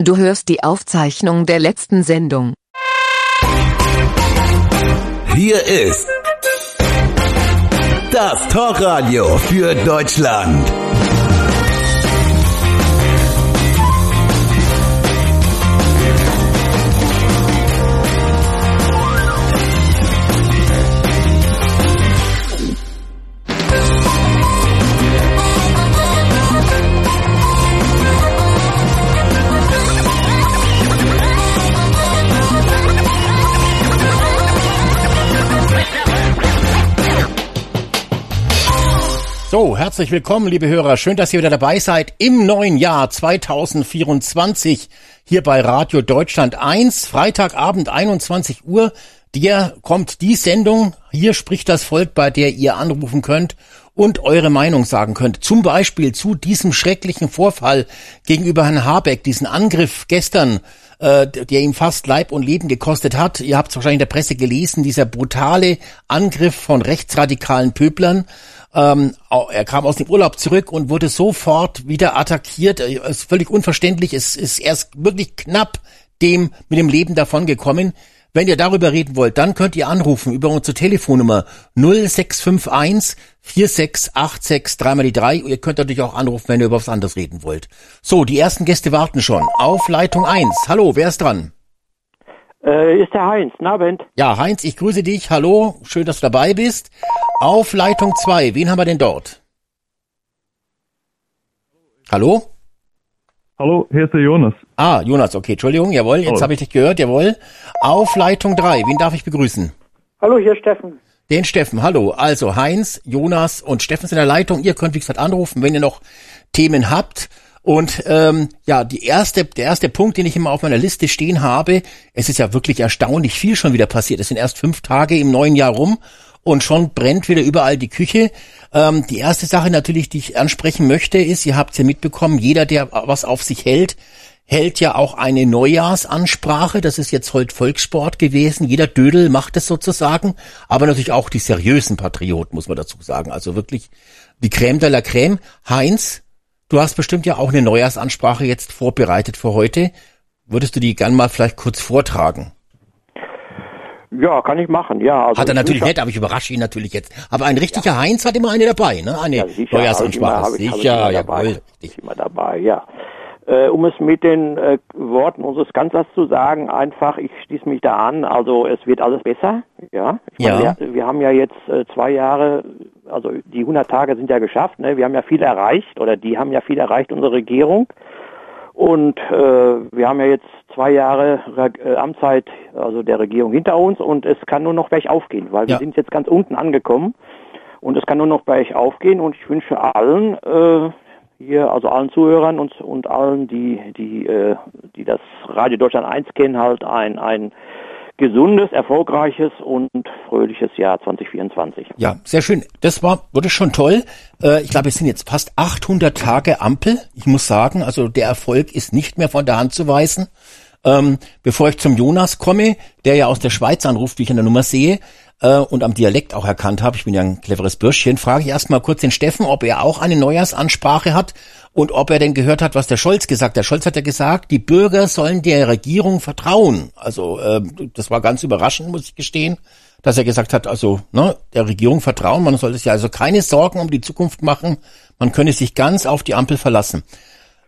Du hörst die Aufzeichnung der letzten Sendung. Hier ist das Talkradio für Deutschland. So, herzlich willkommen, liebe Hörer. Schön, dass ihr wieder dabei seid im neuen Jahr 2024 hier bei Radio Deutschland 1, Freitagabend 21 Uhr. Dir kommt die Sendung, hier spricht das Volk, bei der ihr anrufen könnt und eure Meinung sagen könnt. Zum Beispiel zu diesem schrecklichen Vorfall gegenüber Herrn Habeck, diesen Angriff gestern, äh, der ihm fast Leib und Leben gekostet hat. Ihr habt es wahrscheinlich in der Presse gelesen, dieser brutale Angriff von rechtsradikalen Pöblern. Ähm, er kam aus dem Urlaub zurück und wurde sofort wieder attackiert. Es ist völlig unverständlich. Es ist erst wirklich knapp dem mit dem Leben davongekommen. Wenn ihr darüber reden wollt, dann könnt ihr anrufen über unsere Telefonnummer 0651 4686 3 die 3. Ihr könnt natürlich auch anrufen, wenn ihr über was anderes reden wollt. So, die ersten Gäste warten schon. Auf Leitung 1. Hallo, wer ist dran? Äh, ist der Heinz, Nabend. Ja, Heinz, ich grüße dich. Hallo, schön, dass du dabei bist. Auf Leitung 2, wen haben wir denn dort? Hallo? Hallo, hier ist der Jonas. Ah, Jonas, okay, Entschuldigung, jawohl, jetzt habe ich dich gehört, jawohl. Auf Leitung 3, wen darf ich begrüßen? Hallo, hier ist Steffen. Den Steffen, hallo. Also Heinz, Jonas und Steffen sind in der Leitung. Ihr könnt, wie gesagt, anrufen, wenn ihr noch Themen habt. Und ähm, ja, die erste, der erste Punkt, den ich immer auf meiner Liste stehen habe, es ist ja wirklich erstaunlich viel schon wieder passiert. Es sind erst fünf Tage im neuen Jahr rum und schon brennt wieder überall die Küche. Ähm, die erste Sache natürlich, die ich ansprechen möchte, ist, ihr habt ja mitbekommen, jeder, der was auf sich hält, hält ja auch eine Neujahrsansprache. Das ist jetzt heute Volkssport gewesen. Jeder Dödel macht es sozusagen, aber natürlich auch die seriösen Patrioten, muss man dazu sagen. Also wirklich die Crème de la Crème. Heinz, Du hast bestimmt ja auch eine Neujahrsansprache jetzt vorbereitet für heute. Würdest du die gern mal vielleicht kurz vortragen? Ja, kann ich machen, ja. Also hat er natürlich nicht, aber ich überrasche ihn natürlich jetzt. Aber ein richtiger ja. Heinz hat immer eine dabei, ne? Eine ja, sicher, Neujahrsansprache. Hab ich immer, sicher, hab ich jawohl. Richtig. Immer dabei, ja. Äh, um es mit den äh, Worten unseres Kanzlers zu sagen, einfach, ich schließe mich da an, also es wird alles besser, ja. Ich ja. Meine, wir, wir, haben ja jetzt äh, zwei Jahre, also die 100 Tage sind ja geschafft, ne? wir haben ja viel erreicht, oder die haben ja viel erreicht, unsere Regierung. Und äh, wir haben ja jetzt zwei Jahre äh, Amtszeit, also der Regierung hinter uns und es kann nur noch bergauf gehen, weil ja. wir sind jetzt ganz unten angekommen und es kann nur noch bergauf gehen und ich wünsche allen, äh, hier, also allen Zuhörern und, und allen, die, die, äh, die das Radio Deutschland 1 kennen, halt ein, ein gesundes, erfolgreiches und fröhliches Jahr 2024. Ja, sehr schön. Das war, wurde schon toll. Äh, ich glaube, es sind jetzt fast 800 Tage Ampel. Ich muss sagen, also der Erfolg ist nicht mehr von der Hand zu weisen. Ähm, bevor ich zum Jonas komme, der ja aus der Schweiz anruft, wie ich an der Nummer sehe, äh, und am Dialekt auch erkannt habe, ich bin ja ein cleveres Bürschchen, frage ich erstmal kurz den Steffen, ob er auch eine Neujahrsansprache hat und ob er denn gehört hat, was der Scholz gesagt hat. Der Scholz hat ja gesagt, die Bürger sollen der Regierung vertrauen. Also äh, das war ganz überraschend, muss ich gestehen, dass er gesagt hat, also ne, der Regierung vertrauen, man sollte sich also keine Sorgen um die Zukunft machen, man könne sich ganz auf die Ampel verlassen.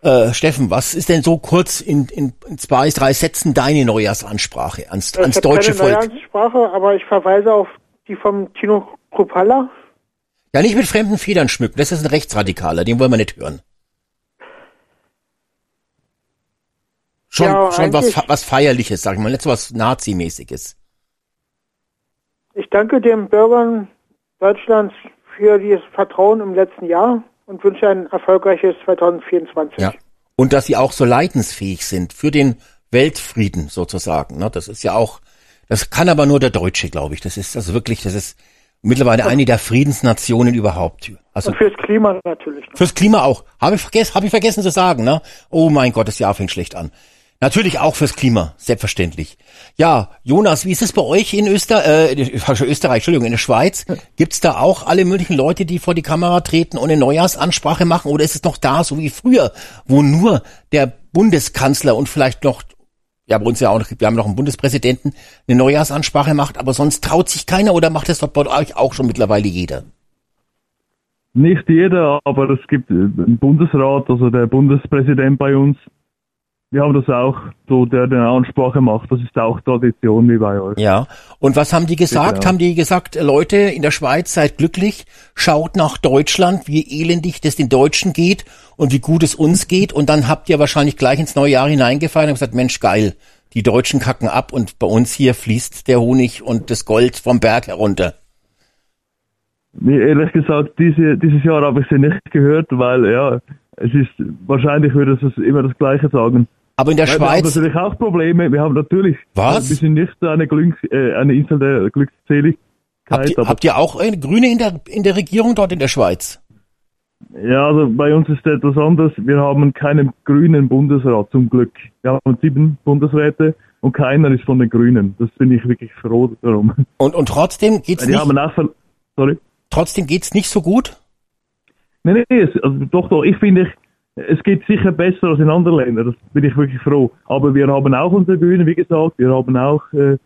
Äh, Steffen, was ist denn so kurz in, in, zwei, drei Sätzen deine Neujahrsansprache ans, ans ich deutsche keine Volk? Neujahrsansprache, aber ich verweise auf die vom Tino Kruppalla. Ja, nicht mit fremden Federn schmücken, das ist ein Rechtsradikaler, den wollen wir nicht hören. Schon, ja, schon was, was Feierliches, sag ich mal, nicht so was Nazimäßiges. Ich danke den Bürgern Deutschlands für dieses Vertrauen im letzten Jahr und wünsche ein erfolgreiches 2024. Ja. Und dass sie auch so leidensfähig sind für den Weltfrieden sozusagen. Ne? Das ist ja auch, das kann aber nur der Deutsche, glaube ich. Das ist also wirklich, das ist mittlerweile eine der Friedensnationen überhaupt. Also und fürs Klima natürlich. Ne? Fürs Klima auch. Habe ich, vergessen, hab ich vergessen zu sagen. Ne? Oh mein Gott, das Jahr fängt schlecht an. Natürlich auch fürs Klima, selbstverständlich. Ja, Jonas, wie ist es bei euch in Öster äh, Österreich, Entschuldigung, in der Schweiz? Gibt's da auch alle möglichen Leute, die vor die Kamera treten und eine Neujahrsansprache machen? Oder ist es noch da, so wie früher, wo nur der Bundeskanzler und vielleicht noch, ja, bei uns ja auch noch, wir haben noch einen Bundespräsidenten, eine Neujahrsansprache macht, aber sonst traut sich keiner oder macht das dort bei euch auch schon mittlerweile jeder? Nicht jeder, aber es gibt einen Bundesrat, also der Bundespräsident bei uns. Wir haben das auch, so der eine Ansprache macht. Das ist auch Tradition wie bei euch. Ja. Und was haben die gesagt? Genau. Haben die gesagt, Leute in der Schweiz, seid glücklich, schaut nach Deutschland, wie elendig das den Deutschen geht und wie gut es uns geht. Und dann habt ihr wahrscheinlich gleich ins neue Jahr hineingefallen und gesagt, Mensch, geil, die Deutschen kacken ab und bei uns hier fließt der Honig und das Gold vom Berg herunter. Mir ehrlich gesagt, diese, dieses Jahr habe ich sie nicht gehört, weil ja, es ist wahrscheinlich würde es immer das Gleiche sagen. Aber in der Weil Wir haben Schweiz, natürlich auch Probleme. Wir haben natürlich, Was? wir sind nicht eine, Glück, äh, eine Insel der Glückseligkeit, habt ihr, habt ihr auch äh, Grüne in der, in der Regierung dort in der Schweiz? Ja, also bei uns ist etwas anders. Wir haben keinen grünen Bundesrat, zum Glück. Wir haben sieben Bundesräte und keiner ist von den Grünen. Das bin ich wirklich froh darum. Und, und trotzdem geht's Die nicht, haben auch sorry. trotzdem geht's nicht so gut? Nee, nee, es, also doch, doch, ich finde, es geht sicher besser als in anderen Ländern. Das bin ich wirklich froh. Aber wir haben auch unsere Grünen, wie gesagt, wir haben auch äh,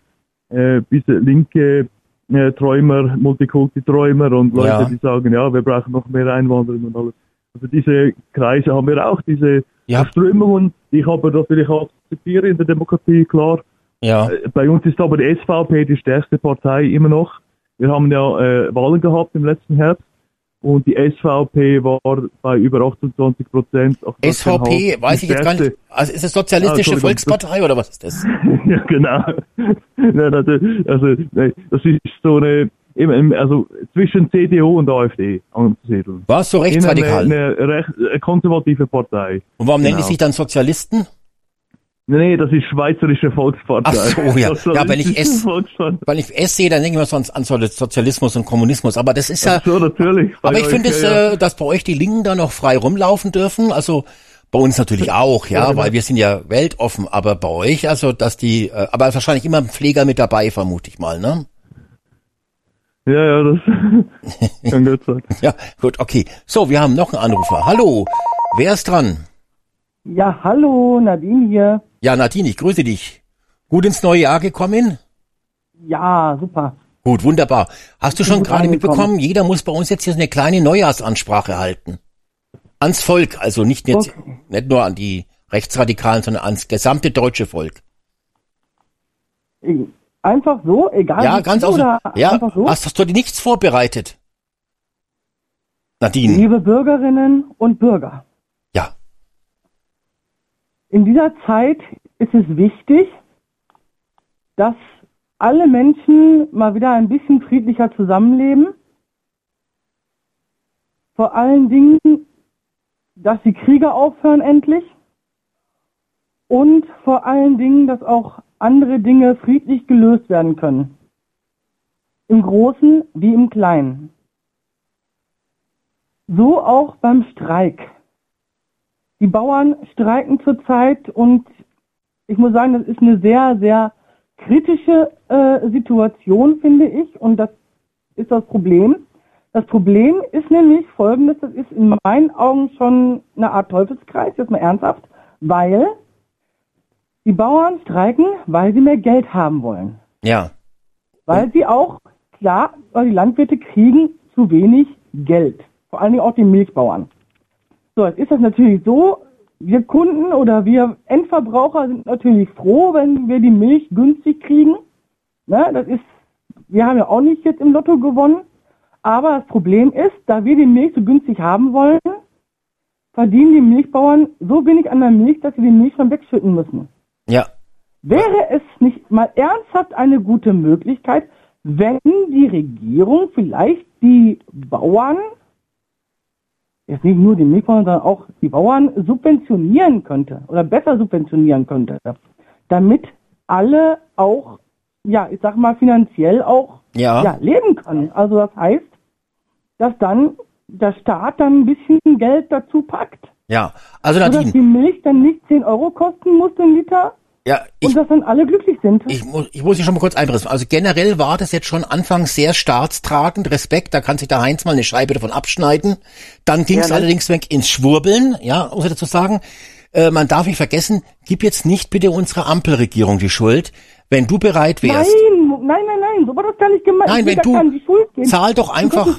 äh, bisschen linke äh, Träumer, Multikulti-Träumer und Leute, Ja. die sagen, ja, wir brauchen noch mehr Einwanderung und alles. Also diese Kreise haben wir auch, diese Ja. Strömungen, die ich aber natürlich akzeptiere in der Demokratie, klar. Ja. Äh, Bei uns ist aber die SVP die stärkste Partei immer noch. Wir haben ja äh, Wahlen gehabt im letzten Herbst und die SVP war bei über 28 Prozent. SVP, weiß ich jetzt gar nicht. Also ist es Sozialistische Ah. Volkspartei oder was ist das? ja, genau. Nein, also, also nein, das ist so eine, also zwischen CDU und AfD anzusiedeln. Was so rechtsradikal? Eine, eine, recht, eine konservative Partei. Und warum nennen die Genau. sich dann Sozialisten? Nee, das ist Schweizerische Volkspartei. Ach so, ja. Ja, wenn ich es-. Wenn ich S sehe, dann denke ich mir sonst an Sozialismus und Kommunismus. Aber das ist ja, Ach so, natürlich. Aber ich finde es, ja, ja. äh, dass bei euch die Linken da noch frei rumlaufen dürfen. Also bei uns natürlich auch, ja, genau. weil wir sind ja weltoffen. Aber bei euch, also dass die, äh, aber wahrscheinlich immer ein Pfleger mit dabei, vermute ich mal, ne? Ja, ja, das kann gut sein. Ja, gut, okay. So, wir haben noch einen Anrufer. Hallo, wer ist dran? Ja, hallo, Nadine hier. Ja, Nadine, ich grüße dich. Gut ins neue Jahr gekommen? Ja, super. Gut, wunderbar. Hast du schon gerade mitbekommen, jeder muss bei uns jetzt hier eine kleine Neujahrsansprache halten. Ans Volk, also nicht, jetzt, Okay. nicht nur an die Rechtsradikalen, sondern ans gesamte deutsche Volk. Einfach so, egal. Ja, ganz aus. Ja, einfach so. hast, hast du dir nichts vorbereitet? Nadine, Liebe Bürgerinnen und Bürger, in dieser Zeit ist es wichtig, dass alle Menschen mal wieder ein bisschen friedlicher zusammenleben. Vor allen Dingen, dass die Kriege aufhören endlich. Und vor allen Dingen, dass auch andere Dinge friedlich gelöst werden können. Im Großen wie im Kleinen. So auch beim Streik. Die Bauern streiken zurzeit und ich muss sagen, das ist eine sehr, sehr kritische äh, Situation, finde ich. Und das ist das Problem. Das Problem ist nämlich folgendes, das ist in meinen Augen schon eine Art Teufelskreis, jetzt mal ernsthaft, weil die Bauern streiken, weil sie mehr Geld haben wollen. ja, Weil sie auch, klar, weil die Landwirte kriegen zu wenig Geld. Vor allen Dingen auch die Milchbauern. So, jetzt ist das natürlich so, wir Kunden oder wir Endverbraucher sind natürlich froh, wenn wir die Milch günstig kriegen. Ne, das ist, wir haben ja auch nicht jetzt im Lotto gewonnen. Aber das Problem ist, da wir die Milch so günstig haben wollen, verdienen die Milchbauern so wenig an der Milch, dass sie die Milch schon wegschütten müssen. ja, Wäre es nicht mal ernsthaft eine gute Möglichkeit, wenn die Regierung vielleicht die Bauern, jetzt nicht nur die Milchbauern, sondern auch die Bauern subventionieren könnte oder besser subventionieren könnte, damit alle auch, ja, ich sag mal finanziell auch ja, ja, leben können. Also das heißt, dass dann der Staat dann ein bisschen Geld dazu packt, ja. Also sodass Nadine, die Milch dann nicht 10 Euro kosten muss den Liter ja, ich, und dass dann alle glücklich sind. Ich muss, ich muss hier schon mal kurz einbremsen. Also generell war das jetzt schon anfangs sehr staatstragend. Respekt, da kann sich der Heinz mal eine Scheibe davon abschneiden. Dann ging es Gerne. allerdings weg ins Schwurbeln, ja, muss ich dazu sagen. äh, man darf nicht vergessen, gib jetzt nicht bitte unserer Ampelregierung die Schuld. Wenn du bereit wärst, Nein, nein, nein, nein, so war das gar nicht gemeint. Nein, Ich wenn du- zahl doch einfach.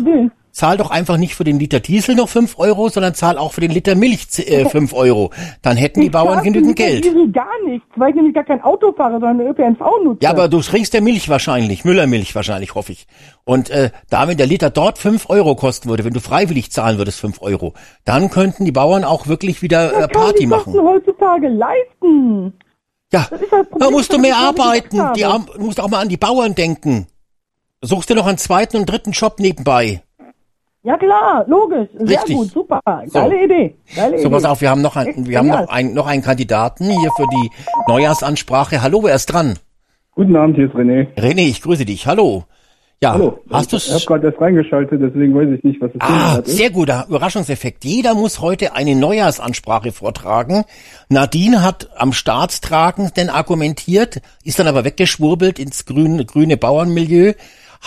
Zahl doch einfach nicht für den Liter Diesel noch fünf Euro, sondern zahl auch für den Liter Milch äh, fünf Euro. Dann hätten die Ich Bauern zahl genügend Geld. Diesel gar nichts, weil ich nämlich gar kein Auto fahre, sondern eine ÖPNV nutze. Ja, aber du trinkst ja Milch wahrscheinlich, Müllermilch wahrscheinlich, hoffe ich. Und äh, da, wenn der Liter dort fünf Euro kosten würde, wenn du freiwillig zahlen würdest fünf Euro, dann könnten die Bauern auch wirklich wieder äh, kann Party die machen. Kosten heutzutage leisten. Ja, Das das Problem, da musst du mehr ich arbeiten. Die, musst auch mal an die Bauern denken. Suchst dir noch einen zweiten und dritten Job nebenbei. Ja klar, logisch. Sehr Richtig. gut, super. So. Geile Idee. Geile So, Idee. pass auf, wir haben noch einen, wir haben noch einen, noch einen Kandidaten hier für die Neujahrsansprache. Hallo, wer ist dran? Guten Abend, hier ist René. René, ich grüße dich. Hallo. Ja, Hallo. hast ich habe gerade erst reingeschaltet, deswegen weiß ich nicht, was es Ah, ist. sehr guter Überraschungseffekt. Jeder muss heute eine Neujahrsansprache vortragen. Nadine hat am Staatstragen denn argumentiert, ist dann aber weggeschwurbelt ins grüne, grüne Bauernmilieu.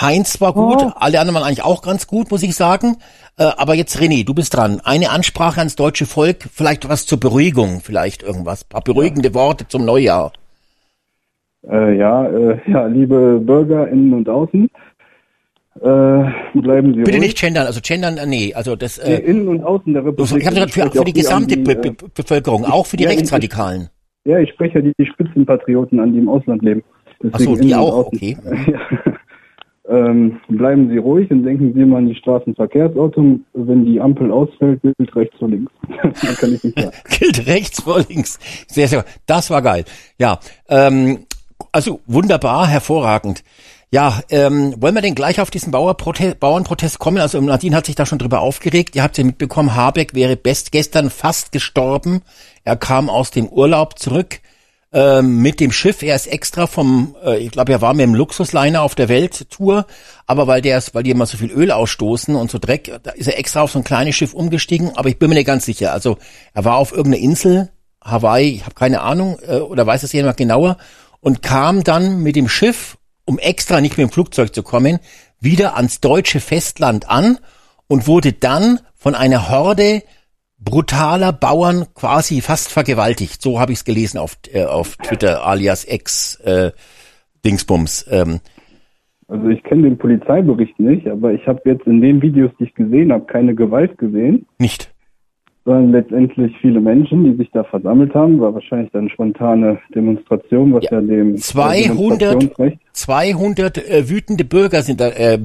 Heinz war gut, Oh. alle anderen waren eigentlich auch ganz gut, muss ich sagen. Äh, aber jetzt René, du bist dran. Eine Ansprache ans deutsche Volk, vielleicht was zur Beruhigung, vielleicht irgendwas, paar beruhigende Worte zum Neujahr. Äh, ja, äh, ja, liebe Bürger innen und außen, äh, bleiben Sie Bitte ruhig. nicht gendern, also gendern, äh, nee, also das, Nee, äh, innen und außen der Republik. ich habe gesagt, für, für die gesamte die, Be Be Bevölkerung, auch für die Ja, ich- Rechtsradikalen. Ja, ich spreche ja die, die Spitzenpatrioten an, die im Ausland leben. Ach so, Deswegen die auch, okay. Ja. Ähm, bleiben Sie ruhig und denken Sie mal an die Straßenverkehrsordnung. Wenn die Ampel ausfällt, gilt rechts vor links. Dann kann ich nicht sagen. Gilt rechts vor links. Sehr, sehr, das war geil. Ja, ähm, also wunderbar, hervorragend. Ja, ähm, wollen wir denn gleich auf diesen Bauernprotest kommen? Also Nadine hat sich da schon drüber aufgeregt. Ihr habt ja mitbekommen, Habeck wäre best gestern fast gestorben. Er kam aus dem Urlaub zurück ähm, mit dem Schiff. Er ist extra vom, äh, ich glaube, er war mit dem Luxusliner auf der Welttour, aber weil der ist, weil die immer so viel Öl ausstoßen und so Dreck, da ist er extra auf so ein kleines Schiff umgestiegen. Aber ich bin mir nicht ganz sicher. Also er war auf irgendeiner Insel, Hawaii, ich habe keine Ahnung, äh, oder weiß es jemand genauer, und kam dann mit dem Schiff, um extra nicht mit dem Flugzeug zu kommen, wieder ans deutsche Festland an und wurde dann von einer Horde brutaler Bauern quasi fast vergewaltigt. So habe ich es gelesen auf, äh, auf Twitter, alias Ex äh, Dingsbums. Ähm, Also ich kenne den Polizeibericht nicht, aber ich habe jetzt in den Videos, die ich gesehen habe, keine Gewalt gesehen, nicht. sondern letztendlich viele Menschen, die sich da versammelt haben. War wahrscheinlich dann spontane Demonstration, was ja, dem 200 Demonstrationsrecht 200 äh, wütende Bürger sind da, äh,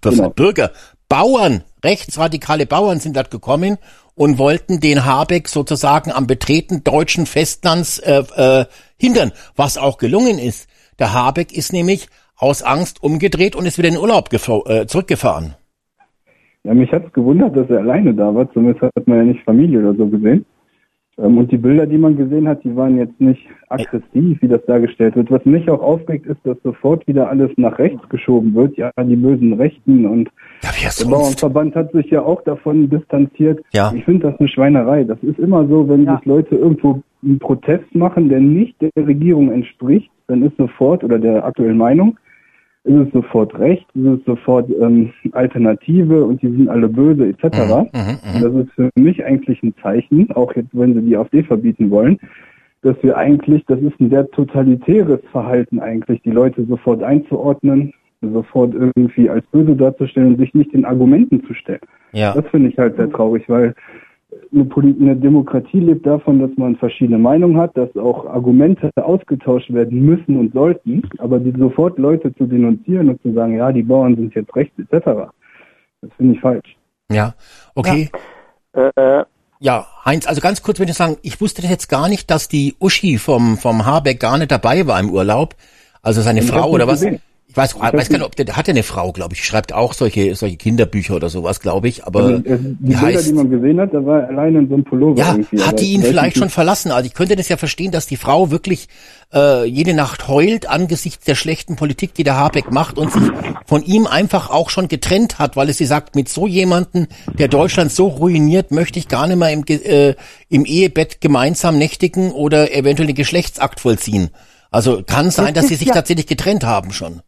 Genau. Bürger, Bauern, rechtsradikale Bauern sind dort gekommen und wollten den Habeck sozusagen am Betreten deutschen Festlands äh, äh, hindern, was auch gelungen ist. Der Habeck ist nämlich aus Angst umgedreht und ist wieder in den Urlaub äh, zurückgefahren. Ja, mich hat's gewundert, dass er alleine da war. Zumindest hat man ja nicht Familie oder so gesehen. Ähm, und die Bilder, die man gesehen hat, die waren jetzt nicht aggressiv, wie das dargestellt wird. Was mich auch aufregt, ist, dass sofort wieder alles nach rechts geschoben wird. Ja, die bösen Rechten und Ja, der? Bauernverband hat sich ja auch davon distanziert. Ja. Ich finde das eine Schweinerei. Das ist immer so, wenn Ja. sich Leute irgendwo einen Protest machen, der nicht der Regierung entspricht, dann ist sofort, oder der aktuellen Meinung, ist es sofort recht, ist es sofort ähm, Alternative und die sind alle böse etc. Mhm, Und das ist für mich eigentlich ein Zeichen, auch jetzt, wenn sie die AfD verbieten wollen, dass wir eigentlich, das ist ein sehr totalitäres Verhalten eigentlich, die Leute sofort einzuordnen, sofort irgendwie als böse darzustellen und sich nicht den Argumenten zu stellen. Ja. Das finde ich halt sehr traurig, weil eine, Poli eine Demokratie lebt davon, dass man verschiedene Meinungen hat, dass auch Argumente ausgetauscht werden müssen und sollten, aber die sofort Leute zu denunzieren und zu sagen, ja, die Bauern sind jetzt rechts etc., das finde ich falsch. Ja, okay. Äh, Ja, Heinz, also ganz kurz würde ich sagen, ich wusste das jetzt gar nicht, dass die Uschi vom, vom Habeck gar nicht dabei war im Urlaub. Also seine Frau oder was? gesehen. Ich weiß, weiß gar nicht, ob der, der hat ja eine Frau, glaube ich, schreibt auch solche, solche Kinderbücher oder sowas, glaube ich, aber Also, äh, die Bilder, heißt, die man gesehen hat, da war alleine in so einem Pullover ja, irgendwie. hat die ihn vielleicht schon verlassen? Also ich könnte das ja verstehen, dass die Frau wirklich äh, jede Nacht heult angesichts der schlechten Politik, die der Habeck macht und sich von ihm einfach auch schon getrennt hat, weil es sie sagt, mit so jemanden, der Deutschland so ruiniert, möchte ich gar nicht mehr im, äh, im Ehebett gemeinsam nächtigen oder eventuell den Geschlechtsakt vollziehen. Also kann sein, dass sie sich ja- tatsächlich getrennt haben schon.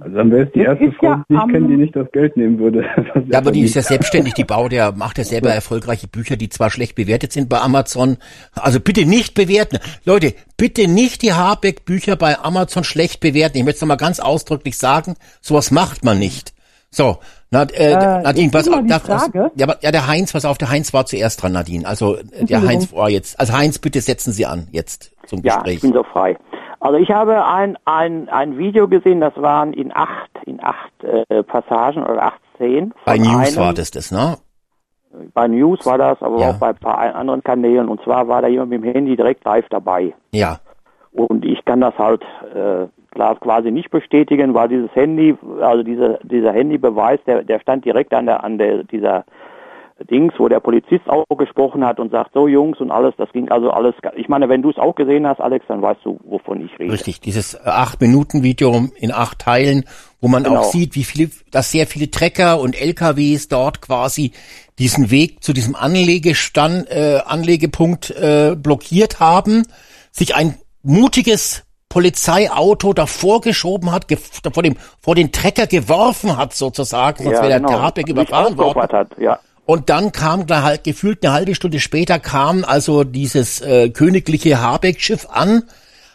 Also dann wäre es die Das erste Frau, ja die ich kenne, die nicht das Geld nehmen würde. Was Ja, aber die ist ja selbstständig, die baut, der macht ja selber erfolgreiche Bücher, die zwar schlecht bewertet sind bei Amazon. Also bitte nicht bewerten. Leute, bitte nicht die Habeck-Bücher bei Amazon schlecht bewerten. Ich möchte es nochmal ganz ausdrücklich sagen, sowas macht man nicht. So, na, äh, Äh, Nadine, pass auf, Frage. ja, aber, ja, der Heinz, pass auf, der Heinz war zuerst dran, Nadine. Also, äh, der. Heinz war jetzt, also Heinz, bitte setzen Sie an, jetzt zum Ja, Gespräch. ich bin so frei. Also ich habe ein, ein, ein Video gesehen, das waren in acht, in acht äh, Passagen oder acht Szenen. bei News einem- war das, das, ne? Bei News war das, aber Ja. auch bei ein paar anderen Kanälen. Und zwar war da jemand mit dem Handy direkt live dabei. Ja. Und ich kann das halt äh, klar quasi nicht bestätigen, weil dieses Handy, also dieser dieser Handybeweis, der der stand direkt an der an der dieser Dings, wo der Polizist auch gesprochen hat und sagt, so Jungs und alles, das ging also alles. Ich meine, wenn du es auch gesehen hast, Alex, dann weißt du, wovon ich rede. Richtig, dieses acht Minuten Video in acht Teilen, wo man Genau. auch sieht, wie viele, dass sehr viele Trecker und LKWs dort quasi diesen Weg zu diesem Anlegestand, äh, Anlegepunkt äh, blockiert haben, sich ein mutiges Polizeiauto davor geschoben hat, vor dem vor den Trecker geworfen hat sozusagen, sonst wäre der, Habeck Sich überfahren worden. Hat, ja. Und dann kam halt gefühlt eine halbe Stunde später kam also dieses äh, königliche Habeck-Schiff an,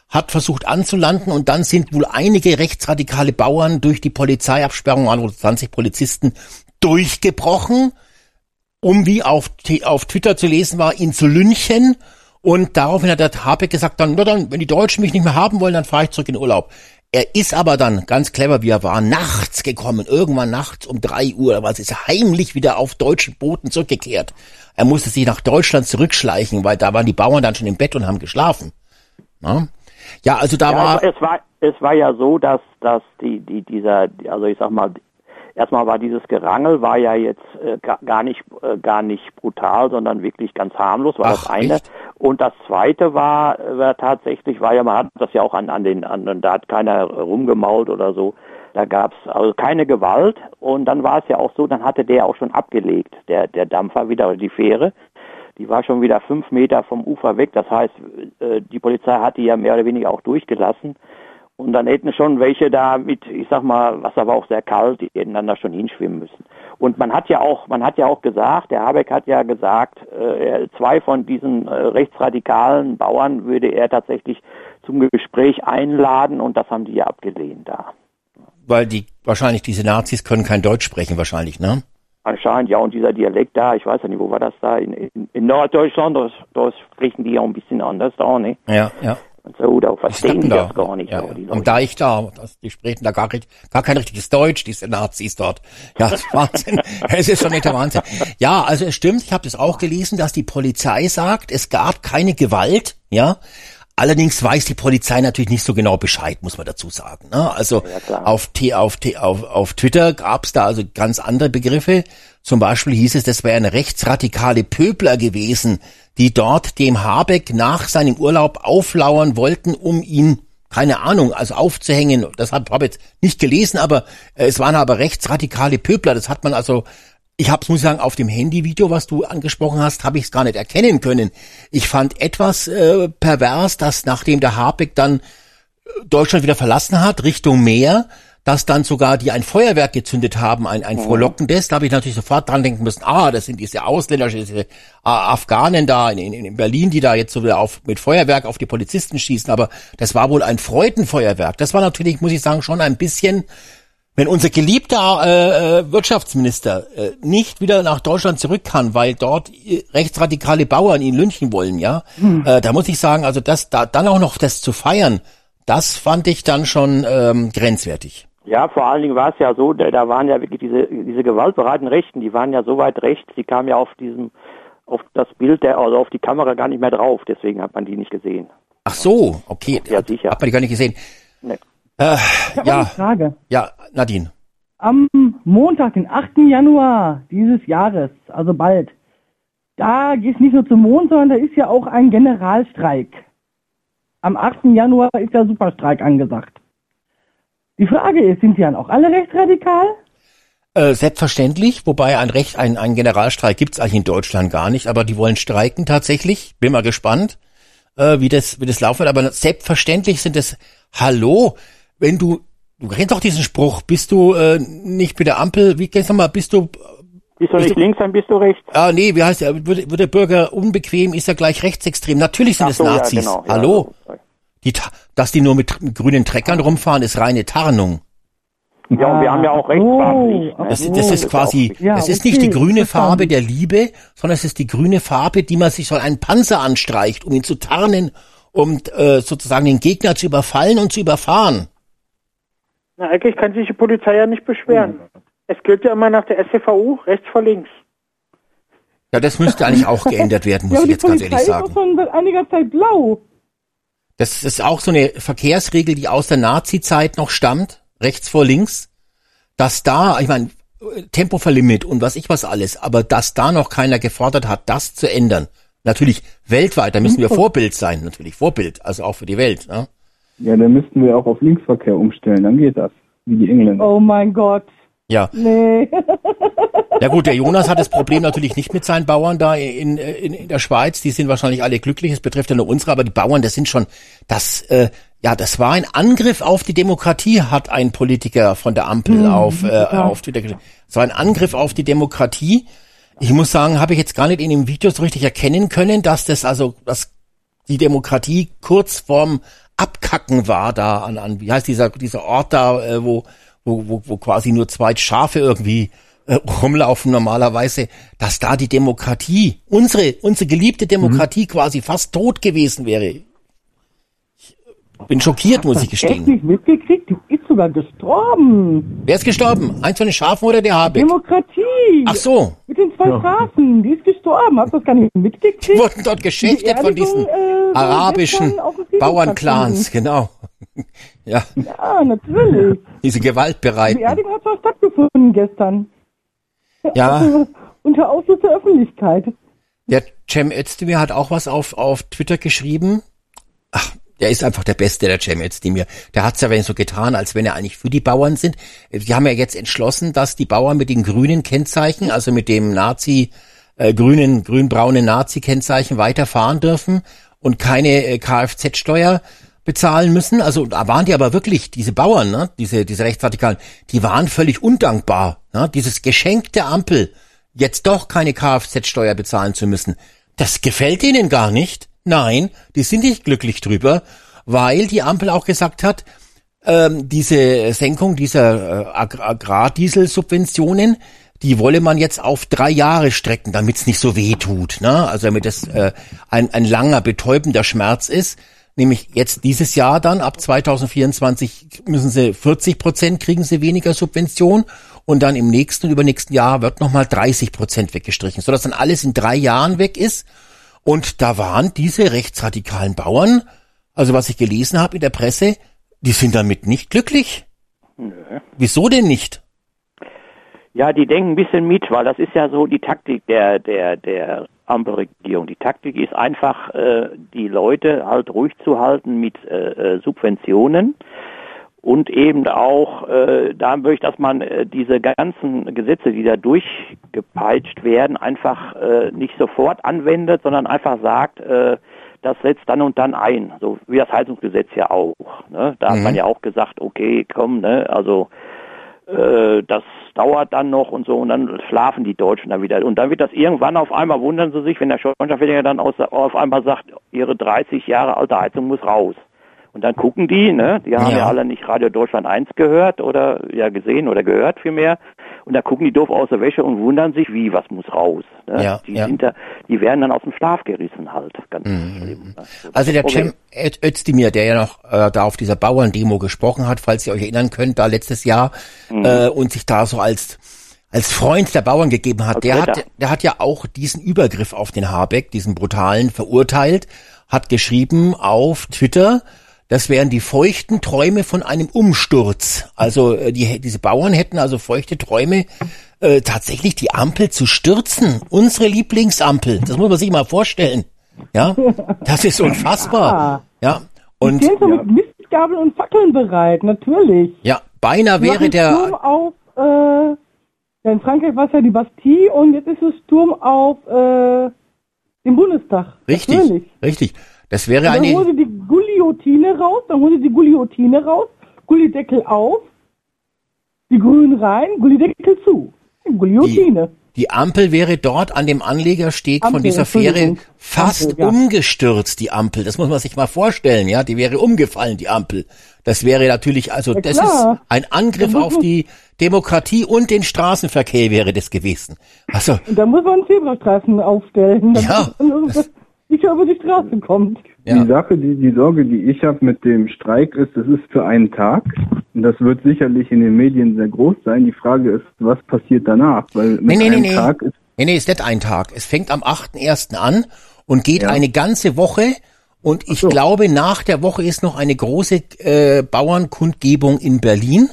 hat versucht anzulanden und dann sind wohl einige rechtsradikale Bauern durch die Polizeiabsperrung, wohl 20 Polizisten, durchgebrochen, um wie auf, auf Twitter zu lesen war, ihn zu lynchen. Und daraufhin hat der Habeck gesagt, dann, na dann, wenn die Deutschen mich nicht mehr haben wollen, dann fahre ich zurück in Urlaub. Er ist aber dann, ganz clever wie er war, nachts gekommen, irgendwann nachts um drei Uhr, aber es ist heimlich wieder auf deutschen Booten zurückgekehrt. Er musste sich nach Deutschland zurückschleichen, weil da waren die Bauern dann schon im Bett und haben geschlafen. Na? Ja, also da Ja, war, es, es war es war ja so, dass dass die die dieser also ich sag mal erstmal war dieses Gerangel war ja jetzt äh, ga- gar nicht äh, gar nicht brutal, sondern wirklich ganz harmlos war Ach, das eine echt? und das zweite war, äh, war tatsächlich war ja man hat das ja auch an an den an da hat keiner rumgemault oder so. Da gab's also keine Gewalt und dann war es ja auch so, dann hatte der auch schon abgelegt, der der Dampfer wieder die Fähre. Die war schon wieder fünf Meter vom Ufer weg. Das heißt, äh, die Polizei hat die ja mehr oder weniger auch durchgelassen. Und dann hätten schon welche da mit, ich sag mal, Wasser war auch sehr kalt, die hätten dann da schon hinschwimmen müssen. Und man hat ja auch, man hat ja auch gesagt, der Habeck hat ja gesagt, äh, zwei von diesen äh, rechtsradikalen Bauern würde er tatsächlich zum Gespräch einladen und das haben die ja abgelehnt da. weil die, wahrscheinlich diese Nazis können kein Deutsch sprechen, wahrscheinlich, ne? Anscheinend, ja, und dieser Dialekt da, ich weiß ja nicht, wo war das da? In, in, in Norddeutschland, das, das sprechen die ja ein bisschen anders da, ne? Ja, ja. Und so, da verstehen die das gar nicht. Ja, die am Leute. Deich da, das, die sprechen da gar, gar kein richtiges Deutsch, diese Nazis dort. Ja, das ist Wahnsinn. es ist schon nicht der Wahnsinn. Ja, also es stimmt, ich habe das auch gelesen, dass die Polizei sagt, es gab keine Gewalt, ja. Allerdings weiß die Polizei natürlich nicht so genau Bescheid, muss man dazu sagen. Ne? Also klar. auf, T, auf, T, auf, auf Twitter gab es da also ganz andere Begriffe. Zum Beispiel hieß es, das wären rechtsradikale Pöbler gewesen, die dort dem Habeck nach seinem Urlaub auflauern wollten, um ihn, keine Ahnung, also aufzuhängen. Das habe hab ich jetzt nicht gelesen, aber äh, es waren aber rechtsradikale Pöbler. Das hat man also ich habe muss ich sagen, auf dem Handyvideo, was du angesprochen hast, habe ich es gar nicht erkennen können. Ich fand etwas äh, pervers, dass nachdem der Habeck dann äh, Deutschland wieder verlassen hat, Richtung Meer, dass dann sogar die ein Feuerwerk gezündet haben, ein, ein frohlockendes. Da habe ich natürlich sofort dran denken müssen, ah, das sind diese Ausländer, diese äh, Afghanen da in, in, in Berlin, die da jetzt so wieder auf, mit Feuerwerk auf die Polizisten schießen. Aber das war wohl ein Freudenfeuerwerk. Das war natürlich, muss ich sagen, schon ein bisschen wenn unser geliebter äh, äh, Wirtschaftsminister äh, nicht wieder nach Deutschland zurück kann, weil dort äh, rechtsradikale Bauern ihn lynchen wollen, ja, äh, da muss ich sagen, also das, da dann auch noch das zu feiern, das fand ich dann schon ähm, grenzwertig. Ja, vor allen Dingen war es ja so, da, da waren ja wirklich diese, diese gewaltbereiten Rechten, die waren ja so weit rechts, die kamen ja auf diesem, auf das Bild der, also auf die Kamera gar nicht mehr drauf, deswegen hat man die nicht gesehen. Ach so, okay, Ja, sicher. hat man die gar nicht gesehen. Nee. Äh, Ich habe ja, eine Frage. ja, Nadine. Am Montag, den 8. Januar dieses Jahres, also bald, da geht es nicht nur zum Mond, sondern da ist ja auch ein Generalstreik. Am 8. Januar ist der Superstreik angesagt. Die Frage ist, sind die dann auch alle rechtsradikal? Äh, selbstverständlich, wobei ein Recht, ein, ein Generalstreik gibt's eigentlich in Deutschland gar nicht, aber die wollen streiken tatsächlich. Bin mal gespannt, äh, wie das, wie das laufen wird. Aber selbstverständlich sind es, hallo, wenn du du kennst doch diesen Spruch, bist du äh, nicht mit der Ampel, wie kennst du mal, bist du Bist du Bist nicht du- links, dann bist du rechts. Ah, nee, wie heißt der? Wird, wird der Bürger unbequem, ist er gleich rechtsextrem. Natürlich sind Ach es so, ja, Nazis. genau, ja. Hallo? Die, dass die nur mit tr- grünen Treckern rumfahren, ist reine Tarnung. Ja, und wir haben ja auch Rechtsfahrpflicht. Oh, ne? Das, das das ist quasi. Ja, das ist okay, nicht die grüne. Farbe der Liebe, sondern es ist die grüne Farbe, die man sich so einen Panzer anstreicht, um ihn zu tarnen, um äh, sozusagen den Gegner zu überfallen und zu überfahren. Na, eigentlich kann sich die Polizei ja nicht beschweren. Es gilt ja immer nach der SCVU, rechts vor links. Ja, das müsste eigentlich auch geändert werden, muss ja, ich die jetzt ganz Polizei ehrlich ist auch sagen. schon seit einiger Zeit blau. Das ist auch so eine Verkehrsregel, die aus der Nazi-Zeit noch stammt, rechts vor links, dass da, ich meine, Tempoverlimit und was ich was alles, aber dass da noch keiner gefordert hat, das zu ändern. Natürlich weltweit, da müssen wir Vorbild sein, natürlich Vorbild, also auch für die Welt. Ne? Ja, dann müssten wir auch auf Linksverkehr umstellen, dann geht das. Wie die Engländer. Oh mein Gott. Ja, Nee. ja gut, der Jonas hat das Problem natürlich nicht mit seinen Bauern da in, in, in der Schweiz. Die sind wahrscheinlich alle glücklich. Es betrifft ja nur unsere, aber die Bauern, das sind schon, das, äh, ja, das war ein Angriff auf die Demokratie, hat ein Politiker von der Ampel auf, äh, auf Twitter gesagt. Es war ein Angriff auf die Demokratie. Ich muss sagen, habe ich jetzt gar nicht in dem Video so richtig erkennen können, dass das also, dass die Demokratie kurz vorm Abkacken war da an, an wie heißt dieser dieser Ort da, äh, wo, wo, wo, wo quasi nur zwei Schafe irgendwie äh, rumlaufen normalerweise, dass da die Demokratie, unsere, unsere geliebte Demokratie quasi fast tot gewesen wäre. Ich bin schockiert, muss ich Echt gestehen. nicht mitgekriegt? Die ist sogar gestorben. Wer ist gestorben? Eins von den Schafen oder der Habeck? Demokratie. Ach so, Mit den zwei Straßen. Die ist gestorben. Hast du das gar nicht die mitgekriegt? wurden dort geschächtet von diesen äh, arabischen Bauernclans, genau. Ja, Ja, natürlich. diese Die Gewaltbereiten. Beerdigung hat zwar stattgefunden gestern. Ja, Also, unter Ausschluss der Öffentlichkeit. Der Cem Özdemir hat auch was auf, auf Twitter geschrieben. Ach, der ist einfach der Beste, der Cem Özdemir. Der hat's ja wenn so getan, als wenn er eigentlich für die Bauern sind. Sie haben ja jetzt entschlossen, dass die Bauern mit den grünen Kennzeichen, also mit dem Nazi, äh, grünen, grün-braunen Nazi-Kennzeichen weiterfahren dürfen und keine äh, Kfz-Steuer bezahlen müssen. Also da waren die aber wirklich, diese Bauern, ne, diese, diese Rechtsradikalen, die waren völlig undankbar. Ne? Dieses Geschenk der Ampel, jetzt doch keine Kfz-Steuer bezahlen zu müssen. Das gefällt ihnen gar nicht. Nein, die sind nicht glücklich drüber, weil die Ampel auch gesagt hat, ähm, diese Senkung dieser äh, Ag Agrardieselsubventionen, die wolle man jetzt auf drei Jahre strecken, damit es nicht so weh tut. Ne? Also damit es äh, ein, ein langer, betäubender Schmerz ist. Nämlich jetzt dieses Jahr dann, ab 2024 müssen sie 40 Prozent kriegen sie weniger Subvention und dann im nächsten und übernächsten Jahr wird nochmal 30 Prozent weggestrichen, sodass dann alles in drei Jahren weg ist. Und da waren diese rechtsradikalen Bauern, also was ich gelesen habe in der Presse, die sind damit nicht glücklich. Wieso denn nicht? Ja, die denken ein bisschen mit, weil das ist ja so die Taktik der, der, der Ampelregierung. Die Taktik ist einfach, äh, die Leute halt ruhig zu halten mit äh, äh, Subventionen und eben auch äh, da möchte, dass man äh, diese ganzen Gesetze, die da durchgepeitscht werden, einfach äh, nicht sofort anwendet, sondern einfach sagt, äh, das setzt dann und dann ein, so wie das Heizungsgesetz ja auch. Ne? Da hat man ja auch gesagt, okay, komm, ne, also äh, das dauert dann noch und so und dann schlafen die Deutschen dann wieder. Und dann wird das irgendwann auf einmal wundern sie sich, wenn der Schornsteinfeger dann aus, auf einmal sagt, ihre 30 Jahre alte Heizung muss raus. Und dann gucken die, ne, die haben Ja. ja, alle nicht Radio Deutschland 1 gehört oder ja gesehen oder gehört vielmehr. Und da gucken die doof aus der Wäsche und wundern sich, wie, was muss raus. Ne? Ja, die ja. sind da, die werden dann aus dem Schlaf gerissen halt. Ganz schlimm, ne? So Also der Cem Özdemir, der ja noch äh, da auf dieser Bauerndemo gesprochen hat, falls ihr euch erinnern könnt, da letztes Jahr äh, und sich da so als als Freund der Bauern gegeben hat, Als der hat, der hat ja auch diesen Übergriff auf den Habeck, diesen brutalen, verurteilt, hat geschrieben auf Twitter, das wären die feuchten Träume von einem Umsturz. Also äh, die, diese Bauern hätten also feuchte Träume, äh, tatsächlich die Ampel zu stürzen. Unsere Lieblingsampel. Das muss man sich mal vorstellen. Ja, das ist unfassbar. Ja, und Stehen so mit Mistgabeln und Fackeln bereit, natürlich. ja, beinahe wäre der Sturm auf, äh, ja, in Frankreich war es ja die Bastille und jetzt ist es Sturm auf äh, den Bundestag. richtig, Natürlich. richtig. Das wäre Dann eine sie die Guillotine raus, dann holen sie die Guillotine raus, Gullideckel auf Die Grünen rein, Gullideckel zu. Guillotine. Die Ampel wäre dort an dem Anlegersteg von Ampel, dieser Fähre fast Ampel, ja. umgestürzt, die Ampel. Das muss man sich mal vorstellen, ja. Die wäre umgefallen, die Ampel. Das wäre natürlich, also Ja, das klar. ist ein Angriff auf die Demokratie und den Straßenverkehr wäre das gewesen. Also, Und da muss man einen Zebrastreifen aufstellen, Ja, man nicht über die Straße kommt. Ja. Die Sache, die, die Sorge, die ich habe mit dem Streik ist, das ist für einen Tag. Und das wird sicherlich in den Medien sehr groß sein. Die Frage ist, was passiert danach? Weil mit nee, nee, einem nee. Tag ist Nee, nee, ist nicht ein Tag. Es fängt am 8.1. an und geht Ja. eine ganze Woche. Und ich so. glaube, nach der Woche ist noch eine große äh, Bauernkundgebung in Berlin.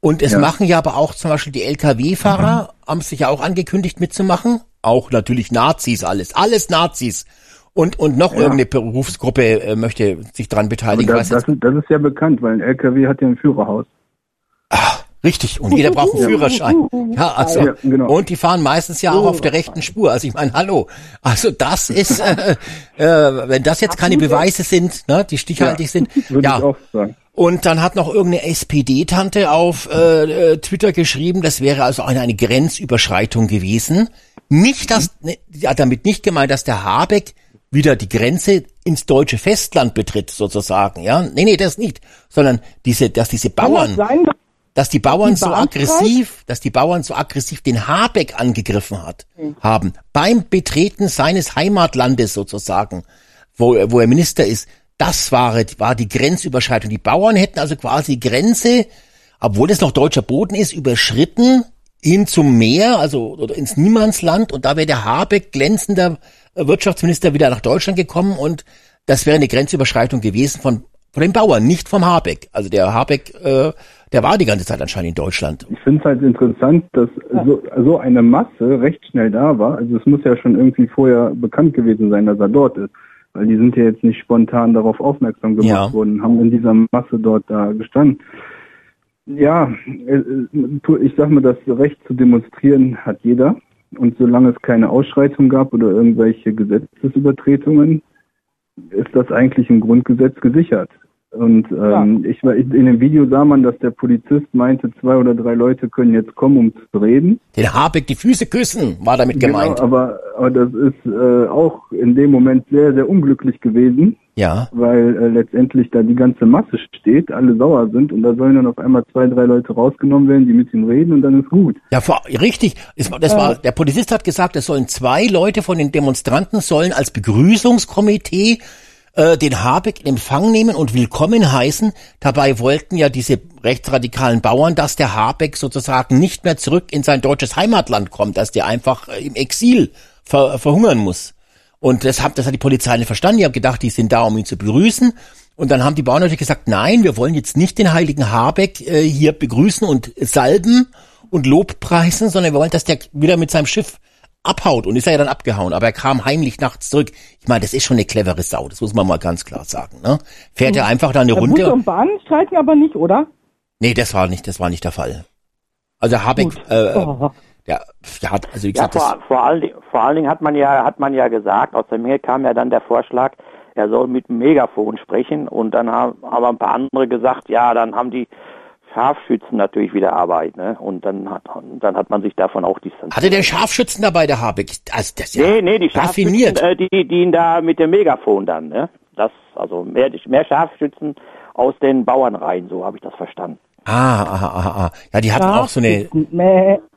Und es Ja. machen ja aber auch zum Beispiel die Lkw-Fahrer, haben sich ja auch angekündigt mitzumachen. Auch natürlich Nazis alles. Alles Nazis. Und, und noch irgendeine Berufsgruppe äh, möchte sich dran beteiligen. das, das, ist, das ist ja bekannt, weil ein LKW hat ja ein Führerhaus. Richtig, und jeder braucht einen Führerschein. Ja, also, Ja, genau. und die fahren meistens ja auch auf der rechten Spur. Also ich meine, hallo. Also das ist, äh, äh, wenn das jetzt keine Beweise sind, ne, die stichhaltig sind, Würde ja. ich auch sagen. Und dann hat noch irgendeine SPD-Tante auf äh, äh, Twitter geschrieben, das wäre also eine, eine Grenzüberschreitung gewesen. Nicht, dass, ne, sie hat damit nicht gemeint, dass der Habeck wieder die Grenze ins deutsche Festland betritt, sozusagen, ja. Nee, nee, das nicht. Sondern diese, dass diese Bauern das sein, dass die Bauern Die so aggressiv, dass die Bauern so aggressiv den Habeck angegriffen hat, haben beim Betreten seines Heimatlandes sozusagen, wo, wo er Minister ist. Das war, war die Grenzüberschreitung. Die Bauern hätten also quasi die Grenze, obwohl es noch deutscher Boden ist, überschritten hin zum Meer, also oder ins Niemandsland. Und da wäre der Habeck glänzender Wirtschaftsminister wieder nach Deutschland gekommen und das wäre eine Grenzüberschreitung gewesen von, von den Bauern, nicht vom Habeck. Also der Habeck, äh, der war die ganze Zeit anscheinend in Deutschland. Ich finde es halt interessant, dass so, so eine Masse recht schnell da war. Also es muss ja schon irgendwie vorher bekannt gewesen sein, dass er dort ist. Weil die sind ja jetzt nicht spontan darauf aufmerksam gemacht Ja. worden, haben in dieser Masse dort da gestanden. Ja, äh, äh, ich sag mal, das Recht zu demonstrieren hat jeder. Und solange es keine Ausschreitung gab oder irgendwelche Gesetzesübertretungen, ist das eigentlich im Grundgesetz gesichert. Und ähm, ich war in dem Video sah man, dass der Polizist meinte, zwei oder drei Leute können jetzt kommen, um zu reden. Den Habeck die Füße küssen, war damit gemeint. Genau, aber, aber das ist äh, auch in dem Moment sehr, sehr unglücklich gewesen, Ja. weil äh, letztendlich da die ganze Masse steht, alle sauer sind und da sollen dann auf einmal zwei, drei Leute rausgenommen werden, die mit ihm reden und dann ist gut. Ja, vor, richtig. War- das war, der Polizist hat gesagt, es sollen zwei Leute von den Demonstranten sollen als Begrüßungskomitee äh, den Habeck in Empfang nehmen und willkommen heißen. Dabei wollten ja diese rechtsradikalen Bauern, dass der Habeck sozusagen nicht mehr zurück in sein deutsches Heimatland kommt, dass der einfach äh, im Exil ver, verhungern muss. Und das hat, das hat die Polizei nicht verstanden. Die haben gedacht, die sind da, um ihn zu begrüßen. Und dann haben die Bauern natürlich gesagt, nein, wir wollen jetzt nicht den heiligen Habeck äh, hier begrüßen und salben und Lobpreisen, sondern wir wollen, dass der wieder mit seinem Schiff abhaut. Und ist er ja dann abgehauen. Aber er kam heimlich nachts zurück. Ich meine, das ist schon eine clevere Sau. Das muss man mal ganz klar sagen. Ne? Fährt er einfach da eine Bus Runde? und Bahn streiken aber nicht, oder? Nee, das war nicht, das war nicht der Fall. Also Habeck, äh, Oh. der, der hat, also wie Ja, gesagt, das, vor, vor, allen, Dingen- vor allen Dingen hat man ja hat man ja gesagt, aus der Mail kam ja dann der Vorschlag, er soll mit dem Megafon sprechen und dann haben aber ein paar andere gesagt, ja, dann haben die Scharfschützen natürlich wieder Arbeit, ne? Und dann hat dann hat man sich davon auch distanziert. hatte der Scharfschützen dabei, der Habeck? Also das ja Nee, nee, die raffiniert. Scharfschützen, äh, die, die ihn da mit dem Megafon dann, ne? Das, also mehr, mehr Scharfschützen aus den Bauernreihen, so habe ich das verstanden. Ah, aha, aha, ah. Ja, die hatten auch so eine,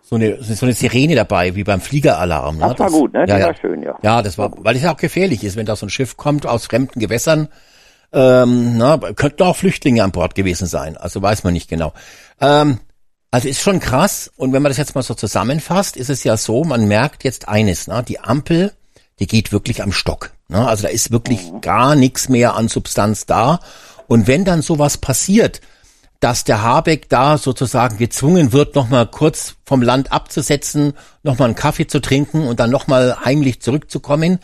so eine, so eine Sirene dabei, wie beim Fliegeralarm. Das war gut, ne? Ja, Das ja. war schön, ja. Ja, das war, weil es ja auch gefährlich ist, wenn da so ein Schiff kommt aus fremden Gewässern. Ähm, na, könnten auch Flüchtlinge an Bord gewesen sein, also weiß man nicht genau. Ähm, also ist schon krass. Und wenn man das jetzt mal so zusammenfasst, ist es ja so, man merkt jetzt eines, ne? die Ampel, die geht wirklich am Stock. Ne? Also da ist wirklich gar nichts mehr an Substanz da. Und wenn dann sowas passiert, dass der Habeck da sozusagen gezwungen wird, nochmal kurz vom Land abzusetzen, nochmal einen Kaffee zu trinken und dann nochmal heimlich zurückzukommen.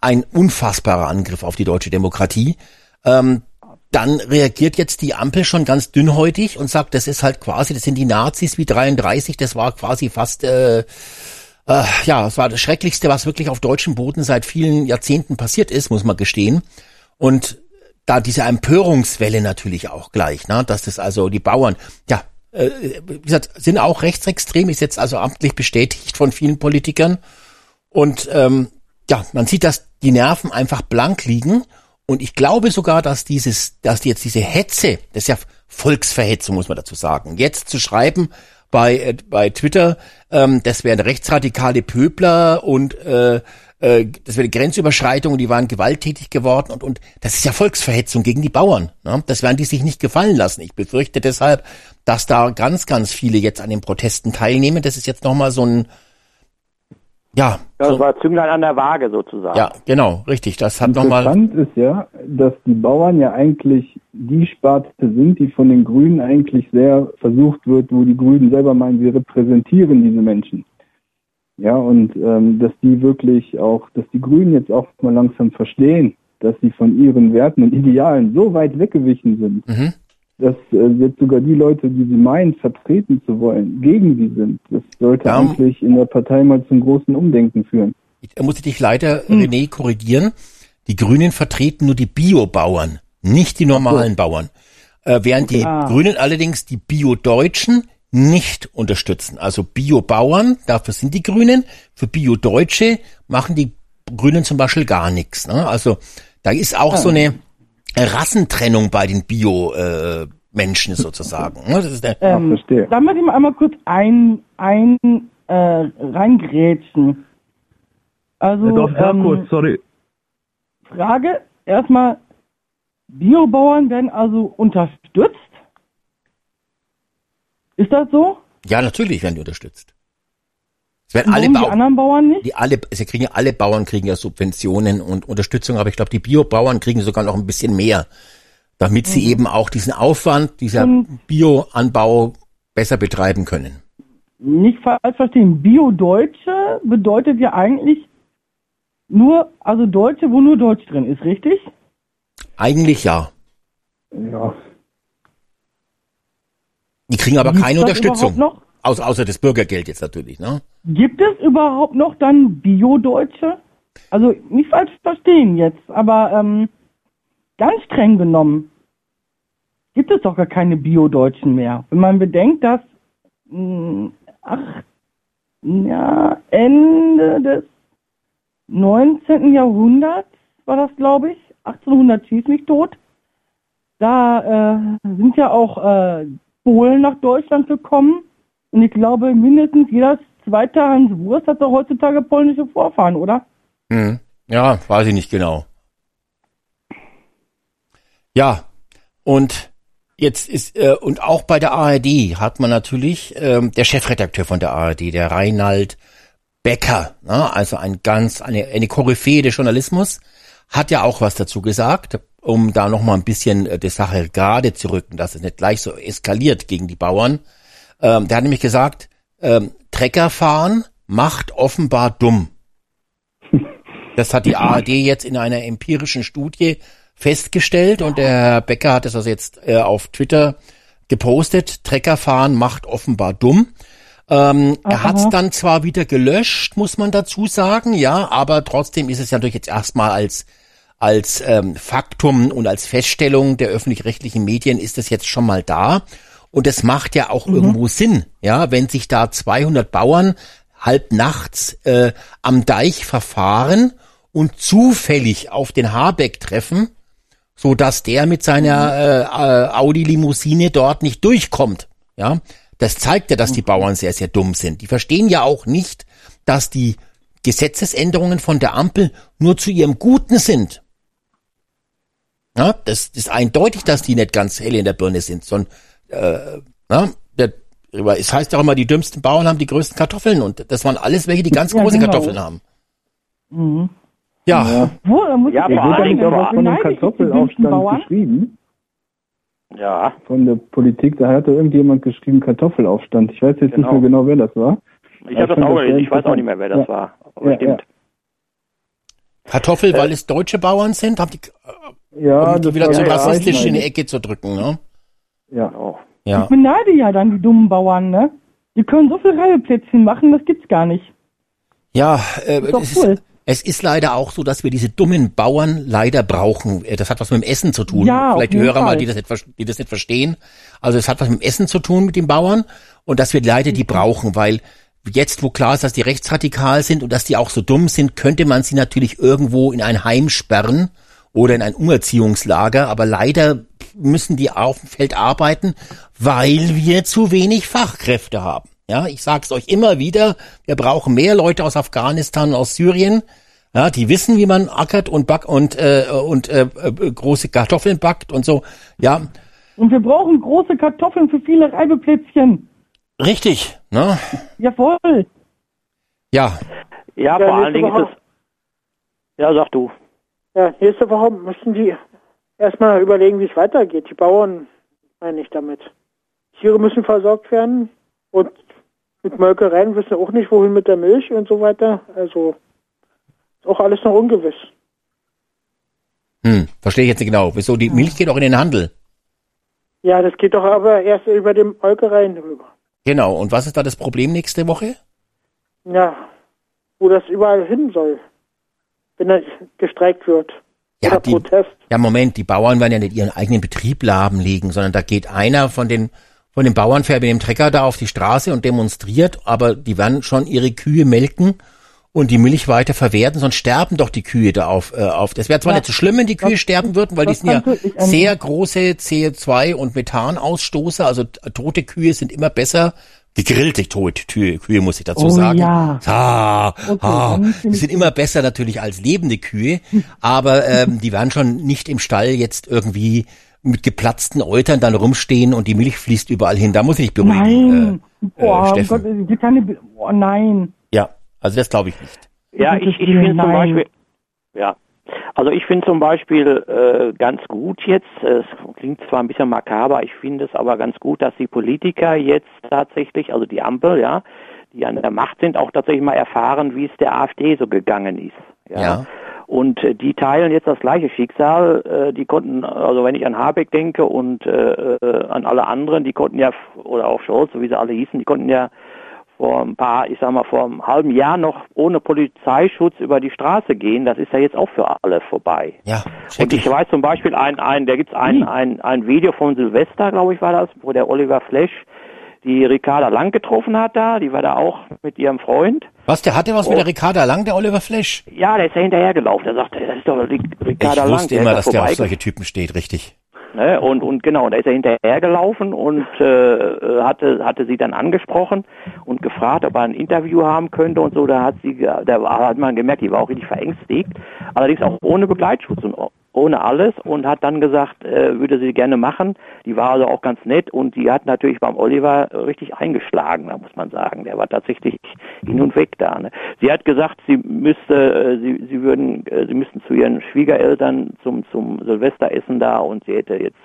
Ein unfassbarer Angriff auf die deutsche Demokratie. Ähm, dann reagiert jetzt die Ampel schon ganz dünnhäutig und sagt, das ist halt quasi, das sind die Nazis wie 33, das war quasi fast, äh, äh, ja, es war das Schrecklichste, was wirklich auf deutschem Boden seit vielen Jahrzehnten passiert ist, muss man gestehen. Und da diese Empörungswelle natürlich auch gleich, ne, dass das also die Bauern, ja, äh, wie gesagt, sind auch rechtsextrem, ist jetzt also amtlich bestätigt von vielen Politikern. Und ähm, ja, man sieht, dass die Nerven einfach blank liegen. Und ich glaube sogar, dass dieses, dass jetzt diese Hetze, das ist ja Volksverhetzung, muss man dazu sagen, jetzt zu schreiben bei, äh, bei Twitter, ähm, das wären rechtsradikale Pöbler und äh, äh, das wäre Grenzüberschreitung und die waren gewalttätig geworden und, und das ist ja Volksverhetzung gegen die Bauern. Ne? Das werden die sich nicht gefallen lassen. Ich befürchte deshalb, dass da ganz, ganz viele jetzt an den Protesten teilnehmen. Das ist jetzt nochmal so ein, ja. Das so, war Zünglein an der Waage sozusagen. ja, genau, richtig. Das hat nochmal, Interessant ist ja, dass die Bauern ja eigentlich die Sparte sind, die von den Grünen eigentlich sehr versucht wird, wo die Grünen selber meinen, sie repräsentieren diese Menschen. Ja, und ähm, dass die wirklich auch, dass die Grünen jetzt auch mal langsam verstehen, dass sie von ihren Werten und Idealen so weit weggewichen sind, mhm. Dass äh, jetzt sogar die Leute, die sie meinen, vertreten zu wollen, gegen sie sind. Das sollte Ja. eigentlich in der Partei mal zum großen Umdenken führen. da muss ich dich leider, René, korrigieren. Die Grünen vertreten nur die Biobauern, nicht die normalen Bauern. Äh, während die Ah. Grünen allerdings die Bio-Deutschen nicht unterstützen. Also Biobauern, dafür sind die Grünen. Für Bio-Deutsche machen die Grünen zum Beispiel gar nichts. Ne? Also da ist auch so eine Rassentrennung bei den Bio-Menschen sozusagen. Ne? Das ist der, Ähm, verstehe. da möchte ich mal einmal kurz ein, ein äh, reingrätschen. Also, Ja, auch ähm, kurz, sorry. Frage, erstmal, Biobauern werden also unterstützt? Ist das so? ja, natürlich werden die unterstützt. Es werden Und alle warum die Bauern. anderen Bauern nicht? Die alle, sie kriegen ja alle Bauern kriegen ja Subventionen und Unterstützung, aber ich glaube, die Biobauern kriegen sogar noch ein bisschen mehr, damit sie eben auch diesen Aufwand, dieser Bioanbau besser betreiben können. Nicht falsch verstehen. Bio-Deutsche bedeutet ja eigentlich nur, also Deutsche, wo nur Deutsch drin ist, richtig? Eigentlich ja. Ja, Die kriegen aber Gibt's keine das Unterstützung. überhaupt noch? Außer, außer das Bürgergeld jetzt natürlich, ne? Gibt es überhaupt noch dann Bio-Deutsche? Also nicht falsch verstehen jetzt, aber ähm, ganz streng genommen gibt es doch gar keine Bio-Deutschen mehr. Wenn man bedenkt, dass mh, ach, ja, Ende des 19. Jahrhunderts war das, glaube ich, 1800 schieß mich tot. Da äh, sind ja auch äh, Polen nach Deutschland gekommen. Und ich glaube, mindestens jeder zweite Hans Wurst hat doch heutzutage polnische Vorfahren, oder? Hm. Ja, weiß ich nicht genau. Ja, und jetzt ist, äh, und auch bei der ARD hat man natürlich ähm, der Chefredakteur von der ARD, der Reinhard Becker, ne, also ein ganz, eine, eine Koryphäe des Journalismus, hat ja auch was dazu gesagt, um da nochmal ein bisschen äh, die Sache gerade zu rücken, dass es nicht gleich so eskaliert gegen die Bauern. Ähm, der hat nämlich gesagt, ähm, Treckerfahren macht offenbar dumm. Das hat die ARD jetzt in einer empirischen Studie festgestellt und der Herr Becker hat es also jetzt äh, auf Twitter gepostet. Treckerfahren macht offenbar dumm. Ähm, er hat es dann zwar wieder gelöscht, muss man dazu sagen, ja, aber trotzdem ist es ja natürlich jetzt erstmal als als ähm, Faktum und als Feststellung der öffentlich-rechtlichen Medien ist es jetzt schon mal da. Und es macht ja auch irgendwo Sinn, ja, wenn sich da 200 Bauern halb nachts äh, am Deich verfahren und zufällig auf den Habeck treffen, so dass der mit seiner äh, äh, Audi-Limousine dort nicht durchkommt. Ja, das zeigt ja, dass die Bauern sehr, sehr dumm sind. Die verstehen ja auch nicht, dass die Gesetzesänderungen von der Ampel nur zu ihrem Guten sind. Ja, das ist eindeutig, dass die nicht ganz hell in der Birne sind, sondern äh, ja, der, es heißt ja auch immer, die dümmsten Bauern haben die größten Kartoffeln und das waren alles welche, die ganz Ja, große genau. Kartoffeln haben. Mhm. Ja, Wo, da muss Ja, ich vor dir allem aber von dem Kartoffelaufstand geschrieben. Ja, Von der Politik, da hatte irgendjemand geschrieben Kartoffelaufstand. Ich weiß jetzt nicht Genau. mehr genau, wer das war. ich Ja, habe das auch das gelesen. Ich weiß auch nicht mehr, wer das war. Aber Ja, stimmt. Kartoffel, weil es deutsche Bauern sind, haben die, Ja, um die wieder zu rassistisch in die. Ecke zu drücken, ne? Ja. Genau. Ja. Ich beneide ja dann die dummen Bauern, ne? Die können so viel Reiheplätzchen machen, das gibt's gar nicht. Ja, äh, Ist es cool. ist, Es ist leider auch so, dass wir diese dummen Bauern leider brauchen. Äh, Das hat was mit dem Essen zu tun. Ja, Vielleicht Hörer mal, Fall. die das, nicht, die das nicht verstehen. Also es hat was mit dem Essen zu tun mit den Bauern und dass wir leider die brauchen, weil jetzt, wo klar ist, dass die rechtsradikal sind und dass die auch so dumm sind, könnte man sie natürlich irgendwo in ein Heim sperren oder in ein Umerziehungslager. Aber leider müssen die auf dem Feld arbeiten, weil wir zu wenig Fachkräfte haben. Ja, ich sag's euch immer wieder, wir brauchen mehr Leute aus Afghanistan und aus Syrien. Ja, die wissen, wie man ackert und backt und äh, und äh, äh, große Kartoffeln backt und so. Ja, Und wir brauchen große Kartoffeln für viele Reibeplätzchen. richtig, ne? Jawohl. Ja, Ja, Ja, vor allen Dingen ist es. Ja, sag du. Ja, nächste Woche müssen die erstmal überlegen, wie es weitergeht. Die Bauern meine ich damit. Tiere müssen versorgt werden und mit Molkereien wissen wir auch nicht, wohin mit der Milch und so weiter. Also ist auch alles noch ungewiss. hm, verstehe ich jetzt nicht genau. Wieso die Milch geht auch in den Handel? Ja, das geht doch aber erst über den Molkereien rüber. Genau. Und was ist da das Problem nächste Woche? Ja, wo das überall hin soll, wenn da gestreikt wird. Ja, Oder die- Protest. Ja, Moment, die Bauern werden ja nicht ihren eigenen Betrieb lahmlegen, sondern da geht einer von den von den Bauern fährt mit dem Trecker da auf die Straße und demonstriert, aber die werden schon ihre Kühe melken und die Milch weiter verwerten, sonst sterben doch die Kühe da auf. Äh, auf. Das wäre zwar Ja, nicht so schlimm, wenn die Kühe das- sterben würden, weil die sind ja sehr große CO2 und Methanausstoßer, also tote Kühe sind immer besser. Gegrillte tote Kühe, Kühe muss ich dazu Oh sagen. ja. Ah, Okay, ah, die sind immer besser natürlich als lebende Kühe, aber ähm, die werden schon nicht im Stall jetzt irgendwie mit geplatzten Eutern dann rumstehen und die Milch fließt überall hin. Da muss ich beruhigen. Nein. äh, Boah, um Steffen. Gott, es gibt keine. Oh nein. Ja, also das glaube ich nicht. Ja, ich, ich finde zum nein. Beispiel, ja, also ich finde zum Beispiel äh, ganz gut jetzt, es klingt zwar ein bisschen makaber, ich finde es aber ganz gut, dass die Politiker jetzt tatsächlich, also die Ampel, ja, die an der Macht sind, auch tatsächlich mal erfahren, wie es der AfD so gegangen ist. Ja. Ja. Und äh, die teilen jetzt das gleiche Schicksal. Äh, die konnten, also wenn ich an Habeck denke und äh, äh, an alle anderen, die konnten ja, oder auch Scholz, so wie sie alle hießen, die konnten ja vor ein paar, ich sag mal, vor einem halben Jahr noch ohne Polizeischutz über die Straße gehen. Das ist ja jetzt auch für alle vorbei. Ja, Und ich weiß zum Beispiel ein, ein, da gibt's ein, ein, ein Video von Silvester, glaube ich, war das, wo der Oliver Flesch die Ricarda Lang getroffen hat da, die war da auch mit ihrem Freund. Was, der hatte was mit der Ricarda Lang, der Oliver Flesch? Ja, der ist ja hinterhergelaufen. Der sagte, das ist doch Ric- Ich Ricarda Lang. wusste der immer, dass da der auf solche Typen steht, richtig. Ne? Und, und genau, da ist er hinterhergelaufen und äh, hatte, hatte sie dann angesprochen und gefragt, ob er ein Interview haben könnte und so. Da hat sie, da hat man gemerkt, die war auch richtig verängstigt. Allerdings auch ohne Begleitschutz und ohne alles und hat dann gesagt, äh, würde sie gerne machen. Die war also auch ganz nett und die hat natürlich beim Oliver richtig eingeschlagen, da muss man sagen. Der war tatsächlich hin und weg da. Ne? Sie hat gesagt, sie müsste, äh, sie, sie würden, äh, sie müssten zu ihren Schwiegereltern zum zum Silvesteressen da und sie hätte jetzt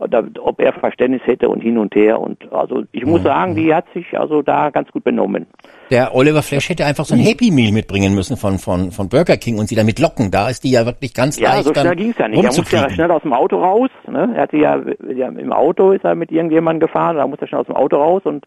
ob er Verständnis hätte und hin und her und also ich muss sagen, die hat sich also da ganz gut benommen. Der Oliver Flesch hätte einfach so ein Happy Meal mitbringen müssen von, von, von Burger King und sie damit locken. Da ist die ja wirklich ganz Ja, leicht so schnell dann ging's ja nicht. Er musste ja schnell aus dem Auto raus. Ne? Er hatte ja, ja im Auto ist er mit irgendjemandem gefahren, da musste er schnell aus dem Auto raus und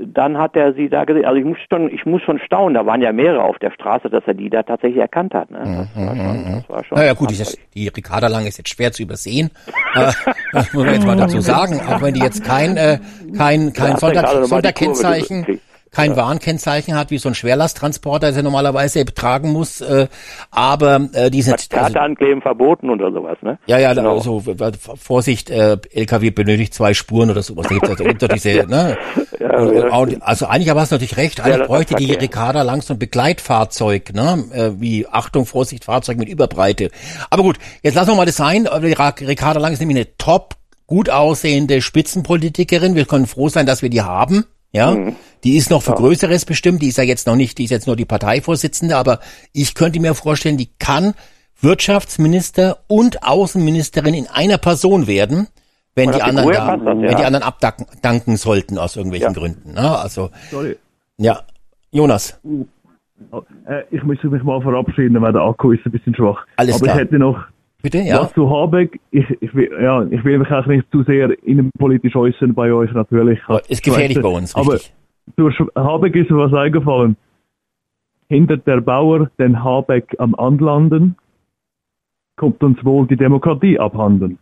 dann hat er sie da gesehen. Also ich muss schon, ich muss schon staunen. Da waren ja mehrere auf der Straße, dass er die da tatsächlich erkannt hat. Ne? Das war schon, das war schon. Naja gut, die, Ricarda Lang ist jetzt schwer zu übersehen. äh, das muss man jetzt mal dazu sagen. Auch wenn die jetzt kein, äh, kein, kein er Sonder, Sonderkennzeichen, kein Warnkennzeichen hat, wie so ein Schwerlasttransporter, das er normalerweise tragen muss. Äh, aber äh, diese Hat Karte ankleben verboten oder sowas, ne? Ja, ja, Genau. also Vorsicht, äh, LKW benötigt zwei Spuren oder sowas. Da gibt's also unter diese, ne? Ja, Und- ja, und- also eigentlich aber hast du natürlich recht, eigentlich bräuchte die. Ricarda lang so ein Begleitfahrzeug, ne? Äh, wie Achtung, Vorsicht, Fahrzeug mit Überbreite. Aber gut, jetzt lassen wir mal das sein. Die Ra- Ricarda Lang ist nämlich eine top, gut aussehende Spitzenpolitikerin. Wir können froh sein, dass wir die haben. Ja, Mhm. die ist noch für Größeres bestimmt. Die ist ja jetzt noch nicht, die ist jetzt nur die Parteivorsitzende, aber ich könnte mir vorstellen, die kann Wirtschaftsminister und Außenministerin in einer Person werden, wenn die der anderen da, das, wenn ja. die anderen abdanken sollten aus irgendwelchen Ja. Gründen. Ne? Also, Sorry. ja, Jonas. Äh, ich müsste mich mal verabschieden, weil der Akku ist ein bisschen schwach. Alles Aber klar. ich hätte noch Bitte, ja. was zu Habeck. Ich, ich, will, ja, ich will mich auch nicht zu sehr innenpolitisch äußern bei euch natürlich. Aber Ist gefährlich Schweizer. bei uns, Aber richtig. zu Sch- Habeck ist mir was eingefallen. hindert der Bauer den Habeck am Anlanden, kommt uns wohl die Demokratie abhanden.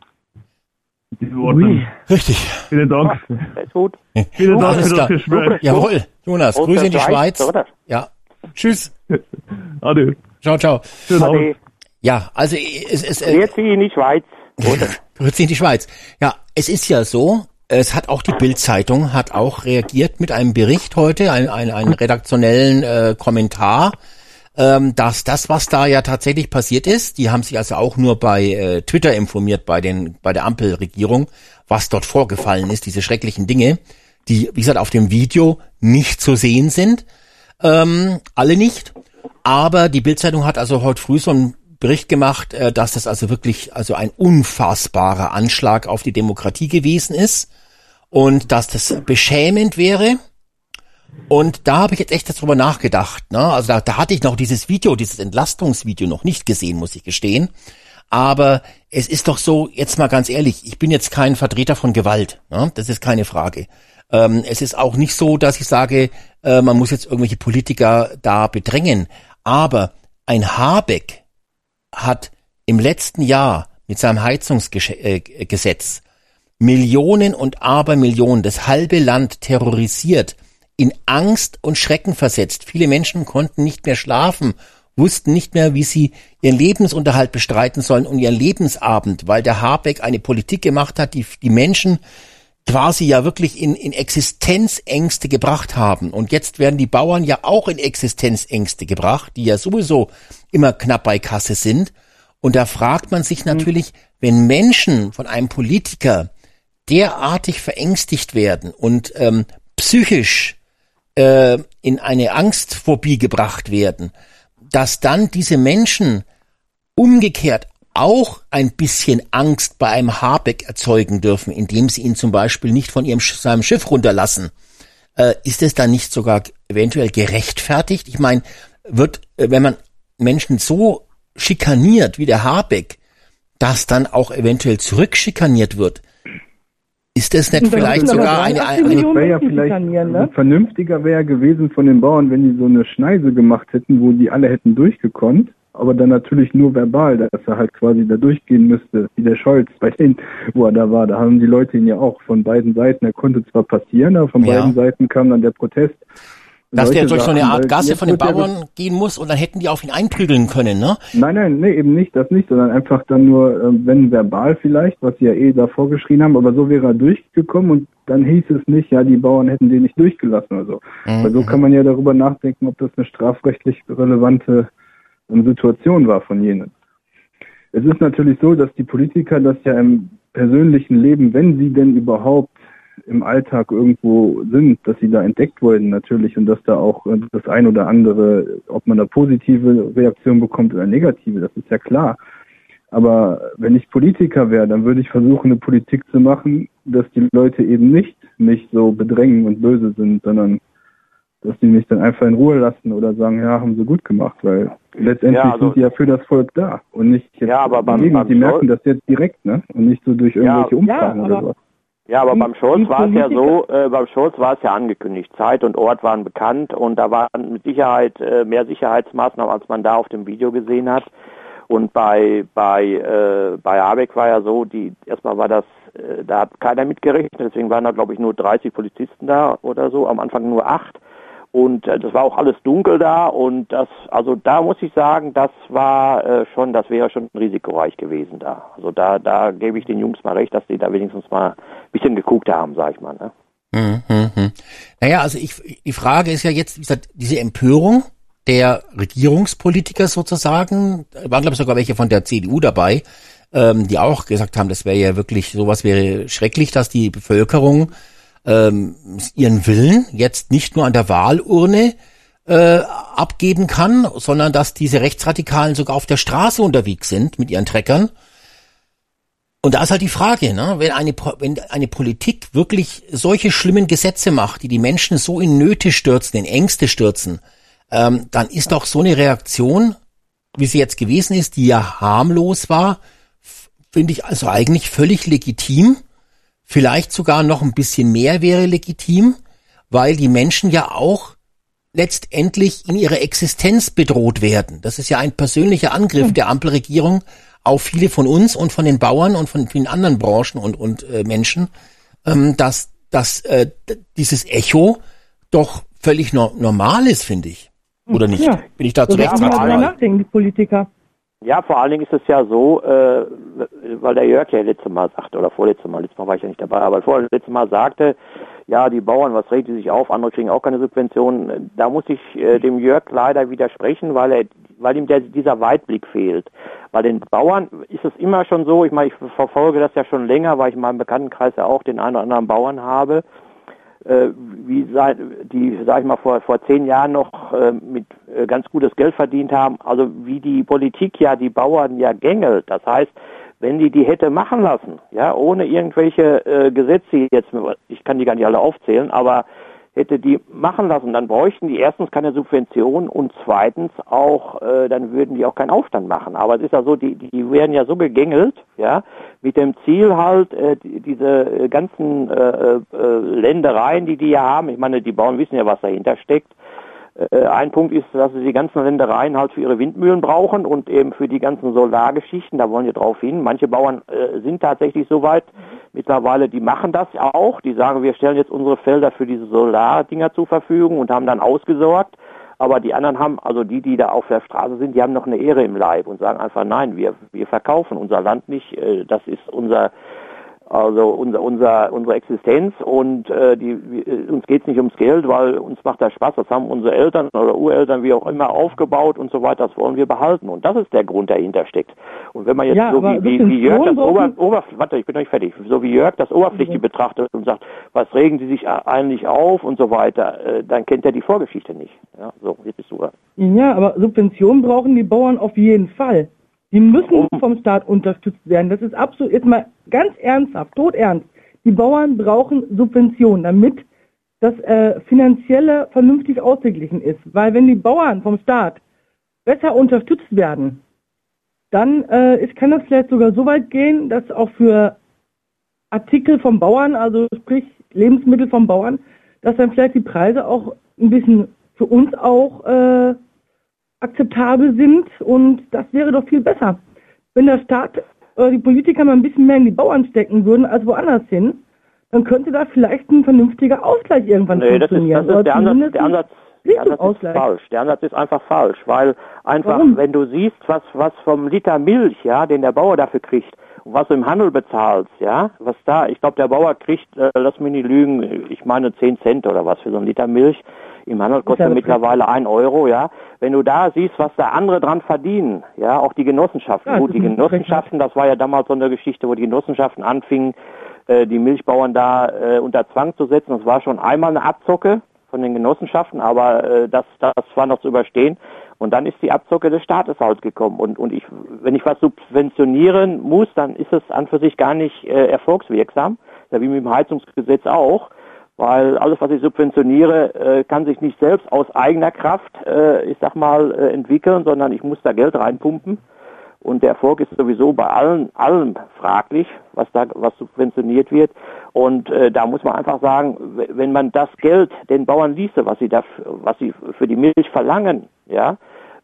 Mit diesen Worten. Richtig. Vielen Dank. Gut. Vielen Dank für das Gespräch. Jawohl, Jonas, Grüße in die Schweiz, Schweiz. oder? Ja. Tschüss. Adieu. Ciao, ciao. Schönen Abend. Ja, also es ist äh, Jetzt in die Schweiz. Oder? Grüezi in die Schweiz. Ja, es ist ja so, es hat auch die Bild-Zeitung hat auch reagiert mit einem Bericht heute, ein, ein, einen redaktionellen äh, Kommentar, ähm, dass das, was da ja tatsächlich passiert ist, die haben sich also auch nur bei äh, Twitter informiert, bei den bei der Ampelregierung, was dort vorgefallen ist, diese schrecklichen Dinge, die, wie gesagt, auf dem Video nicht zu sehen sind, ähm, alle nicht. Aber die Bildzeitung hat also heute früh so einen Bericht gemacht, äh, dass das also wirklich also ein unfassbarer Anschlag auf die Demokratie gewesen ist und dass das beschämend wäre. Und da habe ich jetzt echt darüber nachgedacht. Ne? Also da, da hatte ich noch dieses Video, dieses Entlastungsvideo noch nicht gesehen, muss ich gestehen. Aber es ist doch so, jetzt mal ganz ehrlich, ich bin jetzt kein Vertreter von Gewalt. Ne? Das ist keine Frage. Ähm, es ist auch nicht so, dass ich sage, äh, man muss jetzt irgendwelche Politiker da bedrängen. Aber ein Habeck hat im letzten Jahr mit seinem Heizungsgesetz Millionen und Abermillionen das halbe Land terrorisiert, in Angst und Schrecken versetzt. Viele Menschen konnten nicht mehr schlafen, wussten nicht mehr, wie sie ihren Lebensunterhalt bestreiten sollen und ihren Lebensabend, weil der Habeck eine Politik gemacht hat, die die Menschen quasi ja wirklich in, in Existenzängste gebracht haben. Und jetzt werden die Bauern ja auch in Existenzängste gebracht, die ja sowieso immer knapp bei Kasse sind. Und da fragt man sich natürlich, wenn Menschen von einem Politiker derartig verängstigt werden und ähm, psychisch äh, in eine Angstphobie gebracht werden, dass dann diese Menschen umgekehrt auch ein bisschen Angst bei einem Habeck erzeugen dürfen, indem sie ihn zum Beispiel nicht von ihrem Sch- seinem Schiff runterlassen. Äh, ist es dann nicht sogar eventuell gerechtfertigt? Ich meine, wird, äh, wenn man Menschen so schikaniert wie der Habeck, dass dann auch eventuell zurückschikaniert wird, ist das nicht vielleicht sogar eine, 83 eine, Millionen wäre ja vielleicht ne? also vernünftiger wäre gewesen von den Bauern, wenn die so eine Schneise gemacht hätten, wo die alle hätten durchgekonnt, aber dann natürlich nur verbal, dass er halt quasi da durchgehen müsste, wie der Scholz bei denen, wo er da war. Da haben die Leute ihn ja auch von beiden Seiten, er konnte zwar passieren, aber von Ja. beiden Seiten kam dann der Protest. dass der durch so eine Art Gasse von den Bauern gehen muss und dann hätten die auf ihn einprügeln können, ne? Nein, nein, nee, eben nicht, das nicht, sondern einfach dann nur, äh, wenn verbal vielleicht, was sie ja eh da vorgeschrien haben, aber so wäre er durchgekommen und dann hieß es nicht, ja, die Bauern hätten den nicht durchgelassen oder so. Weil so kann man ja darüber nachdenken, ob das eine strafrechtlich relevante ähm, Situation war von jenen. Es ist natürlich so, dass die Politiker das ja im persönlichen Leben, wenn sie denn überhaupt im Alltag irgendwo sind, dass sie da entdeckt wurden natürlich und dass da auch äh, das ein oder andere, ob man da positive Reaktionen bekommt oder negative, das ist ja klar. Aber wenn ich Politiker wäre, dann würde ich versuchen, eine Politik zu machen, dass die Leute eben nicht mich so bedrängen und böse sind, sondern dass die mich dann einfach in Ruhe lassen oder sagen, ja, haben sie gut gemacht, weil letztendlich Ja, also- sind die ja für das Volk da und nicht jetzt Ja, aber beim- beim die merken das jetzt direkt, ne? Und nicht so durch irgendwelche Ja. Umfragen Ja, oder aber- was. Ja, aber beim Scholz war es ja so, äh, beim Scholz war es ja angekündigt. Zeit und Ort waren bekannt und da waren mit Sicherheit äh, mehr Sicherheitsmaßnahmen, als man da auf dem Video gesehen hat. Und bei bei äh, bei Habeck war ja so, die erstmal war das, äh, da hat keiner mitgerechnet, deswegen waren da glaube ich nur 30 Polizisten da oder so, am Anfang nur acht. Und äh, das war auch alles dunkel da und das, also da muss ich sagen, das war äh, schon, das wäre schon risikoreich gewesen da. Also da, da gebe ich den Jungs mal recht, dass die da wenigstens mal ein bisschen geguckt haben, sag ich mal. Ne? Hm, hm, hm. Naja, also ich, die Frage ist ja jetzt, wie gesagt, diese Empörung der Regierungspolitiker sozusagen, waren glaube ich sogar welche von der CDU dabei, ähm, die auch gesagt haben, das wäre ja wirklich, sowas wäre schrecklich, dass die Bevölkerung ähm, ihren Willen jetzt nicht nur an der Wahlurne äh, abgeben kann, sondern dass diese Rechtsradikalen sogar auf der Straße unterwegs sind mit ihren Treckern. Und da ist halt die Frage, ne, wenn eine, wenn eine Politik wirklich solche schlimmen Gesetze macht, die die Menschen so in Nöte stürzen, in Ängste stürzen, ähm, dann ist doch so eine Reaktion, wie sie jetzt gewesen ist, die ja harmlos war, finde ich also eigentlich völlig legitim. Vielleicht sogar noch ein bisschen mehr wäre legitim, weil die Menschen ja auch letztendlich in ihrer Existenz bedroht werden. Das ist ja ein persönlicher Angriff der Ampelregierung auf viele von uns und von den Bauern und von vielen anderen Branchen und, und äh, Menschen, ähm, dass, dass äh, dieses Echo doch völlig no normal ist, finde ich. Oder nicht? Ja. Bin ich da zu So Recht die Politiker. Ja, vor allen Dingen ist es ja so, äh, weil der Jörg ja letztes Mal sagte, oder vorletztes Mal, letztes Mal war ich ja nicht dabei, aber vorletztes Mal sagte, ja, die Bauern, was regt die sich auf, andere kriegen auch keine Subventionen. Da muss ich äh, dem Jörg leider widersprechen, weil er, weil ihm der, dieser Weitblick fehlt. Bei den Bauern ist es immer schon so, ich meine, ich verfolge das ja schon länger, weil ich in meinem Bekanntenkreis ja auch den einen oder anderen Bauern habe, wie seit, die, sag ich mal, vor, vor zehn Jahren noch äh, mit äh, ganz gutes Geld verdient haben. Also wie die Politik ja die Bauern ja gängelt. Das heißt, wenn die die hätte machen lassen, ja, ohne irgendwelche äh, Gesetze jetzt, ich kann die gar nicht alle aufzählen, aber hätte die machen lassen, dann bräuchten die erstens keine Subvention und zweitens auch, äh, dann würden die auch keinen Aufstand machen. Aber es ist ja so, die, die werden ja so gegängelt, ja, mit dem Ziel halt, äh, die, diese äh, ganzen äh, äh, Ländereien, die die ja haben, ich meine, die Bauern wissen ja, was dahinter steckt, ein Punkt ist, dass sie die ganzen Ländereien halt für ihre Windmühlen brauchen und eben für die ganzen Solargeschichten, da wollen wir drauf hin. Manche Bauern äh, sind tatsächlich so weit mittlerweile, die machen das auch, die sagen, wir stellen jetzt unsere Felder für diese Solardinger zur Verfügung und haben dann ausgesorgt. Aber die anderen haben, also die, die da auf der Straße sind, die haben noch eine Ehre im Leib und sagen einfach, nein, wir, wir verkaufen unser Land nicht, äh, das ist unser, also unser, unser, unsere Existenz und äh, die, wir- uns geht's nicht ums Geld, weil uns macht das Spaß. Das haben unsere Eltern oder Ureltern, wie auch immer, aufgebaut und so weiter. Das wollen wir behalten. Und das ist der Grund, der hinter steckt. Und wenn man jetzt Ja, so wie, wie, wie Jörg das Ober, Ober, warte, ich bin noch nicht fertig, so wie Jörg das Oberflächliche betrachtet und sagt, was regen Sie sich eigentlich auf und so weiter, äh, dann kennt er die Vorgeschichte nicht. Ja, so, jetzt bist du dran. Ja, aber Subventionen brauchen die Bauern auf jeden Fall. Die müssen vom Staat unterstützt werden. Das ist absolut, jetzt mal ganz ernsthaft, todernst. Die Bauern brauchen Subventionen, damit das äh, Finanzielle vernünftig ausgeglichen ist. Weil wenn die Bauern vom Staat besser unterstützt werden, dann äh, ist, kann das vielleicht sogar so weit gehen, dass auch für Artikel vom Bauern, also sprich Lebensmittel vom Bauern, dass dann vielleicht die Preise auch ein bisschen für uns auch äh, akzeptabel sind und das wäre doch viel besser. Wenn der Staat oder die Politiker mal ein bisschen mehr in die Bauern stecken würden als woanders hin, dann könnte da vielleicht ein vernünftiger Ausgleich irgendwann Nee, das ist, funktionieren. das ist der Ansatz, der Ansatz, der Ansatz ist falsch. Der Ansatz ist einfach falsch, weil einfach, Warum? wenn du siehst, was, was vom Liter Milch, ja, den der Bauer dafür kriegt, was du im Handel bezahlst, ja, was da, ich glaube, der Bauer kriegt, äh, lass mich nicht lügen, ich meine 10 Cent oder was für so einen Liter Milch. Im Handel kostet mittlerweile ein Euro, ja. Wenn du da siehst, was da andere dran verdienen, ja, auch die Genossenschaften. Ja, Gut, die Genossenschaften, das war ja damals so eine Geschichte, wo die Genossenschaften anfingen, äh, die Milchbauern da äh, unter Zwang zu setzen. Das war schon einmal eine Abzocke von den Genossenschaften, aber äh, das, das war noch zu überstehen. Und dann ist die Abzocke des Staates halt gekommen. Und, und ich, wenn ich was subventionieren muss, dann ist es an für sich gar nicht äh, erfolgswirksam. Ja, wie mit dem Heizungsgesetz auch. Weil alles, was ich subventioniere, äh, kann sich nicht selbst aus eigener Kraft, äh, ich sag mal, äh, entwickeln, sondern ich muss da Geld reinpumpen. Und der Erfolg ist sowieso bei allen, allem fraglich, was da, was subventioniert wird. Und äh, da muss man einfach sagen, wenn man das Geld den Bauern ließe, was sie da, was sie für die Milch verlangen, ja,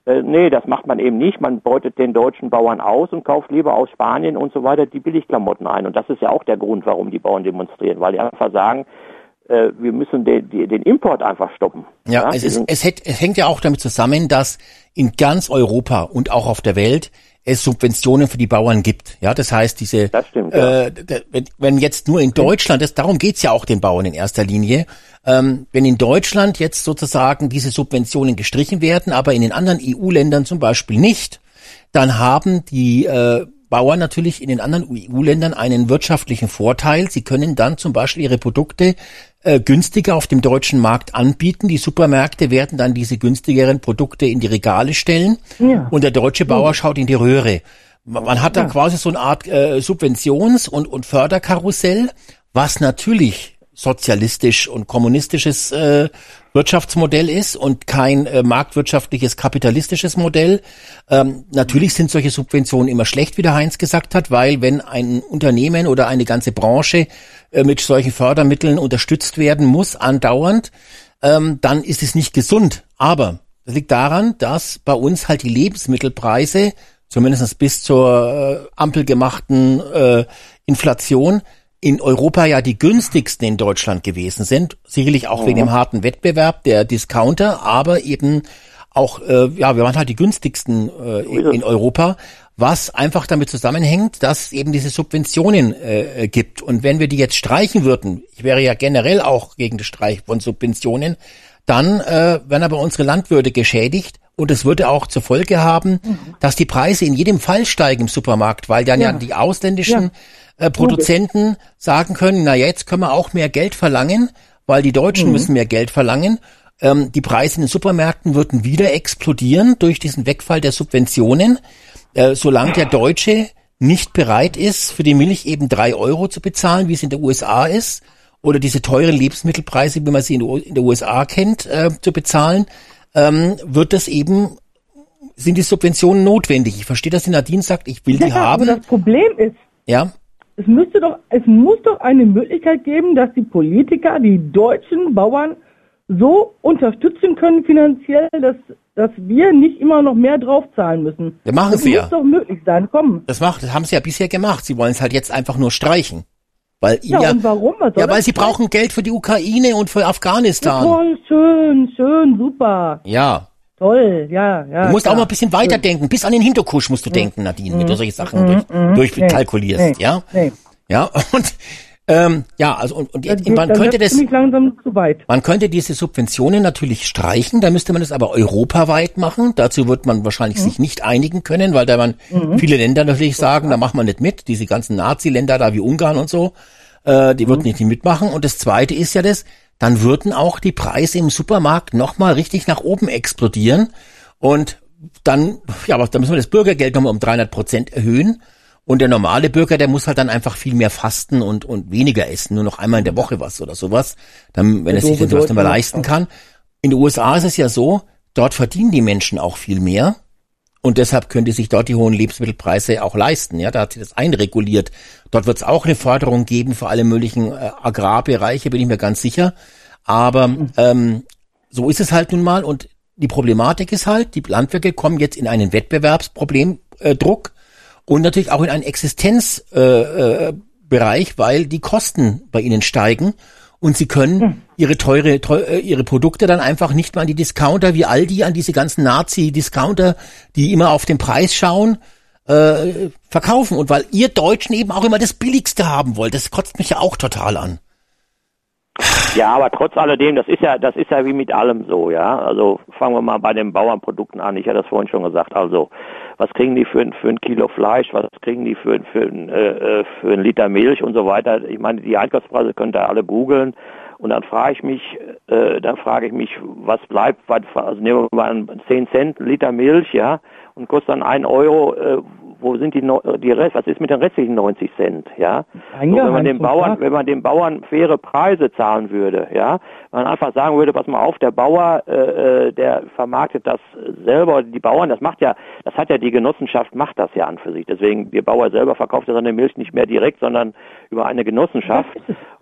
äh, nee, das macht man eben nicht. Man beutet den deutschen Bauern aus und kauft lieber aus Spanien und so weiter die Billigklamotten ein. Und das ist ja auch der Grund, warum die Bauern demonstrieren, weil die einfach sagen, äh, wir müssen den, den, Import einfach stoppen. Ja, es, ist, es, hätt, es hängt ja auch damit zusammen, dass in ganz Europa und auch auf der Welt es Subventionen für die Bauern gibt. Ja, das heißt, diese, Das stimmt, ja. äh, wenn, wenn jetzt nur in Deutschland, das, darum geht's ja auch den Bauern in erster Linie, ähm, wenn in Deutschland jetzt sozusagen diese Subventionen gestrichen werden, aber in den anderen EU-Ländern zum Beispiel nicht, dann haben die äh, Bauern natürlich in den anderen EU-Ländern einen wirtschaftlichen Vorteil. Sie können dann zum Beispiel ihre Produkte äh, günstiger auf dem deutschen Markt anbieten. Die Supermärkte werden dann diese günstigeren Produkte in die Regale stellen Ja. und der deutsche Bauer schaut in die Röhre. Man man hat da quasi so eine Art äh, Subventions- und, und Förderkarussell, was natürlich sozialistisch und kommunistisches äh, Wirtschaftsmodell ist und kein äh, marktwirtschaftliches kapitalistisches Modell. Ähm, natürlich sind solche Subventionen immer schlecht, wie der Heinz gesagt hat, weil wenn ein Unternehmen oder eine ganze Branche äh, mit solchen Fördermitteln unterstützt werden muss, andauernd, ähm, dann ist es nicht gesund. Aber das liegt daran, dass bei uns halt die Lebensmittelpreise, zumindest bis zur äh, ampelgemachten äh, Inflation, in Europa ja die günstigsten in Deutschland gewesen sind. Sicherlich auch wegen dem harten Wettbewerb der Discounter, aber eben auch, äh, ja, wir waren halt die günstigsten äh, in, in Europa, was einfach damit zusammenhängt, dass es eben diese Subventionen äh, gibt. Und wenn wir die jetzt streichen würden, ich wäre ja generell auch gegen den Streich von Subventionen, dann äh, werden aber unsere Landwirte geschädigt und es würde auch zur Folge haben, dass die Preise in jedem Fall steigen im Supermarkt, weil dann ja, Ja. die ausländischen äh, Produzenten sagen können, na jetzt können wir auch mehr Geld verlangen, weil die Deutschen müssen mehr Geld verlangen. Ähm, die Preise in den Supermärkten würden wieder explodieren durch diesen Wegfall der Subventionen, äh, solange der Deutsche nicht bereit ist, für die Milch eben drei Euro zu bezahlen, wie es in der USA ist, oder diese teuren Lebensmittelpreise, wie man sie in, der- in der USA kennt, äh, zu bezahlen, ähm, wird das eben, sind die Subventionen notwendig. Ich verstehe, dass die Nadine sagt, ich will die Ja, aber haben. das Problem ist, Ja, es müsste doch, es muss doch eine Möglichkeit geben, dass die Politiker die deutschen Bauern so unterstützen können finanziell, dass, dass wir nicht immer noch mehr draufzahlen müssen. Wir machen das sie ja. muss doch möglich sein. Komm. das macht, das haben sie ja bisher gemacht. Sie wollen es halt jetzt einfach nur streichen. Weil, Ja, ja, und warum? Was ja, weil das sie brauchen Geld für die Ukraine und für Afghanistan. Toll, schön, schön, super. Ja. Toll, ja, ja. Du musst klar. auch mal ein bisschen weiterdenken. Bis an den Hinterkusch musst du denken, Nadine, wenn du solche Sachen durch, durchkalkulierst, Nee, ja? Nee. Ja, und, ähm, ja, also, und, und man geht, dann könnte das, man könnte diese Subventionen natürlich streichen, da müsste man das aber europaweit machen. Dazu wird man wahrscheinlich Mhm. sich nicht einigen können, weil da man viele Länder natürlich sagen, da machen wir nicht mit. Diese ganzen Nazi-Länder da wie Ungarn und so, äh, die Mhm. würden nicht mitmachen. Und das zweite ist ja das, dann würden auch die Preise im Supermarkt nochmal richtig nach oben explodieren. Und dann, ja, aber da müssen wir das Bürgergeld nochmal um 300 Prozent erhöhen. Und der normale Bürger, der muss halt dann einfach viel mehr fasten und, und weniger essen, nur noch einmal in der Woche was oder sowas, dann, wenn er sich das nicht mehr leisten kann. In den USA ist es ja so, dort verdienen die Menschen auch viel mehr. Und deshalb könnte sich dort die hohen Lebensmittelpreise auch leisten. Ja, da hat sich das einreguliert. Dort wird es auch eine Förderung geben für alle möglichen äh, Agrarbereiche, bin ich mir ganz sicher. Aber ähm, so ist es halt nun mal. Und die Problematik ist halt, die Landwirte kommen jetzt in einen Wettbewerbsproblemdruck äh, und natürlich auch in einen Existenzbereich, äh, äh, weil die Kosten bei ihnen steigen und sie können ihre teure, teu, äh, ihre Produkte dann einfach nicht mehr an die Discounter wie Aldi, an diese ganzen Nazi-Discounter, die immer auf den Preis schauen, äh, verkaufen. Und weil ihr Deutschen eben auch immer das Billigste haben wollt, das kotzt mich ja auch total an. Ja, aber trotz alledem, das ist ja, das ist ja wie mit allem so, ja. Also fangen wir mal bei den Bauernprodukten an. Ich hatte das vorhin schon gesagt. Also, was kriegen die für, ein- für ein Kilo Fleisch? Was kriegen die für, für, ein, äh, äh, für einen Liter Milch und so weiter? Ich meine, die Einkaufspreise könnt ihr alle googeln. Und dann frage ich mich, äh, dann frage ich mich, was bleibt, was, also nehmen wir mal einen 10 Cent Liter Milch, ja, und kostet dann einen Euro, äh, wo sind die, no- die Rest, was ist mit den restlichen 90 Cent, ja? So, wenn man den Bauern, wenn man den Bauern faire Preise zahlen würde, ja, man einfach sagen würde, pass mal auf, der Bauer, äh, äh, der vermarktet das selber, die Bauern, das macht ja, das hat ja die Genossenschaft, macht das ja an für sich. Deswegen, der Bauer selber verkauft ja seine Milch nicht mehr direkt, sondern über eine Genossenschaft.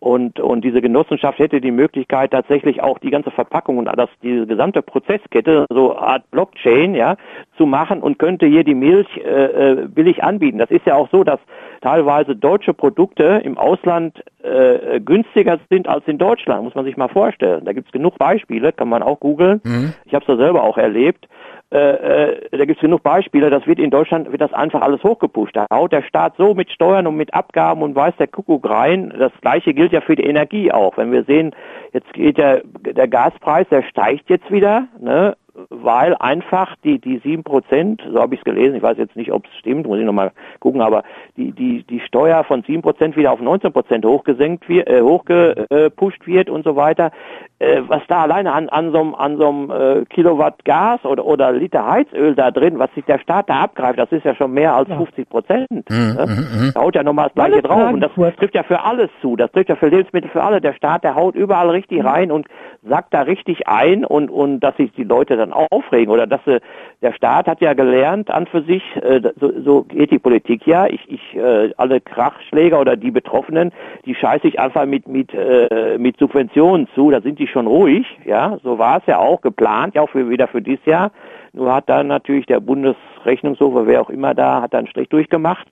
Und, und diese Genossenschaft hätte die Möglichkeit, tatsächlich auch die ganze Verpackung und das, diese gesamte Prozesskette, so Art Blockchain, ja, zu machen und könnte hier die Milch äh, äh, billig anbieten. Das ist ja auch so, dass teilweise deutsche Produkte im Ausland äh, günstiger sind als in Deutschland, muss man sich mal vorstellen. Da gibt es genug Beispiele, kann man auch googeln. Ich habe es ja selber auch erlebt. Äh, äh, da gibt es genug Beispiele, das wird in Deutschland, wird das einfach alles hochgepusht. Da haut der Staat so mit Steuern und mit Abgaben und weiß der Kuckuck rein. Das gleiche gilt ja für die Energie auch. Wenn wir sehen, jetzt geht der, der Gaspreis, der steigt jetzt wieder, ne? Weil einfach die die sieben Prozent, so habe ich es gelesen, ich weiß jetzt nicht, ob es stimmt, muss ich nochmal gucken, aber die die die Steuer von sieben Prozent wieder auf 19 Prozent hochgesenkt wird, äh, hochgepusht wird und so weiter. Äh, was da alleine an an so einem an so äh, Kilowatt Gas oder oder Liter Heizöl da drin, was sich der Staat da abgreift, das ist ja schon mehr als 50 Prozent. Ne? Da haut ja nochmal das gleiche Alle drauf und das trifft ja für alles zu. Das trifft ja für Lebensmittel für alle. Der Staat, der haut überall richtig rein und sackt da richtig ein und und dass sich die Leute dann dann aufregen oder dass sie, der Staat hat ja gelernt an für sich, äh, so, so geht die Politik ja. Ich, ich äh, alle Krachschläger oder die Betroffenen, die scheiße ich einfach mit mit äh, mit Subventionen zu. Da sind die schon ruhig, ja. So war es ja auch geplant, ja auch für wieder für dieses Jahr. Nur hat dann natürlich der Bundesrechnungshof, wer auch immer da, hat dann Strich durchgemacht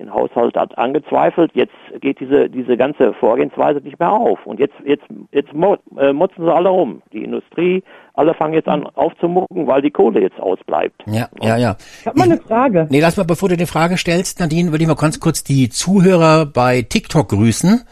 den Haushalt hat angezweifelt. Jetzt geht diese, diese ganze Vorgehensweise nicht mehr auf. Und jetzt, jetzt, jetzt mo äh, motzen sie alle rum. Die Industrie, alle fangen jetzt an aufzumucken, weil die Kohle jetzt ausbleibt. Ja, ja, ja. Ich habe mal eine Frage. Nee, lass mal, bevor du die Frage stellst, Nadine, würde ich mal ganz kurz die Zuhörer bei TikTok grüßen,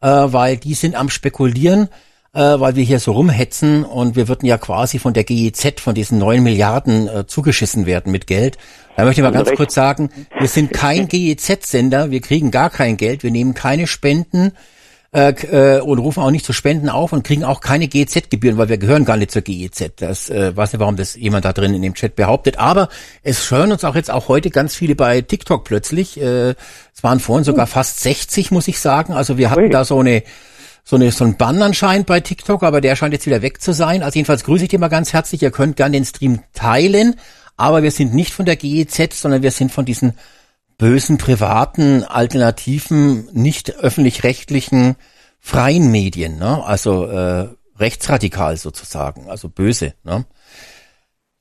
äh, weil die sind am spekulieren, äh, weil wir hier so rumhetzen und wir würden ja quasi von der GEZ, von diesen neun Milliarden äh, zugeschissen werden mit Geld. Da möchte ich mal ganz kurz sagen, wir sind kein GEZ-Sender, wir kriegen gar kein Geld, wir nehmen keine Spenden äh, äh, und rufen auch nicht zu Spenden auf und kriegen auch keine GEZ-Gebühren, weil wir gehören gar nicht zur GEZ. Das äh, weiß nicht, warum das jemand da drin in dem Chat behauptet. Aber es hören uns auch jetzt auch heute ganz viele bei TikTok plötzlich. Äh, es waren vorhin sogar fast 60, muss ich sagen. Also wir hatten da so eine so, eine, so ein Bann anscheinend bei TikTok, aber der scheint jetzt wieder weg zu sein. Also jedenfalls grüße ich dir mal ganz herzlich. Ihr könnt gerne den Stream teilen, aber wir sind nicht von der GEZ, sondern wir sind von diesen bösen privaten, alternativen, nicht öffentlich-rechtlichen freien Medien, ne? also äh, rechtsradikal sozusagen, also böse. Ne?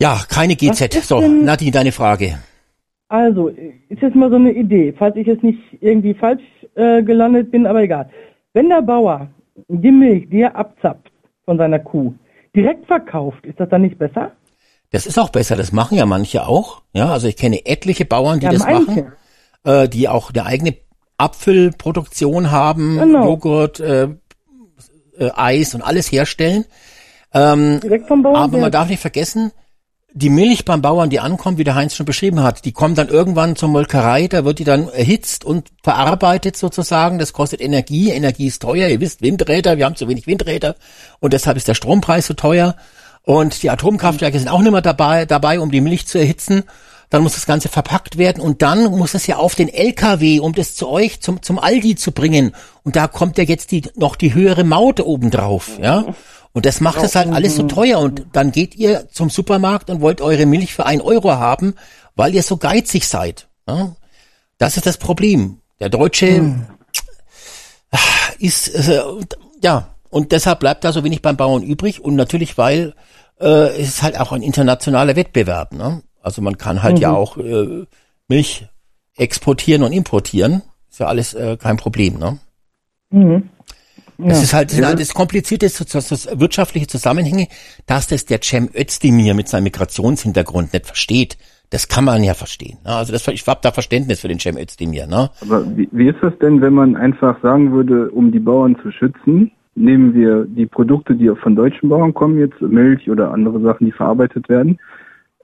Ja, keine GZ. So, Nadine, deine Frage. Also, ist jetzt mal so eine Idee, falls ich jetzt nicht irgendwie falsch äh, gelandet bin, aber egal. Wenn der Bauer die Milch, die er abzapft von seiner Kuh, direkt verkauft, ist das dann nicht besser? Das ist auch besser, das machen ja manche auch. Ja, also ich kenne etliche Bauern, die Ja, das manche. machen, äh, die auch eine eigene Apfelproduktion haben, Genau. Joghurt, äh, äh, Eis und alles herstellen. Ähm, Direkt vom Bauern aber man darf nicht vergessen, die Milch beim Bauern, die ankommt, wie der Heinz schon beschrieben hat, die kommt dann irgendwann zur Molkerei, da wird die dann erhitzt und verarbeitet sozusagen. Das kostet Energie. Energie ist teuer. Ihr wisst, Windräder, wir haben zu wenig Windräder und deshalb ist der Strompreis so teuer. Und die Atomkraftwerke sind auch nicht mehr dabei, dabei, um die Milch zu erhitzen. Dann muss das Ganze verpackt werden und dann muss es ja auf den LKW, um das zu euch, zum, zum Aldi zu bringen. Und da kommt ja jetzt die, noch die höhere Maut obendrauf, ja. Und das macht es halt alles so teuer. Und dann geht ihr zum Supermarkt und wollt eure Milch für ein Euro haben, weil ihr so geizig seid. Das ist das Problem. Der Deutsche ist, äh, ja, und deshalb bleibt da so wenig beim Bauern übrig. Und natürlich, weil äh, es ist halt auch ein internationaler Wettbewerb. Ne? Also man kann halt ja auch äh, Milch exportieren und importieren. Ist ja alles äh, kein Problem. Ne? Mhm. Es ist halt, sind halt das komplizierte so- so wirtschaftliche Zusammenhänge, dass das der Cem Özdemir mit seinem Migrationshintergrund nicht versteht. Das kann man ja verstehen. Ne? Also das, ich hab da Verständnis für den Cem Özdemir. Ne? Aber wie, wie ist das denn, wenn man einfach sagen würde, um die Bauern zu schützen, nehmen wir die Produkte, die von deutschen Bauern kommen, jetzt Milch oder andere Sachen, die verarbeitet werden,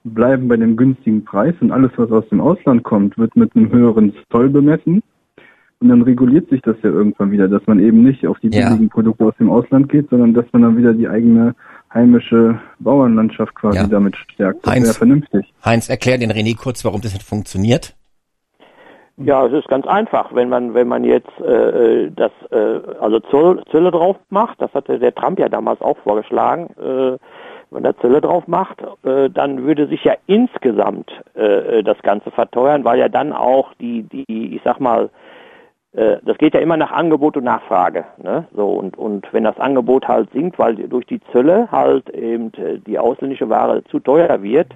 bleiben bei dem günstigen Preis und alles, was aus dem Ausland kommt, wird mit einem höheren Zoll bemessen. Und dann reguliert sich das ja irgendwann wieder, dass man eben nicht auf die Ja. billigen Produkte aus dem Ausland geht, sondern dass man dann wieder die eigene heimische Bauernlandschaft quasi Ja. damit stärkt. Das Heinz. wäre vernünftig. Heinz, erklär den René kurz, warum das nicht funktioniert. Ja, es ist ganz einfach, wenn man wenn man jetzt äh, das äh, also Zoll, Zölle drauf macht, das hatte der Trump ja damals auch vorgeschlagen, äh, wenn er Zölle drauf macht, äh, dann würde sich ja insgesamt äh, das Ganze verteuern, weil ja dann auch die die ich sag mal äh, das geht ja immer nach Angebot und Nachfrage, ne? So und und wenn das Angebot halt sinkt, weil durch die Zölle halt eben äh, die ausländische Ware zu teuer wird,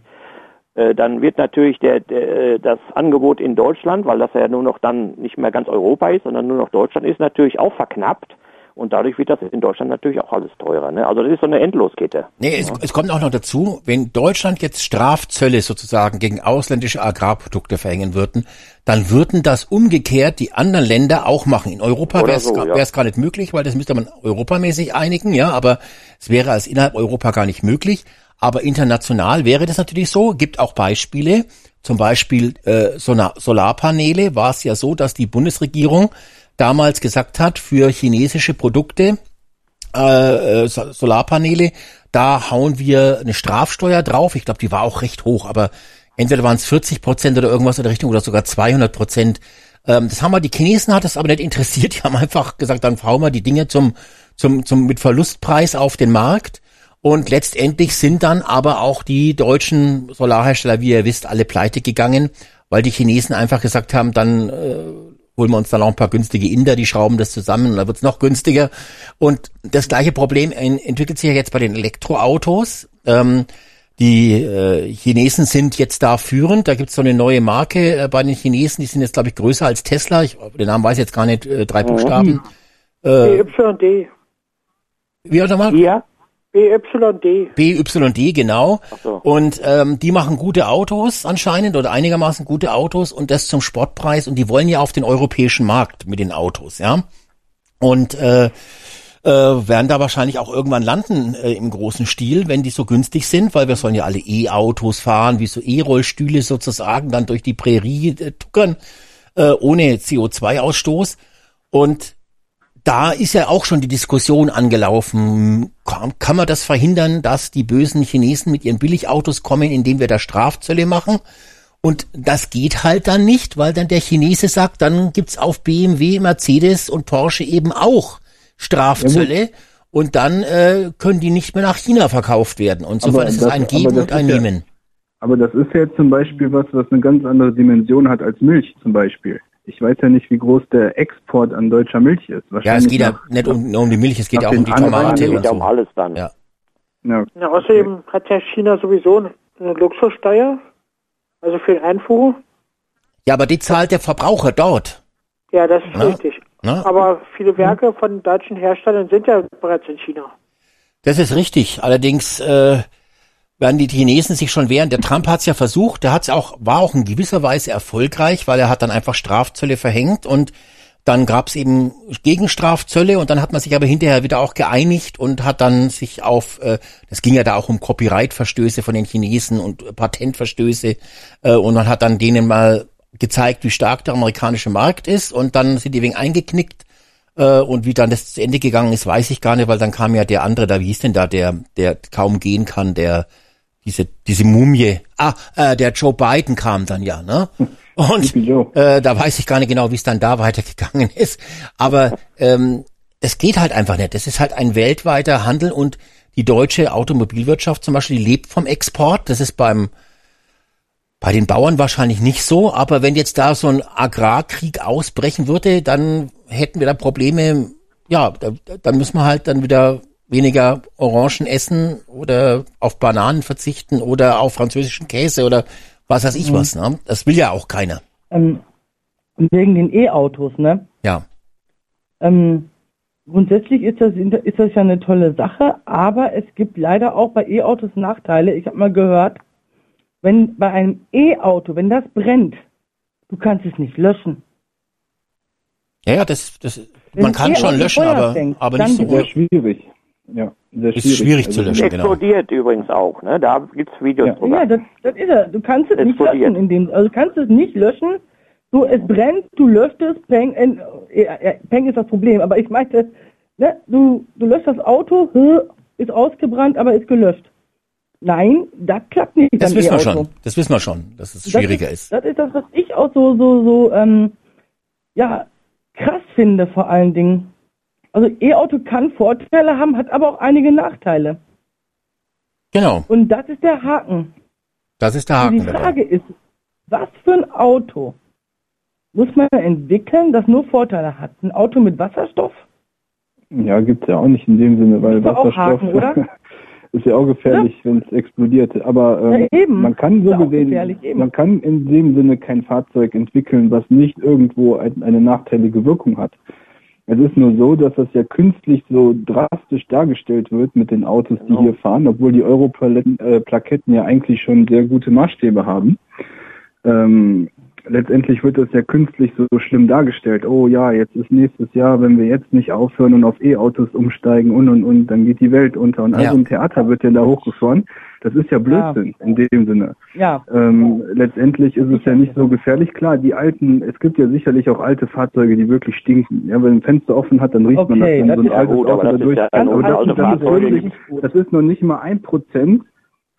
äh, dann wird natürlich der, der, äh, das Angebot in Deutschland, weil das ja nur noch dann nicht mehr ganz Europa ist, sondern nur noch Deutschland ist, natürlich auch verknappt. Und dadurch wird das in Deutschland natürlich auch alles teurer. Ne? Also das ist so eine Endloskette. Nee, es, es kommt auch noch dazu, wenn Deutschland jetzt Strafzölle sozusagen gegen ausländische Agrarprodukte verhängen würden, dann würden das umgekehrt die anderen Länder auch machen. In Europa wäre es so, gar, ja. gar nicht möglich, weil das müsste man europamäßig einigen, ja, aber es wäre als innerhalb Europa gar nicht möglich. Aber international wäre das natürlich so. Gibt auch Beispiele. Zum Beispiel äh, Solar Solarpaneele war es ja so, dass die Bundesregierung damals gesagt hat, für chinesische Produkte äh, äh, So- Solarpaneele, da hauen wir eine Strafsteuer drauf. Ich glaube, die war auch recht hoch, aber entweder waren es 40 Prozent oder irgendwas in der Richtung oder sogar 200 Prozent. Ähm, das haben wir, die Chinesen hat das aber nicht interessiert. Die haben einfach gesagt, dann fahren wir die Dinge zum, zum, zum, mit Verlustpreis auf den Markt. Und letztendlich sind dann aber auch die deutschen Solarhersteller, wie ihr wisst, alle pleite gegangen, weil die Chinesen einfach gesagt haben, dann äh, holen wir uns dann auch ein paar günstige Inder, die schrauben das zusammen und dann wird's noch günstiger. Und das gleiche Problem en- entwickelt sich ja jetzt bei den Elektroautos. Ähm, die äh, Chinesen sind jetzt da führend. Da gibt's so eine neue Marke äh, bei den Chinesen. Die sind jetzt, glaube ich, größer als Tesla. Ich, den Namen weiß ich jetzt gar nicht. Äh, drei Buchstaben. Äh, BYD. wie auch nochmal? Hier? BYD. BYD, genau. So. Und ähm, die machen gute Autos anscheinend oder einigermaßen gute Autos und das zum Sportpreis und die wollen ja auf den europäischen Markt mit den Autos, ja. Und äh, äh, werden da wahrscheinlich auch irgendwann landen äh, im großen Stil, wenn die so günstig sind, weil wir sollen ja alle E-Autos fahren, wie so E-Rollstühle sozusagen, dann durch die Prärie äh, tuckern, äh, ohne CO2-Ausstoß. Und da ist ja auch schon die Diskussion angelaufen. Kann, kann man das verhindern, dass die bösen Chinesen mit ihren Billigautos kommen, indem wir da Strafzölle machen? Und das geht halt dann nicht, weil dann der Chinese sagt, dann gibt's auf BMW, Mercedes und Porsche eben auch Strafzölle. und dann äh, können die nicht mehr nach China verkauft werden. Und insofern ist es ein Geben und ein ist ja- Nehmen. Aber das ist ja jetzt zum Beispiel was, was eine ganz andere Dimension hat als Milch zum Beispiel. Ich weiß ja nicht, wie groß der Export an deutscher Milch ist. Ja, es geht ja nicht um, nur um die Milch, es geht ja auch um die Tomate geht und ja um so. alles dann. Ja. Ja, Ja, außerdem hat ja China sowieso eine Luxussteuer, also für den Einfuhr. Ja, aber die zahlt der Verbraucher dort. Ja, das ist Na? richtig. Ne? Aber viele Werke von deutschen Herstellern sind ja bereits in China. Das ist richtig. Allerdings äh, werden die Chinesen sich schon wehren. Der Trump hat es ja versucht. Der hat's auch, war auch in gewisser Weise erfolgreich, weil er hat dann einfach Strafzölle verhängt und dann gab's eben Gegenstrafzölle und dann hat man sich aber hinterher wieder auch geeinigt und hat dann sich auf, äh, das ging ja da auch um Copyright-Verstöße von den Chinesen und Patentverstöße äh, und man hat dann denen mal gezeigt, wie stark der amerikanische Markt ist und dann sind die wegen eingeknickt äh, und wie dann das zu Ende gegangen ist, weiß ich gar nicht, weil dann kam ja der andere, da wie hieß denn da, der, der kaum gehen kann, der diese, diese Mumie. Ah, äh, der Joe Biden kam dann ja, ne? Und äh, da weiß ich gar nicht genau, wie es dann da weitergegangen ist. Aber ähm, es geht halt einfach nicht. Das ist halt ein weltweiter Handel und die deutsche Automobilwirtschaft zum Beispiel, die lebt vom Export. Das ist beim bei den Bauern wahrscheinlich nicht so, aber wenn jetzt da so ein Agrarkrieg ausbrechen würde, dann hätten wir da Probleme. Ja, da, dann müssen wir halt dann wieder weniger Orangen essen oder auf Bananen verzichten oder auf französischen Käse oder was weiß ich was. Ne? Das will ja auch keiner. Ähm, und wegen den E-Autos, ne? Ja. Ähm, grundsätzlich ist das, ist das ja eine tolle Sache, aber es gibt leider auch bei E-Autos Nachteile. Ich habe mal gehört, wenn bei einem E-Auto, wenn das brennt, du kannst es nicht löschen. Ja, ja, das, das, Wenn man kann schon löschen, aber, aber nicht so. Sehr schwierig. Ja, sehr Ist schwierig. schwierig zu Also, löschen. genau. Explodiert übrigens auch, ne? Da gibt's Videos Ja. drüber. Ja, das, das ist er. Du kannst es nicht Explodiert. löschen in dem, also du kannst es nicht löschen. Du, es brennt, du löscht es, Peng, äh, äh, Peng ist das Problem, aber ich meinte, ne, du, du löscht das Auto, ist ausgebrannt, aber ist gelöscht. Nein, das klappt nicht. Das wissen wir schon. Das wissen wir schon, dass es Das schwieriger ist. ist. Das ist das, was ich auch so, so, so, ähm, ja, krass finde vor allen Dingen. Also E-Auto kann Vorteile haben, hat aber auch einige Nachteile. Genau, Und das ist der Haken. das ist der Haken. die dabei. Frage ist, was für ein Auto muss man entwickeln, das nur Vorteile hat? Ein Auto mit Wasserstoff? Ja, gibt's ja auch nicht in dem Sinne, weil Wasserstoff Haken, oder? ist ja auch gefährlich, wenn es explodiert. Aber ähm, Ja, eben. man kann so ja gesehen, gefährlich, eben. man kann in dem Sinne kein Fahrzeug entwickeln, was nicht irgendwo ein, eine nachteilige Wirkung hat. Es ist nur so, dass das ja künstlich so drastisch dargestellt wird mit den Autos, die Genau. hier fahren, obwohl die Europlaketten äh, ja eigentlich schon sehr gute Maßstäbe haben. Ähm, letztendlich wird das ja künstlich so schlimm dargestellt. Oh ja, jetzt ist nächstes Jahr, wenn wir jetzt nicht aufhören und auf E-Autos umsteigen und und und, dann geht die Welt unter. Und Ja. also ein Theater wird ja da hochgefahren. Das ist ja Blödsinn in dem Sinne. Ja. Ähm, letztendlich ist es ja nicht so gefährlich. Klar, die alten, es gibt ja sicherlich auch alte Fahrzeuge, die wirklich stinken. Ja, wenn ein Fenster offen hat, dann riecht man das, Okay, wenn das so ein ist- altes Auto ja Fahrzeuge. wirklich, das ist noch nicht mal ein Prozent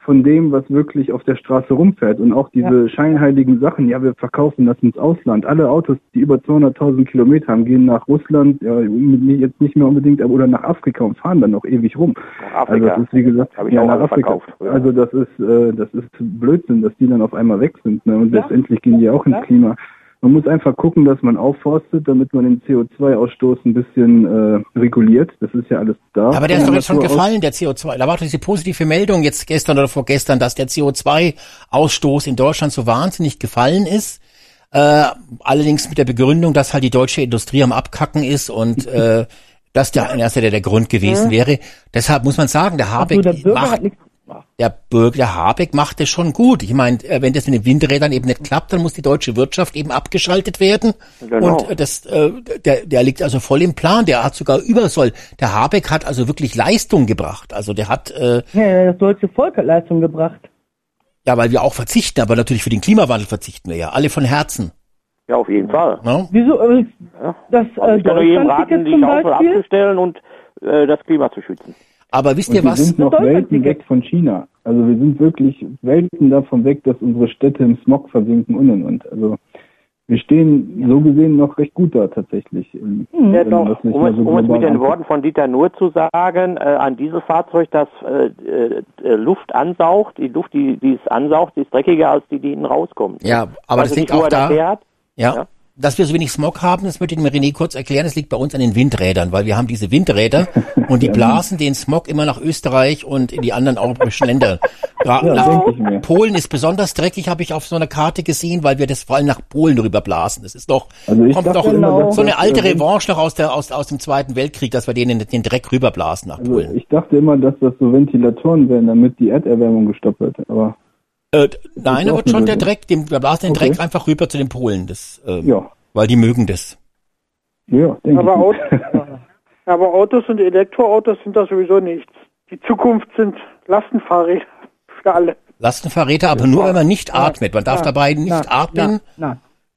von dem, was wirklich auf der Straße rumfährt. Und auch diese scheinheiligen Sachen, ja, wir verkaufen das ins Ausland. Alle Autos, die über 200.000 Kilometer haben, gehen nach Russland, ja, jetzt nicht mehr unbedingt, aber oder nach Afrika und fahren dann noch ewig rum. Nach Afrika. Also das ist wie gesagt, ich ja, nach Afrika. verkauft, ja. Also das ist, äh, das ist Blödsinn, dass die dann auf einmal weg sind. Ne? Und Ja. letztendlich gehen die auch ins Ja. Klima. Man muss einfach gucken, dass man aufforstet, damit man den CO2-Ausstoß ein bisschen äh, reguliert. Das ist ja alles da. Aber der ist doch jetzt schon gefallen, der CO2. Da war doch diese positive Meldung jetzt gestern oder vorgestern, dass der CO2-Ausstoß in Deutschland so wahnsinnig gefallen ist. Äh, allerdings mit der Begründung, dass halt die deutsche Industrie am Abkacken ist und äh, das der in erster Linie der Grund gewesen wäre. Deshalb muss man sagen, der Ach so, Habeck der Bürger macht der Bürger, Habeck macht es schon gut. Ich meine, äh, wenn das mit den Windrädern eben nicht klappt, dann muss die deutsche Wirtschaft eben abgeschaltet werden. Genau. Und äh, das, äh, der, der liegt also voll im Plan. Der hat sogar Übersoll. Der Habeck hat also wirklich Leistung gebracht. Also der hat, äh, Ja, das deutsche Volk hat Leistung gebracht. ja, weil wir auch verzichten, aber natürlich für den Klimawandel verzichten wir ja alle von Herzen. Ja, auf jeden Fall. Ne? Wieso? äh. Das Also äh, ich kann nur jedem raten, die Schaufel abzustellen und äh, das Klima zu schützen. Aber wisst ihr wir was? sind noch Welten weg von China. Also wir sind wirklich Welten davon weg, dass unsere Städte im Smog versinken und und und. Also wir stehen so gesehen noch recht gut da tatsächlich. im- Hm. Ja, wenn doch. Um, es, so um es mit den. Worten von Dieter Nuhr zu sagen, äh, ein Dieselfahrzeug, das äh, äh, Luft ansaugt, die Luft, die, die es ansaugt, die ist dreckiger als die, die hinten rauskommt. Ja, aber Weiß das liegt auch da. hat. Ja. Ja. Dass wir so wenig Smog haben, das möchte ich dem René kurz erklären, das liegt bei uns an den Windrädern, weil wir haben diese Windräder und die blasen den Smog immer nach Österreich und in die anderen europäischen Länder. Ja, mir. Polen ist besonders dreckig, habe ich auf so einer Karte gesehen, weil wir das vor allem nach Polen rüber blasen. Das ist doch, Also kommt doch immer, dass so eine alte äh, Revanche noch aus, der, aus, aus dem Zweiten Weltkrieg, dass wir denen den Dreck rüberblasen nach Also Polen. ich dachte immer, dass das so Ventilatoren wären, damit die Erderwärmung gestoppt wird. Aber Äh, nein, wird schon der. Dreck, dem, wir blasen den Okay. Dreck einfach rüber zu den Polen, das, ähm, ja, weil die mögen das. ja, denke Aber, ich. Aut aber Autos und Elektroautos sind da sowieso nichts. Die Zukunft sind Lastenfahrräder für alle. Lastenverräter, aber nur wenn man nicht atmet. Man darf Na, dabei nicht na, atmen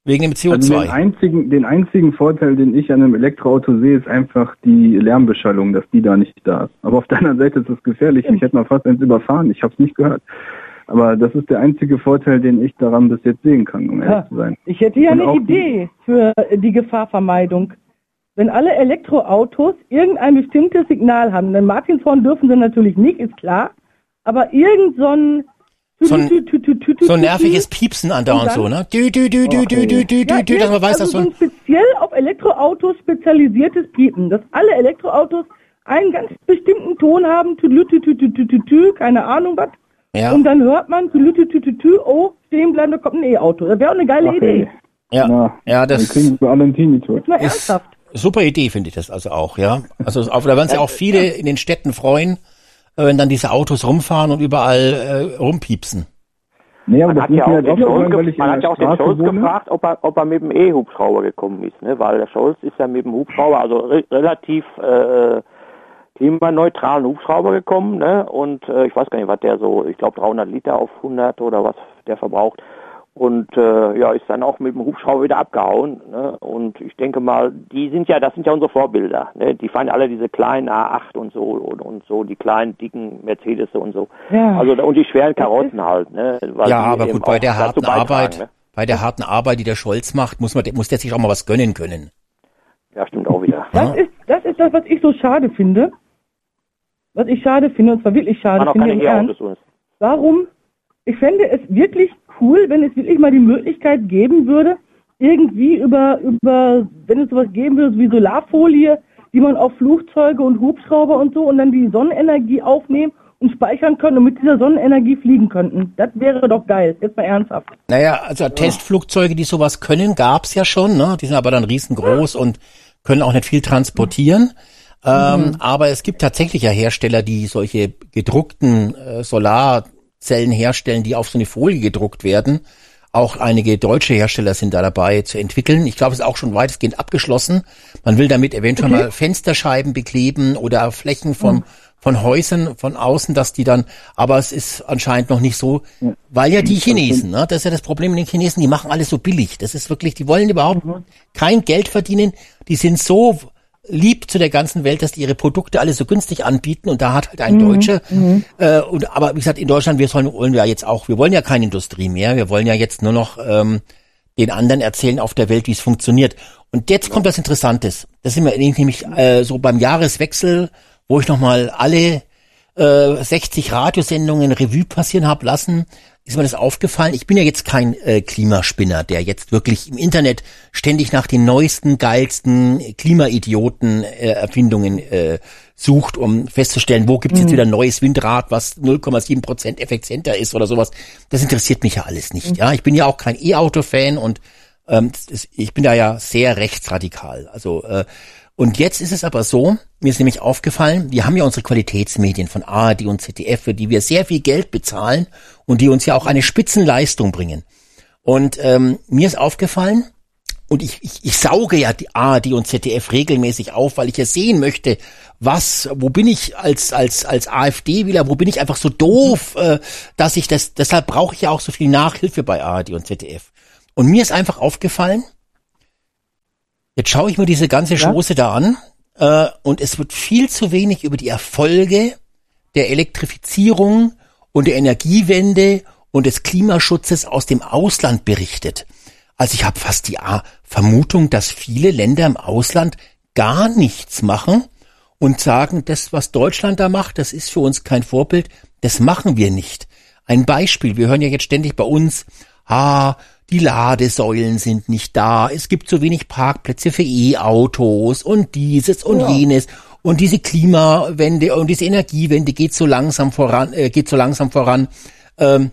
wegen dem Also CO2. den einzigen, den einzigen Vorteil, den ich an einem Elektroauto sehe, ist einfach die Lärmbeschallung, dass die da nicht da ist. Aber auf der anderen Seite ist es gefährlich. Mich hätte man fast eins überfahren. Ich habe es nicht gehört. Aber das ist der einzige Vorteil, den ich daran bis jetzt sehen kann, um ehrlich zu sein. Ich hätte ja Und eine Idee für die Gefahrvermeidung. Wenn alle Elektroautos irgendein bestimmtes Signal haben, denn Martinshorn dürfen sie natürlich nicht, ist klar, aber irgend so ein So ein- So ein nerviges Piepsen andauernd Und so, ne? Dü, dü, dü, dü, dü, dü, dü, Ja, dü, dass man weiß, also dass so ein, speziell auf Elektroautos spezialisiertes Piepen, dass alle Elektroautos einen ganz bestimmten Ton haben, tü, tü, tü, tü, tü, tü, tü, keine Ahnung was. Ja, Und dann hört man, tü, oh, stehen bleiben, da kommt ein E-Auto. Das wäre auch eine geile Ach, Idee. ja, Na, ja, dann das kriegen wir alle einen Tinnitus. Jetzt mal ist ernsthaft. super Idee, finde ich das also auch, ja. Also auf, da werden sich auch viele in den Städten freuen, äh, wenn dann diese Autos rumfahren und überall äh, rumpiepsen. Nee, aber Man das hat ja auch den Scholz, aufgefallen, weil ge ich man hat ja auch den Scholz wohne. gefragt, ob er, ob er mit dem E-Hubschrauber gekommen ist, ne? Weil der Scholz ist ja mit dem Hubschrauber, also re relativ äh, klimaneutralen Hubschrauber gekommen, ne? Und äh, ich weiß gar nicht, was der so, ich glaube 300 Liter auf 100 oder was der verbraucht. Und äh, ja, ist dann auch mit dem Hubschrauber wieder abgehauen. Ne? Und ich denke mal, die sind ja, das sind ja unsere Vorbilder. Ne? Die fahren alle diese kleinen A8 und so und, und so, die kleinen, dicken Mercedes und so. Ja. Also und die schweren Karossen halt. Ne? Weil Ja, aber gut, bei der harten Arbeit, Ne? bei der harten Arbeit, die der Scholz macht, muss man, muss der sich auch mal was gönnen können. Ja, stimmt auch wieder. Das ist, das ist das, was ich so schade finde. Was ich schade finde, und zwar wirklich schade Man finde im Ernst. Warum? Ich fände es wirklich cool, wenn es wirklich mal die Möglichkeit geben würde, irgendwie über, über, wenn es sowas geben würde wie Solarfolie, die man auf Flugzeuge und Hubschrauber und so und dann die Sonnenenergie aufnehmen und speichern können und mit dieser Sonnenenergie fliegen könnten. Das wäre doch geil. Jetzt mal ernsthaft. Naja, also Testflugzeuge, die sowas können, gab's ja schon, ne? Die sind aber dann riesengroß und können auch nicht viel transportieren. Ähm, aber es gibt tatsächlich ja Hersteller, die solche gedruckten äh, Solarzellen herstellen, die auf so eine Folie gedruckt werden. Auch einige deutsche Hersteller sind da dabei zu entwickeln. Ich glaube, es ist auch schon weitestgehend abgeschlossen. Man will damit eventuell mal Fensterscheiben bekleben oder Flächen von, von Häusern von außen, dass die dann, aber es ist anscheinend noch nicht so, weil ja die Chinesen, ne, das ist ja das Problem mit den Chinesen, die machen alles so billig. Das ist wirklich, die wollen überhaupt kein Geld verdienen. Die sind so lieb zu der ganzen Welt, dass die ihre Produkte alle so günstig anbieten und da hat halt ein Mhm. Deutscher, äh, und aber wie gesagt, in Deutschland, wir sollen, wollen wir jetzt auch, wir wollen ja keine Industrie mehr, wir wollen ja jetzt nur noch ähm, den anderen erzählen auf der Welt, wie es funktioniert. Und jetzt kommt was Interessantes. Das sind wir nämlich äh, so beim Jahreswechsel, wo ich nochmal alle äh, 60 Radiosendungen Revue passieren habe lassen, ist mir das aufgefallen. Ich bin ja jetzt kein äh, Klimaspinner, der jetzt wirklich im Internet ständig nach den neuesten, geilsten Klimaidioten-Erfindungen äh, sucht, um festzustellen, wo gibt's jetzt wieder ein neues Windrad, was 0,7 Prozent effizienter ist oder sowas. Das interessiert mich ja alles nicht. Ja, ich bin ja auch kein E-Auto-Fan und ähm, ist, ich bin da ja sehr rechtsradikal. Also äh, und jetzt ist es aber so, mir ist nämlich aufgefallen, wir haben ja unsere Qualitätsmedien von ARD und ZDF, für die wir sehr viel Geld bezahlen und die uns ja auch eine Spitzenleistung bringen. Und ähm, mir ist aufgefallen, und ich, ich, ich sauge ja die ARD und ZDF regelmäßig auf, weil ich ja sehen möchte, was, wo bin ich als als als AfD-Wähler, wo bin ich einfach so doof, äh, dass ich das, deshalb brauche ich ja auch so viel Nachhilfe bei ARD und ZDF. Und mir ist einfach aufgefallen, jetzt schaue ich mir diese ganze Schoße da an äh, und es wird viel zu wenig über die Erfolge der Elektrifizierung und der Energiewende und des Klimaschutzes aus dem Ausland berichtet. Also ich habe fast die Vermutung, dass viele Länder im Ausland gar nichts machen und sagen, das, was Deutschland da macht, das ist für uns kein Vorbild, das machen wir nicht. Ein Beispiel, wir hören ja jetzt ständig bei uns, ah, die Ladesäulen sind nicht da, es gibt zu wenig Parkplätze für E-Autos und dieses und jenes und diese Klimawende und diese Energiewende geht so langsam voran, äh, geht so langsam voran. Ähm,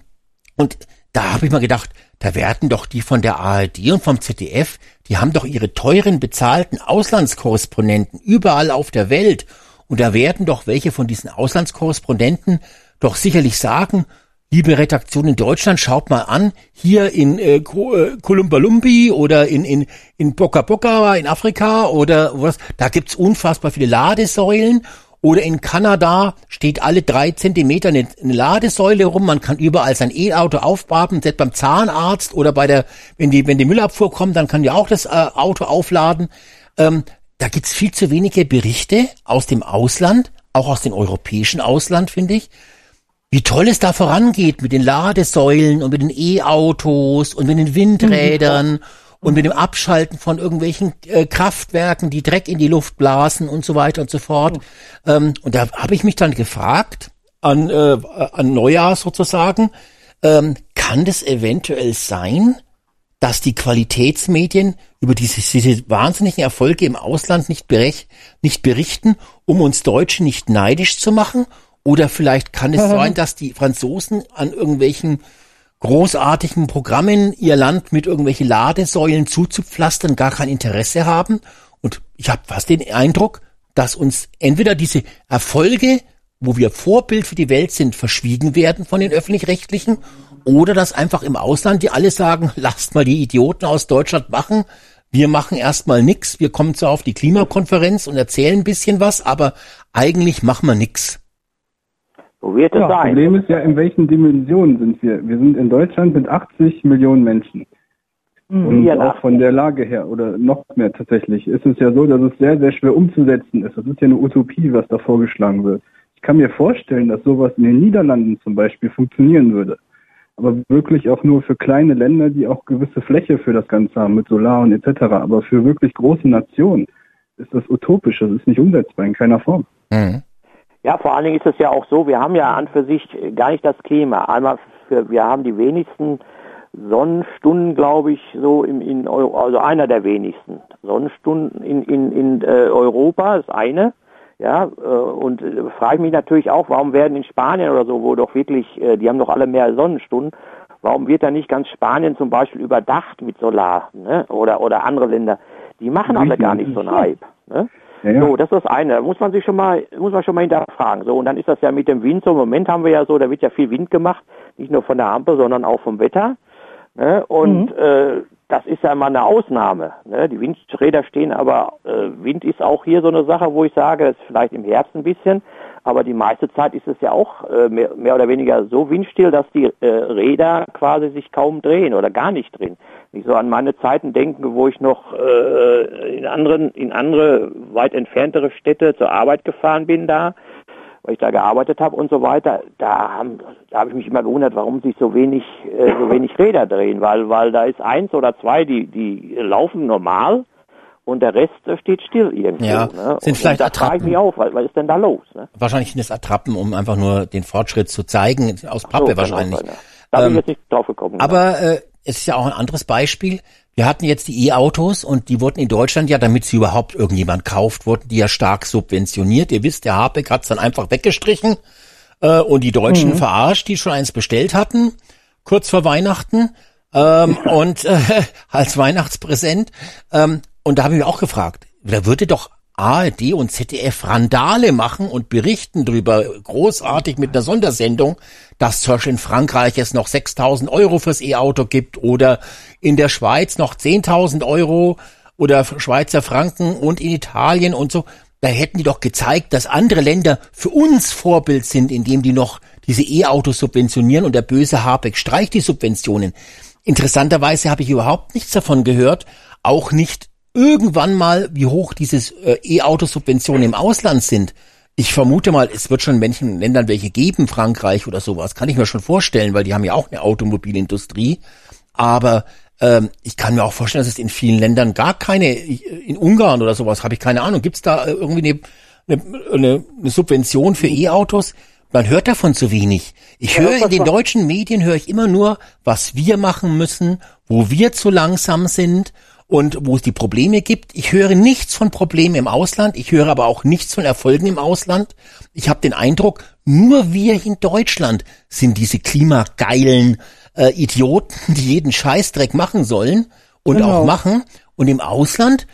und da habe ich mal gedacht, da werden doch die von der ARD und vom ZDF, die haben doch ihre teuren bezahlten Auslandskorrespondenten überall auf der Welt. Und da werden doch welche von diesen Auslandskorrespondenten doch sicherlich sagen, liebe Redaktion in Deutschland, schaut mal an, hier in äh, äh, Kolumbalumbi oder in, in, in Boca Boca in Afrika oder was, da gibt's unfassbar viele Ladesäulen oder in Kanada steht alle drei Zentimeter eine, eine Ladesäule rum. Man kann überall sein E-Auto aufbaden, selbst beim Zahnarzt oder bei der, wenn die, wenn die Müllabfuhr kommt, dann kann ja auch das äh, Auto aufladen. Ähm, da gibt's viel zu wenige Berichte aus dem Ausland, auch aus dem europäischen Ausland, finde ich, wie toll es da vorangeht mit den Ladesäulen und mit den E-Autos und mit den Windrädern und mit dem Abschalten von irgendwelchen äh, Kraftwerken, die Dreck in die Luft blasen und so weiter und so fort. Ähm, und da habe ich mich dann gefragt, an, äh, an Neujahr sozusagen, ähm, kann das eventuell sein, dass die Qualitätsmedien über diese, diese wahnsinnigen Erfolge im Ausland nicht, berech, nicht berichten, um uns Deutsche nicht neidisch zu machen? Oder vielleicht kann es sein, dass die Franzosen an irgendwelchen großartigen Programmen ihr Land mit irgendwelchen Ladesäulen zuzupflastern gar kein Interesse haben? Und ich habe fast den Eindruck, dass uns entweder diese Erfolge, wo wir Vorbild für die Welt sind, verschwiegen werden von den öffentlich-rechtlichen oder dass einfach im Ausland die alle sagen, lasst mal die Idioten aus Deutschland machen, wir machen erstmal nix, wir kommen zwar auf die Klimakonferenz und erzählen ein bisschen was, aber eigentlich machen wir nix. So wird es Ja, sein. Problem ist ja, in welchen Dimensionen sind wir? Wir sind in Deutschland mit 80 Millionen Menschen. Und Ja, auch von der Lage her oder noch mehr tatsächlich ist es ja so, dass es sehr, sehr schwer umzusetzen ist. Das ist ja eine Utopie, was da vorgeschlagen wird. Ich kann mir vorstellen, dass sowas in den Niederlanden zum Beispiel funktionieren würde. Aber wirklich auch nur für kleine Länder, die auch gewisse Fläche für das Ganze haben, mit Solar und etc. Aber für wirklich große Nationen ist das utopisch. Das ist nicht umsetzbar in keiner Form. Mhm. Ja, vor allen Dingen ist es ja auch so, wir haben ja an für sich gar nicht das Klima. Einmal für, wir haben die wenigsten Sonnenstunden, glaube ich, so im, in Euro, also einer der wenigsten Sonnenstunden in, in, in äh, Europa, das eine. Ja, äh, und äh, frage ich mich natürlich auch, warum werden in Spanien oder so, wo doch wirklich, äh, die haben doch alle mehr Sonnenstunden, warum wird da nicht ganz Spanien zum Beispiel überdacht mit Solar, ne? Oder oder andere Länder, die machen alle gar nicht so einen Hype. Ne? Ja, ja. So, das ist das eine. Da muss man sich schon mal, muss man schon mal hinterfragen. So, und dann ist das ja mit dem Wind so. Im Moment haben wir ja so, da wird ja viel Wind gemacht. Nicht nur von der Ampel, sondern auch vom Wetter. Ne? Und äh, das ist ja mal eine Ausnahme. Ne? Die Windräder stehen, aber äh, Wind ist auch hier so eine Sache, wo ich sage, das ist vielleicht im Herbst ein bisschen. Aber die meiste Zeit ist es ja auch äh, mehr, mehr oder weniger so windstill, dass die äh, Räder quasi sich kaum drehen oder gar nicht drehen. Wenn ich so an meine Zeiten denke, wo ich noch äh, in anderen, in andere weit entferntere Städte zur Arbeit gefahren bin da, weil ich da gearbeitet habe und so weiter, da haben, da habe ich mich immer gewundert, warum sich so wenig, äh, so wenig Räder drehen, weil, weil da ist eins oder zwei, die, die laufen normal und der Rest äh, steht still irgendwo. Ja, ne? sind und, vielleicht und da frage ich mich Attrappen. auf, was, was ist denn da los? Ne? Wahrscheinlich sind es Attrappen, um einfach nur den Fortschritt zu zeigen, aus Pappe So, wahrscheinlich. sein, ja. Da bin Ähm, ich jetzt nicht drauf gekommen. Aber äh, es ist ja auch ein anderes Beispiel. Wir hatten jetzt die E-Autos und die wurden in Deutschland ja, damit sie überhaupt irgendjemand kauft, wurden die ja stark subventioniert. Ihr wisst, der Habeck hat's dann einfach weggestrichen äh, und die Deutschen verarscht, die schon eins bestellt hatten, kurz vor Weihnachten ähm, und äh, als Weihnachtspräsent. Ähm, und da habe ich mich auch gefragt, da würde doch ARD und ZDF Randale machen und berichten drüber großartig mit einer Sondersendung, dass zum Beispiel in Frankreich es noch 6.000 Euro fürs E-Auto gibt oder in der Schweiz noch 10.000 Euro oder Schweizer Franken und in Italien und so. Da hätten die doch gezeigt, dass andere Länder für uns Vorbild sind, indem die noch diese E-Autos subventionieren und der böse Habeck streicht die Subventionen. Interessanterweise habe ich überhaupt nichts davon gehört, auch nicht irgendwann mal, wie hoch dieses äh, E-Auto-Subventionen im Ausland sind. Ich vermute mal, es wird schon in manchen Ländern welche geben, Frankreich oder sowas, kann ich mir schon vorstellen, weil die haben ja auch eine Automobilindustrie. Aber ähm, ich kann mir auch vorstellen, dass es in vielen Ländern gar keine, in Ungarn oder sowas, habe ich keine Ahnung, gibt es da irgendwie eine, eine, eine, Subvention für E-Autos? Man hört davon zu wenig. Ich Ja, höre in den deutschen Medien höre ich immer nur, was wir machen müssen, wo wir zu langsam sind und wo es die Probleme gibt. Ich höre nichts von Problemen im Ausland, ich höre aber auch nichts von Erfolgen im Ausland. Ich habe den Eindruck, nur wir in Deutschland sind diese klimageilen äh, Idioten, die jeden Scheißdreck machen sollen und Genau. auch machen. Und im Ausland,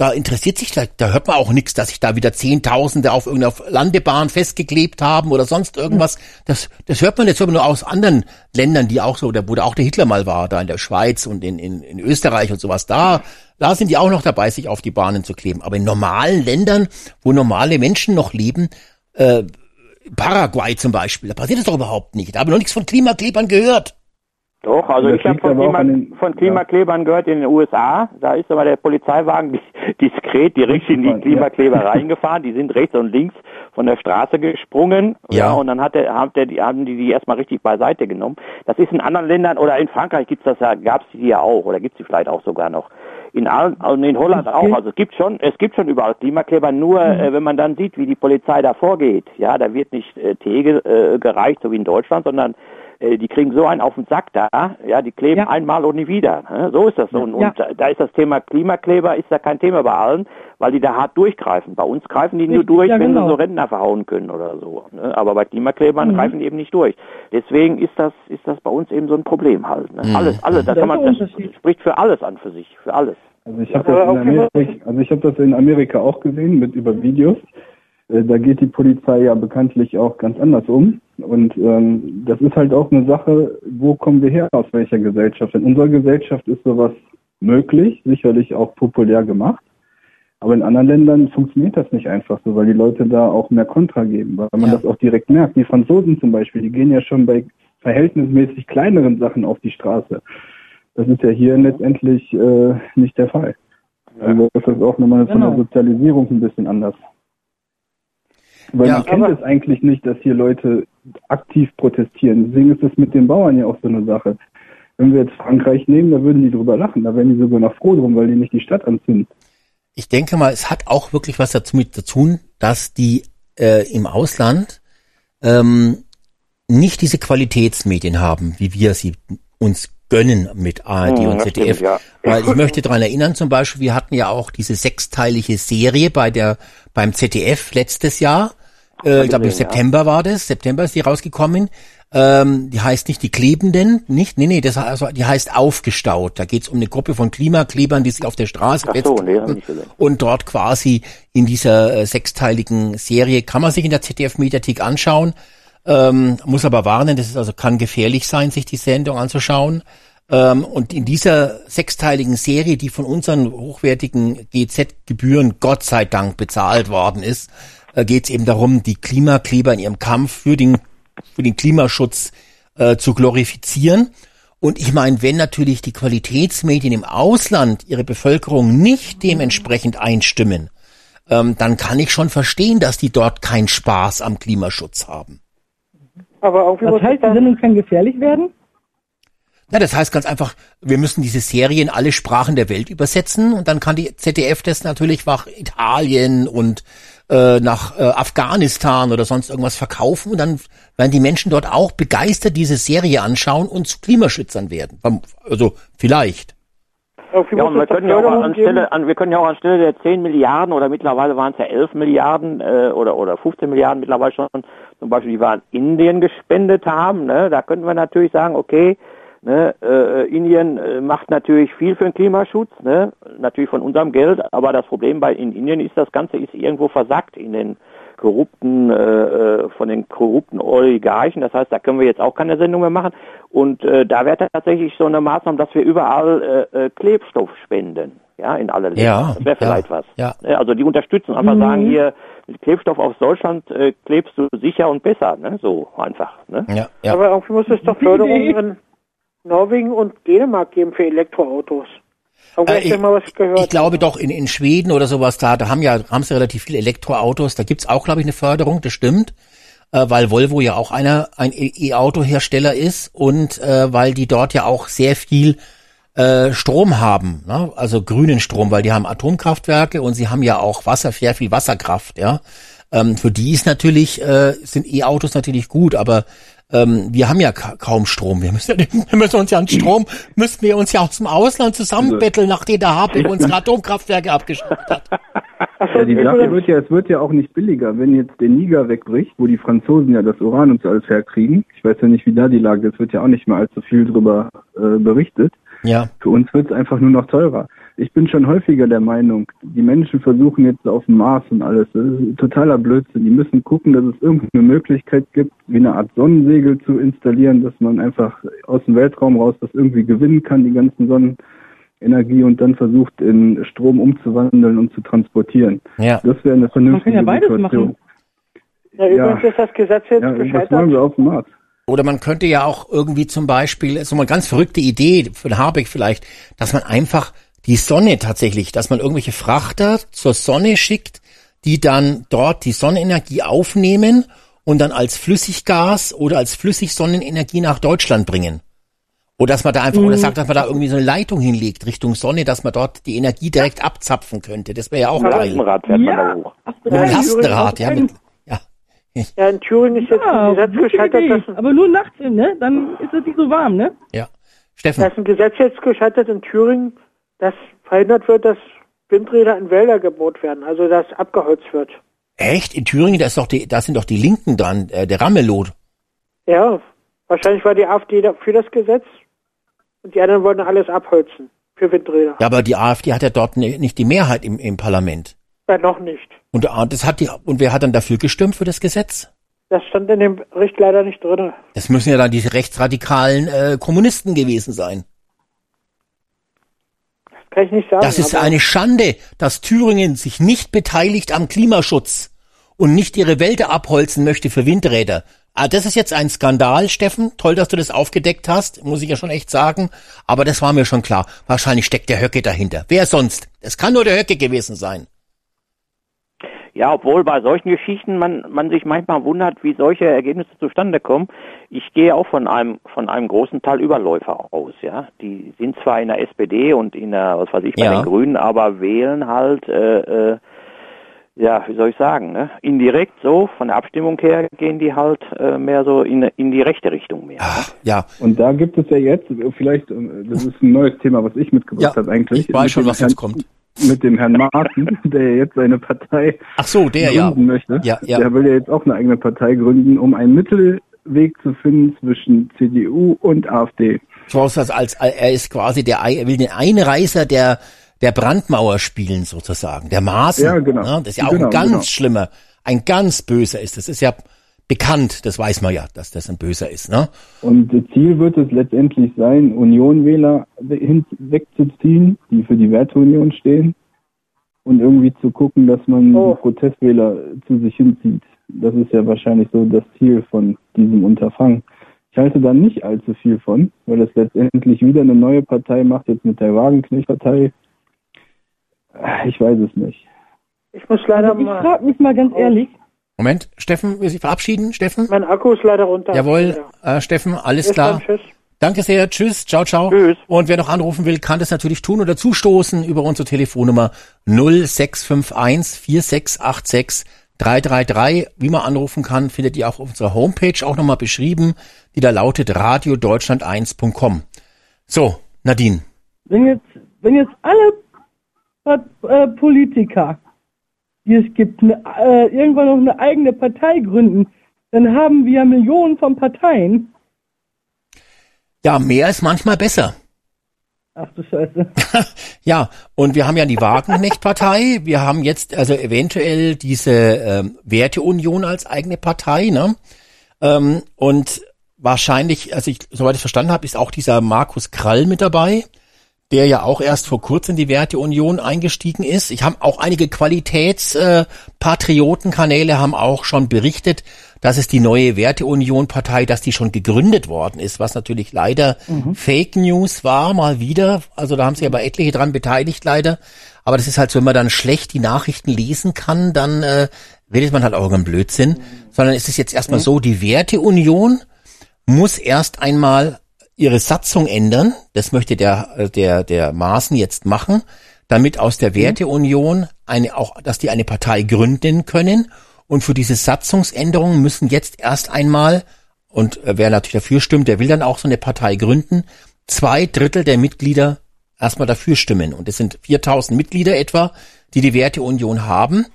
da interessiert sich, da, da hört man auch nichts, dass sich da wieder Zehntausende auf irgendeiner Landebahn festgeklebt haben oder sonst irgendwas. Das, das hört man jetzt aber nur aus anderen Ländern, die auch so, wo da auch der Hitler mal war, da in der Schweiz und in, in, in Österreich und sowas. Da, da sind die auch noch dabei, sich auf die Bahnen zu kleben. Aber in normalen Ländern, wo normale Menschen noch leben, äh, Paraguay zum Beispiel, da passiert das doch überhaupt nicht. Da habe ich noch nichts von Klimaklebern gehört. Doch, also ich habe von, Klima, den- von Klimaklebern gehört in den USA. Da ist aber der Polizeiwagen dis- diskret direkt in die Ja. Klimakleber reingefahren. Die sind rechts und links von der Straße gesprungen. Ja. und dann hat der, hat der, die, haben die die erstmal richtig beiseite genommen. Das ist in anderen Ländern oder in Frankreich gibt's das ja, gab's die ja auch oder gibt's die vielleicht auch sogar noch. In allen, und in Holland auch. Also es gibt schon, es gibt schon überall Klimakleber. Nur äh, wenn man dann sieht, wie die Polizei da vorgeht, ja, da wird nicht äh, Tee äh, gereicht, so wie in Deutschland, sondern äh, die kriegen so einen auf den Sack da, ja, die kleben Ja. einmal und nie wieder. Ne? So ist das. Und, Ja. und da- ist das Thema Klimakleber ist da kein Thema bei allen, weil die da hart durchgreifen. Bei uns greifen die nur durch, ja, wenn genau. sie so Rentner verhauen können oder so. Ne? Aber bei Klimaklebern Mhm. greifen die eben nicht durch. Deswegen ist das ist das bei uns eben so ein Problem halt. Ne? Mhm. Alles, alles, da Das kann man das spricht für alles an für sich, für alles. Also ich habe das, in Amerika- also ich hab das in Amerika auch gesehen mit über Videos. Äh, Da geht die Polizei ja bekanntlich auch ganz anders um. Und ähm, das ist halt auch eine Sache, wo kommen wir her, aus welcher Gesellschaft? In unserer Gesellschaft ist sowas möglich, sicherlich auch populär gemacht. Aber in anderen Ländern funktioniert das nicht einfach so, weil die Leute da auch mehr Kontra geben, weil man Ja. das auch direkt merkt. Die Franzosen zum Beispiel, die gehen ja schon bei verhältnismäßig kleineren Sachen auf die Straße. Das ist ja hier letztendlich äh, nicht der Fall. Also ist das auch nochmal von Genau. der Sozialisierung ein bisschen anders. Weil Ja, man kennt es eigentlich nicht, dass hier Leute aktiv protestieren. Deswegen ist das mit den Bauern ja auch so eine Sache. Wenn wir jetzt Frankreich nehmen, da würden die drüber lachen. Da wären die sogar noch froh drum, weil die nicht die Stadt anzünden. ich denke mal, es hat auch wirklich was dazu mit zu tun, dass die äh, im Ausland ähm, nicht diese Qualitätsmedien haben, wie wir sie uns gönnen mit ARD Hm, und ZDF. stimmt, ja. Weil ich möchte daran erinnern, zum Beispiel, wir hatten ja auch diese sechsteilige Serie bei der beim ZDF letztes Jahr. Äh, ich glaube, im gesehen, ja. September war das. September ist die rausgekommen. Ähm, die heißt nicht die Klebenden, nicht, nee, nee, das also, die heißt aufgestaut. Da geht's um eine Gruppe von Klimaklebern, die sich auf der Straße Ach so, nee, und dort quasi in dieser äh, sechsteiligen Serie kann man sich in der ZDF-Mediathek anschauen. Ähm, muss aber warnen, das ist also kann gefährlich sein, sich die Sendung anzuschauen. Ähm, und in dieser sechsteiligen Serie, die von unseren hochwertigen GZ-Gebühren Gott sei Dank bezahlt worden ist, äh, geht es eben darum, die Klimakleber in ihrem Kampf für den, für den Klimaschutz äh, zu glorifizieren. Und ich meine, wenn natürlich die Qualitätsmedien im Ausland ihre Bevölkerung nicht dementsprechend einstimmen, ähm, dann kann ich schon verstehen, dass die dort keinen Spaß am Klimaschutz haben. Aber Das muss heißt, die dann, Sendung kann gefährlich werden? Na, das heißt ganz einfach, wir müssen diese Serie in alle Sprachen der Welt übersetzen und dann kann die ZDF das natürlich nach Italien und äh, nach äh, Afghanistan oder sonst irgendwas verkaufen und dann werden die Menschen dort auch begeistert diese Serie anschauen und zu Klimaschützern werden. Also vielleicht. Ja, und wir können ja auch anstelle, an, wir können ja auch anstelle der 10 Milliarden oder mittlerweile waren es ja 11 Milliarden äh, oder oder 15 Milliarden mittlerweile schon, zum Beispiel, die wir an Indien gespendet haben, ne, da könnten wir natürlich sagen, okay, ne, äh, Indien äh, macht natürlich viel für den Klimaschutz, ne, natürlich von unserem Geld, aber das Problem bei in Indien ist, das Ganze ist irgendwo versackt in den korrupten, äh, äh, von den korrupten Oligarchen. Das heißt, da können wir jetzt auch keine Sendung mehr machen. Und äh, da wäre tatsächlich so eine Maßnahme, dass wir überall äh, äh, Klebstoff spenden. Ja, in alle Länder. Ja, das wäre vielleicht ja, was. ja. Ne, Also die unterstützen, einfach sagen, hier, mit Klebstoff aus Deutschland äh, klebst du sicher und besser. Ne? So einfach. Ne? Ja, ja. Aber irgendwie muss es doch Gute Förderungen Norwegen und Dänemark geben für Elektroautos. Äh, ich, ich glaube doch in, in Schweden oder sowas da, da haben ja haben sie relativ viele Elektroautos. Da gibt's auch, glaube ich, eine Förderung. Das stimmt, äh, weil Volvo ja auch einer ein E- E-Auto-Hersteller ist und äh, weil die dort ja auch sehr viel äh, Strom haben, ne? also grünen Strom, weil die haben Atomkraftwerke und sie haben ja auch Wasser, sehr viel Wasserkraft, ja. Ähm, für die ist natürlich äh, sind E-Autos natürlich gut, aber ähm, wir haben ja ka kaum Strom. Wir müssen, ja, wir müssen uns ja an Strom, müssten wir uns ja aus dem Ausland zusammenbetteln, nachdem der Habeck unsere Atomkraftwerke abgeschaltet hat. Ja, die Sache wird ja, es wird ja auch nicht billiger, wenn jetzt der Niger wegbricht, wo die Franzosen ja das Uran und so alles herkriegen. Ich weiß ja nicht, wie da die Lage ist, wird ja auch nicht mehr allzu viel drüber äh, berichtet. Ja, Für uns wird es einfach nur noch teurer. Ich bin schon häufiger der Meinung, die Menschen versuchen jetzt auf dem Mars und alles. Das ist totaler Blödsinn. Die müssen gucken, dass es irgendeine Möglichkeit gibt, wie eine Art Sonnensegel zu installieren, dass man einfach aus dem Weltraum raus das irgendwie gewinnen kann, die ganzen Sonnenenergie und dann versucht in Strom umzuwandeln und zu transportieren. ja. Das wäre eine Man kann vernünftige ja beides Situation. machen. Ja, übrigens Ja. ist das Gesetz jetzt Ja, was wollen gescheitert. wir auf dem Mars? Oder man könnte ja auch irgendwie zum Beispiel, so eine ganz verrückte Idee von Habeck vielleicht, dass man einfach die Sonne tatsächlich, dass man irgendwelche Frachter zur Sonne schickt, die dann dort die Sonnenenergie aufnehmen und dann als Flüssiggas oder als Flüssigsonnenenergie nach Deutschland bringen. Oder dass man da einfach, oder sagt, dass man da irgendwie so eine Leitung hinlegt Richtung Sonne, dass man dort die Energie direkt abzapfen könnte. Das wäre ja auch geil. dem Rad fährt man da Ja, hoch. Mit ja, Lastenrad, ja, mit, ja. Ja, in Thüringen ist jetzt Ja, ein Gesetz gescheitert, dass, Aber nur nachts, ne? Dann ist es nicht so warm, ne? Ja. Steffen. da ist ein Gesetz jetzt gescheitert in Thüringen, dass verhindert wird, dass Windräder in Wälder gebaut werden, also dass abgeholzt wird. Echt? In Thüringen, da ist doch die, da sind doch die Linken dran, äh, der Ramelow. Ja, wahrscheinlich war die AfD für das Gesetz und die anderen wollten alles abholzen für Windräder. Ja, aber die AfD hat ja dort ne- nicht die Mehrheit im, im Parlament. Ja, noch nicht. Und äh, das hat die, und wer hat dann dafür gestimmt für das Gesetz? Das stand in dem Bericht leider nicht drin. Das müssen ja dann die rechtsradikalen äh, Kommunisten gewesen sein. Das kann ich nicht sagen. Das ist eine Schande, dass Thüringen sich nicht beteiligt am Klimaschutz und nicht ihre Wälder abholzen möchte für Windräder. Ah, das ist jetzt ein Skandal, Steffen. Toll, dass du das aufgedeckt hast, muss ich ja schon echt sagen. Aber das war mir schon klar. Wahrscheinlich steckt der Höcke dahinter. Wer sonst? Es kann nur der Höcke gewesen sein. Ja, obwohl bei solchen Geschichten man, man sich manchmal wundert, wie solche Ergebnisse zustande kommen. Ich gehe auch von einem, von einem großen Teil Überläufer aus, ja. Die sind zwar in der SPD und in der, was weiß ich, bei Ja. den Grünen, aber wählen halt, äh, äh, ja, wie soll ich sagen, ne? Indirekt so, von der Abstimmung her gehen die halt äh, mehr so in, in die rechte Richtung mehr. Ah, ja, Und da gibt es ja jetzt, vielleicht, äh, das ist ein neues Thema, was ich mitgebracht ja. habe eigentlich. Ich weiß schon, was jetzt kommt. Mit dem Herrn Martin, der jetzt seine Partei Ach so, der ja. gründen möchte. Ja, ja. Der will ja jetzt auch eine eigene Partei gründen, um einen Mittelweg zu finden zwischen CDU und AfD. So aus, als, als er ist quasi der, er will den Einreißer der, der Brandmauer spielen sozusagen, der Maßen. Ja, genau. ne? Das ist ja auch Genau, ein ganz genau. schlimmer, ein ganz böser ist. Das ist ja bekannt, das weiß man ja, dass das ein böser ist. Ne? Und das Ziel wird es letztendlich sein, Unionwähler wegzuziehen, die für die Werteunion stehen. und irgendwie zu gucken, dass man Oh. die Protestwähler zu sich hinzieht. Das ist ja wahrscheinlich so das Ziel von diesem Unterfangen. Ich halte da nicht allzu viel von, weil es letztendlich wieder eine neue Partei macht, jetzt mit der Wagenknecht-Partei. Ich weiß es nicht. Ich muss leider Also ich mal. frage mich mal ganz ehrlich, Moment, Steffen, will sich verabschieden? Steffen? Mein Akku ist leider runter. Jawohl, Ja. äh, Steffen, alles Bis klar. dann, tschüss. Danke sehr, tschüss, ciao, ciao. Tschüss. Und wer noch anrufen will, kann das natürlich tun oder zustoßen über unsere Telefonnummer 0651 4686 333. Wie man anrufen kann, findet ihr auch auf unserer Homepage auch nochmal beschrieben, die da lautet radiodeutschland1.com. So, Nadine. wenn jetzt, wenn jetzt alle äh, Politiker, die es gibt, ne, äh, irgendwann noch eine eigene Partei gründen, dann haben wir Millionen von Parteien. Ja, mehr ist manchmal besser. Ach du Scheiße. Ja, und wir haben ja die Wagenknecht-Partei. Wir haben jetzt also eventuell diese ähm, Werteunion als eigene Partei, ne? Ähm, und wahrscheinlich, also ich, soweit ich verstanden habe, ist auch dieser Markus Krall mit dabei, der ja auch erst vor kurzem in die Werteunion eingestiegen ist. Ich habe auch einige Qualitätspatriotenkanäle haben auch schon berichtet, dass es die neue Werteunion-Partei, dass die schon gegründet worden ist, was natürlich leider Fake News war, mal wieder. Also da haben sich aber etliche dran beteiligt, leider. Aber das ist halt so, wenn man dann schlecht die Nachrichten lesen kann, dann äh, redet man halt auch irgendeinen Blödsinn. Sondern es ist jetzt erstmal so, die Werteunion muss erst einmal ihre Satzung ändern. Das möchte der, äh, der, der Maaßen jetzt machen, damit aus der Werteunion eine, auch, dass die eine Partei gründen können. Und für diese Satzungsänderung müssen jetzt erst einmal, und äh, wer natürlich dafür stimmt, der will dann auch so eine Partei gründen, zwei Drittel der Mitglieder erstmal dafür stimmen. Und es sind 4000 Mitglieder etwa, die die Werteunion haben.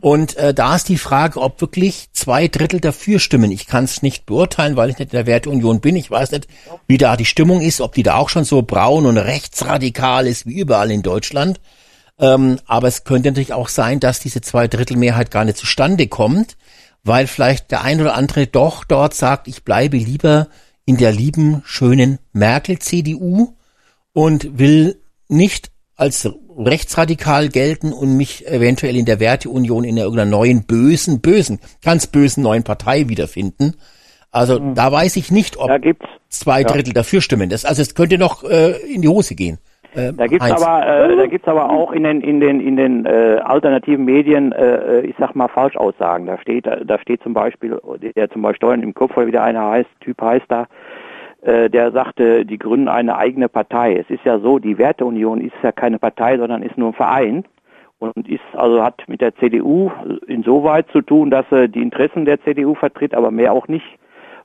Und äh, da ist die Frage, ob wirklich zwei Drittel dafür stimmen. Ich kann es nicht beurteilen, weil ich nicht in der Werteunion bin. Ich weiß nicht, wie da die Stimmung ist, ob die da auch schon so braun und rechtsradikal ist wie überall in Deutschland. Ähm, aber es könnte natürlich auch sein, dass diese zwei Drittel Mehrheit gar nicht zustande kommt, weil vielleicht der ein oder andere doch dort sagt, ich bleibe lieber in der lieben, schönen Merkel-CDU und will nicht als rechtsradikal gelten und mich eventuell in der Werteunion in irgendeiner neuen bösen, bösen, ganz bösen neuen Partei wiederfinden. Also da weiß ich nicht, ob zwei Drittel dafür stimmen. Das, also es könnte noch äh, in die Hose gehen. Äh, Da gibt's Heinz. aber, äh, da gibt's aber auch in den in den in den äh, alternativen Medien, äh, ich sag mal Falschaussagen. Da steht, da steht zum Beispiel, der zum Beispiel Steuern im Kopf, oder wie der eine heißt, Typ heißt da, äh, der sagte, die gründen eine eigene Partei. Es ist ja so, die Werteunion ist ja keine Partei, sondern ist nur ein Verein und ist also hat mit der CDU insoweit zu tun, dass er die Interessen der CDU vertritt, aber mehr auch nicht.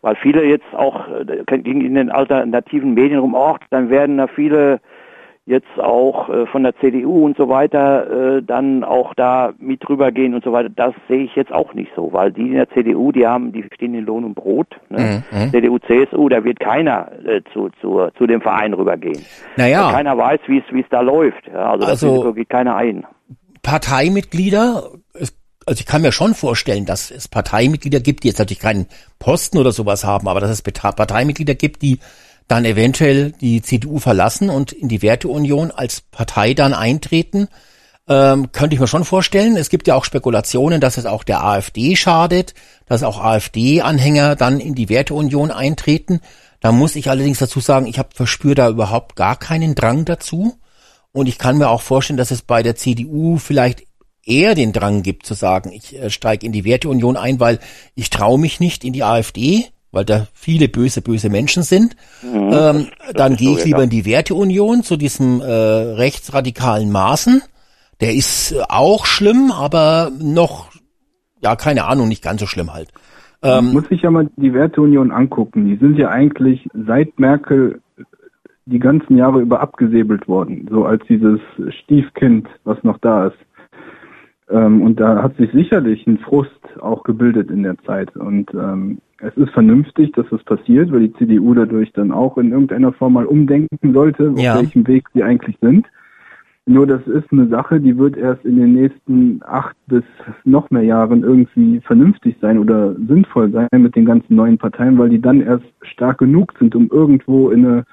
Weil viele jetzt auch äh, ging in den alternativen Medien rum, ach, dann werden da viele jetzt auch äh, von der CDU und so weiter äh, dann auch da mit rübergehen und so weiter, das sehe ich jetzt auch nicht so, weil die in der CDU, die haben, die stehen in Lohn und Brot. Ne? Mhm. CDU, CSU, da wird keiner äh, zu, zu, zu dem Verein rübergehen. Naja. Weil Keiner weiß, wie es wie es da läuft. Ja, also, das Also- geht keiner ein. Parteimitglieder, es, also ich kann mir schon vorstellen, dass es Parteimitglieder gibt, die jetzt natürlich keinen Posten oder sowas haben, aber dass es Parteimitglieder gibt, die dann eventuell die CDU verlassen und in die Werteunion als Partei dann eintreten. Ähm, könnte ich mir schon vorstellen. Es gibt ja auch Spekulationen, dass es auch der AfD schadet, dass auch AfD-Anhänger dann in die Werteunion eintreten. Da muss ich allerdings dazu sagen, ich habe verspüre da überhaupt gar keinen Drang dazu. Und ich kann mir auch vorstellen, dass es bei der CDU vielleicht eher den Drang gibt zu sagen, ich äh, steige in die Werteunion ein, weil ich traue mich nicht in die AfD, weil da viele böse, böse Menschen sind. ähm, dann ist gehe so, ich ja, lieber klar. in die Werteunion zu diesem äh, rechtsradikalen Maßen. Der ist äh, auch schlimm, aber noch, ja, keine Ahnung, nicht ganz so schlimm halt. Man muss sich ja mal die Werteunion angucken. Die sind ja eigentlich seit Merkel die ganzen Jahre über abgesäbelt worden, so als dieses Stiefkind, was noch da ist. Ähm, und da hat sich sicherlich ein Frust auch gebildet in der Zeit. Und ähm, es ist vernünftig, dass das passiert, weil die CDU dadurch dann auch in irgendeiner Form mal umdenken sollte, Ja. auf welchem Weg sie eigentlich sind. Nur das ist eine Sache, die wird erst in den nächsten acht bis noch mehr Jahren irgendwie vernünftig sein oder sinnvoll sein mit den ganzen neuen Parteien, weil die dann erst stark genug sind, um irgendwo in eine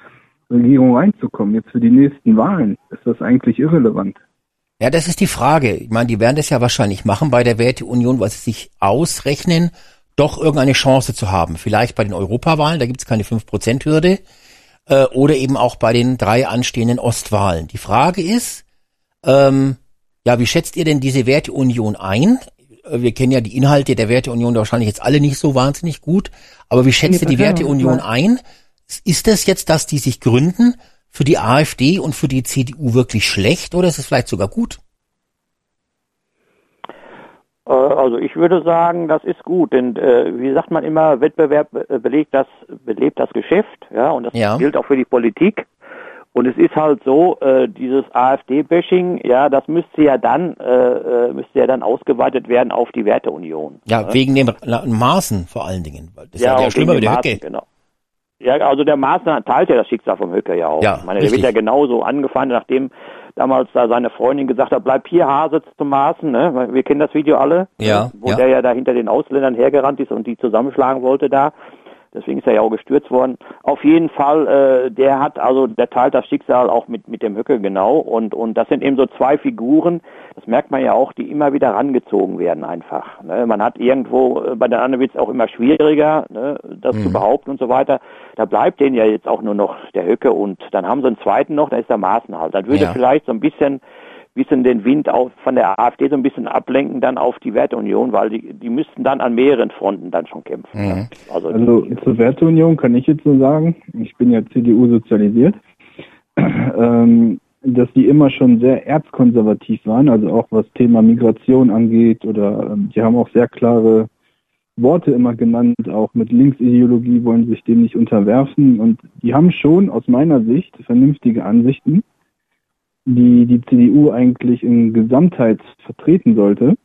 Regierung reinzukommen. Jetzt für die nächsten Wahlen ist das eigentlich irrelevant. Ja, das ist die Frage. Ich meine, die werden das ja wahrscheinlich machen bei der Werteunion, weil sie sich ausrechnen, doch irgendeine Chance zu haben. Vielleicht bei den Europawahlen, da gibt es keine 5%-Hürde, äh, oder eben auch bei den drei anstehenden Ostwahlen. Die Frage ist, ähm, ja, wie schätzt ihr denn diese Werteunion ein? Äh, Wir kennen ja die Inhalte der Werteunion wahrscheinlich jetzt alle nicht so wahnsinnig gut, aber wie schätzt ihr die Werteunion ein? Ist das jetzt, dass die sich gründen, für die AfD und für die CDU wirklich schlecht oder ist es vielleicht sogar gut? Äh, Also ich würde sagen, das ist gut, denn äh, wie sagt man immer, Wettbewerb äh, belegt das, belebt das Geschäft, ja, und das Ja. gilt auch für die Politik. Und es ist halt so, äh, dieses AfD-Bashing, ja, das müsste ja dann, äh, äh, müsste ja dann ausgeweitet werden auf die Werteunion. Ja, wegen dem La- Maßen vor allen Dingen. Das ist ja, der und Schlimmer wegen mit der den Höcke. Maßen, Genau. Ja, also der Maaßen teilt ja das Schicksal vom Höcke ja auch. Ja, ich meine, der richtig. wird ja genauso angefangen, nachdem damals da seine Freundin gesagt hat, bleib hier Hase zum Maaßen, ne? Wir kennen das Video alle, Ja, wo ja. der ja da hinter den Ausländern hergerannt ist und die zusammenschlagen wollte da. Deswegen ist er ja auch gestürzt worden. Auf jeden Fall, äh, der hat also, der teilt das Schicksal auch mit mit dem Höcke genau und und das sind eben so zwei Figuren. Das merkt man ja auch, die immer wieder rangezogen werden einfach. Ne? Man hat irgendwo äh, bei den anderen wird es auch immer schwieriger, ne? das Mhm. zu behaupten und so weiter. Da bleibt denen ja jetzt auch nur noch der Höcke und dann haben sie einen zweiten noch, da ist der Maaßen halt. Dann würde Ja. vielleicht so ein bisschen bisschen den Wind auf, von der AfD so ein bisschen ablenken dann auf die Werteunion, weil die, die müssten dann an mehreren Fronten dann schon kämpfen. Mhm. Also, Also zur Werteunion kann ich jetzt so sagen, ich bin ja CDU sozialisiert, ähm, dass die immer schon sehr erzkonservativ waren, also auch was Thema Migration angeht oder ähm, die haben auch sehr klare Worte immer genannt, auch mit Linksideologie wollen sich dem nicht unterwerfen und die haben schon aus meiner Sicht vernünftige Ansichten, die die CDU eigentlich in Gesamtheit vertreten sollte.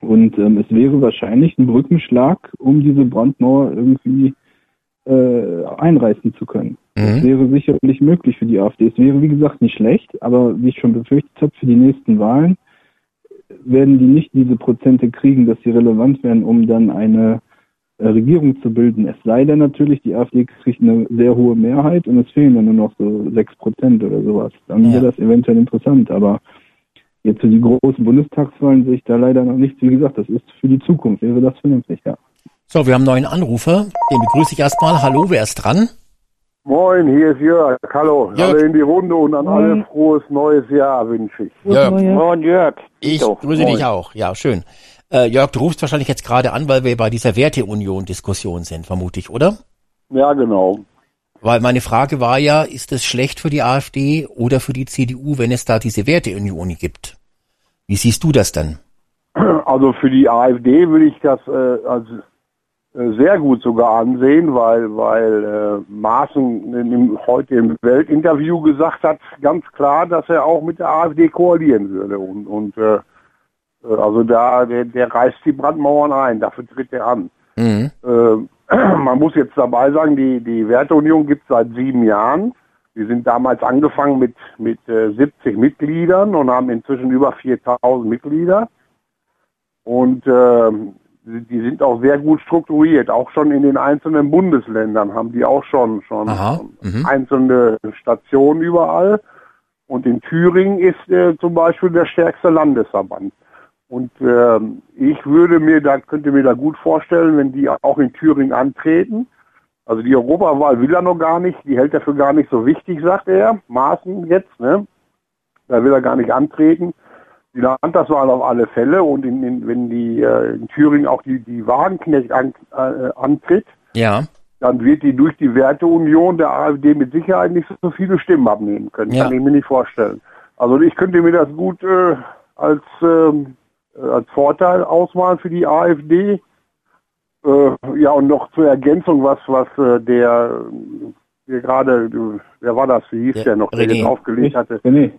Und ähm, es wäre wahrscheinlich ein Brückenschlag, um diese Brandmauer irgendwie äh, einreißen zu können. Das Mhm. wäre sicherlich möglich für die AfD. Es wäre, wie gesagt, nicht schlecht, aber wie ich schon befürchtet habe, für die nächsten Wahlen werden die nicht diese Prozente kriegen, dass sie relevant wären, um dann eine Regierung zu bilden. Es sei denn natürlich, die AfD kriegt eine sehr hohe Mehrheit und es fehlen dann nur noch so sechs Prozent oder sowas. Dann Ja. wäre das eventuell interessant, aber jetzt für die großen Bundestagswahlen sehe ich da leider noch nichts. Wie gesagt, das ist für die Zukunft, wäre das vernünftig, ja. So, wir haben einen neuen Anrufer. Den begrüße ich erstmal. Hallo, wer ist dran? Moin, hier ist Jörg. Hallo, Jörg. alle in die Runde und an alle frohes neues Jahr wünsche ich. Jörg. Moin Jörg. Ich grüße Moin. dich auch. Ja, schön. Äh, Jörg, du rufst wahrscheinlich jetzt gerade an, weil wir bei dieser Werteunion-Diskussion sind, vermute ich, oder? Ja, genau. Weil meine Frage war ja, ist es schlecht für die AfD oder für die CDU, wenn es da diese Werteunion gibt? Wie siehst du das denn? Also für die AfD würde ich das äh, als äh, sehr gut sogar ansehen, weil weil äh, Maaßen in, im, heute im Weltinterview gesagt hat, ganz klar, dass er auch mit der AfD koalieren würde und und äh, also da der, der reißt die Brandmauern ein, dafür tritt er an. Mhm. Äh, man muss jetzt dabei sagen, die, die Werteunion gibt es seit sieben Jahren. Wir sind damals angefangen mit, mit äh, 70 Mitgliedern und haben inzwischen über 4000 Mitglieder. Und ähm, die sind auch sehr gut strukturiert. Auch schon in den einzelnen Bundesländern haben die auch schon, schon mhm. einzelne Stationen überall. Und in Thüringen ist äh, zum Beispiel der stärkste Landesverband. Und ähm, ich würde mir da, könnte mir da gut vorstellen, wenn die auch in Thüringen antreten. Also die Europawahl will er noch gar nicht, die hält er für gar nicht so wichtig, sagt er. Maßen jetzt, ne? Da will er gar nicht antreten. Die Landtagswahl auf alle Fälle und in, in, wenn die äh, in Thüringen auch die, die Wagenknecht an, äh, antritt, Ja. dann wird die durch die Werteunion der AfD mit Sicherheit nicht so viele Stimmen abnehmen können. Ja. Kann ich mir nicht vorstellen. Also ich könnte mir das gut äh, als, ähm, äh, als Vorteil ausmalen für die AfD. Äh, ja, und noch zur Ergänzung, was, was äh, der, der gerade, äh, wer war das, wie hieß Der der, noch, der René. jetzt aufgelegt hatte? René,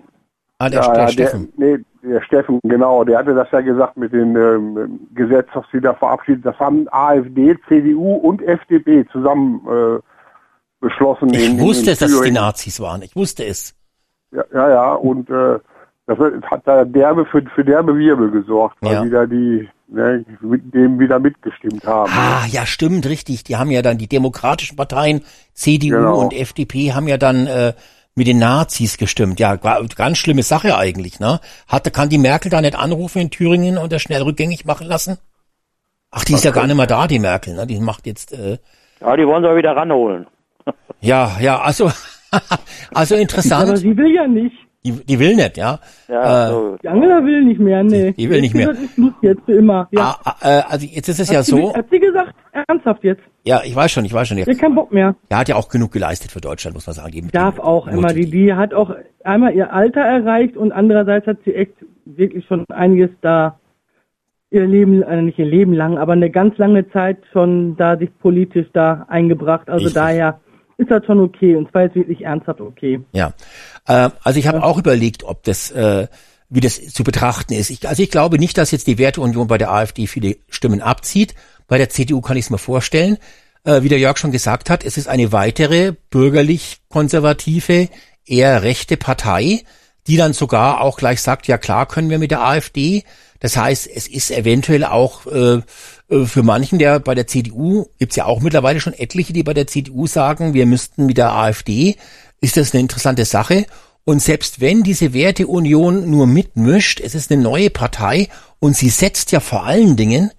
Ah, der, Ja, der Steffen. Der, nee, der Steffen, genau, der hatte das ja gesagt mit dem ähm, Gesetz, das sie da verabschiedet. Das haben AfD, CDU und FDP zusammen äh, beschlossen. Ich in, wusste in, es, dass es die. Nazis waren. Ich wusste es. Ja, ja, ja, und äh, das hat da derbe für, für derbe Wirbel gesorgt, weil Ja. wieder die ne, mit dem wieder mitgestimmt haben. Ah, ja, stimmt, richtig. Die haben ja dann die demokratischen Parteien, CDU Genau. und FDP, haben ja dann äh, mit den Nazis gestimmt. Ja, ganz schlimme Sache eigentlich, ne? Hatte, kann die Merkel da nicht anrufen in Thüringen und das schnell rückgängig machen lassen? Ach, die ist ja gar nicht mehr da, die Merkel, ne? Die macht jetzt, äh, Ja, die wollen sie wieder ranholen. ja, ja, also, also interessant. Aber sie will ja nicht. Die, die will nicht, ja. Ja, Äh, so. Die Angela will nicht mehr, nee. Die- die will nicht mehr. Das ist Schluss jetzt für immer. Ja. ah, ah, äh, also jetzt ist es ja hat, so, sie, hat sie gesagt, ernsthaft jetzt. ja, ich weiß schon, ich weiß schon. Hat keinen Bock mehr. der hat ja auch genug geleistet für Deutschland, muss man sagen. Die, Darf auch immer. Die, die, hat auch einmal ihr Alter erreicht und andererseits hat sie echt wirklich schon einiges da ihr Leben, äh, nicht ihr Leben lang, aber eine ganz lange Zeit schon da sich politisch da eingebracht. Also Richtig. daher ist das schon okay und zwar jetzt wirklich ernsthaft okay. Ja, äh, also ich habe auch überlegt, ob das, äh, wie das zu betrachten ist. Ich, also ich glaube nicht, dass jetzt die Werteunion bei der AfD viele Stimmen abzieht. Bei der CDU kann ich es mir vorstellen. Äh, wie der Jörg schon gesagt hat, es ist eine weitere bürgerlich-konservative, eher rechte Partei, die dann sogar auch gleich sagt, ja klar können wir mit der AfD. Das heißt, es ist eventuell auch äh, für manchen, der bei der CDU, gibt's ja auch mittlerweile schon etliche, die bei der CDU sagen, wir müssten mit der AfD, ist das eine interessante Sache. Und selbst wenn diese Werteunion nur mitmischt, es ist eine neue Partei und sie setzt ja vor allen Dingen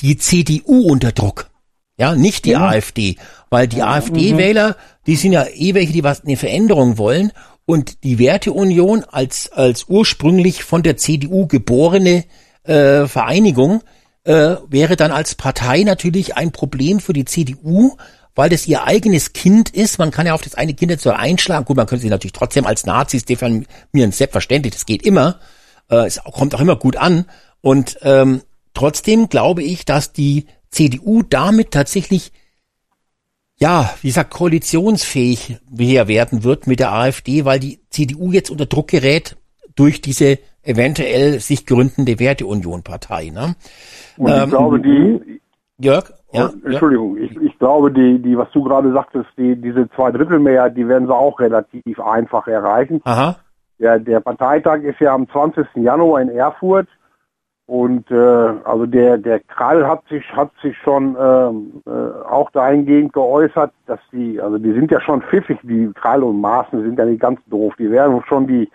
die CDU unter Druck. Ja, nicht die AfD, weil die AfD-Wähler, die sind ja eh welche, die was eine Veränderung wollen. Und die Werteunion als als ursprünglich von der CDU geborene äh, Vereinigung äh, wäre dann als Partei natürlich ein Problem für die CDU, weil das ihr eigenes Kind ist. Man kann ja auf das eine Kind jetzt so einschlagen. Gut, man könnte sie natürlich trotzdem als Nazis definieren, selbstverständlich, das geht immer. Äh, es kommt auch immer gut an. Und ähm, trotzdem glaube ich, dass die CDU damit tatsächlich ja, wie gesagt, koalitionsfähig mehr werden wird mit der AfD, weil die CDU jetzt unter Druck gerät durch diese eventuell sich gründende Werteunion-Partei. Ne? Und ich Ähm, glaube, die, Jörg? Ja, Entschuldigung, ich, ich glaube, die, die, was du gerade sagtest, die, diese Zweidrittelmehrheit, die werden sie auch relativ einfach erreichen. Aha. Der, der Parteitag ist ja am 20. Januar in Erfurt und äh, also der der Krall hat sich hat sich schon ähm, äh, auch dahingehend geäußert, dass die also die sind ja schon pfiffig, die Krall und Maaßen sind ja nicht ganz doof, die werden schon die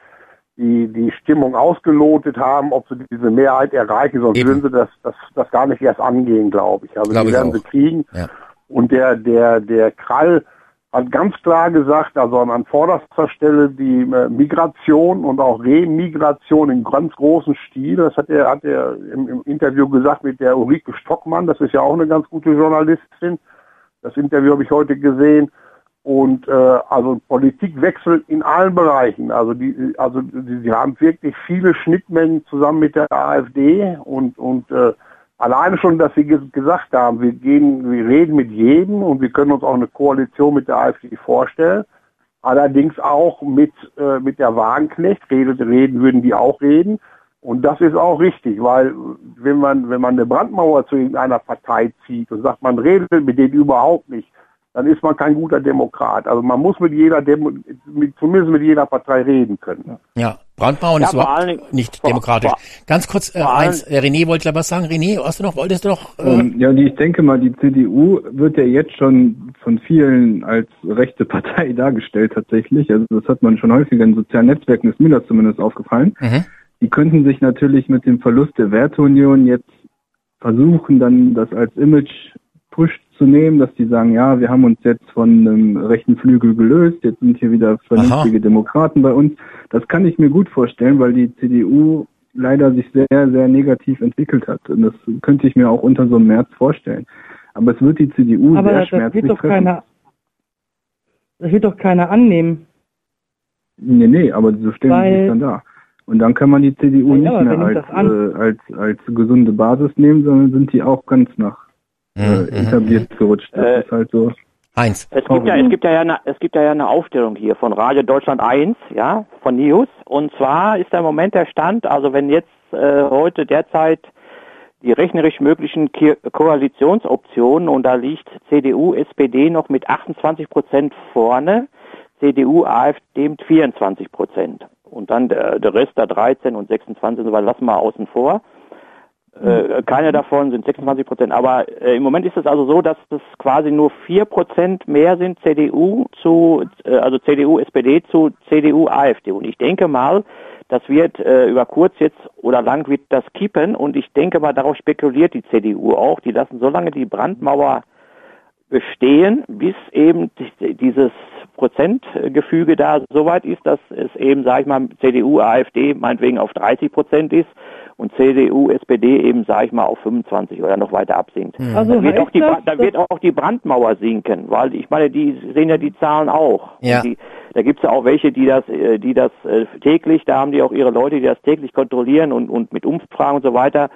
die die Stimmung ausgelotet haben, ob sie diese Mehrheit erreichen, sonst Eben. würden sie das das das gar nicht erst angehen, glaube ich. Also Glaube die werden auch. sie kriegen. Ja. Und der, der, der Krall hat ganz klar gesagt, also an vorderster Stelle die äh, Migration und auch Remigration in ganz großem Stil. Das hat er, hat er im, im Interview gesagt mit der Ulrike Stockmann. Das ist ja auch eine ganz gute Journalistin. Das Interview habe ich heute gesehen. Und äh, also Politikwechsel in allen Bereichen. Also die, also sie, haben wirklich viele Schnittmengen zusammen mit der AfD und und äh, alleine schon, dass sie ges- gesagt haben, wir gehen, wir reden mit jedem und wir können uns auch eine Koalition mit der AfD vorstellen. Allerdings auch mit äh, mit der Wagenknecht redet reden würden die auch reden. Und das ist auch richtig, weil wenn man wenn man eine Brandmauer zu irgendeiner Partei zieht und sagt, man redet mit denen überhaupt nicht, dann ist man kein guter Demokrat. Also man muss mit jeder Demo mit, zumindest mit jeder Partei reden können. Ja, Brandmauern Ja, ist vor überhaupt allen nicht vor- demokratisch. vor- Ganz kurz, äh, eins, äh, René wollte aber sagen, René, hast du noch, wolltest du noch, äh, Ähm, ja, und ich denke mal, die CDU wird ja jetzt schon von vielen als rechte Partei dargestellt tatsächlich. Also das hat man schon häufiger in sozialen Netzwerken, ist mir das zumindest aufgefallen. mhm. Die könnten sich natürlich mit dem Verlust der Werteunion jetzt versuchen, dann das als Image-Push zu nehmen, dass die sagen, ja, wir haben uns jetzt von einem rechten Flügel gelöst, jetzt sind hier wieder vernünftige Demokraten bei uns. Das kann ich mir gut vorstellen, weil die CDU leider sich sehr, sehr negativ entwickelt hat. Und das könnte ich mir auch unter so einem März vorstellen. Aber es wird die CDU Aber sehr das schmerzlich wird doch treffen. keiner, das wird doch keiner annehmen. Nee, nee, aber so stellen sie Weil- dann da. Und dann kann man die CDU Ja, nicht mehr als, äh, als, als gesunde Basis nehmen, sondern sind die auch ganz nach äh, Mhm, etabliert gerutscht. Das Äh, ist halt so. Heinz. Es gibt, ja, es, gibt ja eine, es gibt ja eine Aufstellung hier von Radio Deutschland 1, ja, von News. Und zwar ist da im Moment der Stand, also wenn jetzt äh, heute derzeit die rechnerisch möglichen Ki Koalitionsoptionen und da liegt CDU, SPD noch mit 28 Prozent vorne, CDU, AfD mit 24 Prozent. Und dann der, der Rest, der 13 und 26, so was lassen wir außen vor. Äh, keine davon sind 26 Prozent. Aber äh, im Moment ist es also so, dass es quasi nur 4 Prozent mehr sind CDU zu, äh, also CDU, SPD zu CDU, AfD. Und ich denke mal, das wird äh, über kurz jetzt oder lang wird das kippen. Und ich denke mal, darauf spekuliert die CDU auch. Die lassen so lange die Brandmauer bestehen, bis eben dieses Prozentgefüge da so weit ist, dass es eben, sage ich mal, CDU, AfD meinetwegen auf 30 Prozent ist und CDU, SPD eben, sage ich mal, auf 25 oder noch weiter absinkt. Hm. Also dann, wird auch die, das, dann wird auch die Brandmauer sinken, weil ich meine, die sehen ja die Zahlen auch. Ja. Die, da gibt's ja auch welche, die das, äh, die das äh, täglich, da haben die auch ihre Leute, die das täglich kontrollieren und, und mit Umfragen und so weiter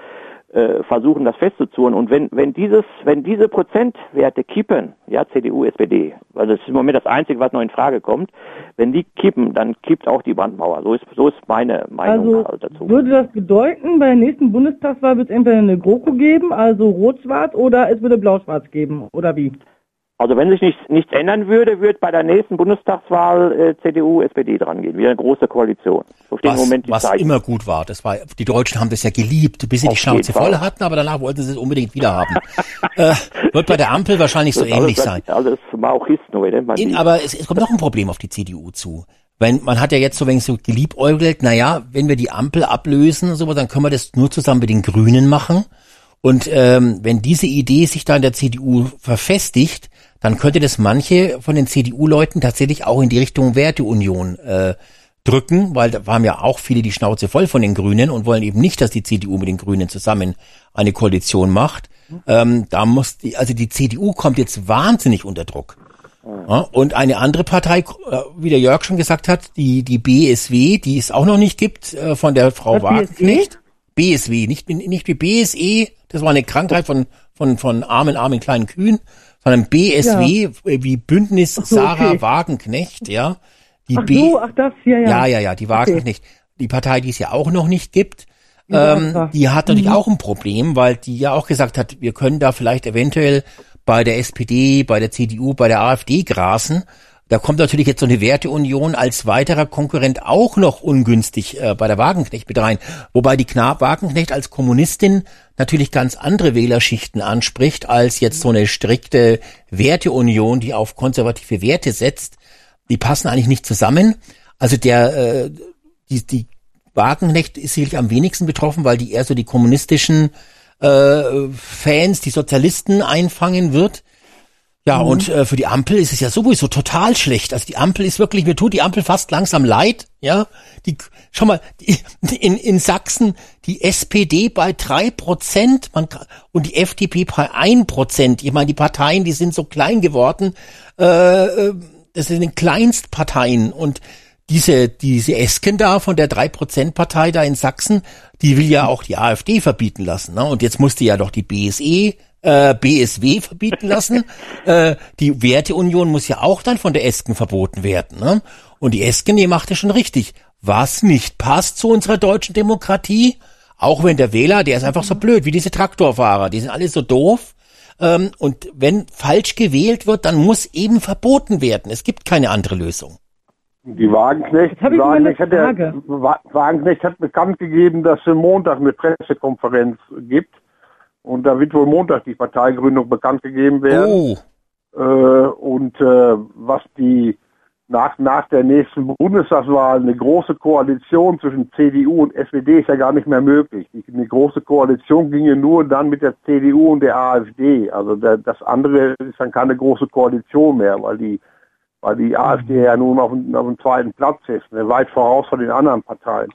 äh, versuchen, das festzuzurren. Und wenn, wenn dieses, wenn diese Prozentwerte kippen, ja, CDU, SPD, weil das ist im Moment das Einzige, was noch in Frage kommt, wenn die kippen, dann kippt auch die Brandmauer. So ist, so ist meine Meinung Also dazu. würde das bedeuten, bei der nächsten Bundestagswahl wird es entweder eine GroKo geben, also rot-schwarz, oder es würde blau-schwarz geben, oder wie? Also wenn sich nichts, nichts ändern würde, wird bei der nächsten Bundestagswahl äh, CDU, SPD dran gehen. Wieder eine große Koalition. So stehen im Was, Moment die was Zeichen. immer gut war. Das war, die Deutschen haben das ja geliebt, bis sie die Auf Schnauze jeden Fall. voll hatten, aber danach wollten sie es unbedingt wieder haben. äh, wird bei der Ampel wahrscheinlich so Das ist ähnlich alles, sein. Alles Maochisten, oder In, die. aber es, es kommt noch ein Problem auf die CDU zu. Wenn, man hat ja jetzt so wenig so geliebäugelt, naja, wenn wir die Ampel ablösen und so, dann können wir das nur zusammen mit den Grünen machen. Und ähm, wenn diese Idee sich da in der CDU verfestigt, dann könnte das manche von den CDU-Leuten tatsächlich auch in die Richtung Werteunion äh, drücken, weil da haben ja auch viele die Schnauze voll von den Grünen und wollen eben nicht, dass die CDU mit den Grünen zusammen eine Koalition macht. Ähm, da muss die, also die CDU kommt jetzt wahnsinnig unter Druck. Ja, und eine andere Partei, äh, wie der Jörg schon gesagt hat, die, die BSW, die es auch noch nicht gibt, äh, von der Frau Wagenknecht. BSW, nicht, nicht wie BSE, das war eine Krankheit von, von, von armen, armen kleinen Kühen, sondern BSW, äh, wie Bündnis so, Sarah okay. Wagenknecht, ja. Die Ach B so, ach das, ja, ja. ja, ja, ja, die Wagenknecht. Die Partei, die es ja auch noch nicht gibt, Ja, ähm, die hat natürlich Mhm. auch ein Problem, weil die ja auch gesagt hat, wir können da vielleicht eventuell bei der SPD, bei der CDU, bei der AfD grasen. Da kommt natürlich jetzt so eine Werteunion als weiterer Konkurrent auch noch ungünstig äh, bei der Wagenknecht mit rein. Wobei die Knab Wagenknecht als Kommunistin natürlich ganz andere Wählerschichten anspricht als jetzt so eine strikte Werteunion, die auf konservative Werte setzt. Die passen eigentlich nicht zusammen. Also der, äh, die, die Wagenknecht ist sicherlich am wenigsten betroffen, weil die eher so die kommunistischen äh, Fans, die Sozialisten einfangen wird. Ja, Mhm. und äh, für die Ampel ist es ja sowieso total schlecht. Also die Ampel ist wirklich, mir tut die Ampel fast langsam leid. Ja, die, schau mal, die, in, in Sachsen die SPD bei drei Prozent man, und die FDP bei ein Prozent. Ich meine, die Parteien, die sind so klein geworden. Äh, äh, das sind die Kleinstparteien und diese, diese Esken da von der 3%-Partei da in Sachsen, die will ja auch die AfD verbieten lassen. Ne? Und jetzt musste ja doch die BSE, äh, BSW verbieten lassen. äh, die Werteunion muss ja auch dann von der Esken verboten werden. Ne? Und die Esken, die macht ja schon richtig. Was nicht passt zu unserer deutschen Demokratie, auch wenn der Wähler, der ist einfach so blöd, wie diese Traktorfahrer, die sind alle so doof. Ähm, und wenn falsch gewählt wird, dann muss eben verboten werden. Es gibt keine andere Lösung. Die Wagenknecht, ich Wagenknecht, hat. Wa- Wagenknecht hat bekannt gegeben, dass es Montag eine Pressekonferenz gibt. Und da wird wohl Montag die Parteigründung bekannt gegeben werden. Oh, Äh, und äh, was die nach, nach der nächsten Bundestagswahl eine große Koalition zwischen CDU und SPD ist ja gar nicht mehr möglich. Die, eine große Koalition ginge nur dann mit der CDU und der AfD. Also der, das andere ist dann keine große Koalition mehr, weil die weil die AfD ja nun auf, dem- auf dem zweiten Platz ist, ne, weit voraus von den anderen Parteien.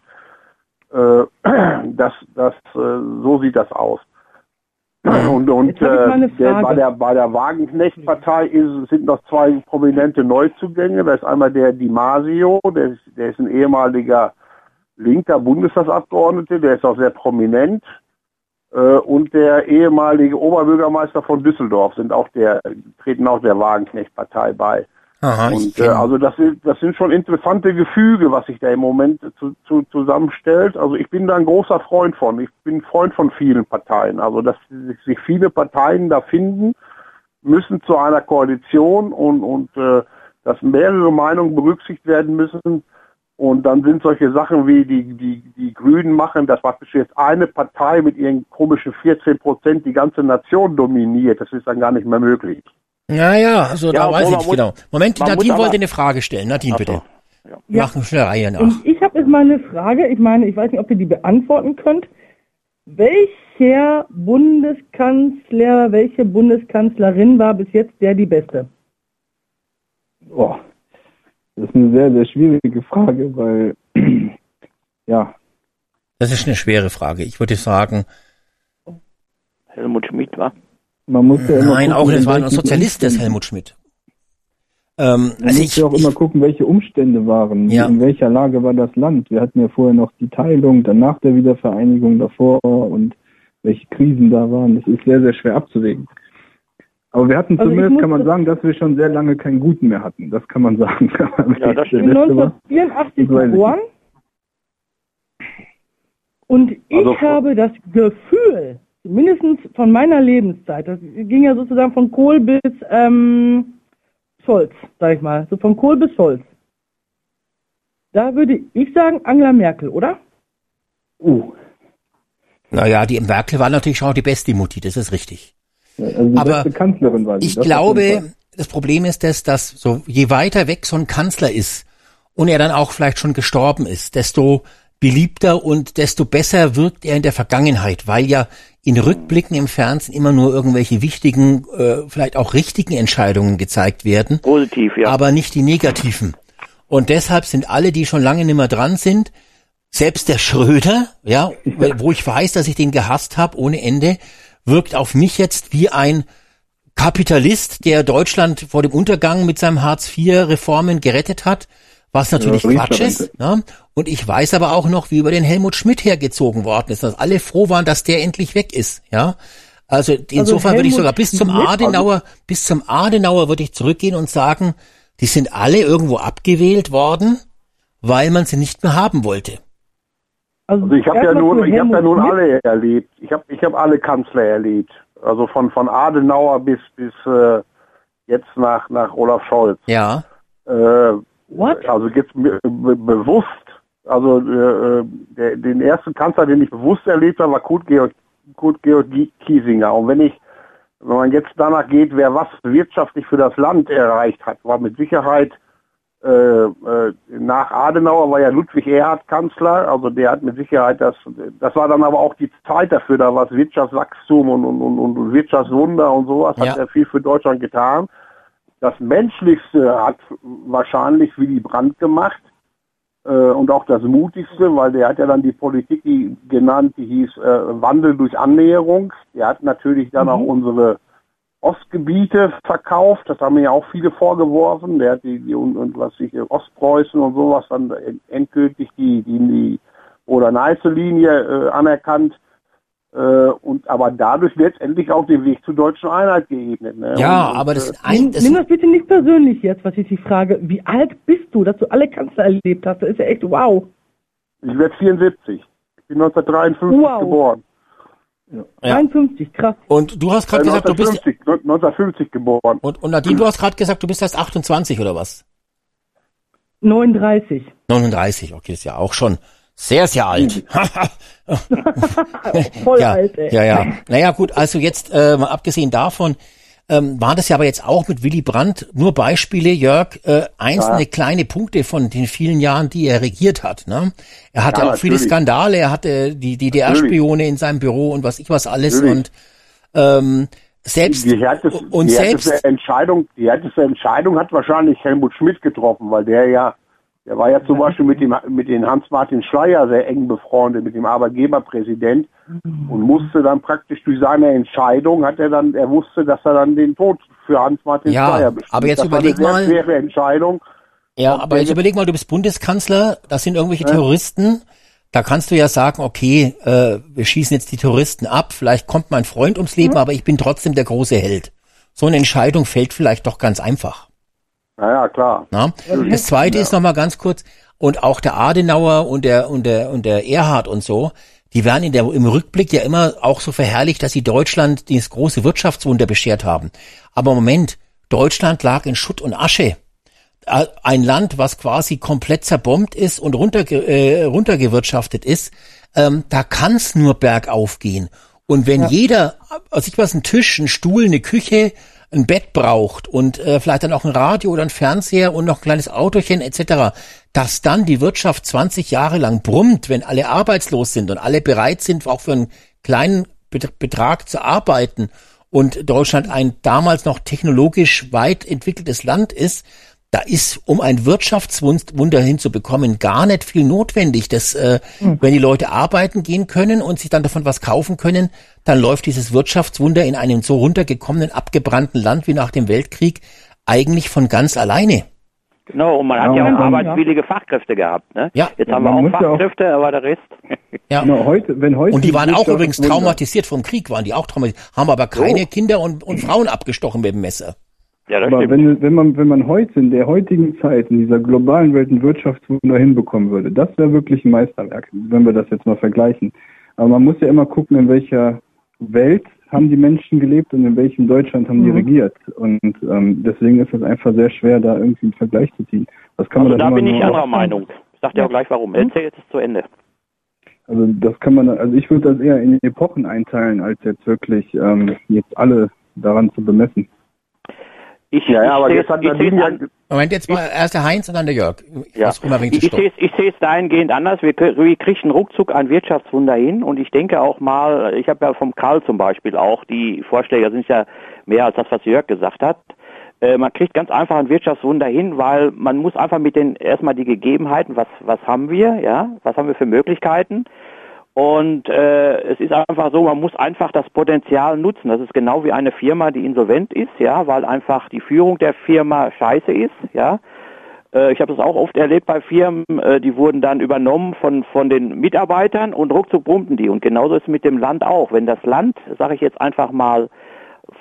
Äh, das, das, äh, so sieht das aus. Und, und äh, der, bei der bei der Wagenknecht-Partei sind noch zwei prominente Neuzugänge. Da ist einmal der Di Masio, der ist, der ist ein ehemaliger linker Bundestagsabgeordneter, der ist auch sehr prominent. Äh, und der ehemalige Oberbürgermeister von Düsseldorf sind auch der, treten auch der Wagenknecht-Partei bei. Aha, Und äh, also das sind, das sind schon interessante Gefüge, was sich da im Moment zu, zu, zusammenstellt. Also ich bin da ein großer Freund von. Ich bin Freund von vielen Parteien. Also dass sich viele Parteien da finden, müssen zu einer Koalition und, und äh, dass mehrere Meinungen berücksichtigt werden müssen, Und dann sind solche Sachen wie die, die, die Grünen machen, dass praktisch jetzt eine Partei mit ihren komischen 14 Prozent die ganze Nation dominiert. Das ist dann gar nicht mehr möglich. Naja, also Ja, da weiß ich nicht genau. Moment, Nadine wollte eine Frage stellen. Nadine, bitte. ja. Wir machen schnell Reihe nach. Und ich habe jetzt mal eine Frage, ich meine, ich weiß nicht, ob ihr die beantworten könnt. Welcher Bundeskanzler, welche Bundeskanzlerin war bis jetzt der die beste? Boah, das ist eine sehr, sehr schwierige Frage, weil, ja, Das ist eine schwere Frage. Ich würde sagen, Helmut Schmidt war. Man muss ja immer nein, gucken, auch das in war ein Sozialist, das Helmut Schmidt. Ähm, Man also muss ich, ja auch ich, immer gucken, welche Umstände waren. Ja. In welcher Lage war das Land? Wir hatten ja vorher noch die Teilung, dann nach der Wiedervereinigung davor und welche Krisen da waren. Das ist sehr, sehr schwer abzuwägen. Aber wir hatten Also zumindest, kann man sagen, dass wir schon sehr lange keinen Guten mehr hatten. Das kann man sagen. Ja, das stimmt. bin letzte war- 1984 Ich weiß nicht. geboren. Und ich Also- habe das Gefühl, mindestens von meiner Lebenszeit, das ging ja sozusagen von Kohl bis ähm, Scholz, sag ich mal, so von Kohl bis Scholz. Da würde ich sagen Angela Merkel, oder? Uh, naja, die Merkel war natürlich auch die beste Mutti, das ist richtig. also die Aber beste Kanzlerin war sie. Ich das glaube, das Problem ist das, dass so je weiter weg so ein Kanzler ist und er dann auch vielleicht schon gestorben ist, desto beliebter und desto besser wirkt er in der Vergangenheit, weil ja in Rückblicken im Fernsehen immer nur irgendwelche wichtigen, äh, vielleicht auch richtigen Entscheidungen gezeigt werden, Positiv, ja. aber nicht die negativen. Und deshalb sind alle, die schon lange nicht mehr dran sind, selbst der Schröder, ja, wo ich weiß, dass ich den gehasst habe ohne Ende, wirkt auf mich jetzt wie ein Kapitalist, der Deutschland vor dem Untergang mit seinem Hartz-IV-Reformen gerettet hat, was natürlich Ja, Quatsch ist. Ne? Und ich weiß aber auch noch, wie über den Helmut Schmidt hergezogen worden ist, dass alle froh waren, dass der endlich weg ist. Ja, also insofern würde ich sogar bis zum Schmidt, Adenauer, bis zum Adenauer würde ich zurückgehen und sagen, die sind alle irgendwo abgewählt worden, weil man sie nicht mehr haben wollte. Also ich habe ja nun, ich habe ja nun alle erlebt. Ich habe ich habe alle Kanzler erlebt. Also von von Adenauer bis bis äh, jetzt nach nach Olaf Scholz. Ja, Äh, What? also jetzt be be bewusst. Also äh, der, den ersten Kanzler, den ich bewusst erlebt habe, war Kurt Georg, Kurt Georg Kiesinger. Und wenn ich wenn man jetzt danach geht, wer was wirtschaftlich für das Land erreicht hat, war mit Sicherheit äh, äh, nach Adenauer war ja Ludwig Erhard Kanzler, also der hat mit Sicherheit das, das war dann aber auch die Zeit dafür, da war es Wirtschaftswachstum und, und, und, und Wirtschaftswunder und sowas, Ja. hat er viel für Deutschland getan. Das Menschlichste hat wahrscheinlich Willy Brandt gemacht und auch das Mutigste, weil der hat ja dann die Politik die, genannt, die hieß äh, Wandel durch Annäherung. Der hat natürlich dann auch unsere Ostgebiete verkauft, das haben mir ja auch viele vorgeworfen. Der hat die, die und, und was ich Ostpreußen und sowas dann en- endgültig die die, die Oder-Neiße-Linie äh, anerkannt. Äh, und aber dadurch letztendlich auch den Weg zur deutschen Einheit geebnet. Ne? ja, und, aber äh, das, Nimm, ein, das nimm das bitte nicht persönlich jetzt, was ich dich frage. Wie alt bist du, dass du alle Kanzler erlebt hast? Das ist ja echt wow. Ich werde 74. Ich bin 1953 Wow. geboren. Ja. 53, krass. und du hast Äh, gerade gesagt, du bist 1950, 1950 geboren. und, und Nadine, du hast gerade gesagt, du bist erst 28 oder was? 39. 39, okay, ist ja auch schon sehr, sehr alt. Voll ja, alt, ey. ja, ja. Naja, gut, also jetzt, äh, mal abgesehen davon, ähm, war das ja aber jetzt auch mit Willy Brandt nur Beispiele, Jörg, äh, einzelne Ja. kleine Punkte von den vielen Jahren, die er regiert hat. Ne? Er hatte Ja, auch viele. Skandale, er hatte die DDR-Spione in seinem Büro und was ich was alles Natürlich. und ähm, selbst Die härteste, und die selbst Entscheidung, die härteste Entscheidung hat wahrscheinlich Helmut Schmidt getroffen, weil der ja, der war ja zum Beispiel mit dem mit den Hans-Martin Schleyer sehr eng befreundet, mit dem Arbeitgeberpräsident und musste dann praktisch durch seine Entscheidung hat er dann, er wusste, dass er dann den Tod für Hans-Martin Ja, Schleyer bestimmt. aber jetzt das überleg war eine sehr mal- schwere Entscheidung. Ja, Ob aber jetzt überleg mal, du bist Bundeskanzler, das sind irgendwelche Terroristen. Da kannst du ja sagen, okay, äh, wir schießen jetzt die Terroristen ab, vielleicht kommt mein Freund ums Leben, aber ich bin trotzdem der große Held. So eine Entscheidung fällt vielleicht doch ganz einfach. Naja, klar. Na? Das zweite ist noch mal ganz kurz, und auch der Adenauer und der, und der, und der Erhard und so, die werden in der, im Rückblick ja immer auch so verherrlicht, dass sie Deutschland dieses große Wirtschaftswunder beschert haben. Aber Moment, Deutschland lag in Schutt und Asche. äh, ein Land, was quasi komplett zerbombt ist und runterge äh, runtergewirtschaftet ist, ähm, da kann es nur bergauf gehen. Und wenn ja. jeder, also ich was, ein Tisch, ein Stuhl, eine Küche, ein Bett braucht und äh, vielleicht dann auch ein Radio oder ein Fernseher und noch ein kleines Autochen etc., dass dann die Wirtschaft 20 Jahre lang brummt, wenn alle arbeitslos sind und alle bereit sind, auch für einen kleinen Betrag zu arbeiten und Deutschland ein damals noch technologisch weit entwickeltes Land ist, da ist, um ein Wirtschaftswunder hinzubekommen, gar nicht viel notwendig. Das, äh, mhm. wenn die Leute arbeiten gehen können und sich dann davon was kaufen können, dann läuft dieses Wirtschaftswunder in einem so runtergekommenen, abgebrannten Land wie nach dem Weltkrieg eigentlich von ganz alleine. Genau, und man hat ja, ja auch arbeitswillige ja. Fachkräfte gehabt. Ne? Ja. Jetzt haben wir auch Fachkräfte, auch, aber der Rest. Ja. Genau, heute, wenn heute und die waren auch übrigens traumatisiert vom Krieg, waren die auch traumatisiert, haben aber keine so. Kinder und, und Frauen abgestochen mit dem Messer. Ja, das Aber stimmt. wenn, wenn, man, wenn man heute in der heutigen Zeit, in dieser globalen Welt ein Wirtschaftswunder hinbekommen würde, das wäre wirklich ein Meisterwerk, wenn wir das jetzt mal vergleichen. Aber man muss ja immer gucken, in welcher Welt haben die Menschen gelebt und in welchem Deutschland haben mhm. die regiert. Und ähm, deswegen ist es einfach sehr schwer, da irgendwie einen Vergleich zu ziehen. Das kann also man da bin ich anderer Meinung. Ich sag dir auch gleich warum. Erzähl jetzt zu Ende. Also das kann man, also ich würde das eher in Epochen einteilen, als jetzt wirklich ähm, jetzt alle daran zu bemessen. Ich, ja, ja, aber jetzt hat Nadine Moment, jetzt mal erst der Heinz und dann der Jörg. Ich, ja. ich, ich sehe ich sehe es dahingehend anders. Wir, wir kriegen ruckzuck ein Wirtschaftswunder hin und ich denke auch mal, ich habe ja vom Karl zum Beispiel auch, die Vorschläge sind ja mehr als das, was Jörg gesagt hat. Äh, man kriegt ganz einfach ein Wirtschaftswunder hin, weil man muss einfach mit den erstmal die Gegebenheiten, was was haben wir, ja, was haben wir für Möglichkeiten und äh, es ist einfach so, man muss einfach das Potenzial nutzen. Das ist genau wie eine Firma, die insolvent ist, ja, weil einfach die Führung der Firma scheiße ist, ja. Äh, ich habe das auch oft erlebt bei Firmen, äh, die wurden dann übernommen von von den Mitarbeitern und ruckzuck brummten die. Und genauso ist es mit dem Land auch. Wenn das Land, sage ich jetzt einfach mal,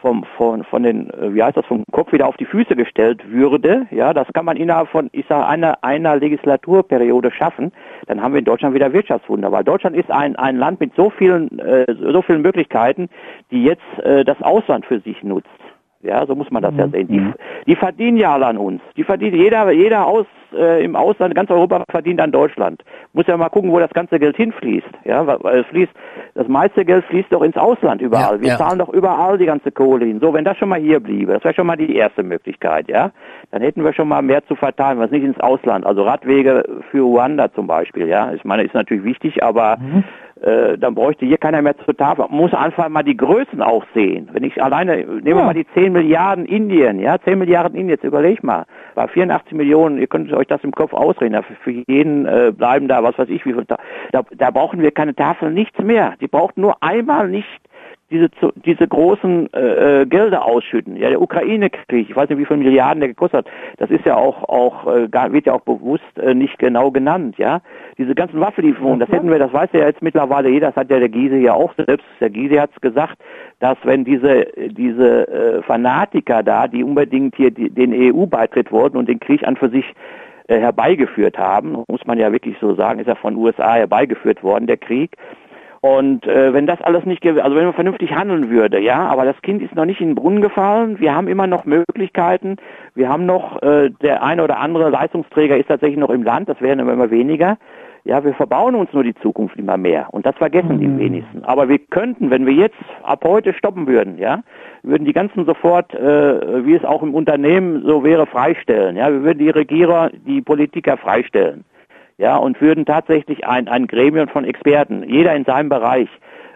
vom, von, von den, äh, wie heißt das, vom Kopf wieder auf die Füße gestellt würde, ja, das kann man innerhalb von, ich sage, einer, einer Legislaturperiode schaffen, dann haben wir in Deutschland wieder Wirtschaftswunder, weil Deutschland ist ein, ein Land mit so vielen, äh, so vielen Möglichkeiten, die jetzt äh, das Ausland für sich nutzt. Ja, so muss man das mhm. ja sehen. Die, die verdienen ja alle an uns. Die verdienen jeder, jeder aus äh, im Ausland, ganz Europa verdient an Deutschland. Muss ja mal gucken, wo das ganze Geld hinfließt. Ja, weil es fließt, das meiste Geld fließt doch ins Ausland überall. Ja, Wir ja. zahlen doch überall die ganze Kohle hin. So, wenn das schon mal hier bliebe, das wäre schon mal die erste Möglichkeit, ja. Dann hätten wir schon mal mehr zu verteilen, was nicht ins Ausland. Also Radwege für Ruanda zum Beispiel, ja. Ich meine, ist natürlich wichtig, aber mhm äh, dann bräuchte hier keiner mehr zur Tafel. Man muss einfach mal die Größen auch sehen. Wenn ich alleine, nehmen wir ja. mal die 10 Milliarden Indien, ja, 10 Milliarden Indien, jetzt überleg mal, bei 84 Millionen, ihr könnt euch das im Kopf ausreden, für jeden äh, bleiben da, was weiß ich, wie viel, da, da brauchen wir keine Tafel, nichts mehr. Die braucht nur einmal nicht diese, diese großen äh, äh, Gelder ausschütten. Ja, der Ukraine-Krieg, ich weiß nicht, wie viele Milliarden der gekostet hat, das ist ja auch, auch äh, wird ja auch bewusst äh, nicht genau genannt, ja. Diese ganzen Waffenlieferungen, das hätten wir, das weiß ja jetzt mittlerweile jeder, das hat ja der Giese ja auch selbst, der Giese hat es gesagt, dass wenn diese, diese äh, Fanatiker da, die unbedingt hier die, den EU-Beitritt wollten und den Krieg an für sich äh, herbeigeführt haben, muss man ja wirklich so sagen, ist ja von USA herbeigeführt worden, der Krieg, und äh, wenn das alles nicht, also wenn man vernünftig handeln würde, ja, aber das Kind ist noch nicht in den Brunnen gefallen. Wir haben immer noch Möglichkeiten. Wir haben noch, äh, der eine oder andere Leistungsträger ist tatsächlich noch im Land, das werden immer weniger. Ja, wir verbauen uns nur die Zukunft immer mehr und das vergessen mhm. die wenigsten. Aber wir könnten, wenn wir jetzt ab heute stoppen würden, ja, würden die ganzen sofort, äh, wie es auch im Unternehmen so wäre, freistellen. Ja, wir würden die Regierer, die Politiker freistellen ja, und würden tatsächlich ein, ein Gremium von Experten, jeder in seinem Bereich,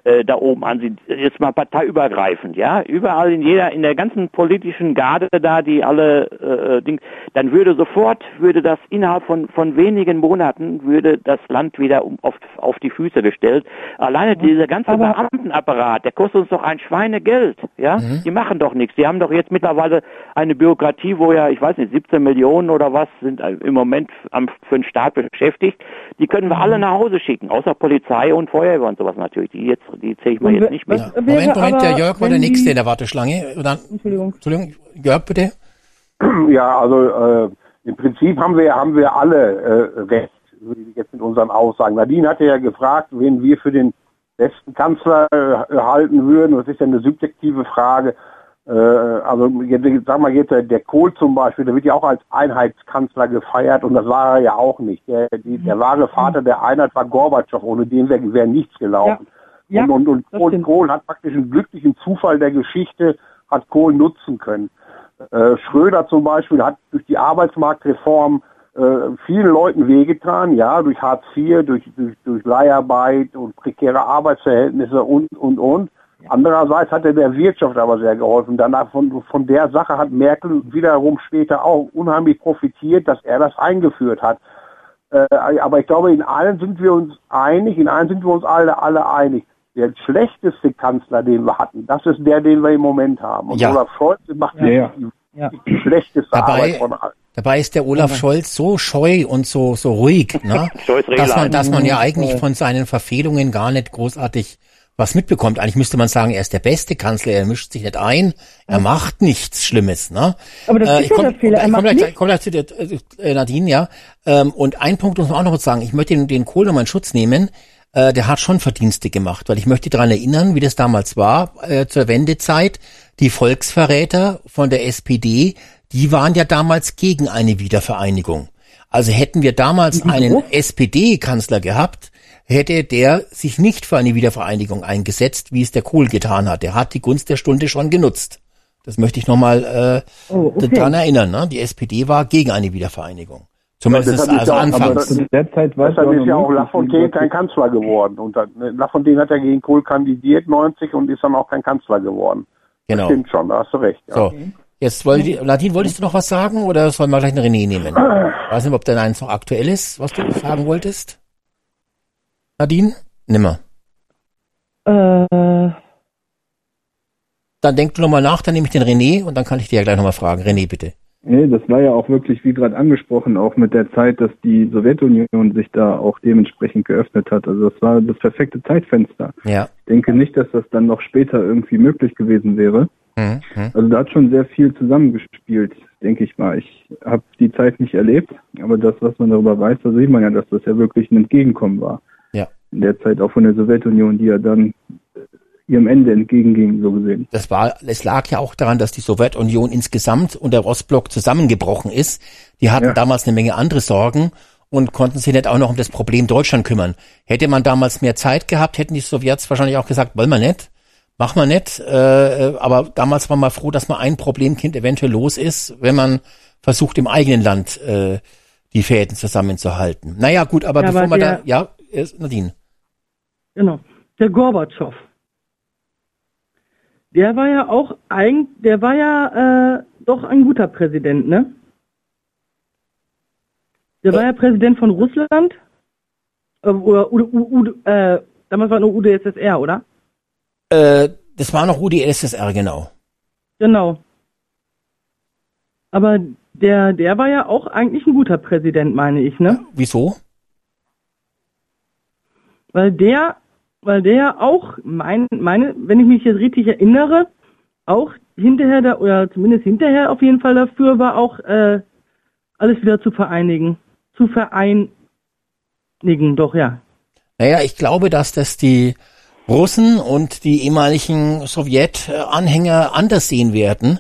äh, da oben ansehen, jetzt mal parteiübergreifend, ja, überall in jeder, in der ganzen politischen Garde da, die alle äh, äh Ding, dann würde sofort, würde das innerhalb von, von wenigen Monaten, würde das Land wieder um, auf, auf die Füße gestellt. Alleine dieser ganze Aber Beamtenapparat, der kostet uns doch ein Schweinegeld, ja, mhm. die machen doch nichts. Die haben doch jetzt mittlerweile eine Bürokratie, wo ja, ich weiß nicht, 17 Millionen oder was sind im Moment am, für den Staat beschäftigt. Die können wir alle mhm. nach Hause schicken, außer Polizei und Feuerwehr und sowas natürlich, die jetzt die zähle ich mal jetzt nicht mit. Moment, Moment, der Jörg war der Nächste in der Warteschlange. Dann, Entschuldigung. Entschuldigung, Jörg, bitte. Ja, also äh, im Prinzip haben wir haben wir alle äh, recht, jetzt mit unseren Aussagen. Nadine hatte ja gefragt, wen wir für den besten Kanzler äh, halten würden. Das ist ja eine subjektive Frage. Äh, also jetzt, sag mal jetzt der, der Kohl zum Beispiel, der wird ja auch als Einheitskanzler gefeiert und das war er ja auch nicht. Der, die, der wahre Vater der Einheit war Gorbatschow, ohne den wäre wär nichts gelaufen. Ja, und und, und Kohl, stimmt. Kohl hat praktisch einen glücklichen Zufall der Geschichte, hat Kohl nutzen können. Äh, Schröder zum Beispiel hat durch die Arbeitsmarktreform äh, vielen Leuten wehgetan, ja, durch Hartz IV, durch, durch, durch Leiharbeit und prekäre Arbeitsverhältnisse und, und, und. Andererseits hat er der Wirtschaft aber sehr geholfen. Danach von, von der Sache hat Merkel wiederum später auch unheimlich profitiert, dass er das eingeführt hat. Äh, aber ich glaube, in allen sind wir uns einig, in allen sind wir uns alle, alle einig. Der schlechteste Kanzler, den wir hatten, das ist der, den wir im Moment haben. Und Ja. Olaf Scholz macht Ja, ja. die, Ja. die schlechteste Dabei- Arbeit von allen. Dabei ist der Olaf Scholz so scheu und so, so ruhig, ne? Ist dass, man, dass man ja eigentlich von seinen Verfehlungen gar nicht großartig was mitbekommt. Eigentlich müsste man sagen, er ist der beste Kanzler, er mischt sich nicht ein, er macht nichts Schlimmes. Ne? Aber das ist ich ja der Fehler, er komm gleich, nichts. komm gleich zu dir, äh, Nadine, ja. Ähm, und ein Punkt muss man auch noch sagen, ich möchte den, den Kohl nochmal in Schutz nehmen. Äh, der hat schon Verdienste gemacht, weil ich möchte daran erinnern, wie das damals war, äh, zur Wendezeit. Die Volksverräter von der SPD, die waren ja damals gegen eine Wiedervereinigung. Also hätten wir damals einen SPD-Kanzler gehabt, hätte der sich nicht für eine Wiedervereinigung eingesetzt, wie es der Kohl getan hat. Der hat die Gunst der Stunde schon genutzt. Das möchte ich nochmal äh, Oh, okay. daran erinnern. Ne? Die SPD war gegen eine Wiedervereinigung. Zumindest ist also ja auch- Aber anfangs. zu der Zeit war es Deshalb ist ja auch Lafontaine kein Kanzler geworden. Und dann, äh, Lafontaine hat ja gegen Kohl kandidiert 90 und ist dann auch kein Kanzler geworden. Genau. Stimmt schon, da hast du recht. Ja. So, jetzt wollte ich, Nadine, wolltest du noch was sagen oder sollen wir gleich einen René nehmen? Weiß nicht, ob dein eins noch aktuell ist, was du sagen wolltest. Nadine? Nimmer. Äh, Dann denk du nochmal nach, dann nehme ich den René und dann kann ich dir ja gleich nochmal fragen. René, bitte. Nee, das war ja auch wirklich, wie gerade angesprochen, auch mit der Zeit, dass die Sowjetunion sich da auch dementsprechend geöffnet hat. Also das war das perfekte Zeitfenster. Ja. Ich denke nicht, dass das dann noch später irgendwie möglich gewesen wäre. Mhm. mhm. Also da hat schon sehr viel zusammengespielt, denke ich mal. Ich habe die Zeit nicht erlebt, aber das, was man darüber weiß, da sieht man ja, dass das ja wirklich ein Entgegenkommen war. Ja. In der Zeit auch von der Sowjetunion, die ja dann ihrem Ende entgegenging, so gesehen. Das war, es lag ja auch daran, dass die Sowjetunion insgesamt und der Ostblock zusammengebrochen ist. Die hatten Ja. damals eine Menge andere Sorgen und konnten sich nicht auch noch um das Problem Deutschland kümmern. Hätte man damals mehr Zeit gehabt, hätten die Sowjets wahrscheinlich auch gesagt, wollen wir nicht, machen wir nicht. Äh, aber damals war man froh, dass man ein Problemkind eventuell los ist, wenn man versucht, im eigenen Land äh, die Fäden zusammenzuhalten. Naja, gut, aber Ja, bevor aber man da, der- ja, äh, Nadine. genau. Der Gorbatschow. Der war ja auch eigen, der war ja äh, doch ein guter Präsident, ne? Der war ja Präsident von Russland. Äh, oder, oder, oder äh, damals war nur UdSSR, oder? Äh, das war noch UdSSR, genau. Genau. Aber der, der war ja auch eigentlich ein guter Präsident, meine ich, ne? Wieso? Weil der, weil der auch, mein, meine, wenn ich mich jetzt richtig erinnere, auch hinterher da, oder zumindest hinterher auf jeden Fall dafür war, auch äh, alles wieder zu vereinigen. Zu vereinigen, doch, ja. Naja, ich glaube, dass das die Russen und die ehemaligen Sowjet-Anhänger anders sehen werden.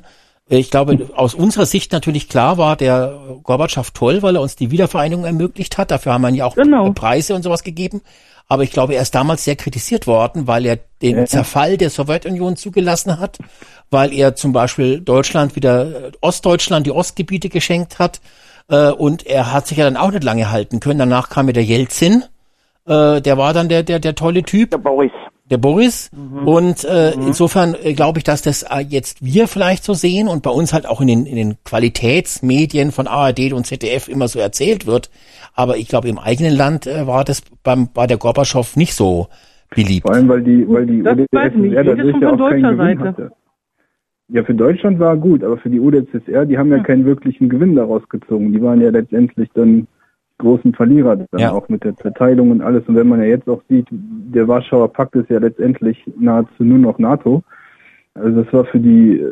Ich glaube, aus unserer Sicht natürlich klar war der Gorbatschow toll, weil er uns die Wiedervereinigung ermöglicht hat. Dafür haben wir ja auch Genau. Preise und sowas gegeben. Aber ich glaube, er ist damals sehr kritisiert worden, weil er den. Zerfall der Sowjetunion zugelassen hat, weil er zum Beispiel Deutschland wieder, äh, Ostdeutschland die Ostgebiete geschenkt hat. Äh, Und er hat sich ja dann auch nicht lange halten können. Danach kam ja der Jelzin. Äh, Der war dann der, der, der tolle Typ Der Boris. Der Boris. Und äh, insofern äh, glaube ich, dass das äh, jetzt wir vielleicht so sehen und bei uns halt auch in den, in den Qualitätsmedien von ARD und ZDF immer so erzählt wird. Aber ich glaube, im eigenen Land äh, war das beim war der Gorbatschow nicht so beliebt. Vor allem, weil die, weil die Das weiß ich nicht. UdSSR dadurch ja auch keinen deutscher Gewinn Seite. hatte. Ja, für Deutschland war er gut, aber für die UdSSR, die haben ja keinen wirklichen Gewinn daraus gezogen. Die waren ja letztendlich dann großen Verlierer dann Ja. auch mit der Zerteilung und alles. Und wenn man ja jetzt auch sieht, der Warschauer Pakt ist ja letztendlich nahezu nur noch NATO. Also das war für die äh,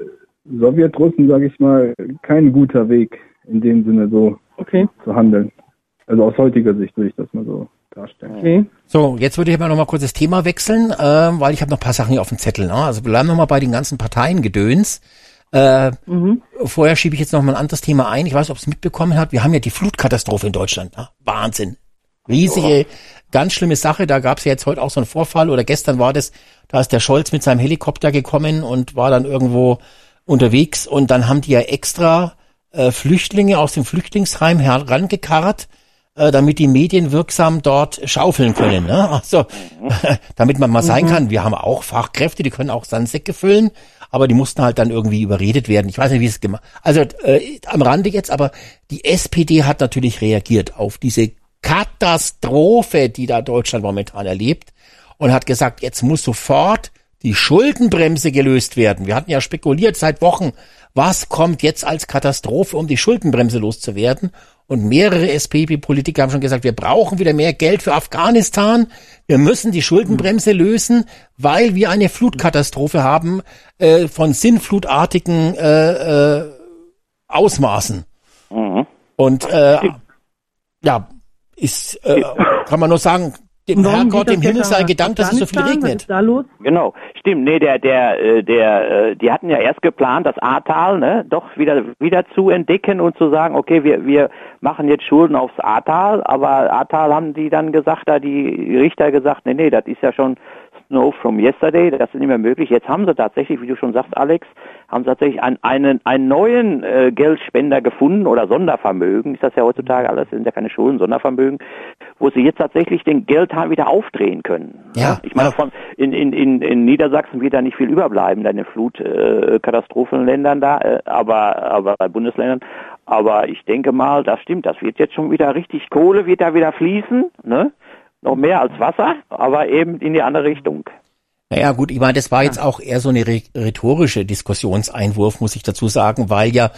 Sowjetrussen, sage ich mal, kein guter Weg, in dem Sinne so Okay, zu handeln. Also aus heutiger Sicht würde ich das mal so darstellen. okay. So, jetzt würde ich aber noch mal kurz das Thema wechseln, äh, weil ich habe noch ein paar Sachen hier auf dem Zettel. Ne? Also wir bleiben noch mal bei den ganzen Parteiengedöns. Äh, Vorher schiebe ich jetzt noch mal ein anderes Thema ein. Ich weiß, ob es mitbekommen hat. Wir haben ja die Flutkatastrophe in Deutschland. Ne? Wahnsinn. Riesige, ganz schlimme Sache. Da gab es ja jetzt heute auch so einen Vorfall oder gestern war das, da ist der Scholz mit seinem Helikopter gekommen und war dann irgendwo unterwegs und dann haben die ja extra äh, Flüchtlinge aus dem Flüchtlingsheim herangekarrt, äh, damit die Medien wirksam dort schaufeln können. Ne? Also, damit man mal sein kann, wir haben auch Fachkräfte, die können auch Sandsäcke füllen, aber die mussten halt dann irgendwie überredet werden. Ich weiß nicht, wie es gemacht. Also äh, am Rande jetzt, aber die SPD hat natürlich reagiert auf diese Katastrophe, die da Deutschland momentan erlebt und hat gesagt, jetzt muss sofort die Schuldenbremse gelöst werden. Wir hatten ja spekuliert seit Wochen, was kommt jetzt als Katastrophe, um die Schuldenbremse loszuwerden. Und mehrere SPD-Politiker haben schon gesagt, wir brauchen wieder mehr Geld für Afghanistan. Wir müssen die Schuldenbremse lösen, weil wir eine Flutkatastrophe haben äh, von sinnflutartigen äh, äh, Ausmaßen. Und äh, ja, ist, äh, kann man nur sagen, dem Herrgott im Himmel sei gedankt, dass es so viel regnet. ist da los? Genau, stimmt. Nee, der, der, äh, der, äh, die hatten ja erst geplant, das Ahrtal, ne, doch wieder, wieder zu entdecken und zu sagen, okay, wir, wir machen jetzt Schulden aufs Ahrtal, aber Ahrtal haben die dann gesagt, da die Richter gesagt, nee, nee, das ist ja schon Snow from yesterday, das ist nicht mehr möglich. Jetzt haben sie tatsächlich, wie du schon sagst, Alex, haben sie tatsächlich einen, einen, einen neuen äh, Geldspender gefunden oder Sondervermögen, ist das ja heutzutage alles, sind ja keine Schulden, Sondervermögen, wo sie jetzt tatsächlich den Geldhahn wieder aufdrehen können. Ja, Ich meine, von in, in, in, in Niedersachsen wird da nicht viel überbleiben, da in den Flutkatastrophenländern da, äh, aber, aber bei Bundesländern. Aber ich denke mal, das stimmt, das wird jetzt schon wieder richtig, Kohle wird da wieder fließen, ne? Noch mehr als Wasser, aber eben in die andere Richtung. Naja, gut, ich meine, das war jetzt auch eher so eine rhe- rhetorische Diskussionseinwurf, muss ich dazu sagen, weil ja,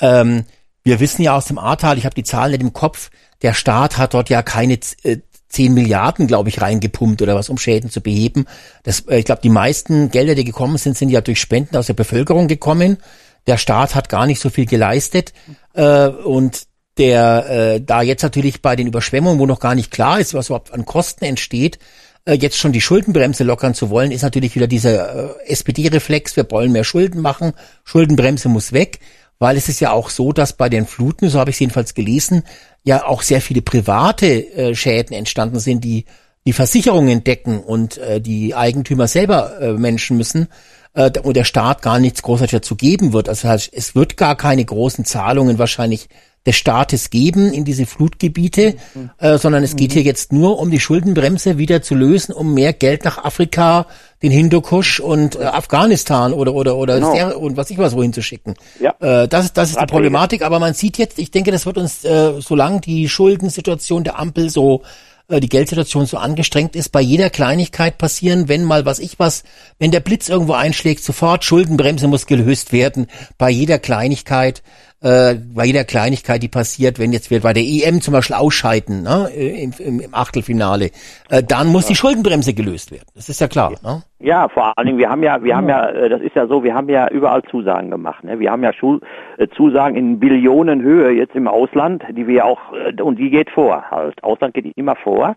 ähm, wir wissen ja aus dem Ahrtal, ich habe die Zahlen nicht im Kopf, der Staat hat dort ja keine äh, 10 Milliarden, glaube ich, reingepumpt oder was, um Schäden zu beheben. Das, äh, ich glaube, die meisten Gelder, die gekommen sind, sind ja durch Spenden aus der Bevölkerung gekommen. Der Staat hat gar nicht so viel geleistet. Äh, und der äh, da jetzt natürlich bei den Überschwemmungen, wo noch gar nicht klar ist, was überhaupt an Kosten entsteht, äh, jetzt schon die Schuldenbremse lockern zu wollen, ist natürlich wieder dieser äh, SPD-Reflex, wir wollen mehr Schulden machen, Schuldenbremse muss weg, weil es ist ja auch so, dass bei den Fluten, so habe ich es jedenfalls gelesen, ja auch sehr viele private äh, Schäden entstanden sind, die die Versicherungen decken und äh, die Eigentümer selber äh, Menschen müssen äh, und der Staat gar nichts großartig dazu geben wird. Also heißt, es wird gar keine großen Zahlungen wahrscheinlich des Staates geben in diese Flutgebiete, äh, sondern es geht hier jetzt nur um die Schuldenbremse wieder zu lösen, um mehr Geld nach Afrika, den Hindukusch und äh, Afghanistan oder oder oder Genau. und was ich was wohin zu schicken. Ja. Äh, das ist das ist die. Problematik. Aber man sieht jetzt, ich denke, das wird uns, äh, solange die Schuldensituation der Ampel so äh, die Geldsituation so angestrengt ist, bei jeder Kleinigkeit passieren, wenn mal was ich was, wenn der Blitz irgendwo einschlägt, sofort Schuldenbremse muss gelöst werden, bei jeder Kleinigkeit, äh, bei jeder Kleinigkeit, die passiert, wenn jetzt wir bei der EM zum Beispiel ausscheiden, ne, im, im, im Achtelfinale, äh, dann muss die Schuldenbremse gelöst werden. Das ist ja klar. Ne? Ja, vor allen Dingen, wir haben ja, wir haben ja, äh, das ist ja so, wir haben ja überall Zusagen gemacht. Ne? Wir haben ja Schul äh, Zusagen in Billionenhöhe jetzt im Ausland, die wir auch, äh, und die geht vor halt. Ausland geht immer vor.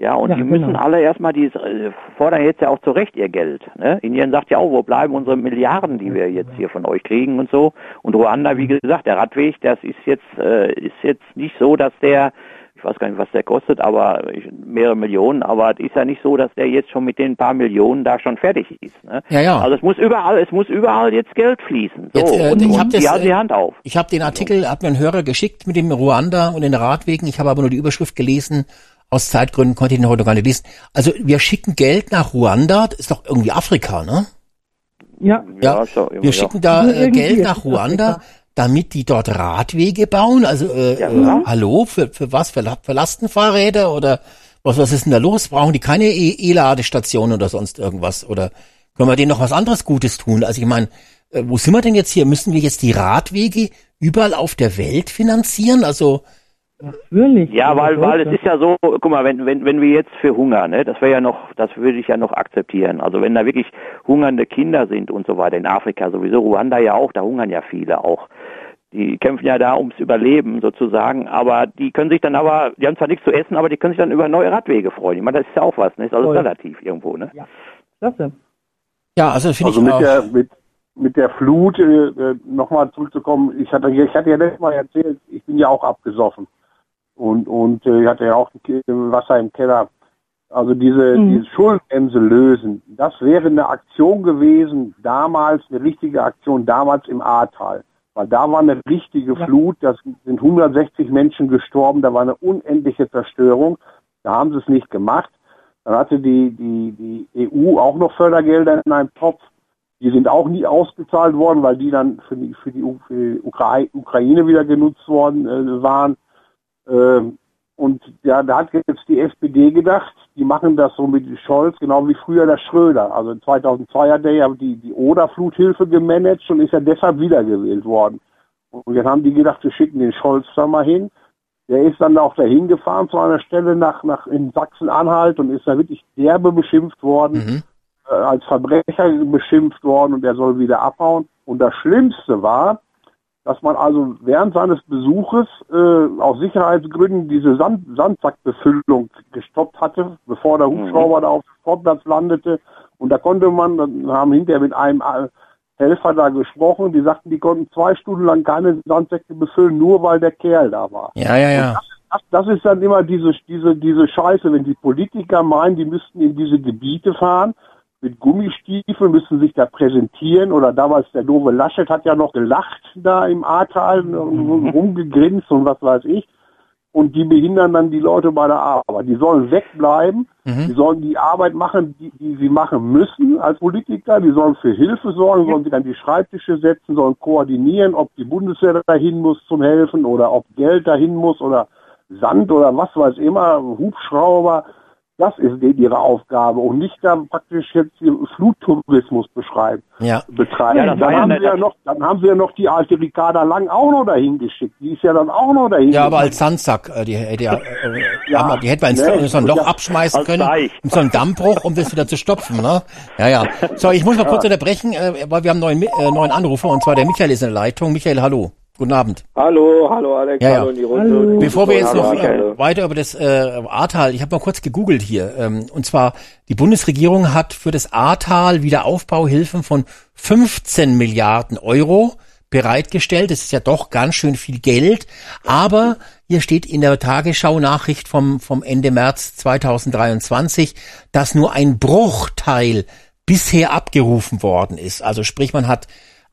Ja, und Ja, die müssen genau. alle erstmal, die äh, fordern jetzt ja auch zu Recht ihr Geld. Ne? Indien sagt ja auch, wo bleiben unsere Milliarden, die wir jetzt hier von euch kriegen und so. Und Ruanda, wie gesagt, der Radweg, das ist jetzt, äh, ist jetzt nicht so, dass der, ich weiß gar nicht, was der kostet, aber mehrere Millionen, aber es ist ja nicht so, dass der jetzt schon mit den paar Millionen da schon fertig ist. Ne? Ja, ja. Also es muss überall, es muss überall jetzt Geld fließen. So, Jetzt, äh, und, ich und hab die äh, Hand auf. Ich habe den Artikel, hat mir ein Hörer geschickt mit dem Ruanda und den Radwegen. Ich habe aber nur die Überschrift gelesen. Aus Zeitgründen konnte ich den heute gar nicht lesen. Also wir schicken Geld nach Ruanda. Das ist doch irgendwie Afrika, ne? Ja, Ja, so, wir ja. schicken da äh, Geld nach Ruanda, Afrika. damit die dort Radwege bauen. Also äh, Ja. äh, hallo, für, für was? Für, für Lastenfahrräder oder was, was ist denn da los? Brauchen die keine E- E-Ladestation oder sonst irgendwas? Oder können wir denen noch was anderes Gutes tun? Also ich meine, äh, wo sind wir denn jetzt hier? Müssen wir jetzt die Radwege überall auf der Welt finanzieren? Also natürlich. Ja, weil, weil es ist ja so, guck mal, wenn, wenn, wenn wir jetzt für Hunger, ne, das wäre ja noch, das würde ich ja noch akzeptieren. Also wenn da wirklich hungernde Kinder sind und so weiter, in Afrika sowieso, Ruanda ja auch, da hungern ja viele auch. Die kämpfen ja da ums Überleben sozusagen, aber die können sich dann aber, die haben zwar nichts zu essen, aber die können sich dann über neue Radwege freuen. Ich meine, das ist ja auch was, ne? Ist alles Voll. relativ irgendwo, ne? Klasse. ja, also finde Also ich mit auch. der, mit, mit der Flut äh, äh nochmal zurückzukommen. Ich hatte, ich hatte ja letztes Mal erzählt, ich bin ja auch abgesoffen und und äh, ich hatte ja auch Wasser im Keller. Also diese, mhm. diese Schuldenbremse lösen, das wäre eine Aktion gewesen, damals, eine richtige Aktion, damals im Ahrtal. Weil da war eine richtige ja. Flut, da sind 160 Menschen gestorben, da war eine unendliche Zerstörung. Da haben sie es nicht gemacht. Dann hatte die, die, die EU auch noch Fördergelder in einem Topf. Die sind auch nie ausgezahlt worden, weil die dann für die, für die, für die Ukraine wieder genutzt worden äh, waren. Ähm, und ja, da hat jetzt die SPD gedacht, die machen das so mit Scholz, genau wie früher der Schröder. Also 2002 hat er ja die, die Oder-Fluthilfe gemanagt und ist ja deshalb wiedergewählt worden. Und jetzt haben die gedacht, wir schicken den Scholz da mal hin. Der ist dann auch dahin gefahren zu einer Stelle nach, nach in Sachsen-Anhalt und ist da wirklich derbe beschimpft worden, mhm. äh, als Verbrecher beschimpft worden und er soll wieder abhauen. Und das Schlimmste war, dass man also während seines Besuches äh, aus Sicherheitsgründen diese Sand Sandsackbefüllung gestoppt hatte, bevor der mhm. Hubschrauber mhm. da auf dem Sportplatz landete. Und da konnte man, dann haben hinterher mit einem Helfer da gesprochen, die sagten, die konnten zwei Stunden lang keine Sandsäcke befüllen, nur weil der Kerl da war. Ja, ja, ja. Das, das, das, ist dann immer diese, diese, diese Scheiße, wenn die Politiker meinen, die müssten in diese Gebiete fahren mit Gummistiefeln, müssen sich da präsentieren. Oder damals der doofe Laschet hat ja noch gelacht da im Ahrtal, mhm. rumgegrinst und was weiß ich. Und die behindern dann die Leute bei der Arbeit. Die sollen wegbleiben, mhm. die sollen die Arbeit machen, die, die sie machen müssen als Politiker. Die sollen für Hilfe sorgen, sollen sich an die Schreibtische setzen, sollen koordinieren, ob die Bundeswehr dahin muss zum Helfen oder ob Geld dahin muss oder Sand oder was weiß immer, Hubschrauber. Das ist ihre Aufgabe und nicht da praktisch jetzt Fluttourismus beschreiben, ja. betreiben. Ja, dann, haben sie ja noch, dann haben sie ja noch die alte Ricarda Lang auch noch dahin geschickt. Die ist ja dann auch noch dahin. Ja, aber als Sandsack, äh, die, die, ja, äh, ja, die hätte man ins nee, so ein Loch ja, abschmeißen können, mit so einem Dammbruch, um das wieder zu stopfen. Ne? Ja, ja. So, ich muss mal kurz unterbrechen, äh, weil wir haben einen neuen, äh, neuen Anrufer und zwar der Michael ist in der Leitung. Michael, hallo. Guten Abend. Hallo, hallo Alex, ja, ja. hallo in die Runde. Hallo. Bevor wir jetzt noch äh, weiter über das äh, Ahrtal, ich habe mal kurz gegoogelt hier, ähm, und zwar die Bundesregierung hat für das Ahrtal Wiederaufbauhilfen von 15 Milliarden Euro bereitgestellt. Das ist ja doch ganz schön viel Geld, aber hier steht in der Tagesschau-Nachricht vom, vom Ende März 2023, dass nur ein Bruchteil bisher abgerufen worden ist. Also sprich, man hat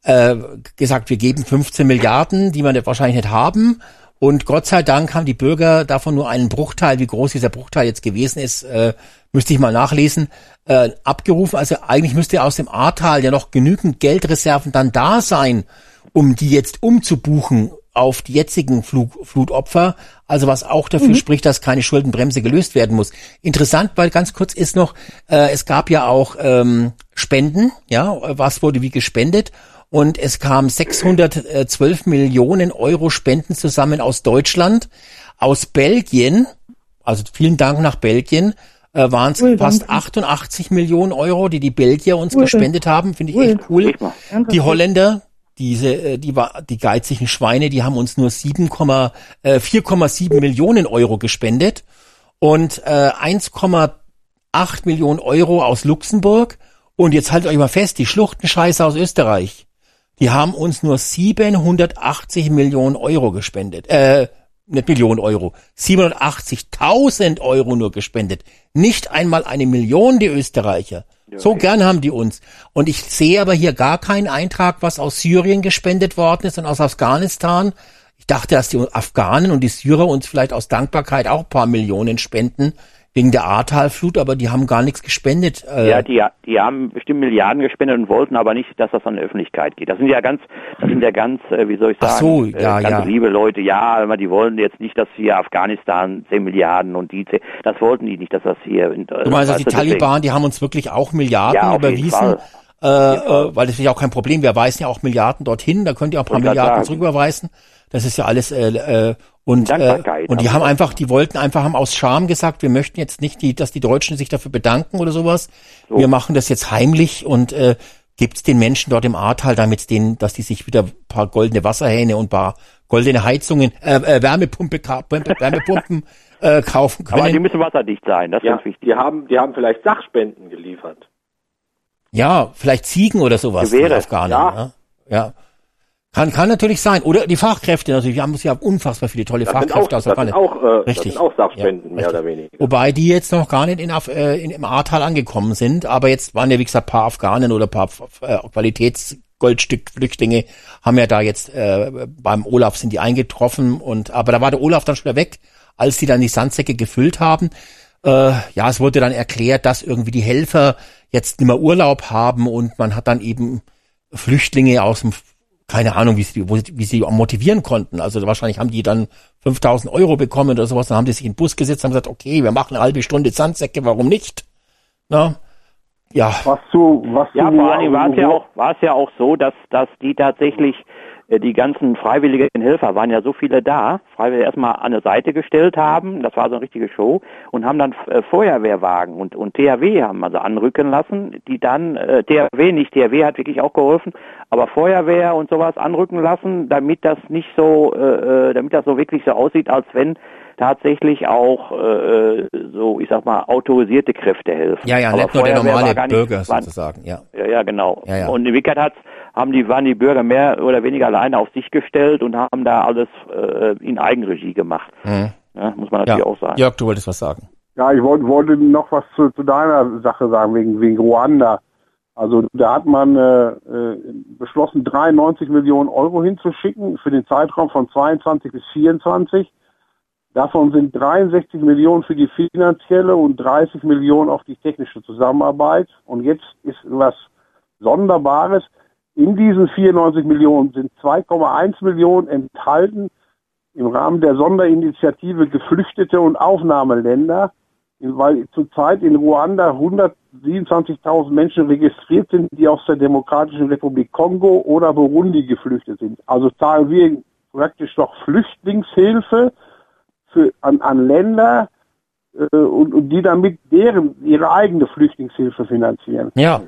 äh, gesagt, wir geben 15 Milliarden, die wir wahrscheinlich nicht haben. Und Gott sei Dank haben die Bürger davon nur einen Bruchteil, wie groß dieser Bruchteil jetzt gewesen ist, äh, müsste ich mal nachlesen, äh, abgerufen. Also eigentlich müsste aus dem Ahrtal ja noch genügend Geldreserven dann da sein, um die jetzt umzubuchen auf die jetzigen Flug, Flutopfer. Also was auch dafür mhm. spricht, dass keine Schuldenbremse gelöst werden muss. Interessant, weil ganz kurz ist noch, äh, es gab ja auch ähm, Spenden, ja, was wurde wie gespendet und es kam 612 Millionen Euro Spenden zusammen aus Deutschland, aus Belgien, also vielen Dank nach Belgien, äh, waren es cool, fast danke. 88 Millionen Euro, die die Belgier uns cool. gespendet haben, finde ich cool. echt cool. Die Holländer, diese, äh, die war, die geizigen Schweine, die haben uns nur 7, äh, 4,7 Millionen Euro gespendet und äh, 1,8 Millionen Euro aus Luxemburg. Und jetzt haltet euch mal fest, die Schluchtenscheiße aus Österreich. Die haben uns nur 780 Millionen Euro gespendet. Äh, nicht Millionen Euro. 780.000 Euro nur gespendet. Nicht einmal eine Million, die Österreicher. So gern haben die uns. Und ich sehe aber hier gar keinen Eintrag, was aus Syrien gespendet worden ist und aus Afghanistan. Ich dachte, dass die Afghanen und die Syrer uns vielleicht aus Dankbarkeit auch paar Millionen spenden wegen der Ahrtalflut, aber die haben gar nichts gespendet. Äh. Ja, die, die haben bestimmt Milliarden gespendet und wollten aber nicht, dass das an die Öffentlichkeit geht. Das sind ja ganz, das sind ja ganz, äh, wie soll ich sagen, Ach so, ja, äh, ganz ja. liebe Leute. Ja, aber die wollen jetzt nicht, dass hier Afghanistan 10 Milliarden und die 10, das wollten die nicht, dass das hier. In, du meinst, also die Taliban, die haben uns wirklich auch Milliarden ja, überwiesen. Äh, äh, weil das ist ja auch kein Problem. Wir weisen ja auch Milliarden dorthin, da könnt ihr auch ein paar Milliarden zurücküberweisen. Das ist ja alles äh, äh, und äh, und die haben einfach, die wollten einfach haben aus Scham gesagt, wir möchten jetzt nicht, die, dass die Deutschen sich dafür bedanken oder sowas. So. Wir machen das jetzt heimlich und äh, gibt's den Menschen dort im Ahrtal, damit denen, dass die sich wieder paar goldene Wasserhähne und paar goldene Heizungen, äh, äh, Wärmepumpe, Wärmepumpen äh, kaufen können. Aber die müssen wasserdicht sein, das ja, ist wichtig. Die haben, die haben vielleicht Sachspenden geliefert. Ja, vielleicht Ziegen oder sowas. Gewehre, Afghanen, ja. ja. ja. Kann, kann natürlich sein. Oder die Fachkräfte natürlich. Wir haben ja unfassbar viele tolle Das Fachkräfte das aus sind Afghanistan. auch, äh, das Richtig. sind auch Sachspenden, Ja, mehr richtig. oder weniger. Wobei die jetzt noch gar nicht in, Af äh, in, im Ahrtal angekommen sind, aber jetzt waren ja wie gesagt paar Afghanen oder paar äh, Qualitätsgoldstück-Flüchtlinge haben ja da jetzt äh, beim Olaf sind die eingetroffen und aber da war der Olaf dann schon wieder weg, als die dann die Sandsäcke gefüllt haben. Äh, ja, es wurde dann erklärt, dass irgendwie die Helfer jetzt nicht mehr Urlaub haben und man hat dann eben Flüchtlinge aus dem keine Ahnung, wie sie, wo, wie sie motivieren konnten. Also wahrscheinlich haben die dann 5000 Euro bekommen oder sowas. Dann haben die sich in den Bus gesetzt und haben gesagt, okay, wir machen eine halbe Stunde Sandsäcke, warum nicht? Na, ja. Was zu, was Ja, zu, vor Dingen war es ja auch, war es ja auch so, dass, dass die tatsächlich, äh, die ganzen freiwilligen Helfer waren ja so viele da, freiwillig erstmal an eine Seite gestellt haben, das war so eine richtige Show, und haben dann äh, Feuerwehrwagen und, und THW haben also anrücken lassen, die dann, äh, THW nicht, THW hat wirklich auch geholfen, aber Feuerwehr und sowas anrücken lassen, damit das nicht so, äh, äh, damit das so wirklich so aussieht, als wenn tatsächlich auch äh, so, ich sag mal, autorisierte Kräfte helfen. Ja, ja, Aber nicht nur der normale nicht- Bürger sozusagen, ja. ja, ja, genau. Ja, ja. Und in Wirklichkeit hat's, haben die, waren die Bürger mehr oder weniger alleine auf sich gestellt und haben da alles äh, in Eigenregie gemacht. Mhm. Ja, muss man natürlich ja. auch sagen. Jörg, du wolltest was sagen. Ja, ich wollte, wollte noch was zu, zu deiner Sache sagen, wegen, wegen Ruanda. Also da hat man äh, äh, beschlossen, 93 Millionen Euro hinzuschicken für den Zeitraum von 22 bis 24. Davon sind 63 Millionen für die finanzielle und 30 Millionen auf die technische Zusammenarbeit. Und jetzt ist was Sonderbares. In diesen 94 Millionen sind 2,1 Millionen enthalten im Rahmen der Sonderinitiative Geflüchtete und Aufnahmeländer, weil zurzeit in Ruanda 127.000 Menschen registriert sind, die aus der Demokratischen Republik Kongo oder Burundi geflüchtet sind. Also zahlen wir praktisch doch Flüchtlingshilfe für, an, an Länder und, und die damit deren ihre eigene Flüchtlingshilfe finanzieren. Ja.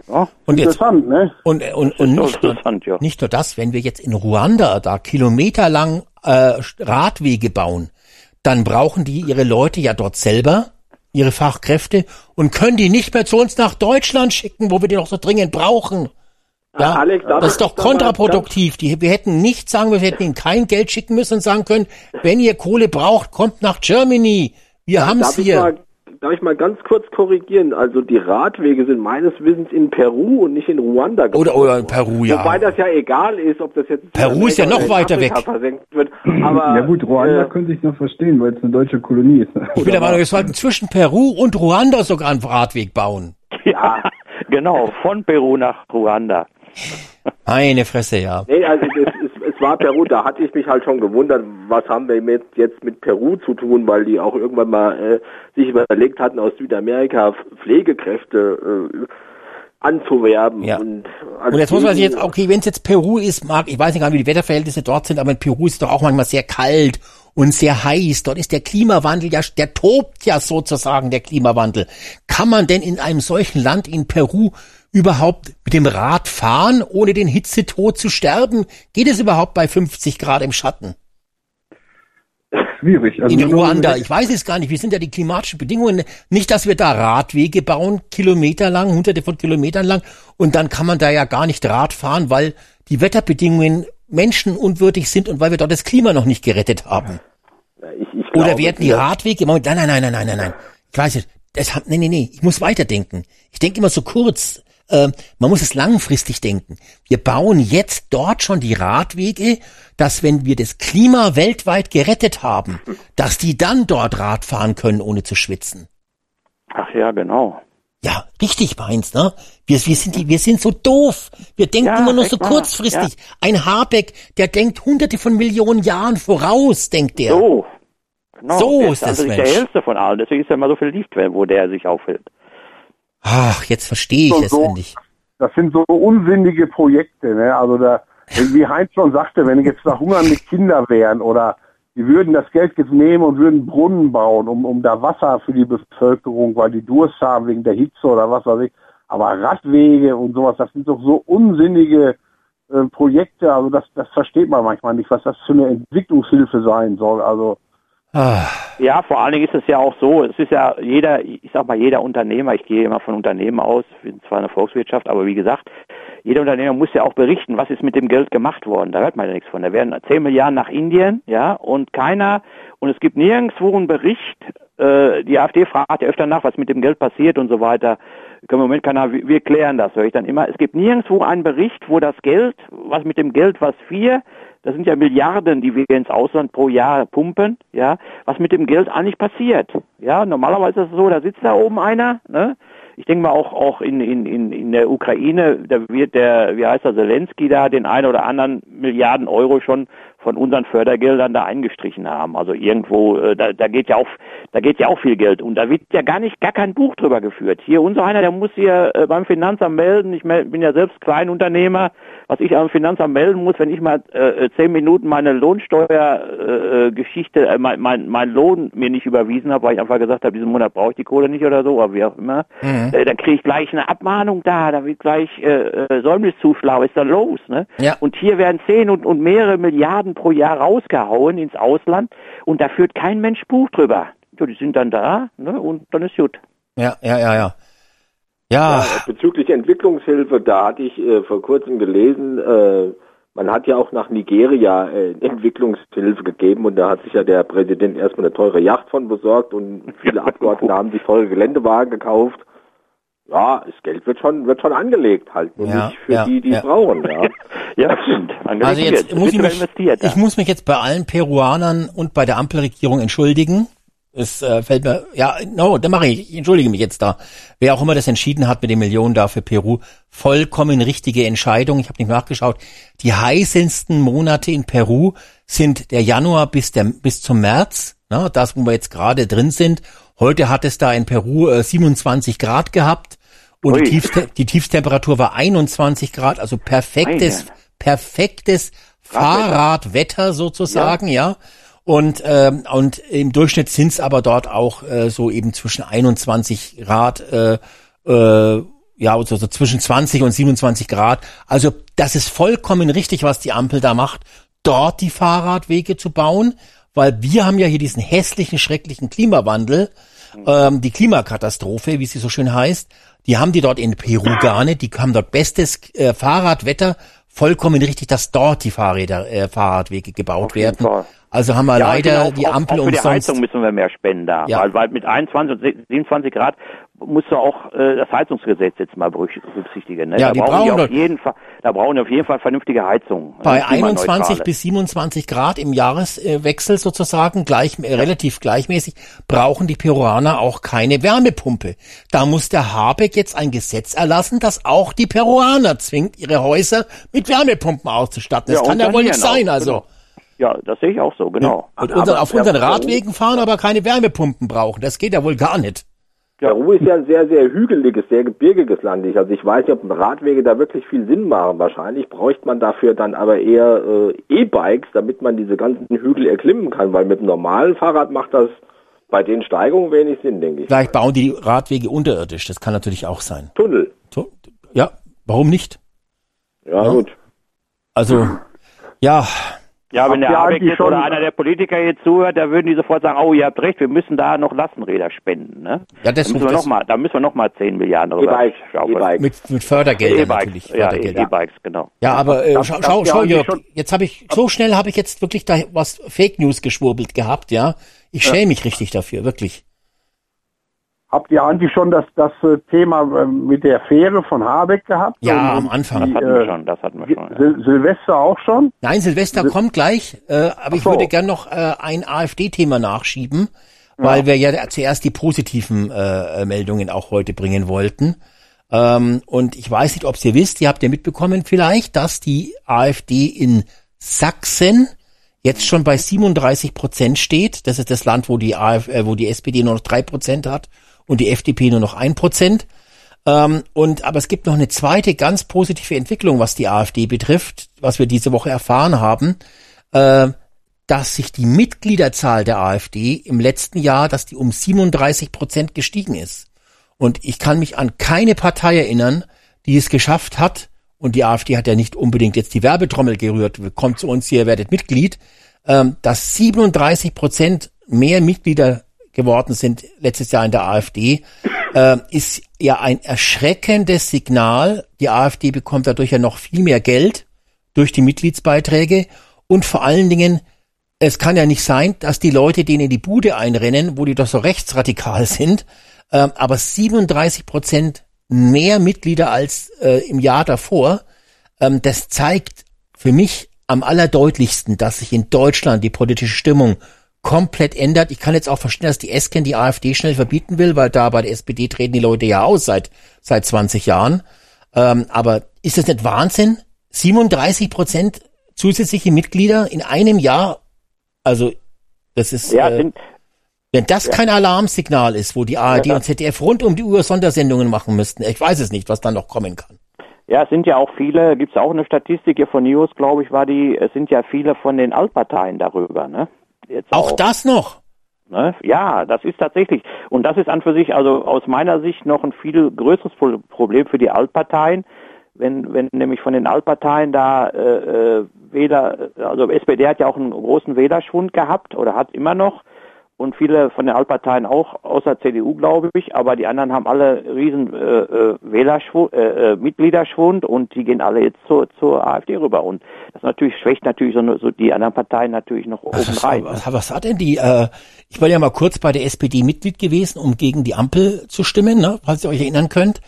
Und jetzt, Interessant, ne? und, und, und So nicht, nur, interessant, ja. nicht nur das, wenn wir jetzt in Ruanda da kilometerlang äh, Radwege bauen, dann brauchen die ihre Leute ja dort selber, ihre Fachkräfte, und können die nicht mehr zu uns nach Deutschland schicken, wo wir die noch so dringend brauchen. Ja, Alex, das ist doch kontraproduktiv. Die, wir hätten nicht sagen, wir hätten ihnen kein Geld schicken müssen und sagen können, wenn ihr Kohle braucht, kommt nach Germany. Wir haben's Darf ich, hier. mal, darf ich mal ganz kurz korrigieren? Also die Radwege sind meines Wissens in Peru und nicht in Ruanda gebaut Oder, oder in Peru, ja. Wobei das ja egal ist, ob das jetzt Peru ist ja noch weiter Afrika weg. versenkt wird. Aber ja gut, Ruanda äh, könnte ich noch verstehen, weil es eine deutsche Kolonie ist. Ich bin der Meinung, wir sollten zwischen Peru und Ruanda sogar einen Radweg bauen. Ja, genau, von Peru nach Ruanda. Meine Fresse, ja. Nee, also es, es, war Peru, da hatte ich mich halt schon gewundert, was haben wir mit, jetzt mit Peru zu tun, weil die auch irgendwann mal äh, sich überlegt hatten, aus Südamerika Pflegekräfte äh, anzuwerben. Ja. Und, Und jetzt muss man sich jetzt, okay, wenn es jetzt Peru ist, mag, ich weiß nicht gar nicht, wie die Wetterverhältnisse dort sind, aber in Peru ist es doch auch manchmal sehr kalt und sehr heiß. Dort ist der Klimawandel ja, der tobt ja sozusagen, der Klimawandel. Kann man denn in einem solchen Land in Peru überhaupt mit dem Rad fahren, ohne den Hitzetod zu sterben? Geht es überhaupt bei 50 Grad im Schatten? Schwierig. Also in Ruanda, ich weiß es gar nicht, wie sind ja die klimatischen Bedingungen? Nicht, dass wir da Radwege bauen, kilometerlang, hunderte von Kilometern lang, und dann kann man da ja gar nicht Rad fahren, weil die Wetterbedingungen menschenunwürdig sind und weil wir dort das Klima noch nicht gerettet haben. ich, ich Oder werden die Radwege, Moment, nein, nein, nein, nein, nein, nein, nein. Ich weiß nicht, das nee, nee, nee, ich muss weiterdenken. Ich denke immer so kurz, äh, man muss es langfristig denken. Wir bauen jetzt dort schon die Radwege, dass wenn wir das Klima weltweit gerettet haben, dass die dann dort Rad fahren können, ohne zu schwitzen. Ach ja, genau. Ja, richtig meins, ne? Wir, wir sind die, wir sind so doof. Wir denken Ja, immer nur so kurzfristig. Ein Habeck, der denkt hunderte von Millionen Jahren voraus, denkt der. So. Genau. So der ist das, also Mensch. der hellste von allen, deswegen ist er immer so viel Licht, wo der sich aufhält. Ach, jetzt verstehe ich es so. endlich. Das sind so unsinnige Projekte, ne? Also da, wie Heinz schon sagte, wenn jetzt da hungernde Kinder wären oder die würden das Geld jetzt nehmen und würden Brunnen bauen, um, um da Wasser für die Bevölkerung, weil die Durst haben wegen der Hitze oder was weiß ich. Aber Radwege und sowas, das sind doch so unsinnige äh, Projekte. Also das, das versteht man manchmal nicht, was das für eine Entwicklungshilfe sein soll. Also Ah, Ja, vor allen Dingen ist es ja auch so, es ist ja jeder, ich sag mal, jeder Unternehmer, ich gehe immer von Unternehmen aus, wir sind zwar eine Volkswirtschaft, aber wie gesagt, jeder Unternehmer muss ja auch berichten, was ist mit dem Geld gemacht worden. Da hört man ja nichts von. Da werden 10 Milliarden nach Indien, ja, und keiner, und es gibt nirgendwo einen Bericht, äh, die AfD fragt ja öfter nach, was mit dem Geld passiert und so weiter. Im Moment keiner, wir klären das, höre ich dann immer. Es gibt nirgendwo einen Bericht, wo das Geld, was mit dem Geld, was wir das sind ja Milliarden, die wir ins Ausland pro Jahr pumpen, ja, was mit dem Geld eigentlich passiert. Ja, normalerweise ist es so, da sitzt da oben einer, ne? Ich denke mal auch auch in, in, in, in der Ukraine, da wird der, wie heißt der, Zelensky da den einen oder anderen Milliarden Euro schon von unseren Fördergeldern da eingestrichen haben. Also irgendwo, äh, da, da geht ja auch, da geht ja auch viel Geld und da wird ja gar nicht, gar kein Buch drüber geführt. Hier unser einer, der muss hier äh, beim Finanzamt melden. Ich bin ja selbst Kleinunternehmer, was ich am Finanzamt melden muss, wenn ich mal äh, äh zehn Minuten meine Lohnsteuergeschichte, äh, äh, mein, mein, mein Lohn mir nicht überwiesen habe, weil ich einfach gesagt habe, diesen Monat brauche ich die Kohle nicht oder so, aber wie auch immer, mhm. äh, dann kriege ich gleich eine Abmahnung da, da wird gleich äh, äh, Säumniszuschlag, ist dann los, ne? Ja. Und hier werden zehn und, und mehrere Milliarden Milliarden pro Jahr rausgehauen ins Ausland und da führt kein Mensch Buch drüber. Ja, die sind dann da ne, und dann ist gut. Ja, ja, ja, ja. Ja. ja bezüglich Entwicklungshilfe, da hatte ich äh, vor kurzem gelesen, äh, man hat ja auch nach Nigeria äh, Entwicklungshilfe gegeben und da hat sich ja der Präsident erstmal eine teure Yacht von besorgt und viele Abgeordnete haben sich teure Geländewagen gekauft ja, das Geld wird schon, wird schon angelegt halt, nur ja, nicht für ja, die, die es brauchen, ja. ja, stimmt. Also jetzt muss ich mich, ich muss mich jetzt bei allen Peruanern und bei der Ampelregierung entschuldigen. Es äh, fällt mir, ja, no, da mache ich, ich entschuldige mich jetzt da. Wer auch immer das entschieden hat mit den Millionen da für Peru, vollkommen richtige Entscheidung. Ich habe nicht nachgeschaut. Die heißesten Monate in Peru sind der Januar bis der bis zum März, na, das wo wir jetzt gerade drin sind. Heute hat es da in Peru äh, 27 Grad gehabt. Und die, Tiefste die Tiefstemperatur war 21 Grad, also perfektes, Meine. perfektes Fahrradwetter sozusagen, ja. ja. Und, ähm, und im Durchschnitt sind es aber dort auch äh, so eben zwischen 21 Grad, äh, äh, ja, also so zwischen 20 und 27 Grad. Also das ist vollkommen richtig, was die Ampel da macht, dort die Fahrradwege zu bauen, weil wir haben ja hier diesen hässlichen, schrecklichen Klimawandel, ähm, die Klimakatastrophe, wie sie so schön heißt. Die haben die dort in Peru gar nicht. Die haben dort bestes äh, Fahrradwetter. Vollkommen richtig, dass dort die Fahrräder, äh, Fahrradwege gebaut werden. Fall. Also haben wir ja, leider genau, die Ampel auch, auch für die Heizung müssen wir mehr spenden da. Ja. Weil, weil mit 21 und 27 Grad musst du auch äh, das Heizungsgesetz jetzt mal berücksichtigen. Ne? Ja, da die brauchen, die auf jeden Fall, da brauchen die auf jeden Fall vernünftige Heizung. Ne? Bei 21 bis 27 Grad im Jahreswechsel sozusagen gleich äh, relativ gleichmäßig brauchen die Peruaner auch keine Wärmepumpe. Da muss der Habeck jetzt ein Gesetz erlassen, das auch die Peruaner zwingt, ihre Häuser mit Wärmepumpen auszustatten. Das ja, kann ja wohl nicht sein, also. Genau. Ja, das sehe ich auch so, genau. Ja. Und unser, auf unseren Radwegen fahren, aber keine Wärmepumpen brauchen. Das geht ja wohl gar nicht. Peru ist ja ein sehr, sehr hügeliges, sehr gebirgiges Land. Also ich weiß nicht, ob Radwege da wirklich viel Sinn machen. Wahrscheinlich bräuchte man dafür dann aber eher äh, E-Bikes, damit man diese ganzen Hügel erklimmen kann, weil mit einem normalen Fahrrad macht das bei den Steigungen wenig Sinn, denke ich. Vielleicht bauen die Radwege unterirdisch, das kann natürlich auch sein. Tunnel. Ja, warum nicht? Ja, ja. gut. Also, ja, ja, wenn der Habeck jetzt oder einer der Politiker jetzt zuhört, da würden die sofort sagen, oh, ihr habt recht, wir müssen da noch Lastenräder spenden. Ne? Ja, das da müssen wir noch mal, da müssen wir noch mal 10 Milliarden drüber e e mit, mit Fördergeldern e natürlich. Ja, E-Bikes, genau. Ja, aber äh, schau, schau, schau Jörg, jetzt habe ich, so schnell habe ich jetzt wirklich da was Fake News geschwurbelt gehabt, ja. Ich schäme mich richtig dafür, wirklich. Habt ihr eigentlich schon das, das äh, Thema äh, mit der Fähre von Habeck gehabt? Ja, am Anfang. Die, das hatten wir schon, das hatten wir schon. Sil Silvester auch schon? Nein, Silvester Sil kommt gleich, äh, aber ich würde gern noch äh, ein AfD-Thema nachschieben, weil ja. wir ja zuerst die positiven äh, Meldungen auch heute bringen wollten. Ähm, und ich weiß nicht, ob ihr wisst, ihr habt ja mitbekommen vielleicht, dass die AfD in Sachsen jetzt schon bei 37 Prozent steht. Das ist das Land, wo die, AfD, äh, wo die SPD nur noch drei Prozent hat und die FDP nur noch ein Prozent. Ähm, und aber es gibt noch eine zweite ganz positive Entwicklung, was die AfD betrifft, was wir diese Woche erfahren haben, äh, dass sich die Mitgliederzahl der AfD im letzten Jahr, dass die um 37 Prozent gestiegen ist. Und ich kann mich an keine Partei erinnern, die es geschafft hat, und die AfD hat ja nicht unbedingt jetzt die Werbetrommel gerührt, kommt zu uns hier, werdet Mitglied, ähm, dass 37 Prozent mehr Mitglieder geworden sind letztes Jahr in der AfD, äh, ist ja ein erschreckendes Signal. Die AfD bekommt dadurch ja noch viel mehr Geld durch die Mitgliedsbeiträge und vor allen Dingen, es kann ja nicht sein, dass die Leute denen in die Bude einrennen, wo die doch so rechtsradikal sind, äh, aber 37 Prozent mehr Mitglieder als äh, im Jahr davor. Ähm, das zeigt für mich am allerdeutlichsten, dass sich in Deutschland die politische Stimmung komplett ändert. Ich kann jetzt auch verstehen, dass die SKEN die AfD schnell verbieten will, weil da bei der SPD treten die Leute ja aus seit, seit 20 Jahren. Ähm, aber ist das nicht Wahnsinn? 37 Prozent zusätzliche Mitglieder in einem Jahr? Also, das ist, Ja, äh, wenn das kein Alarmsignal ist, wo die ARD Ja, und ZDF rund um die Uhr Sondersendungen machen müssten, ich weiß es nicht, was dann noch kommen kann. ja, es sind ja auch viele, gibt es auch eine Statistik hier von News, glaube ich, war die, es sind ja viele von den Altparteien darüber, ne? Jetzt Auch das noch? Ne? Ja, das ist tatsächlich. Und das ist an für sich, also aus meiner Sicht noch ein viel größeres Pro- Problem für die Altparteien. Wenn, wenn nämlich von den Altparteien da äh, äh, Wähler, also SPD hat ja auch einen großen Wählerschwund gehabt oder hat immer noch und viele von den Altparteien auch, außer CDU glaube ich, aber die anderen haben alle riesen äh, äh, Wählerschwund, äh, äh, Mitgliederschwund und die gehen alle jetzt zur, zur AfD rüber und das natürlich schwächt natürlich so, so die anderen Parteien natürlich noch oben Was, rein. was, was hat denn die, äh, ich war ja mal kurz bei der SPD Mitglied gewesen, um gegen die Ampel zu stimmen, ne, falls ihr euch erinnern könnt.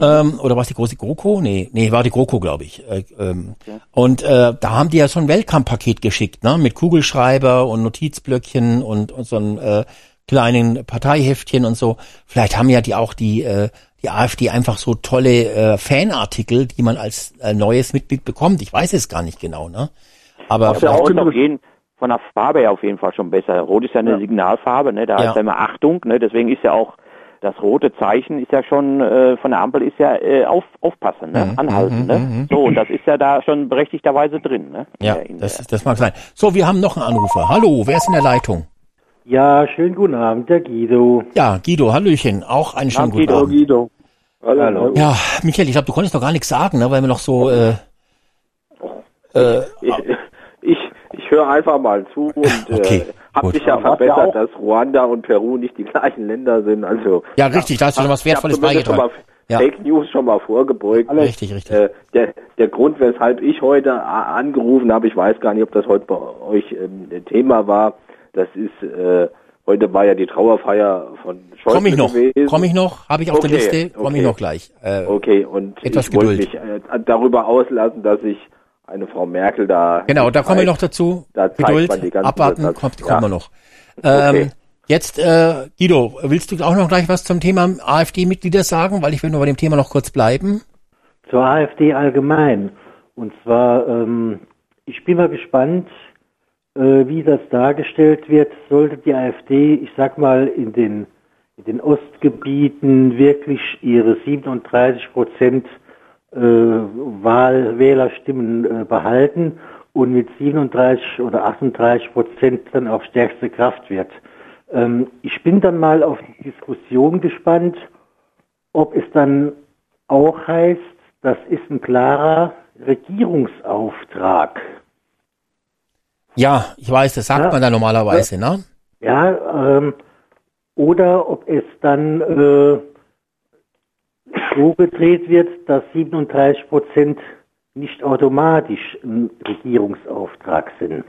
Ähm, oder war es die große GroKo? Nee, nee, war die GroKo, glaube ich. Äh, ähm, Und äh, da haben die ja so ein Weltkampfpaket geschickt, ne? Mit Kugelschreiber und Notizblöckchen und, und so einem äh, kleinen Parteiheftchen und so. Vielleicht haben ja die auch die, äh, die AfD einfach so tolle äh, Fanartikel, die man als äh, neues Mitglied bekommt. Ich weiß es gar nicht genau, ne? Aber vielleicht- Rot auf jeden, von der Farbe her auf jeden Fall schon besser. Rot ist ja eine Signalfarbe, ne? da Ja. heißt ja immer Achtung, ne? deswegen ist ja auch das rote Zeichen ist ja schon äh, von der Ampel ist ja äh, auf, aufpassen, ne? Mhm, anhalten. mhm, Ne? mhm. So, und das ist ja da schon berechtigterweise drin. Ne? In Ja, der- das, das mag sein. So, wir haben noch einen Anrufer. Hallo, wer ist in der Leitung? Ja, schönen guten Abend, der Guido. Ja, Guido, Hallöchen. Auch einen schönen guten Abend. Guido. Hallo. Hallo. Ja, Michael, ich glaube, du konntest noch gar nichts sagen, ne, weil wir noch so, äh, äh, Ich, ich, ich höre einfach mal zu und Okay, äh, habe gut. mich ja ja verbessert, auch- dass Ruanda und Peru nicht die gleichen Länder sind. Also ja, richtig, da hast du schon was ich Wertvolles beigetragen. Ja. Fake News schon mal vorgebeugt. Richtig, richtig. Äh, der, der Grund, weshalb ich heute a- angerufen habe, ich weiß gar nicht, ob das heute bei euch ähm, Thema war, das ist, äh, heute war ja die Trauerfeier von Schäuble Komm ich noch, gewesen. komm ich noch, habe ich auf der Okay, Liste, komm ich okay. noch gleich. Äh, Okay, und Etwas ich wollte Geduld. mich äh, darüber auslassen, dass ich eine Frau Merkel da... Genau, da kommen wir noch dazu. Da Geduld, abwarten, Satz- kommt, Ja. kommen wir noch. Ähm, Okay. Jetzt, äh, Guido, willst du auch noch gleich was zum Thema AfD-Mitglieder sagen? Weil ich will nur bei dem Thema noch kurz bleiben. Zur AfD allgemein. Und zwar, ähm, ich bin mal gespannt, äh, wie das dargestellt wird. Sollte die AfD, ich sag mal, in den, in den Ostgebieten wirklich ihre 37 Prozent äh, Wahlwählerstimmen äh, behalten und mit 37 oder 38 Prozent dann auf stärkste Kraft wird. Ähm, ich bin dann mal auf die Diskussion gespannt, ob es dann auch heißt, das ist ein klarer Regierungsauftrag. Ja, ich weiß, das sagt Ja. man da normalerweise, ne? Ja, ähm, oder ob es dann äh, so gedreht wird, dass 37 Prozent nicht automatisch ein Regierungsauftrag sind.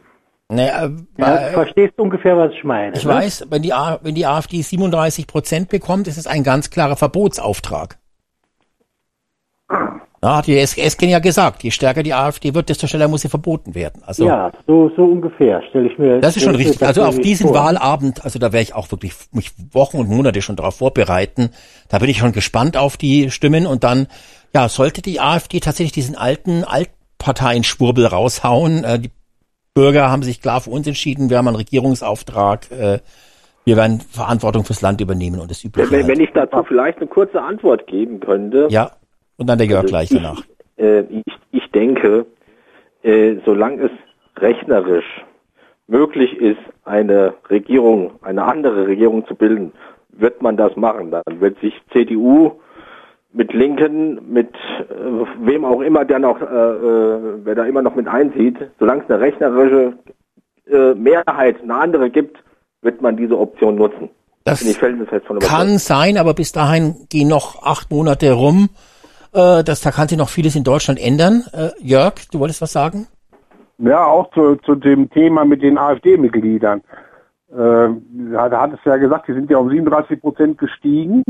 Naja, Ja, äh, verstehst du ungefähr, was ich meine? Ich ne? weiß, wenn die, wenn die AfD 37 Prozent bekommt, ist es ein ganz klarer Verbotsauftrag. Ja, hat die SGS ja gesagt, je stärker die AfD wird, desto schneller muss sie verboten werden. Also Ja, so, so ungefähr, stelle ich mir. das ist schon richtig. Also auf diesen vor. Wahlabend, also da werde ich auch wirklich mich Wochen und Monate schon darauf vorbereiten. Da bin ich schon gespannt auf die Stimmen und dann, ja, sollte die AfD tatsächlich diesen alten Altparteienschwurbel raushauen. Äh, die Bürger haben sich klar für uns entschieden. Wir haben einen Regierungsauftrag. Äh, wir werden Verantwortung fürs Land übernehmen und das Übliche. Wenn, wenn ich dazu vielleicht eine kurze Antwort geben könnte. Ja, und dann der Jörg Also gleich ich, danach. Äh, ich, ich denke, äh, solange es rechnerisch möglich ist, eine Regierung, eine andere Regierung zu bilden, wird man das machen. Dann wird sich CDU mit Linken, mit äh, wem auch immer, der noch, äh, äh, wer da immer noch mit einzieht, solange es eine rechnerische äh, Mehrheit, eine andere gibt, wird man diese Option nutzen. Das ich von kann sein, aber bis dahin gehen noch acht Monate rum. Äh, das, da kann sich noch vieles in Deutschland ändern. Äh, Jörg, du wolltest was sagen? Ja, auch zu, zu dem Thema mit den AfD-Mitgliedern. Äh, da hat es ja gesagt, die sind ja um 37 Prozent gestiegen.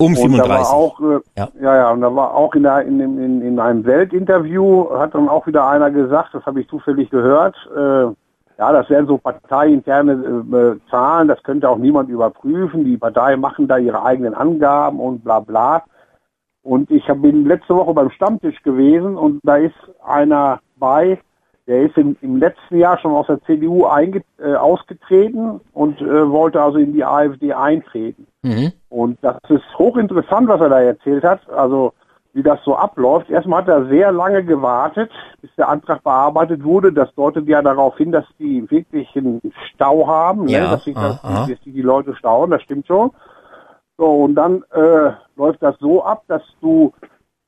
Um Und da 37. war auch, äh, Ja. ja. ja, und da war auch in, der, in, in, in einem Weltinterview, hat dann auch wieder einer gesagt, das habe ich zufällig gehört, äh, ja, das wären so parteiinterne äh, Zahlen, das könnte auch niemand überprüfen. Die Parteien machen da ihre eigenen Angaben und bla bla. Und ich bin letzte Woche beim Stammtisch gewesen und da ist einer bei, der ist im, im letzten Jahr schon aus der CDU einge, äh, ausgetreten und äh, wollte also in die AfD eintreten. Mhm. Und das ist hochinteressant, was er da erzählt hat. Also wie das so abläuft. Erstmal hat er sehr lange gewartet, bis der Antrag bearbeitet wurde. Das deutet ja darauf hin, dass die wirklich einen Stau haben, Ja, ne? dass, sich das, dass die Leute stauen, das stimmt schon. So, und dann äh, läuft das so ab, dass du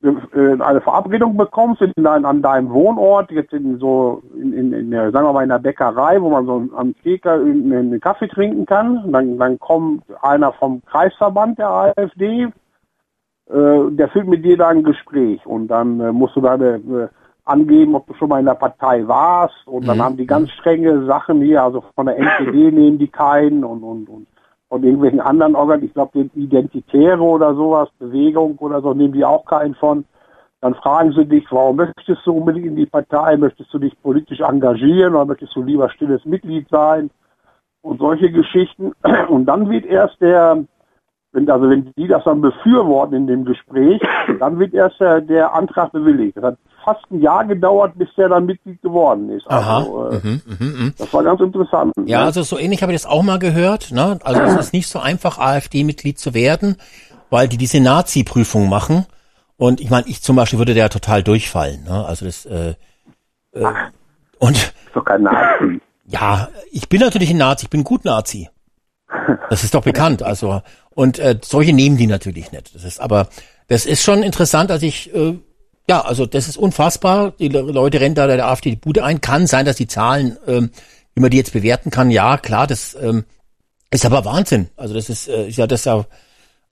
äh, eine Verabredung bekommst in dein, an deinem Wohnort, jetzt in so, in, in, in der, sagen wir mal in der Bäckerei, wo man so am Theke einen, Kaffee trinken kann. Dann, dann kommt einer vom Kreisverband der AfD, äh, der führt mit dir da ein Gespräch und dann äh, musst du deine äh, angeben, ob du schon mal in der Partei warst und dann Mhm. haben die ganz strenge Sachen hier, also von der NPD nehmen die keinen und, und, und von irgendwelchen anderen Organen, ich glaube Identitäre oder sowas, Bewegung oder so, nehmen die auch keinen von. Dann fragen sie dich, warum möchtest du unbedingt in die Partei? Möchtest du dich politisch engagieren oder möchtest du lieber stilles Mitglied sein? Und solche Geschichten. Und dann wird erst der, wenn, also wenn die das dann befürworten in dem Gespräch, dann wird erst der, der Antrag bewilligt. Das hat fast ein Jahr gedauert, bis der dann Mitglied geworden ist. Aha. Also, äh, Mhm, mhm, mhm. das war ganz interessant. Ja, ne? also so ähnlich habe ich das auch mal gehört. Ne? Also es ist nicht so einfach, AfD-Mitglied zu werden, weil die diese Nazi-Prüfung machen. Und ich meine, ich zum Beispiel würde da total durchfallen. Ne? Also das äh, äh, und ist doch kein Nazi. ja, ich bin natürlich ein Nazi, ich bin ein gut Nazi. Das ist doch bekannt. Also und äh, solche nehmen die natürlich nicht. Das ist aber das ist schon interessant, als ich äh, ja, also das ist unfassbar. Die Le- Leute rennen da der AfD die Bude ein. Kann sein, dass die Zahlen, ähm, wie man die jetzt bewerten kann, ja, klar, das ähm, ist aber Wahnsinn. Also das ist, äh, ist ja das ja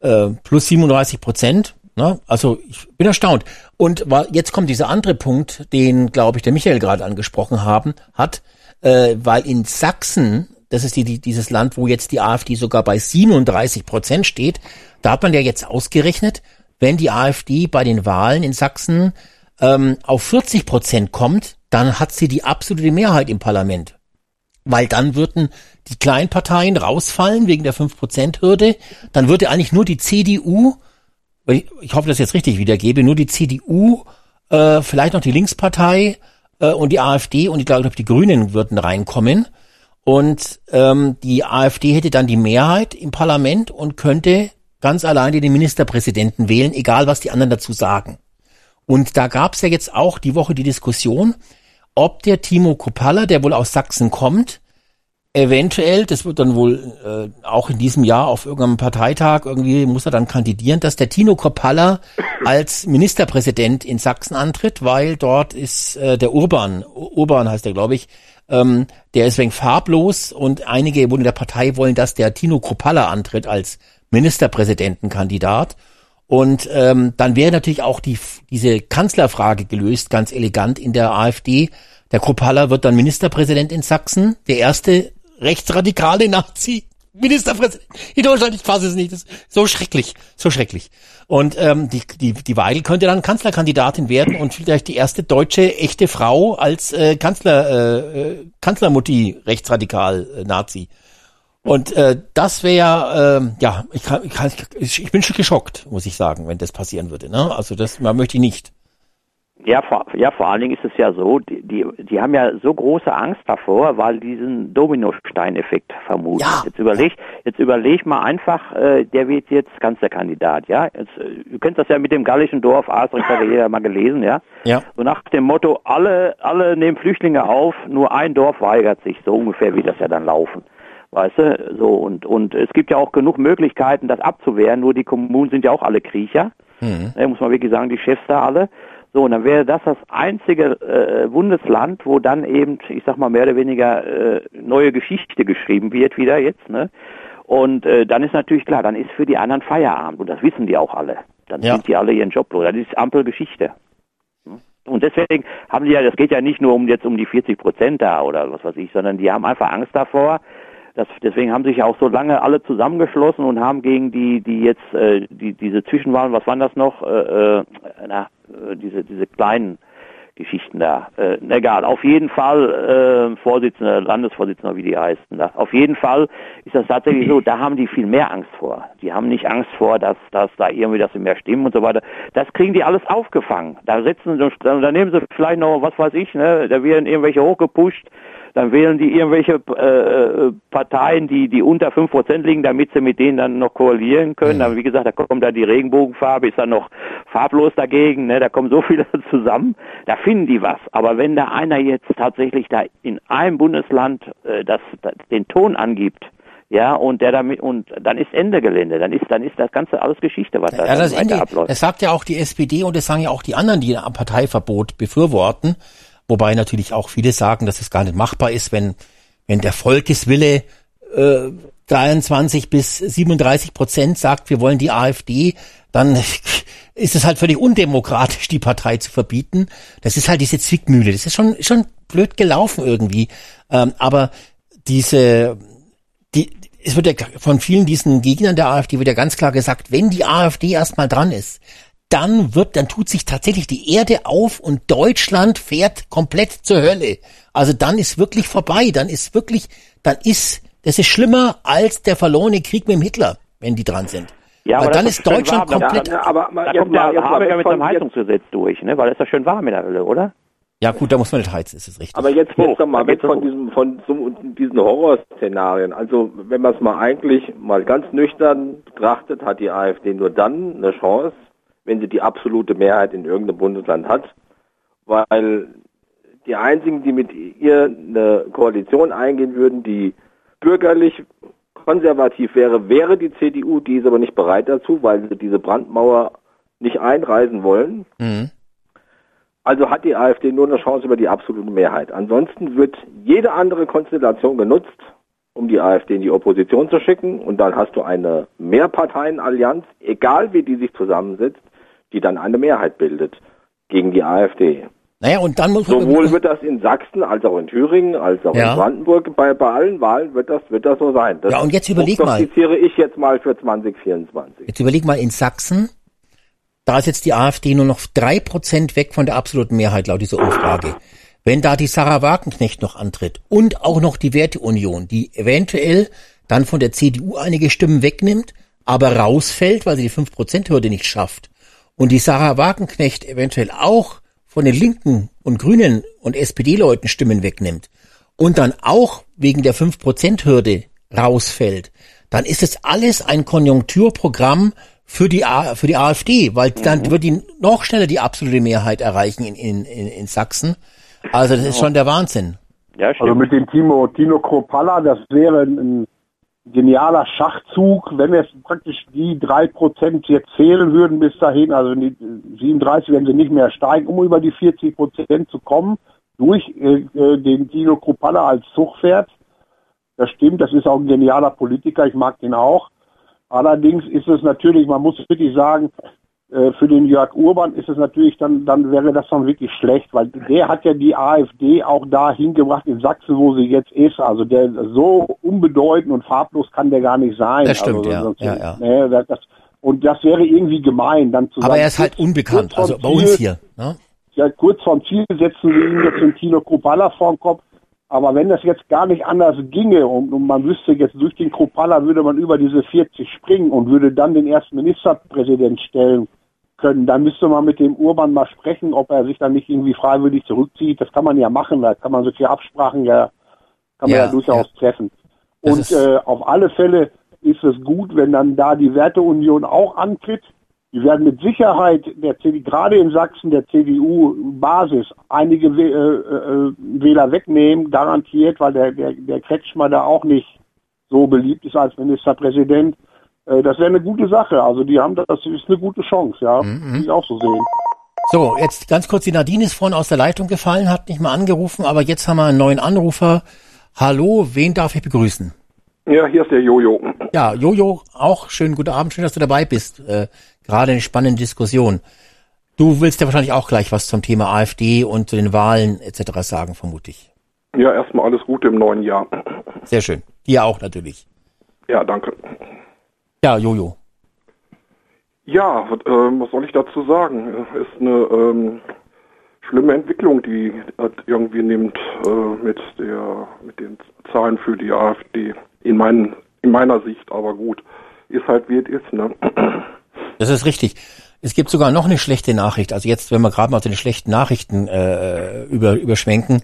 äh, plus 37 Prozent. Ne? Also ich bin erstaunt. Und wa- jetzt kommt dieser andere Punkt, den, glaube ich, der Michael gerade angesprochen haben, hat, äh, weil in Sachsen, das ist die, die, dieses Land, wo jetzt die AfD sogar bei 37 Prozent steht, da hat man ja jetzt ausgerechnet, wenn die AfD bei den Wahlen in Sachsen ähm, auf 40 Prozent kommt, dann hat sie die absolute Mehrheit im Parlament. Weil dann würden die Kleinparteien rausfallen wegen der 5%-Hürde. Dann würde eigentlich nur die CDU, ich, ich hoffe, dass ich jetzt richtig wiedergebe, nur die CDU, äh, vielleicht noch die Linkspartei äh, und die AfD und ich glaube, die Grünen würden reinkommen. Und ähm, die AfD hätte dann die Mehrheit im Parlament und könnte ganz alleine den Ministerpräsidenten wählen, egal was die anderen dazu sagen. Und da gab es ja jetzt auch die Woche die Diskussion, ob der Timo Kropalla, der wohl aus Sachsen kommt, eventuell, das wird dann wohl äh, auch in diesem Jahr auf irgendeinem Parteitag irgendwie muss er dann kandidieren, dass der Tino Kropalla als Ministerpräsident in Sachsen antritt, weil dort ist äh, der Urban, Urban heißt der, glaube ich, ähm, der ist wegen farblos und einige in der Partei wollen, dass der Tino Kropalla antritt als Ministerpräsidentenkandidat. Und ähm, dann wäre natürlich auch die, diese Kanzlerfrage gelöst, ganz elegant in der AfD. Der Kropalla wird dann Ministerpräsident in Sachsen, der erste rechtsradikale Nazi. Ministerpräsident in Deutschland, ich fasse es nicht, das ist so schrecklich, so schrecklich. Und ähm, die, die, die Weigel könnte dann Kanzlerkandidatin werden und vielleicht die erste deutsche echte Frau als äh, Kanzler, äh, äh, Kanzlermutti rechtsradikal äh, Nazi. Und äh, das wäre, äh, ja, ich, kann, ich, kann, ich bin schon geschockt, muss ich sagen, wenn das passieren würde. Ne? Also das man möchte ich nicht. Ja, vor, ja, vor allen Dingen ist es ja so, die, die, die haben ja so große Angst davor, weil diesen Dominosteineffekt vermuten. Ja. Jetzt überleg, jetzt überleg mal einfach, äh, der wird jetzt Kanzlerkandidat, ja. Jetzt, äh, du kennst das ja mit dem gallischen Dorf, Asterix hat ja jeder mal gelesen, ja. Ja. So nach dem Motto, alle, alle nehmen Flüchtlinge auf, nur ein Dorf weigert sich. So ungefähr wird das ja dann laufen. Weißt du, so und und es gibt ja auch genug Möglichkeiten, das abzuwehren. Nur die Kommunen sind ja auch alle Kriecher. Mhm. Ja, muss man wirklich sagen, die Chefs da alle. So, und dann wäre das das einzige äh, Bundesland, wo dann eben, ich sag mal, mehr oder weniger äh, neue Geschichte geschrieben wird wieder jetzt, ne? Und äh, dann ist natürlich klar, dann ist für die anderen Feierabend und das wissen die auch alle. Dann Ja. sind die alle ihren Job los. Das ist Ampelgeschichte. Und deswegen haben die ja, das geht ja nicht nur um jetzt um die 40 Prozent da oder was weiß ich, sondern die haben einfach Angst davor. Das, deswegen haben sich ja auch so lange alle zusammengeschlossen und haben gegen die, die jetzt äh, die diese Zwischenwahlen, was waren das noch? Äh, äh, na, äh, diese diese kleinen Geschichten da. Äh, egal, auf jeden Fall äh, Vorsitzender, Landesvorsitzender, wie die heißen. Da. Auf jeden Fall ist das tatsächlich so, da haben die viel mehr Angst vor. Die haben nicht Angst vor, dass, dass da irgendwie, dass sie mehr stimmen und so weiter. Das kriegen die alles aufgefangen. Da setzen da nehmen sie vielleicht noch, was weiß ich, ne, da werden irgendwelche hochgepusht, dann wählen die irgendwelche äh, äh, Parteien, die, die unter 5% liegen, damit sie mit denen dann noch koalieren können. Dann, wie gesagt, da kommt da die Regenbogenfarbe, ist dann noch farblos dagegen, ne? da kommen so viele zusammen, da finden die was. Aber wenn da einer jetzt tatsächlich da in einem Bundesland äh, das, das, den Ton angibt, ja, und der damit, und dann ist Ende Gelände, dann ist, dann ist das Ganze alles Geschichte, was da Ja, das Ende, abläuft. das sagt ja auch die SPD und das sagen ja auch die anderen, die ein Parteiverbot befürworten. Wobei natürlich auch viele sagen, dass es gar nicht machbar ist, wenn, wenn der Volkeswille äh, 23 bis 37 Prozent sagt, wir wollen die AfD, dann ist es halt völlig undemokratisch, die Partei zu verbieten. Das ist halt diese Zwickmühle. Das ist schon, schon blöd gelaufen irgendwie. Ähm, aber diese, die, es wird ja von vielen diesen Gegnern der AfD wird ja ganz klar gesagt, wenn die AfD erstmal dran ist, dann wird, dann tut sich tatsächlich die Erde auf und Deutschland fährt komplett zur Hölle. Also dann ist wirklich vorbei, dann ist wirklich, dann ist, das ist schlimmer als der verlorene Krieg mit dem Hitler, wenn die dran sind. Ja, Weil aber dann ist schön Deutschland warm. komplett. Ja, aber mal da jetzt kommt der mal- jetzt mal Habecker mit seinem Heizungsgesetz durch, ne? Weil das ist doch schön warm in der Hölle, oder? Ja gut, da muss man nicht heizen, ist es richtig. Aber jetzt Hoch, jetzt mal weg von diesem, von so, diesen Horrorszenarien. Also wenn man es mal eigentlich mal ganz nüchtern betrachtet, hat die AfD nur dann eine Chance, wenn sie die absolute Mehrheit in irgendeinem Bundesland hat, weil die einzigen, die mit ihr eine Koalition eingehen würden, die bürgerlich konservativ wäre, wäre die CDU, die ist aber nicht bereit dazu, weil sie diese Brandmauer nicht einreisen wollen. Mhm. Also hat die AfD nur eine Chance über die absolute Mehrheit. Ansonsten wird jede andere Konstellation genutzt, um die AfD in die Opposition zu schicken. Und dann hast du eine Mehrparteienallianz, egal wie die sich zusammensetzt, die dann eine Mehrheit bildet gegen die AfD. Naja, und dann muss man Sowohl wird das in Sachsen als auch in Thüringen als auch Ja. in Brandenburg bei, bei allen Wahlen wird das wird das so sein. Das Ja, und jetzt überleg mal. ich jetzt mal für 2024. Jetzt überleg mal in Sachsen, da ist jetzt die AfD nur noch drei Prozent weg von der absoluten Mehrheit laut dieser Umfrage. Wenn da die Sarah Wagenknecht noch antritt und auch noch die Werteunion, die eventuell dann von der CDU einige Stimmen wegnimmt, aber rausfällt, weil sie die 5%-Hürde nicht schafft, und die Sarah Wagenknecht eventuell auch von den Linken und Grünen und SPD-Leuten Stimmen wegnimmt und dann auch wegen der 5%-Hürde rausfällt, dann ist es alles ein Konjunkturprogramm für die, A für die AfD, weil dann wird die noch schneller die absolute Mehrheit erreichen in, in, in, in Sachsen. Also das ist schon der Wahnsinn. Ja, Also mit dem Timo, Tino Kropalla, das wäre ein genialer Schachzug, wenn jetzt praktisch die drei Prozent jetzt fehlen würden bis dahin, also die 37 werden sie nicht mehr steigen, um über die 40 Prozent zu kommen, durch äh, äh, den Tino Kropalla als Zugpferd. Das stimmt, das ist auch ein genialer Politiker, ich mag den auch. Allerdings ist es natürlich, man muss wirklich sagen, für den Jörg Urban ist es natürlich dann, dann wäre das dann wirklich schlecht, weil der hat ja die AfD auch da hingebracht in Sachsen, wo sie jetzt ist. Also der so unbedeutend und farblos kann der gar nicht sein. Das stimmt, also, ja. sonst- Ja, ja. Nee, das, das, und das wäre irgendwie gemein, dann zu Aber sagen, er ist halt unbekannt, also vorm bei uns Ziel- hier. Ne? ja, kurz vorm Ziel setzen wir ihm jetzt den Tino Kropalla vor den Kopf. Aber wenn das jetzt gar nicht anders ginge und, und man wüsste jetzt durch den Kropalla würde man über diese 40 springen und würde dann den ersten Ministerpräsident stellen können, dann müsste man mit dem Urban mal sprechen, ob er sich dann nicht irgendwie freiwillig zurückzieht. Das kann man ja machen, da kann man solche Absprachen ja, kann man Ja, ja, durchaus treffen. Das Und äh, auf alle Fälle ist es gut, wenn dann da die Werteunion auch antritt. Die werden mit Sicherheit der CD, gerade in Sachsen der CDU-Basis einige äh, äh, Wähler wegnehmen, garantiert, weil der, der, der Kretschmer da auch nicht so beliebt ist als Ministerpräsident. Äh, das wäre eine gute Sache. Also die haben das, das ist eine gute Chance, ja. Mhm. Ich auch so sehen. So, jetzt ganz kurz, die Nadine ist vorhin aus der Leitung gefallen, hat nicht mal angerufen, aber jetzt haben wir einen neuen Anrufer. Hallo, wen darf ich begrüßen? Ja, hier ist der Jojo. Ja, Jojo, auch schönen guten Abend, schön, dass du dabei bist. Äh, gerade eine spannende Diskussion. Du willst ja wahrscheinlich auch gleich was zum Thema AfD und zu den Wahlen etc. sagen, vermute ich. Ja, erstmal alles Gute im neuen Jahr. Sehr schön. Dir auch natürlich. Ja, danke. Ja, Jojo. Ja, was, ähm, was soll ich dazu sagen? Ist eine ähm, schlimme Entwicklung, die irgendwie nimmt äh, mit der mit den Zahlen für die AfD. In, mein, in meiner Sicht, aber gut. Ist halt wie es ist, ne? Das ist richtig. Es gibt sogar noch eine schlechte Nachricht. Also jetzt, wenn wir gerade mal zu den schlechten Nachrichten äh, über, überschwenken.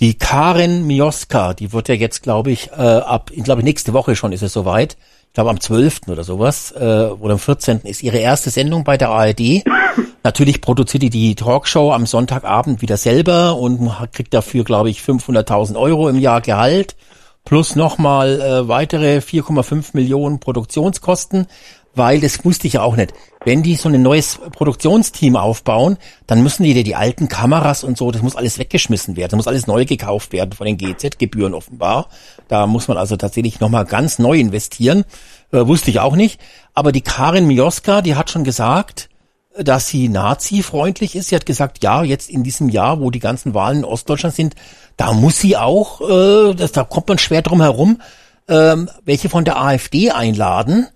Die Karin Mioska, die wird ja jetzt, glaube ich, äh, ab, ich glaube nächste Woche schon ist es soweit. Ich glaube am 12. oder sowas, äh, oder am 14. ist ihre erste Sendung bei der ARD. Natürlich produziert die die Talkshow am Sonntagabend wieder selber und kriegt dafür, glaube ich, 500.000 Euro im Jahr Gehalt plus nochmal äh, weitere 4,5 Millionen Produktionskosten, weil das wusste ich ja auch nicht. Wenn die so ein neues Produktionsteam aufbauen, dann müssen die die alten Kameras und so, das muss alles weggeschmissen werden, das muss alles neu gekauft werden von den GZ-Gebühren offenbar. Da muss man also tatsächlich nochmal ganz neu investieren. Äh, wusste ich auch nicht. Aber die Karin Mioska, die hat schon gesagt, dass sie nazi-freundlich ist. Sie hat gesagt, ja, jetzt in diesem Jahr, wo die ganzen Wahlen in Ostdeutschland sind, da muss sie auch, äh, das, da kommt man schwer drum herum, ähm, welche von der AfD einladen.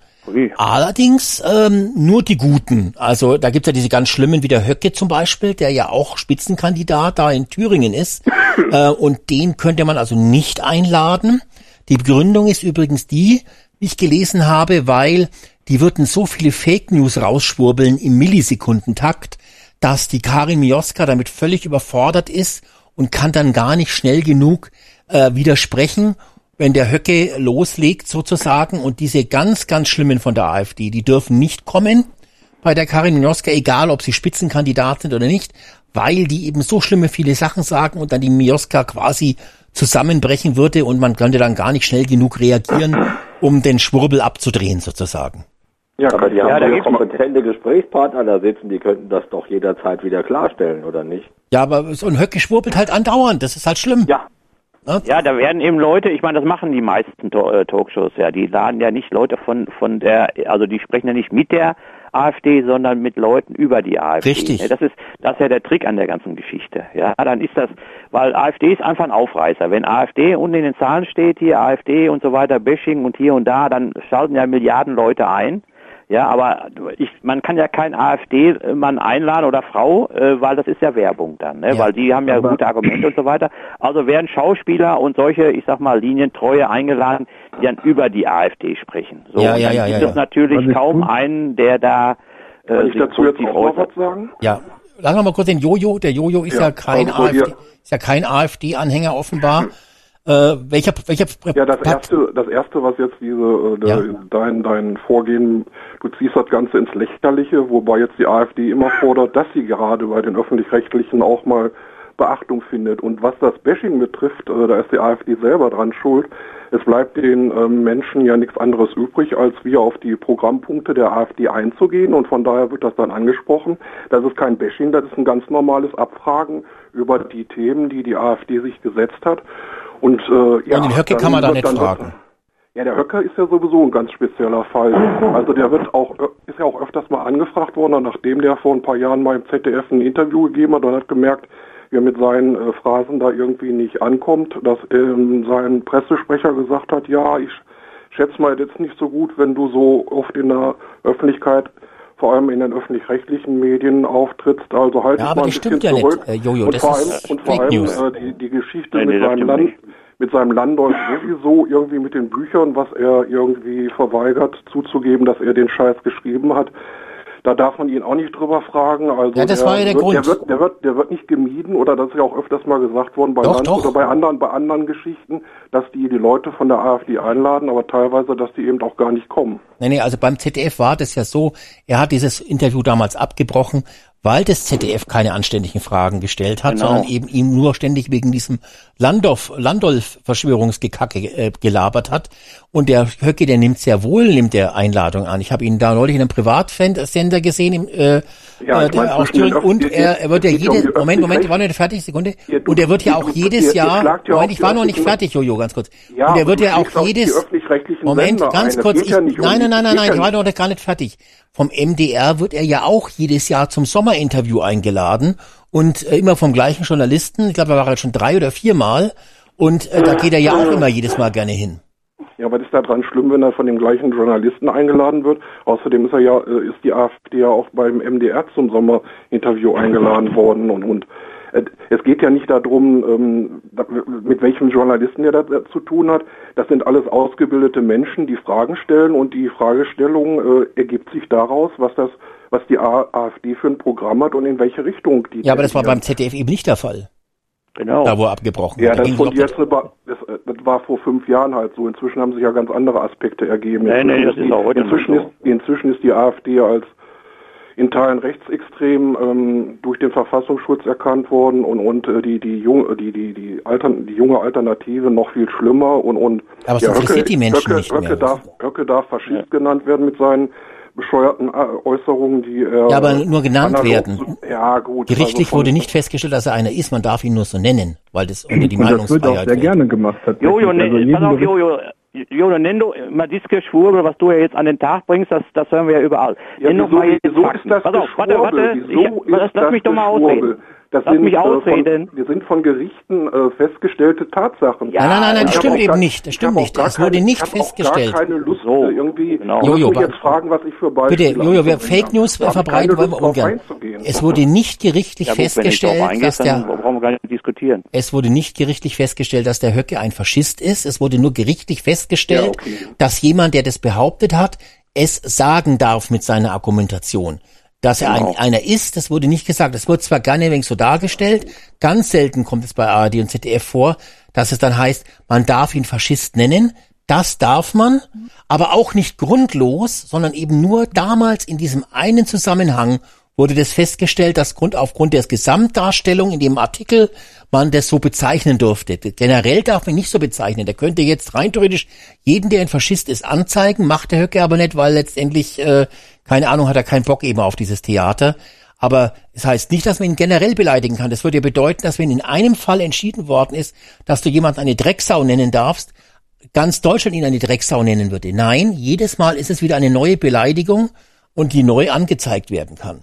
Allerdings ähm, nur die Guten. Also da gibt's ja diese ganz schlimmen wie der Höcke zum Beispiel, der ja auch Spitzenkandidat da in Thüringen ist. äh, und den könnte man also nicht einladen. Die Begründung ist übrigens die, wie ich gelesen habe, weil die würden so viele Fake News rausschwurbeln im Millisekundentakt, dass die Karin Mioska damit völlig überfordert ist und kann dann gar nicht schnell genug äh, widersprechen wenn der Höcke loslegt sozusagen und diese ganz, ganz schlimmen von der AfD, die dürfen nicht kommen bei der Karin Mioska, egal ob sie Spitzenkandidat sind oder nicht, weil die eben so schlimme viele Sachen sagen und dann die Mioska quasi zusammenbrechen würde und man könnte dann gar nicht schnell genug reagieren, um den Schwurbel abzudrehen sozusagen. Ja, aber die Ja, haben ja kompetente Gesprächspartner da sitzen, die könnten das doch jederzeit wieder klarstellen, oder nicht? Ja, aber so ein Höcke schwurbelt halt andauernd, das ist halt schlimm. Ja. Ja, da werden eben Leute, ich meine, das machen die meisten äh, Talkshows ja, die laden ja nicht Leute von von der, also die sprechen ja nicht mit der AfD, sondern mit Leuten über die AfD. Richtig. Das ist das ist ja der Trick an der ganzen Geschichte. Ja, dann ist das, weil AfD ist einfach ein Aufreißer. Wenn AfD unten in den Zahlen steht, hier AfD und so weiter, Bashing und hier und da, dann schalten ja Milliarden Leute ein. Ja, aber ich, man kann ja kein AfD-Mann einladen oder Frau, äh, weil das ist ja Werbung dann, ne? Ja, weil die haben ja gute Argumente und so weiter. Also werden Schauspieler und solche, ich sag mal, Linientreue eingeladen, die dann über die AfD sprechen. So, Ja, ja, dann ja, gibt ja, es ja. natürlich kaum gut? einen, der da äh, Kann ich sich dazu jetzt auch noch was sagen? Ja, lassen wir mal kurz den Jojo. Der Jojo ist ja, Ja, kein also AfD, ist ja kein AfD-Anhänger offenbar. Äh, welcher, welcher Ja, das erste, das erste, was jetzt diese, äh, Ja. dein, dein Vorgehen, du ziehst das Ganze ins Lächerliche, wobei jetzt die AfD immer fordert, dass sie gerade bei den öffentlich-rechtlichen auch mal Beachtung findet. Und was das Bashing betrifft, äh, da ist die AfD selber dran schuld. Es bleibt den ähm, Menschen ja nichts anderes übrig, als wir auf die Programmpunkte der AfD einzugehen. Und von daher wird das dann angesprochen. Das ist kein Bashing, das ist ein ganz normales Abfragen über die Themen, die die AfD sich gesetzt hat. Und, äh, ja, den Höcke kann man da nicht fragen. Ja, der Höcker ist ja sowieso ein ganz spezieller Fall. Also der wird auch, ist ja auch öfters mal angefragt worden, nachdem der vor ein paar Jahren mal im ZDF ein Interview gegeben hat und hat gemerkt, wie er mit seinen äh, Phrasen da irgendwie nicht ankommt, dass ähm, sein Pressesprecher gesagt hat, ja, ich schätze mal jetzt nicht so gut, wenn du so oft in der Öffentlichkeit, vor allem in den öffentlich-rechtlichen Medien auftrittst, also halt Ja, mal ein das bisschen stimmt ja nicht, zurück. äh, Jojo, und das vor allem, und vor allem äh, die, die Geschichte nee, mit seinem Land, nicht. Mit seinem Landolf sowieso irgendwie mit den Büchern, was er irgendwie verweigert zuzugeben, dass er den Scheiß geschrieben hat. Da darf man ihn auch nicht drüber fragen. Also Ja, das der war ja der wird, Grund. Der wird, der wird, der wird nicht gemieden oder das ist ja auch öfters mal gesagt worden bei Doch, Land doch. oder bei anderen, bei anderen Geschichten, dass die die Leute von der AfD einladen, aber teilweise, dass die eben auch gar nicht kommen. Nee, nee, also beim ZDF war das ja so, er hat dieses Interview damals abgebrochen, weil das ZDF keine anständigen Fragen gestellt hat, Genau. sondern eben ihm nur ständig wegen diesem Landorf, Landolf-Verschwörungsgekacke äh, gelabert hat. Und der Höcke, der nimmt sehr wohl, nimmt der Einladung an. Ich habe ihn da neulich in einem Privatsender gesehen, im, äh, Ja, äh, ich der den Thüringen. Und er, er wird ja es geht ja um jede, die Moment, Moment, öffentlich- war nicht fertig, Sekunde. Ja, du- Und er wird ja auch jedes ihr- ihr Jahr, ja Moment, auch ich war noch nicht fertig, Jojo, ganz kurz. Ja, Und er wird ja auch jedes, Moment, Sender ganz ein. Kurz, ich, ja nicht nein, nein, nein, nein, nein, ich war noch gar nicht fertig. Vom MDR wird er ja auch jedes Jahr zum Sommerinterview eingeladen und äh, immer vom gleichen Journalisten. Ich glaube, er war jetzt schon drei oder viermal und äh, da geht er ja auch immer jedes Mal gerne hin. Ja, was ist da dran schlimm, wenn er von dem gleichen Journalisten eingeladen wird? Außerdem ist er ja, äh, ist die AfD ja auch beim MDR zum Sommerinterview eingeladen worden und, und es geht ja nicht darum, ähm, mit welchem Journalisten er da da zu tun hat. Das sind alles ausgebildete Menschen, die Fragen stellen und die Fragestellung äh, ergibt sich daraus, was das, was die AfD für ein Programm hat und in welche Richtung die. Ja, aber das war beim ZDF eben nicht der Fall. Genau. Da, wo er abgebrochen Ja, das, doch- jetzt, aber das, äh, das war vor fünf Jahren halt so. Inzwischen haben sich ja ganz andere Aspekte ergeben. Das ist auch heute so. inzwischen ist die AfD als in Teilen rechtsextrem ähm, durch den Verfassungsschutz erkannt worden und, und äh, die, die, jung, die, die, die, Altern, die junge Alternative noch viel schlimmer und, und Aber es interessiert die Menschen Höcke, nicht Höcke mehr. Darf, Höcke darf Faschist genannt werden mit seinen bescheuerten äh, Äußerungen, die er Ja, aber nur genannt werden. zu- Ja, gut. Gerichtlich also wurde nicht festgestellt, dass er einer ist. Man darf ihn nur so nennen, weil das unter die Und das wird auch Meinungsfreiheit sehr fällt. gerne gemacht. Jojo, ne, Also pass auf, Bericht- Jojo. Jojo, nenn du mal dieses Geschwurbel, was du ja jetzt an den Tag bringst, das, das hören wir ja überall. Ja, nenn doch wieso, mal jetzt wieso Fakten. ist das Pass auf, warte, warte. Ich, lass, lass mich doch mal ausreden. Das lass sind, mich äh, ausreden. Wir sind von Gerichten äh, festgestellte Tatsachen. Ja, Nein, nein, nein, nein, das Ich stimmt eben gar- nicht. Das ich stimmt nicht. Es wurde keine- nicht ich hab festgestellt. Auch gar keine Lust, So, äh, irgendwie. genau. Ich Jojo, jetzt fragen, was ich für Beispiele Bitte, Jojo, wir anzubringen Fake News habe. Ich verbreiten wollen wir ungern. Es wurde nicht gerichtlich Ja, gut, ich festgestellt, dass eingehst, der, dann brauchen wir gar nicht diskutieren. es wurde nicht gerichtlich festgestellt, dass der Höcke ein Faschist ist. Es wurde nur gerichtlich festgestellt, Ja, okay. dass jemand, der das behauptet hat, es sagen darf mit seiner Argumentation. Dass er Genau. ein, einer ist, das wurde nicht gesagt. Es wird zwar gerne wenig so dargestellt, ganz selten kommt es bei ARD und ZDF vor, dass es dann heißt, man darf ihn Faschist nennen. Das darf man, aber auch nicht grundlos, sondern eben nur damals in diesem einen Zusammenhang wurde das festgestellt, dass Grund, aufgrund der Gesamtdarstellung in dem Artikel man das so bezeichnen durfte. Generell darf man nicht so bezeichnen. Der könnte jetzt rein theoretisch jeden, der ein Faschist ist, anzeigen, macht der Höcke aber nicht, weil letztendlich, äh, keine Ahnung, hat er keinen Bock eben auf dieses Theater. Aber es heißt nicht, dass man ihn generell beleidigen kann. Das würde ja bedeuten, dass wenn in einem Fall entschieden worden ist, dass du jemanden eine Drecksau nennen darfst, ganz Deutschland ihn eine Drecksau nennen würde. Nein, jedes Mal ist es wieder eine neue Beleidigung und die neu angezeigt werden kann.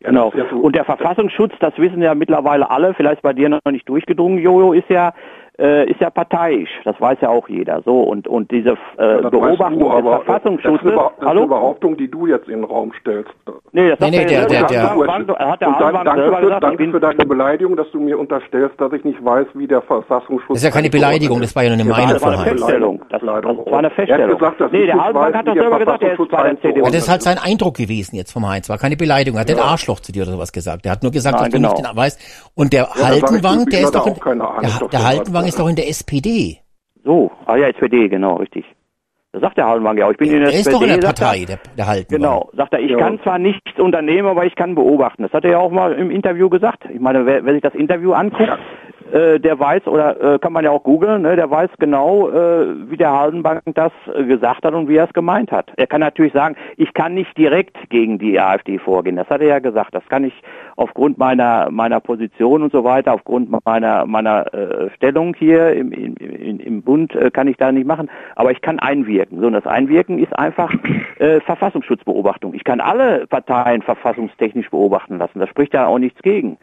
Genau. Und der Verfassungsschutz, das wissen ja mittlerweile alle, vielleicht bei dir noch nicht durchgedrungen, Jojo, ist ja äh, ist ja parteiisch. Das weiß ja auch jeder. So und und diese äh, Beobachtung du, aber des das ist, Verfassungsschutzes. eine, Beha- das ist Hallo? eine Behauptung, die du jetzt in den Raum stellst. Nee, das Nee, nee, der- der- der- hat der Und dann, danke, selber für, gesagt, danke für deine Beleidigung, dass du mir unterstellst, dass ich nicht weiß, wie der Verfassungsschutz... Das ist ja keine Beleidigung, das war ja nur eine Ja, Meinung das war von eine Heinz. Feststellung. Das, das war eine Er Feststellung. hat gesagt, dass nee, der weiß, hat doch selber gesagt, er ist bei der CDU. Ja, das ist halt sein Eindruck gewesen jetzt vom Heinz. War keine Beleidigung. Er hat nicht Arschloch zu dir oder sowas gesagt. Er hat nur gesagt, Nein, dass du nicht genau. den weißt. Und der Haltenwang, der ist doch der, Haltenwang. Ist doch in der SPD. So, ah ja, SPD, genau, richtig. Das sagt der Hallenwang ja auch. Ich bin in der Er ist SPD. doch in der sagt er. Partei, der, der Haltenwang. Genau, sagt er, ich Ja. kann zwar nichts unternehmen, aber ich kann beobachten. Das hat er ja auch mal im Interview gesagt. Ich meine, wer, wer sich das Interview anguckt, äh, der weiß, oder äh, kann man ja auch googeln, ne, der weiß genau, äh, wie der Haldenbank das äh, gesagt hat und wie er es gemeint hat. Er kann natürlich sagen, ich kann nicht direkt gegen die AfD vorgehen. Das hat er ja gesagt. Das kann ich aufgrund meiner meiner Position und so weiter, aufgrund meiner meiner äh, Stellung hier im, im, im, Bund äh, kann ich da nicht machen. Aber ich kann einwirken. So, und das Einwirken ist einfach Verfassungsschutzbeobachtung. Ich kann alle Parteien verfassungstechnisch beobachten lassen. Da spricht ja auch nichts gegen.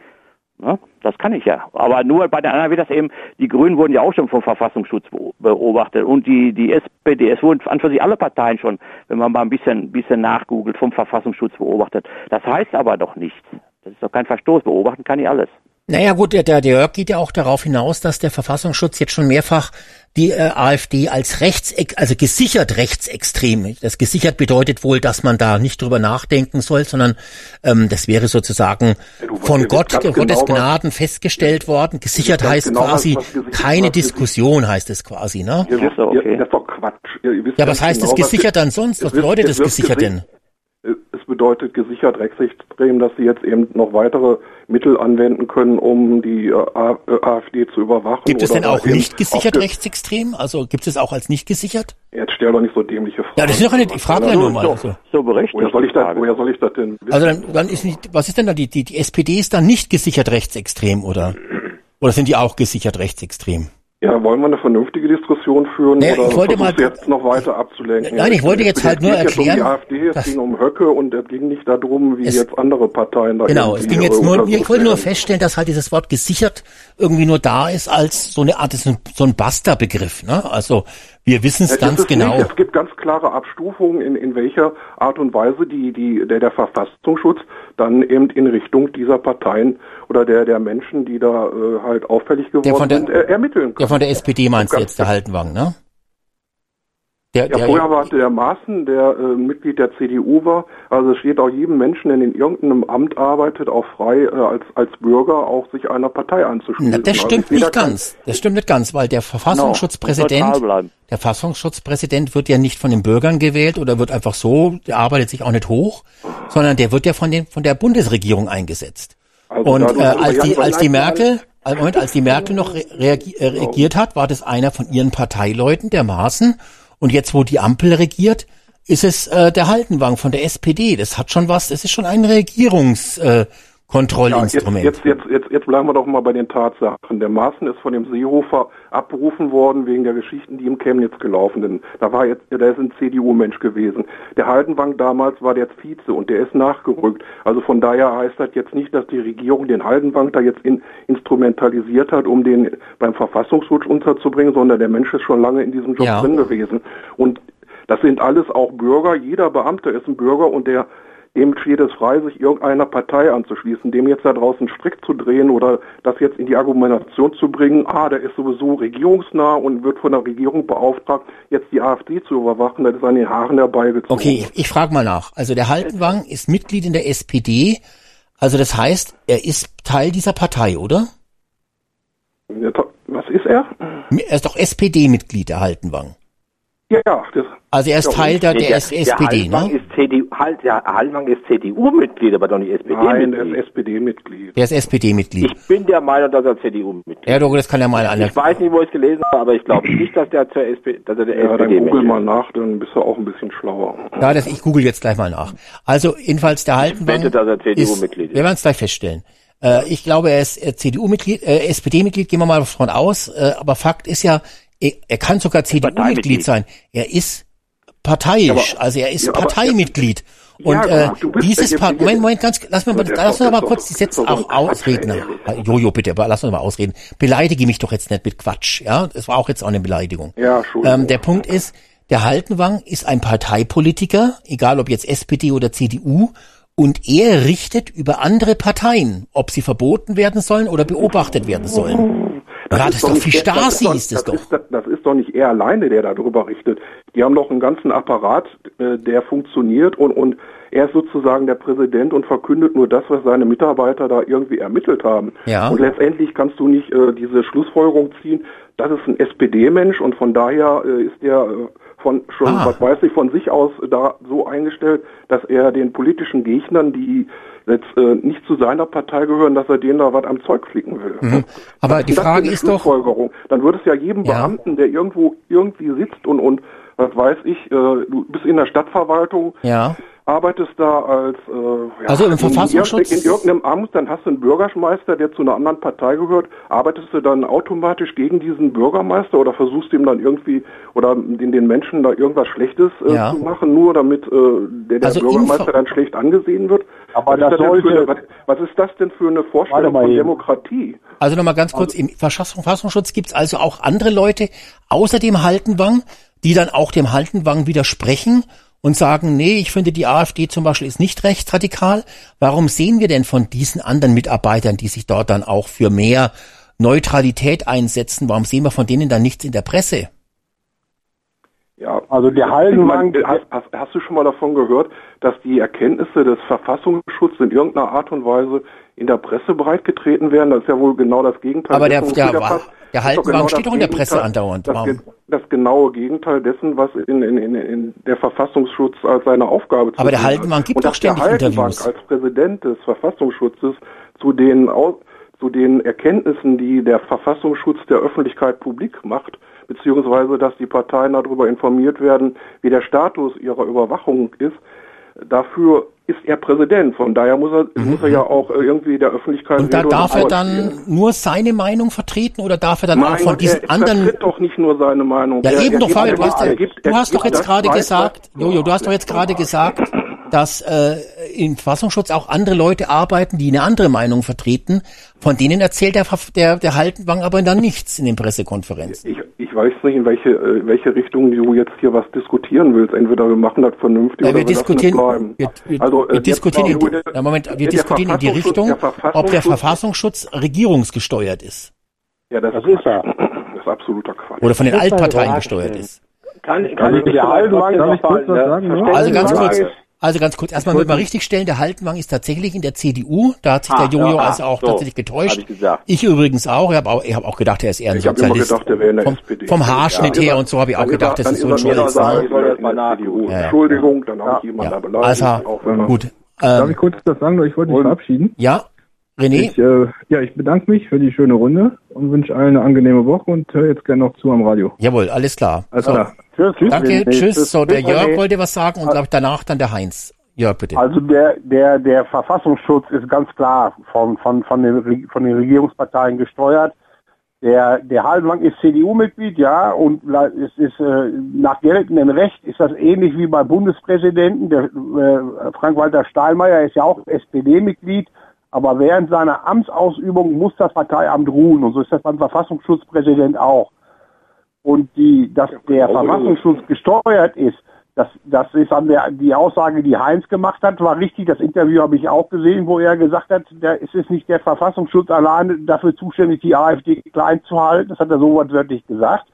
Ne? Das kann ich ja. Aber nur bei den anderen wird das eben, die Grünen wurden ja auch schon vom Verfassungsschutz beo- beobachtet und die, die SPD, es wurden an sich alle Parteien schon, wenn man mal ein bisschen, bisschen nachgoogelt, vom Verfassungsschutz beobachtet. Das heißt aber doch nichts. Das ist doch kein Verstoß. Beobachten kann ich alles. Naja gut, der, der, der Jörg geht ja auch darauf hinaus, dass der Verfassungsschutz jetzt schon mehrfach die äh, AfD als rechts, also gesichert rechtsextrem. Das gesichert bedeutet wohl, dass man da nicht drüber nachdenken soll, sondern ähm, das wäre sozusagen du, von Gott, Gottes genau, was- Gnaden festgestellt worden. Gesichert heißt genau, was- quasi was keine was gesichert- Diskussion, heißt es quasi, ne? Okay. ihr, das ist doch Quatsch. Ja, was heißt genau, das gesichert dann sonst? Was es bedeutet es das gesichert gesi- denn? Es bedeutet gesichert rechtsextrem, dass sie jetzt eben noch weitere Mittel anwenden können, um die äh, A- äh, AfD zu überwachen. Gibt es denn auch nicht gesichert rechtsextrem? Also gibt es auch als nicht gesichert? Jetzt stell doch nicht so dämliche Fragen. Ja, das ist doch eine ich frage ja nur mal. Also, So berechtigt. Woher soll ich das, woher soll ich das denn wissen? also dann, dann ist nicht, was ist denn da die, die, die SPD ist dann nicht gesichert rechtsextrem oder? Oder sind die auch gesichert rechtsextrem? Ja, wollen wir eine vernünftige Diskussion führen Naja, oder ich wollte mal- jetzt noch weiter abzulenken? Nein, ich wollte jetzt halt nur jetzt erklären, um die AfD, es ging um Höcke und es ging nicht darum, wie jetzt andere Parteien da Genau, es ging jetzt nur, ich wollte nur feststellen, dass halt dieses Wort gesichert irgendwie nur da ist als so eine Art, so ein Basta-Begriff, ne? Also, wir wissen es Ja, ganz genau. Nicht, es gibt ganz klare Abstufungen, in, in welcher Art und Weise die, die, der, der Verfassungsschutz dann eben in Richtung dieser Parteien oder der, der Menschen, die da äh, halt auffällig geworden Der von der- sind, äh, ermitteln kann. Der von der SPD meinst du jetzt, der Haltenwang, ne? Der, Ja, der, vorher war der Maaßen, der äh, Mitglied der CDU war. Also es steht auch jedem Menschen, der in irgendeinem Amt arbeitet, auch frei, äh, als, als Bürger auch sich einer Partei anzuschließen. Na, das Also stimmt jeder nicht ganz. Das stimmt nicht ganz, weil der Genau, Verfassungsschutzpräsident, neutral bleiben. der Verfassungsschutzpräsident wird ja nicht von den Bürgern gewählt oder wird einfach so, der arbeitet sich auch nicht hoch, sondern der wird ja von den, von der Bundesregierung eingesetzt. Also Und äh, als die, als die Merkel, äh, Moment, als die Merkel noch re reagi äh, regiert hat, war das einer von ihren Parteileuten, der Maaßen. Und jetzt, wo die Ampel regiert, ist es äh, der Haltenwang von der SPD. Das hat schon was, das ist schon ein Regierungskontrollinstrument. Äh, Kontrollinstrument. Jetzt, jetzt, jetzt, jetzt, jetzt bleiben wir doch mal bei den Tatsachen. Der Maaßen ist von dem Seehofer abberufen worden wegen der Geschichten, die im Chemnitz gelaufen sind. Da war jetzt, der ist ein CDU-Mensch gewesen. Der Haldenwang damals war der Vize und der ist nachgerückt. Also von daher heißt das jetzt nicht, dass die Regierung den Haldenwang da jetzt in, instrumentalisiert hat, um den beim Verfassungsschutz unterzubringen, sondern der Mensch ist schon lange in diesem Job Ja. drin gewesen. Und das sind alles auch Bürger. Jeder Beamte ist ein Bürger und der dem steht es frei, sich irgendeiner Partei anzuschließen, dem jetzt da draußen Strick zu drehen oder das jetzt in die Argumentation zu bringen, ah, der ist sowieso regierungsnah und wird von der Regierung beauftragt, jetzt die AfD zu überwachen, das ist an den Haaren herbeigezogen. Okay, ich, ich frage mal nach. Also der Haltenwang ist Mitglied in der SPD. Also das heißt, er ist Teil dieser Partei, oder? Was ist er? Er ist doch SPD-Mitglied, der Haltenwang. Ja, ja, das, Also er ist Teil der, der, der, SPD, der Halbwang ne? ist CDU, halt, der Halbwang ist CDU-Mitglied, aber doch nicht nein, der SPD-Mitglied. ist SPD-Mitglied. Der ist SPD-Mitglied. Ich bin der Meinung, dass er CDU-Mitglied ist. Ja, doch, das kann ja mal einer. Ich weiß nicht, wo ich es gelesen habe, aber ich glaube nicht, dass der zur SP, dass er der Ja, dann SPD google Mitglied mal nach, dann bist du auch ein bisschen schlauer. Ja, das, ich google jetzt gleich mal nach. Also jedenfalls der Haltenwang wette, dass er ist, CDU-Mitglied ist. wir werden es gleich feststellen. Äh, ich glaube, er ist äh, CDU-Mitglied, äh, SPD-Mitglied, gehen wir mal davon aus. Äh, aber Fakt ist ja, er, er kann sogar CDU-Mitglied sein. Er ist parteiisch, Aber- also er ist ja, Parteimitglied. Ja, Und äh, bist dieses ja Part, Moment, Moment, ganz, lass mal, Ja, der lass uns mal kurz die Sätze auch ausreden. ey. Jojo, bitte, aber lass uns mal ausreden. Beleidige mich doch jetzt nicht mit Quatsch, ja? Das war auch jetzt auch eine Beleidigung. Ja. Ähm, der Punkt ist, der Haltenwang ist ein Parteipolitiker, egal ob jetzt SPD oder CDU, und er richtet über andere Parteien, ob sie verboten werden sollen oder beobachtet werden sollen. Ja, das ist doch wie nicht er- Stasi das ist das das doch. Ist, das, das ist doch nicht er alleine, der darüber richtet. Die haben doch einen ganzen Apparat, äh, der funktioniert und, und er ist sozusagen der Präsident und verkündet nur das, was seine Mitarbeiter da irgendwie ermittelt haben. Ja. Und letztendlich kannst du nicht äh, diese Schlussfolgerung ziehen, das ist ein SPD-Mensch und von daher äh, ist er äh, von schon, Ah. was weiß ich, von sich aus da so eingestellt, dass er den politischen Gegnern, die jetzt äh, nicht zu seiner Partei gehören, dass er denen da was am Zeug flicken will. Mhm. Aber die Frage ist doch? Dann würde es ja jedem Ja. Beamten, der irgendwo irgendwie sitzt und und was weiß ich, äh, du bist in der Stadtverwaltung, ja, arbeitest da als äh, ja, Also im in Verfassungsschutz- in, in irgendeinem Amt, dann hast du einen Bürgermeister, der zu einer anderen Partei gehört, arbeitest du dann automatisch gegen diesen Bürgermeister oder versuchst ihm dann irgendwie oder den, den Menschen da irgendwas Schlechtes äh, Ja. zu machen, nur damit äh, der, der Also Bürgermeister dann schlecht angesehen wird? Aber was, das ist das denn für sollte- eine, was, was ist das denn für eine Vorstellung von eben. Demokratie? Also nochmal ganz kurz, im Verfassungsschutz gibt es also auch andere Leute außer dem Haltenwang, die dann auch dem Haltenwang widersprechen und sagen, nee, ich finde die AfD zum Beispiel ist nicht rechtsradikal. Warum sehen wir denn von diesen anderen Mitarbeitern, die sich dort dann auch für mehr Neutralität einsetzen, warum sehen wir von denen dann nichts in der Presse? Ja, Also der hast, hast, hast du schon mal davon gehört, dass die Erkenntnisse des Verfassungsschutzes in irgendeiner Art und Weise in der Presse breitgetreten werden. Das ist ja wohl genau das Gegenteil. Aber der, der, der, der Haltenwang doch steht genau doch in der Presse Gegenteil- andauernd. Das, das genaue Gegenteil dessen, was in, in, in, in der Verfassungsschutz als seine Aufgabe zu Aber der. Haltenwang gibt doch der ständig Haltenwang Interviews. als Präsident des Verfassungsschutzes zu den zu den Erkenntnissen, die der Verfassungsschutz der Öffentlichkeit publik macht, beziehungsweise dass die Parteien darüber informiert werden, wie der Status ihrer Überwachung ist, dafür ist er Präsident. Von daher muss er, muss er ja auch äh, irgendwie der Öffentlichkeit Mhm. Und da darf er dann stehen. nur seine Meinung vertreten oder darf er dann auch Nein, von diesen er, anderen vertritt doch nicht nur seine Meinung. Ja, Er- eben er doch, er du hast, er du er hast doch jetzt gerade gesagt, Jojo, du hast doch jetzt gerade gesagt, dass äh, im Verfassungsschutz auch andere Leute arbeiten, die eine andere Meinung vertreten. Von denen erzählt der, der, der Haltenwang aber dann nichts in den Pressekonferenzen. Ich, ich weiß nicht, in welche, äh, welche Richtung du jetzt hier was diskutieren willst. Entweder wir machen das vernünftig Ja, oder wir wir lassen es diskutieren, bleiben. wir, wir, also, äh, wir diskutieren, in, der- ja, Moment, wir diskutieren in die Richtung, der ob der Verfassungsschutz- regierungsgesteuert ist Ja, das, ist er. Das ist absoluter Quatsch. oder von den Altparteien gesteuert ist. Kann, Also kann ich der der Haldenwang darf ich kurz was sagen, nur? Also ganz kurz. Also ganz kurz, erstmal müssen wir richtig stellen, der Haltenwang ist tatsächlich in der CDU, da hat sich Ah, der Jojo ja, also auch so, tatsächlich getäuscht. hab ich gesagt. Ich übrigens auch, ich habe auch, ich hab auch gedacht, er ist eher ein Ich Sozialist. gedacht, der wäre in der vom, SPD. vom Haarschnitt Ja, her und so habe ich auch gedacht, er- das ist so ein er Ne? Mal ja. Entschuldigung, dann habe ich jemanden da Ja. beleidigt. Also, auch wenn er- gut. Darf Ähm, ich kurz das sagen? Ich wollte mich verabschieden. ja, René? Ich, äh, ja, ich bedanke mich für die schöne Runde und wünsche allen eine angenehme Woche und höre jetzt gerne noch zu am Radio. Jawohl, alles klar. Alles so, klar. Tschüss. danke, René. tschüss. So, der Tschüss, Jörg René. wollte was sagen und glaube danach dann der Heinz. Jörg, bitte. Also der, der, der Verfassungsschutz ist ganz klar von, von, von, den, von den Regierungsparteien gesteuert. Der, der Haldenwang ist CDU-Mitglied, ja, und es ist äh, nach geltendem Recht ist das ähnlich wie beim Bundespräsidenten. Der äh, Frank-Walter Steinmeier ist ja auch SPD-Mitglied, aber während seiner Amtsausübung muss das Parteiamt ruhen und so ist das beim Verfassungsschutzpräsident auch. Und die, dass der Verfassungsschutz gesteuert ist, das, das ist an der, die Aussage, die Heinz gemacht hat, war richtig. Das Interview habe ich auch gesehen, wo er gesagt hat, der, es ist nicht der Verfassungsschutz alleine dafür zuständig, die AfD klein zu halten. Das hat er so wortwörtlich gesagt.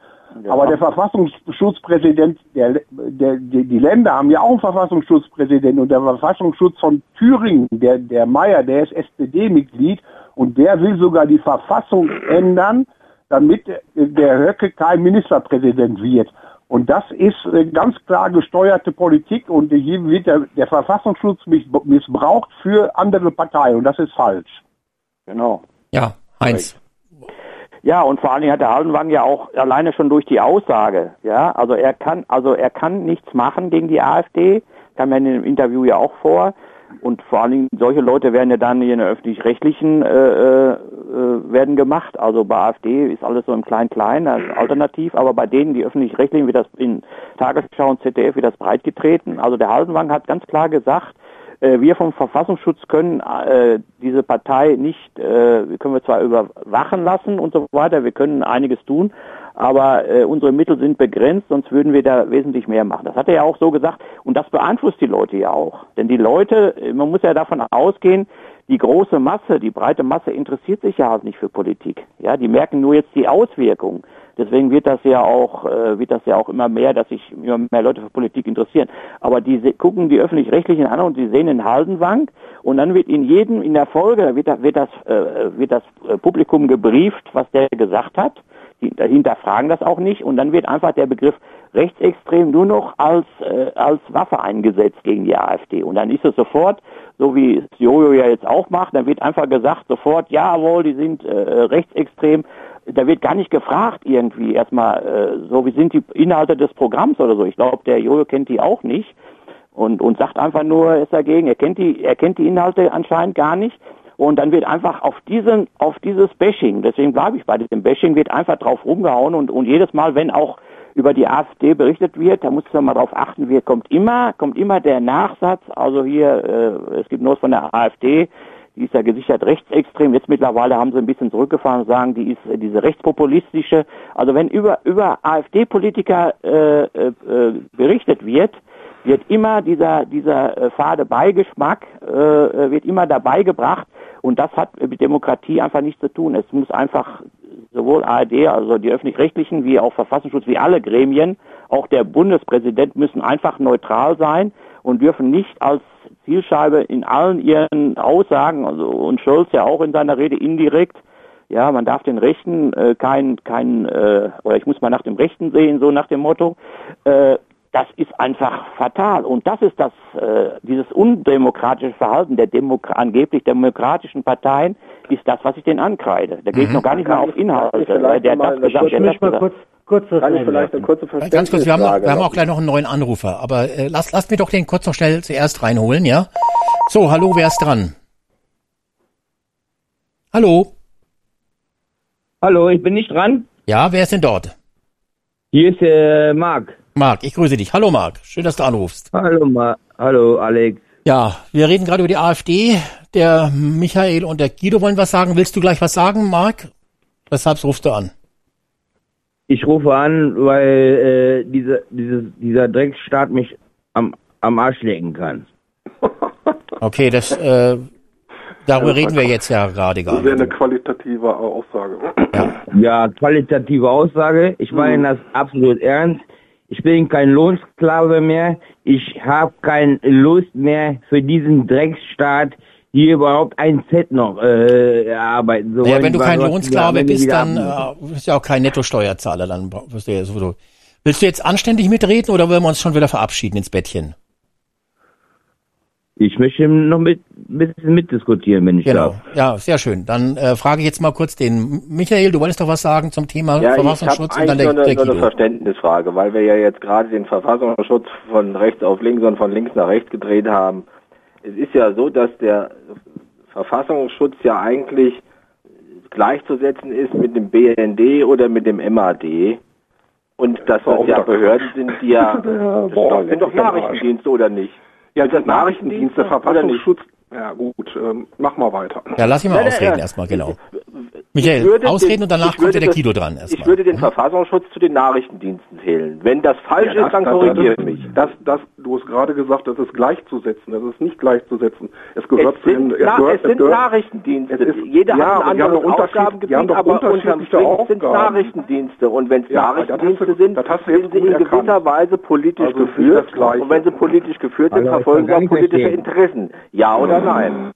Aber der Verfassungsschutzpräsident, der, der, die, die Länder haben ja auch einen Verfassungsschutzpräsidenten und der Verfassungsschutz von Thüringen, der, der Meier, der ist SPD-Mitglied und der will sogar die Verfassung ändern, damit der Höcke kein Ministerpräsident wird. Und das ist äh, ganz klar gesteuerte Politik und hier wird der, der Verfassungsschutz miss- missbraucht für andere Parteien und das ist falsch. Genau. Ja, Heinz. Ja, und vor allen Dingen hat der Haldenwang ja auch alleine schon durch die Aussage, ja, also er kann, also er kann nichts machen gegen die AfD, kam ja in dem Interview ja auch vor. Und vor allen Dingen solche Leute werden ja dann in den öffentlich-rechtlichen äh, äh, werden gemacht. Also bei AfD ist alles so im Klein-Klein, als Alternativ, aber bei denen, die öffentlich-rechtlichen, wird das in Tagesschau und ZDF wird das breitgetreten. Also der Haldenwang hat ganz klar gesagt, äh, wir vom Verfassungsschutz können äh, diese Partei nicht, äh, können wir zwar überwachen lassen und so weiter, wir können einiges tun, aber äh, unsere Mittel sind begrenzt, sonst würden wir da wesentlich mehr machen. Das hat er ja auch so gesagt und das beeinflusst die Leute ja auch. Denn die Leute, äh, man muss ja davon ausgehen, die große Masse, die breite Masse interessiert sich ja halt nicht für Politik. Ja, die merken nur jetzt die Auswirkungen. Deswegen wird das ja auch, äh, wird das ja auch immer mehr, dass sich immer mehr Leute für Politik interessieren. Aber die gucken die öffentlich-rechtlichen an und die sehen den Haldenwang und dann wird in jedem, in der Folge, wird, wird das, äh, wird das äh, Publikum gebrieft, was der gesagt hat. Die hinterfragen das auch nicht und dann wird einfach der Begriff rechtsextrem nur noch als, äh, als Waffe eingesetzt gegen die AfD. Und dann ist es sofort, so wie es Jojo ja jetzt auch macht, dann wird einfach gesagt sofort, jawohl, die sind äh, rechtsextrem. Da wird gar nicht gefragt irgendwie erstmal, äh, so wie sind die Inhalte des Programms oder so. Ich glaube, der Jojo kennt die auch nicht und, und sagt einfach nur, er ist dagegen. Er kennt die, er kennt die Inhalte anscheinend gar nicht. Und dann wird einfach auf diesen, auf dieses Bashing, deswegen bleibe ich bei diesem Bashing, wird einfach drauf rumgehauen und, und jedes Mal, wenn auch über die AfD berichtet wird, da muss man mal drauf achten, wir kommt immer, kommt immer der Nachsatz, also hier, äh, es gibt nur von der AfD, die ist ja gesichert rechtsextrem, jetzt mittlerweile haben sie ein bisschen zurückgefahren und sagen, die ist äh, diese rechtspopulistische, also wenn über, über AfD-Politiker äh, äh, äh, berichtet wird, wird immer dieser, dieser äh, fade Beigeschmack, äh, äh, wird immer dabei gebracht und das hat mit Demokratie einfach nichts zu tun. Es muss einfach sowohl ARD, also die öffentlich-rechtlichen, wie auch Verfassungsschutz, wie alle Gremien, auch der Bundespräsident müssen einfach neutral sein und dürfen nicht als Zielscheibe in allen ihren Aussagen, also und Scholz ja auch in seiner Rede indirekt. Ja, man darf den Rechten äh, kein, kein äh, oder ich muss mal nach dem Rechten sehen, so nach dem Motto. Äh, das ist einfach fatal. Und das ist das, äh, dieses undemokratische Verhalten der Demokra angeblich demokratischen Parteien, ist das, was ich denen ankreide. Da geht Mhm. noch gar nicht mehr auf Inhalte. vielleicht Der hat mal das gesagt, der hat kurz, Kann ich vielleicht einwerfen. eine kurze Ganz kurz, wir haben, wir haben auch gleich noch einen neuen Anrufer, aber äh, lass, lasst mir doch den kurz noch schnell zuerst reinholen, ja? So, hallo, wer ist dran? Hallo? Hallo, ich bin nicht dran. Ja, wer ist denn dort? Hier ist äh, Marc. Marc, ich grüße dich. Hallo Marc, schön, dass du anrufst. Hallo, Ma Hallo, Alex. Ja, wir reden gerade über die AfD. Der Michael und der Guido wollen was sagen. Willst du gleich was sagen, Marc? Weshalb rufst du an? Ich rufe an, weil äh, dieser, dieses, dieser Drecksstaat mich am, am Arsch lecken kann. Okay, das, äh, darüber reden wir jetzt ja gerade gar Das wäre nicht. eine qualitative Aussage. Ja, qualitative Aussage. Ich meine das absolut ernst. Ich bin kein Lohnsklave mehr. Ich habe keine Lust mehr für diesen Drecksstaat hier überhaupt ein Z noch äh, erarbeiten. So Naja, wollen wenn du kein Lohnsklave bist, dann äh, bist du ja auch kein Nettosteuerzahler. Dann wirst du ja sowieso. Willst du jetzt anständig mitreden oder wollen wir uns schon wieder verabschieden ins Bettchen? Ich möchte noch mit ein bisschen mitdiskutieren, wenn ich Genau. darf. Ja, sehr schön. Dann äh, frage ich jetzt mal kurz den Michael. Du wolltest doch was sagen zum Thema Ja, ich habe Verfassungsschutz und dann eigentlich der, nur eine, der nur eine. Verständnisfrage, weil wir ja jetzt gerade den Verfassungsschutz von rechts auf links und von links nach rechts gedreht haben. Es ist ja so, dass der Verfassungsschutz ja eigentlich gleichzusetzen ist mit dem BND oder mit dem MAD. Und dass das ja Behörden sind, die ja, das sind doch Nachrichtendienste oder nicht? Ja, das Nachrichtendienst, der? Verfassungsschutz. Ja gut, ähm, mach mal weiter. Ja, lass ihn mal nein, ausreden ja. erstmal, genau. Ich Michael, würde ausreden den- und danach ich kommt ja der das- Guido dran Ich erstmal. würde den Verfassungsschutz zu den Nachrichtendiensten zählen. Wenn das falsch Ja, ist, dann korrigiere mich. Das, das, du hast gerade gesagt, das ist gleichzusetzen. Das ist nicht gleichzusetzen. Es gehört Es zu den, sind, na, gehört, es sind gehört, Nachrichdienste. Es ist- Jeder ja, hat ein die haben anderes Aufgabengebiet, die haben doch aber unterm unterschiedliche Strich sind. Nachrichtendienste. Und wenn es Ja, Nachrichtendienste sind, sind sie in gewisser Weise politisch Also es geführt. Und wenn sie politisch geführt sind, ich verfolgen sie politische. Interessen. Ja oder nein?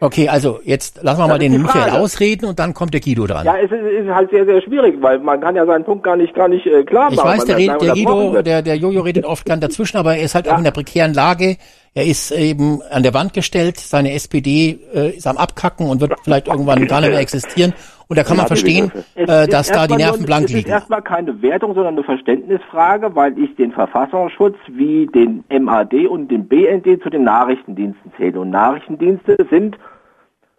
Okay, also jetzt lassen wir Das mal den Michael ausreden und dann kommt der Guido dran. Ja, es ist, ist halt sehr, sehr schwierig, weil man kann ja seinen Punkt gar nicht, gar nicht äh, klar machen. Ich weiß, der, redet, der Guido, der, der Jojo redet oft gern dazwischen, aber er ist halt auch in der prekären Lage. Er ist eben an der Wand gestellt, seine SPD äh, ist am Abkacken und wird vielleicht irgendwann gar nicht mehr existieren. Und da kann man verstehen, äh, ist dass da die Nerven nur, blank Es ist liegen. erstmal keine Wertung, sondern eine Verständnisfrage, weil ich den Verfassungsschutz wie den MAD und den BND zu den Nachrichtendiensten zähle. Und Nachrichtendienste sind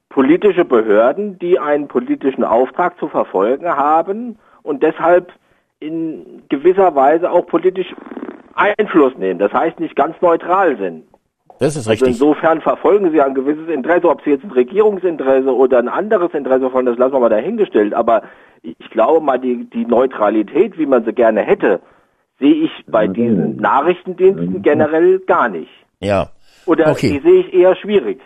politische Behörden, die einen politischen Auftrag zu verfolgen haben und deshalb in gewisser Weise auch politisch Einfluss nehmen. Das heißt, nicht ganz neutral sind. Das ist Also richtig. insofern verfolgen sie ein gewisses Interesse, ob sie jetzt ein Regierungsinteresse oder ein anderes Interesse verfolgen, das lassen wir mal dahingestellt. Aber ich glaube mal, die, die Neutralität, wie man sie gerne hätte, sehe ich bei diesen Nachrichtendiensten generell gar nicht. Ja. Oder Okay. die sehe ich eher schwierig.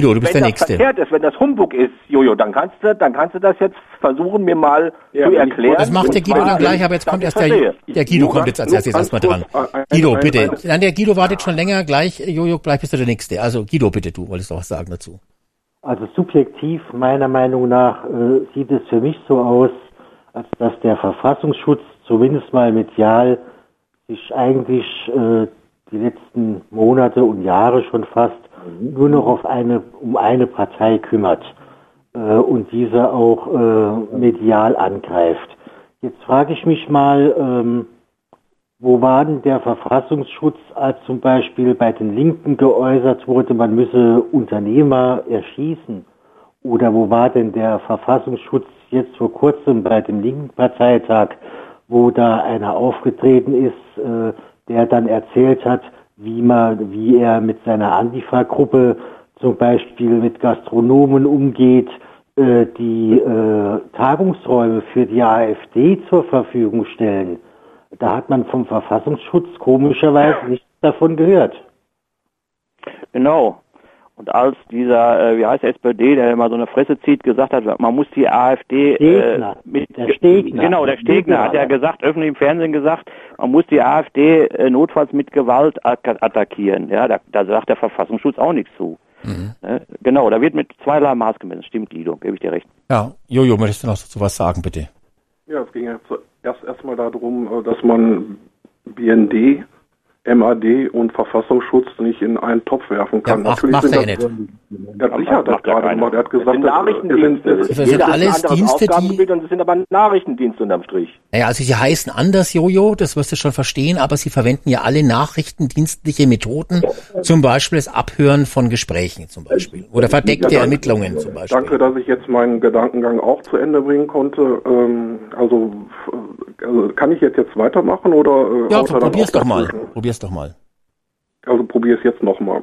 Guido, du bist wenn der das Nächste. verkehrt ist, wenn das Humbug ist, Jojo, dann kannst du, dann kannst du das jetzt versuchen, mir mal Ja, zu wenn erklären. Das macht der Guido dann gleich, aber jetzt kommt erst der, der Guido kommt jetzt als erstes erstmal dran. Guido, bitte. ein- Nein, der Guido wartet schon länger. Gleich, Jojo, gleich bist du der Nächste. Also Guido, bitte, du wolltest doch was sagen dazu. Also subjektiv, meiner Meinung nach, äh, sieht es für mich so aus, als dass der Verfassungsschutz zumindest mal medial sich eigentlich äh, die letzten Monate und Jahre schon fast nur noch auf eine, um eine Partei kümmert äh, und diese auch äh, medial angreift. Jetzt frage ich mich mal, ähm, wo war denn der Verfassungsschutz, als zum Beispiel bei den Linken geäußert wurde, man müsse Unternehmer erschießen? Oder wo war denn der Verfassungsschutz jetzt vor kurzem bei dem linken Parteitag, wo da einer aufgetreten ist, äh, der dann erzählt hat, wie man, wie er mit seiner Antifa-Gruppe zum Beispiel mit Gastronomen umgeht, äh, die äh, Tagungsräume für die AfD zur Verfügung stellen. Da hat man vom Verfassungsschutz komischerweise nichts davon gehört. Genau. Und als dieser, äh, wie heißt der SPD, der immer so eine Fresse zieht, gesagt hat, man muss die AfD Stegner. äh, mit Der Stegner. genau, der Stegner hat ja gesagt, öffentlich im Fernsehen gesagt, man muss die AfD äh, notfalls mit Gewalt at- attackieren. Ja, da, da sagt der Verfassungsschutz auch nichts zu. Ne? Genau, da wird mit zweierlei Maß gemessen. Stimmt, Guido, gebe ich dir recht. Ja, Jojo, möchtest du noch dazu was sagen, bitte? Ja, es ging ja zuerst erstmal darum, äh, dass man BND, MAD und Verfassungsschutz nicht in einen Topf werfen kann. Ja, macht- macht er sind ja das, nicht. Er hat sicher das gerade gemacht. Er hat gesagt, äh, Nachrichtendienste. es sind, Das sind alles Dienste, die- es sind aber Nachrichtendienste unterm Strich. Naja, also sie heißen anders, Jojo, das wirst du schon verstehen, aber sie verwenden ja alle nachrichtendienstliche Methoden, zum Beispiel das Abhören von Gesprächen zum Beispiel oder verdeckte Ja, danke. Ermittlungen zum Beispiel. Danke, dass ich jetzt meinen Gedankengang auch zu Ende bringen konnte. Ähm, also, f- also kann ich jetzt jetzt weitermachen oder? Äh, Ja, er probier's doch mal, dazwischen? Probier's doch mal. Also probier es jetzt nochmal.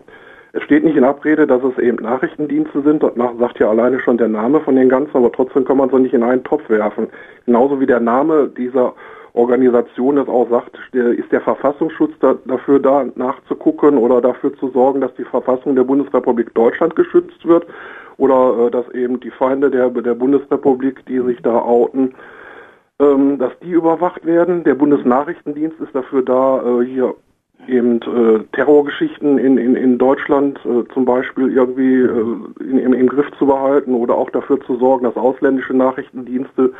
Es steht nicht in Abrede, dass es eben Nachrichtendienste sind. Danach sagt ja alleine schon der Name von den ganzen, aber trotzdem kann man sie nicht in einen Topf werfen. Genauso wie der Name dieser Organisation es auch sagt, ist der Verfassungsschutz da, dafür da nachzugucken oder dafür zu sorgen, dass die Verfassung der Bundesrepublik Deutschland geschützt wird oder äh, dass eben die Feinde der, der Bundesrepublik, die sich da outen, ähm, dass die überwacht werden. Der Bundesnachrichtendienst ist dafür da, äh, hier eben äh, Terrorgeschichten in, in, in Deutschland äh, zum Beispiel irgendwie äh, in, im, im Griff zu behalten oder auch dafür zu sorgen, dass ausländische Nachrichtendienste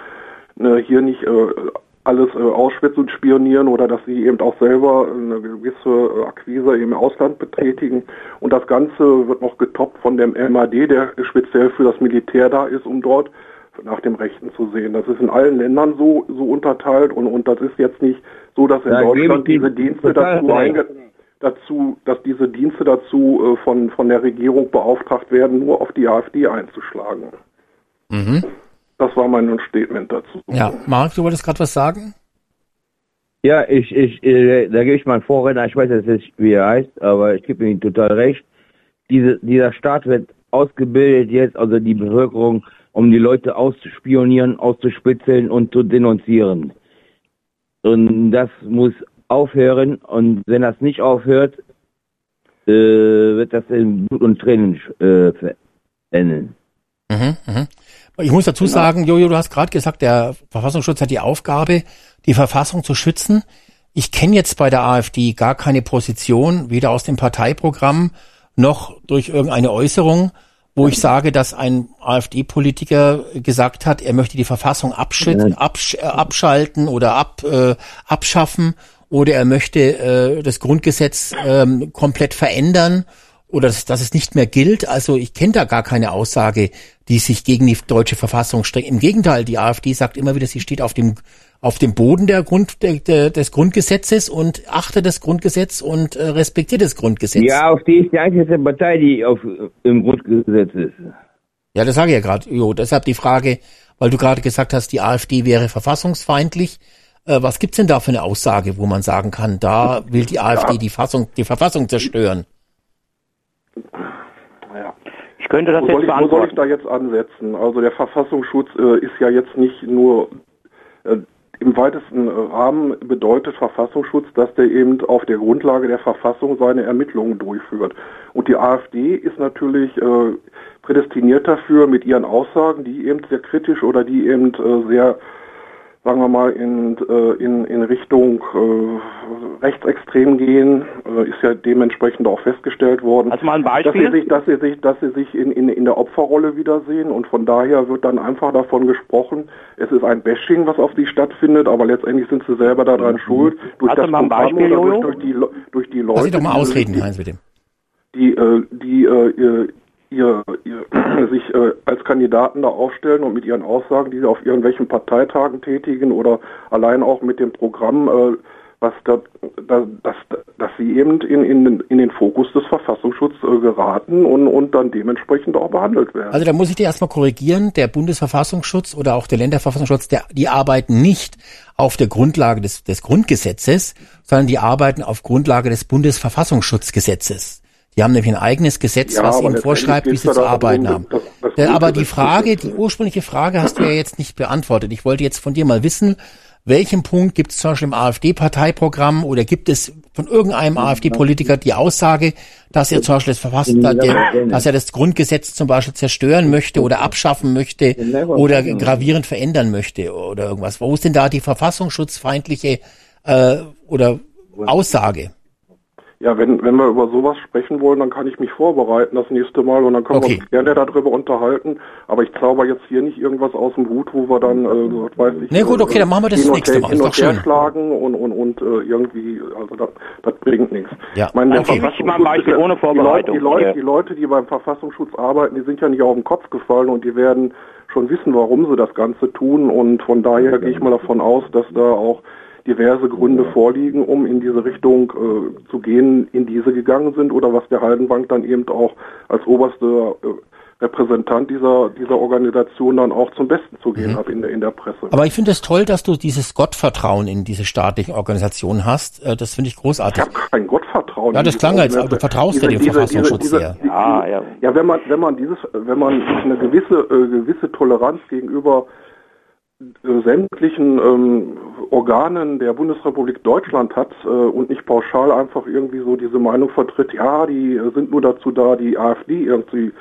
äh, hier nicht äh, alles äh, Auschwitz und spionieren oder dass sie eben auch selber eine gewisse äh, Akquise im Ausland betätigen. Und das Ganze wird noch getoppt von dem MAD, der speziell für das Militär da ist, um dort nach dem Rechten zu sehen. Das ist in allen Ländern so, so unterteilt und, und das ist jetzt nicht so, dass in Da Deutschland diese Dienste dazu, dazu, dass diese Dienste dazu äh, von, von der Regierung beauftragt werden, nur auf die AfD einzuschlagen. Mhm. Das war mein Statement dazu. Ja, Marc, du wolltest gerade was sagen? Ja, ich, ich, äh, da gebe ich meinen Vorredner, ich weiß jetzt nicht, wie er heißt, aber ich gebe ihm total recht. Diese, dieser Staat wird ausgebildet jetzt, also die Bevölkerung, um die Leute auszuspionieren, auszuspitzeln und zu denunzieren. Und das muss aufhören und wenn das nicht aufhört, äh, wird das in Blut und Tränen äh, enden. Mhm, mhm. Ich muss dazu sagen, Jojo, du hast gerade gesagt, der Verfassungsschutz hat die Aufgabe, die Verfassung zu schützen. Ich kenne jetzt bei der AfD gar keine Position, weder aus dem Parteiprogramm noch durch irgendeine Äußerung, wo ich sage, dass ein AfD-Politiker gesagt hat, er möchte die Verfassung abschützen, absch äh, abschalten oder ab, äh, abschaffen oder er möchte äh, das Grundgesetz ähm, komplett verändern oder dass, dass es nicht mehr gilt. Also ich kenne da gar keine Aussage, die sich gegen die deutsche Verfassung streckt. Im Gegenteil, die AfD sagt immer wieder, sie steht auf dem auf dem Boden der Grund, der, der, des Grundgesetzes und achtet das Grundgesetz und äh, respektiert das Grundgesetz. Die AfD ist die einzige Partei, die auf, im Grundgesetz ist. Ja, das sage ich ja gerade. Jo, deshalb die Frage, weil du gerade gesagt hast, die AfD wäre verfassungsfeindlich. Äh, was gibt's denn da für eine Aussage, wo man sagen kann, da will die AfD die, Fassung, die Verfassung zerstören? Ich könnte das wo, jetzt soll ich, wo soll ich beantworten. da jetzt ansetzen? Also der Verfassungsschutz äh, ist ja jetzt nicht nur äh, im weitesten Rahmen bedeutet Verfassungsschutz, dass der eben auf der Grundlage der Verfassung seine Ermittlungen durchführt. Und die AfD ist natürlich äh, prädestiniert dafür mit ihren Aussagen, die eben sehr kritisch oder die eben äh, sehr sagen wir mal, in, äh, in, in Richtung äh, rechtsextrem gehen, äh, ist ja dementsprechend auch festgestellt worden. Also mal ein Dass Beispiel. sie sich, dass sie sich, dass sie sich in, in, in der Opferrolle wiedersehen und von daher wird dann einfach davon gesprochen, es ist ein Bashing, was auf sie stattfindet, aber letztendlich sind sie selber daran schuld. Durch Also das mal ein Programm Beispiel, oder durch, durch die, durch die Leute. Lass ich doch mal die- ausreden, Heinz, bitte. die, äh, die äh, ihr, ihr, sich äh, als Kandidaten da aufstellen und mit ihren Aussagen, die sie auf irgendwelchen Parteitagen tätigen oder allein auch mit dem Programm, äh, was da, da, dass, dass sie eben in, in, in den Fokus des Verfassungsschutzes äh, geraten und, und dann dementsprechend auch behandelt werden. Also da muss ich dir erstmal korrigieren, der Bundesverfassungsschutz oder auch der Länderverfassungsschutz, der, die arbeiten nicht auf der Grundlage des, des Grundgesetzes, sondern die arbeiten auf Grundlage des Bundesverfassungsschutzgesetzes. Die haben nämlich ein eigenes Gesetz, Ja, was ihnen vorschreibt, wie sie zu darum, arbeiten haben. das- das Äh, Aber die Frage, die ursprüngliche Frage hast du ja jetzt nicht beantwortet. Ich wollte jetzt von dir mal wissen, welchen Punkt gibt es zum Beispiel im AfD-Parteiprogramm oder gibt es von irgendeinem AfD-Politiker die Aussage, dass er zum Beispiel das Verfassen, dass er das Grundgesetz zum Beispiel zerstören möchte oder abschaffen möchte oder gravierend verändern möchte oder irgendwas. Wo ist denn da die verfassungsschutzfeindliche äh, oder Aussage? Ja, wenn, wenn wir über sowas sprechen wollen, dann kann ich mich vorbereiten das nächste Mal und dann können Okay. wir uns gerne darüber unterhalten. Aber ich zauber jetzt hier nicht irgendwas aus dem Hut, wo wir dann, äh, weiß ich, Nee, gut, okay, dann machen wir das hin und nächste her- Mal. hin und her schlagen und, und, und äh, irgendwie, also das, das bringt nichts. Ja. Ich meine, der Okay. Verfassungsschutz mal ohne Vorbereitung. Die Leute, die. Leute, die Leute, die beim Verfassungsschutz arbeiten, die sind ja nicht auf den Kopf gefallen und die werden schon wissen, warum sie das Ganze tun. Und von daher gehe ich mal davon aus, dass da auch diverse Gründe vorliegen, um in diese Richtung äh, zu gehen, in diese gegangen sind oder was der Haldenbank dann eben auch als oberster äh, Repräsentant dieser, dieser Organisation dann auch zum Besten zu gehen hat in der, in der Presse. Mhm. Aber ich finde es toll, dass du dieses Gottvertrauen in diese staatlichen Organisationen hast. Äh, Das finde ich großartig. kein Gottvertrauen. Ja, in das klang jetzt, Organisation. du vertraust ja Diese- dem diese- Verfassungsschutz diese- sehr. die- Ah, ja. Ja, wenn man, wenn man dieses, wenn man eine gewisse, äh, gewisse Toleranz gegenüber äh, sämtlichen ähm, Organen der Bundesrepublik Deutschland hat äh, und nicht pauschal einfach irgendwie so diese Meinung vertritt, ja, die sind nur dazu da, die AfD irgendwie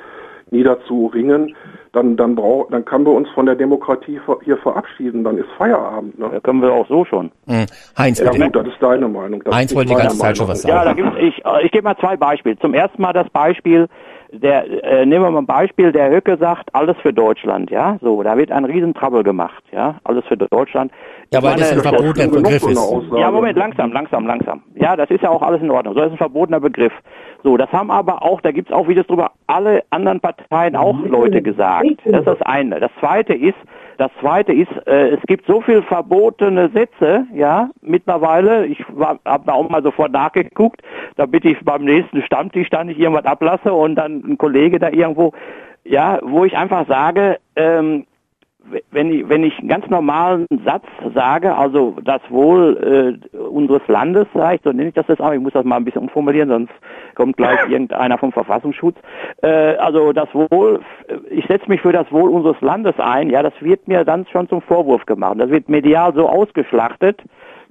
niederzuringen, dann dann braucht, dann können wir uns von der Demokratie hier verabschieden, dann ist Feierabend. Ne? Da können wir auch so schon. Hm. Heinz, ja bitte. gut, das ist deine Meinung. Das Heinz wollte die ganze Zeit schon was sagen. Ja, da gibt's, ich, äh, ich gebe mal zwei Beispiele. Zum ersten Mal das Beispiel, der, äh, nehmen wir mal ein Beispiel, der Höcke sagt, alles für Deutschland, ja, so, da wird ein Riesentrouble gemacht, ja, alles für Deutschland. Ja, weil das ein verbotener Begriff ist. Ja, Moment, langsam, langsam, langsam. Ja, das ist ja auch alles in Ordnung. So das ist ein verbotener Begriff. So, das haben aber auch, da gibt's auch Videos drüber, alle anderen Parteien auch Leute gesagt. Das ist das eine. Das zweite ist, das zweite ist, äh, es gibt so viel verbotene Sätze, ja, mittlerweile, ich habe da auch mal sofort nachgeguckt, damit ich beim nächsten Stammtisch da nicht irgendwas ablasse und dann ein Kollege da irgendwo, ja, wo ich einfach sage, ähm, wenn ich, wenn ich einen ganz normalen Satz sage, also das Wohl äh, unseres Landes, sage ich, so nenne ich das jetzt auch, ich muss das mal ein bisschen umformulieren, sonst kommt gleich irgendeiner vom Verfassungsschutz. Äh, also das Wohl, ich setze mich für das Wohl unseres Landes ein, ja, das wird mir dann schon zum Vorwurf gemacht. Das wird medial so ausgeschlachtet,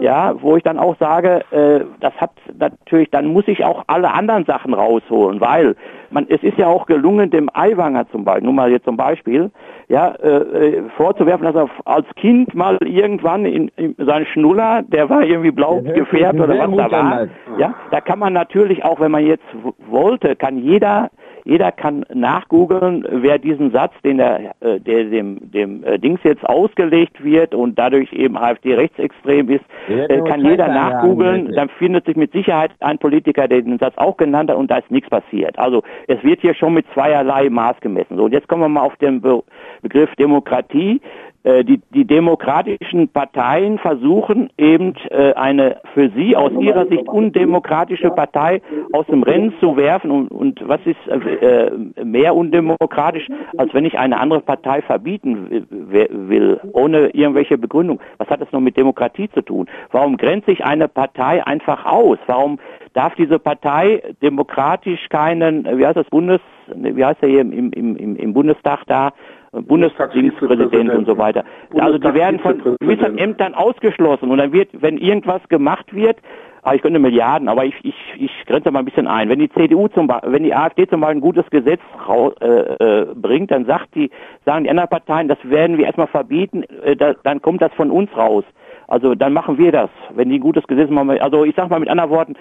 ja, wo ich dann auch sage, äh, das hat natürlich, dann muss ich auch alle anderen Sachen rausholen, weil man, es ist ja auch gelungen, dem Aiwanger zum Beispiel, nur mal jetzt zum Beispiel, ja, äh, äh, vorzuwerfen, dass er als Kind mal irgendwann in, in sein Schnuller, der war irgendwie blau gefärbt oder was da war, ja, da kann man natürlich auch, wenn man jetzt wollte, kann jeder jeder kann nachgoogeln, wer diesen Satz, den der, äh, der dem, dem äh, Dings jetzt ausgelegt wird und dadurch eben AfD rechtsextrem ist, äh, kann jeder nachgoogeln. Dann findet sich mit Sicherheit ein Politiker, der den Satz auch genannt hat und da ist nichts passiert. Also es wird hier schon mit zweierlei Maß gemessen. So, und jetzt kommen wir mal auf den Be Begriff Demokratie. Äh, Die, die demokratischen Parteien versuchen eben äh, eine für sie aus ihrer Sicht undemokratische Partei aus dem Rennen zu werfen. Und, und was ist äh, mehr undemokratisch, als wenn ich eine andere Partei verbieten wi- wi- will, ohne irgendwelche Begründung? Was hat das noch mit Demokratie zu tun? Warum grenze ich eine Partei einfach aus? Warum darf diese Partei demokratisch keinen, wie heißt das, Bundes, ne, wie heißt der hier im, im, im Bundestag da, Bundestagspräsident und so weiter. Also die werden von gewissen Ämtern ausgeschlossen und dann wird, wenn irgendwas gemacht wird, ah, ich könnte Milliarden, aber ich, ich, ich grenze mal ein bisschen ein. Wenn die CDU zum Beispiel, wenn die AfD zum Beispiel ein gutes Gesetz rau, äh, äh, bringt, dann sagt die, sagen die anderen Parteien, das werden wir erstmal verbieten, äh, da, dann kommt das von uns raus. Also dann machen wir das, wenn die ein gutes Gesetz machen. Also ich sag mal mit anderen Worten,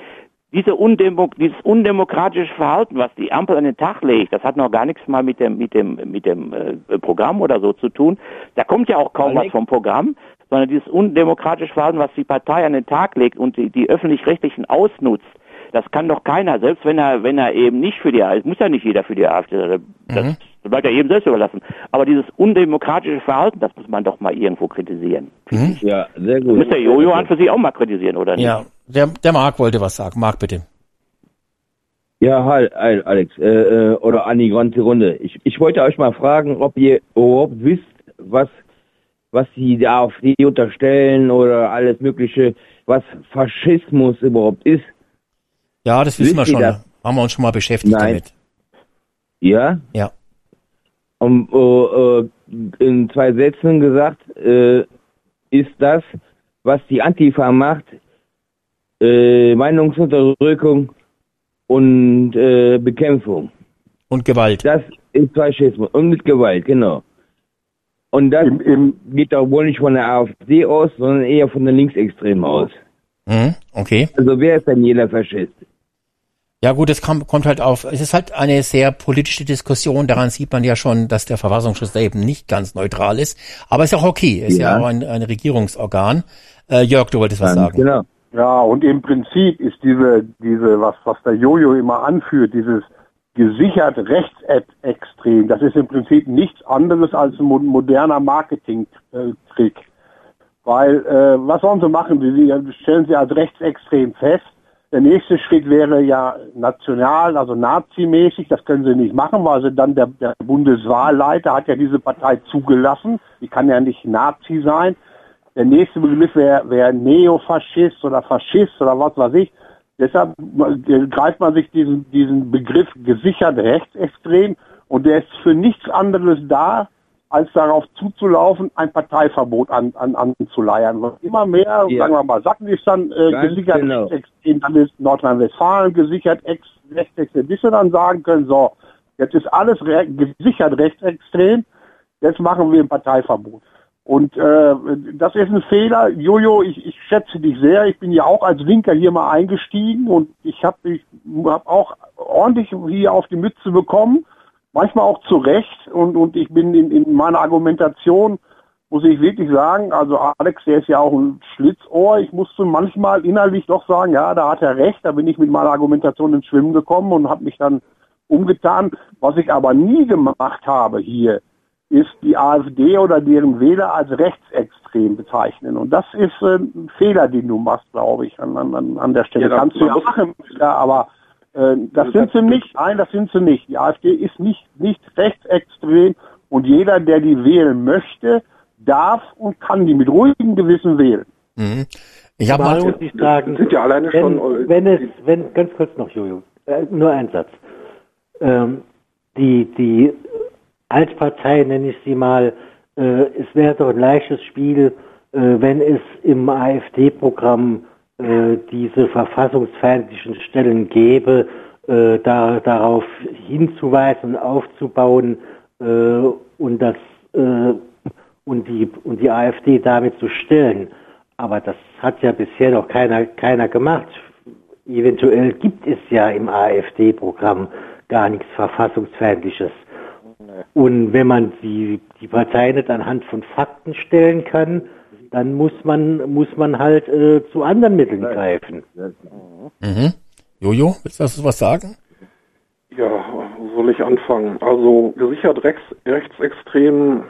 diese Undemo dieses undemokratische Verhalten, was die Ampel an den Tag legt, das hat noch gar nichts mal mit dem mit dem mit dem äh, Programm oder so zu tun. Da kommt ja auch kaum was vom Programm, sondern dieses undemokratische Verhalten, was die Partei an den Tag legt und die, die öffentlich-rechtlichen ausnutzt. Das kann doch keiner, selbst wenn er wenn er eben nicht für die AfD, muss ja nicht jeder für die AfD, das, Mhm. das bleibt ja jedem selbst überlassen. Aber dieses undemokratische Verhalten, das muss man doch mal irgendwo kritisieren. Ja, sehr Das gut. muss der Jojo an für sich auch mal kritisieren, oder nicht? Ja, der, der Marc wollte was sagen. Marc, bitte. Ja, hi, hi Alex, äh, äh, oder an die ganze Runde. Ich, ich wollte euch mal fragen, ob ihr überhaupt wisst, was, was die der AfD unterstellen oder alles Mögliche, was Faschismus überhaupt ist. Ja, das wissen wir Wisst ihr schon. das? Haben wir uns schon mal beschäftigt Nein. damit. Ja? Ja. Um, äh, äh, in zwei Sätzen gesagt, äh, ist das, was die Antifa macht, äh, Meinungsunterdrückung und äh, Bekämpfung. Und Gewalt. Das ist Faschismus. Und mit Gewalt, genau. Und das geht doch wohl nicht von der AfD aus, sondern eher von den Linksextremen aus. Mhm, okay. Also wer ist denn jeder Faschist? Ja gut, es kommt, kommt halt auf, es ist halt eine sehr politische Diskussion, daran sieht man ja schon, dass der Verfassungsschutz da eben nicht ganz neutral ist, aber ist auch okay, ist ja, Ja. auch ein, ein Regierungsorgan. Äh, Jörg, du wolltest was sagen. Genau. Ja, und im Prinzip ist diese, diese, was, was der Jojo immer anführt, dieses gesichert rechtsextrem, das ist im Prinzip nichts anderes als ein mo- moderner Marketing-Trick. Weil, äh, was sollen sie machen? Sie stellen sie als rechtsextrem fest. Der nächste Schritt wäre ja national, also nazimäßig. Das können sie nicht machen, weil sie dann der, der Bundeswahlleiter hat ja diese Partei zugelassen. Die kann ja nicht Nazi sein. Der nächste Begriff wäre wär Neofaschist oder Faschist oder was weiß ich. Deshalb greift man sich diesen, diesen Begriff gesichert rechtsextrem und der ist für nichts anderes da, als darauf zuzulaufen, ein Parteiverbot an, an, anzuleiern. Weil Immer mehr, Ja. sagen wir mal, Sachen ist dann äh, Ganz gesichert genau. rechtsextrem, dann ist Nordrhein-Westfalen gesichert ex rechtsextrem, bis wir dann sagen können, so, jetzt ist alles re gesichert rechtsextrem, jetzt machen wir ein Parteiverbot. Und äh, das ist ein Fehler. Jojo, ich, ich schätze dich sehr. Ich bin ja auch als Linker hier mal eingestiegen und ich habe ich hab auch ordentlich hier auf die Mütze bekommen, manchmal auch zu Recht. Und, und ich bin in, in meiner Argumentation, muss ich wirklich sagen, also Alex, der ist ja auch ein Schlitzohr. Ich musste manchmal innerlich doch sagen, ja, da hat er recht. Da bin ich mit meiner Argumentation ins Schwimmen gekommen und habe mich dann umgetan. Was ich aber nie gemacht habe hier, ist die AfD oder deren Wähler als rechtsextrem bezeichnen. Und das ist äh, ein Fehler, den du machst, glaube ich, an, an, an der Stelle. Ja, Kannst du ja machen, ja, aber äh, das sind sie nicht. Nein, das sind sie nicht. Die AfD ist nicht, nicht rechtsextrem und jeder, der die wählen möchte, darf und kann die mit ruhigem Gewissen wählen. Mhm. Ich habe Mal muss ich sagen, sind ja alleine wenn, schon, äh, wenn es, wenn, ganz kurz noch, Jojo, äh, nur ein Satz. Ähm, die, die Altpartei, nenne ich sie mal, äh, es wäre doch ein leichtes Spiel, äh, wenn es im AfD-Programm äh, diese verfassungsfeindlichen Stellen gäbe, äh, da, darauf hinzuweisen aufzubauen äh, und das äh, und die und die AfD damit zu stellen. Aber das hat ja bisher noch keiner keiner gemacht. Eventuell gibt es ja im AfD-Programm gar nichts verfassungsfeindliches. Und wenn man die, die Partei nicht anhand von Fakten stellen kann, dann muss man muss man halt äh, zu anderen Mitteln greifen. mhm. Jojo, willst du dazu was sagen? Ja, wo soll ich anfangen? Also gesichert rechts, rechtsextrem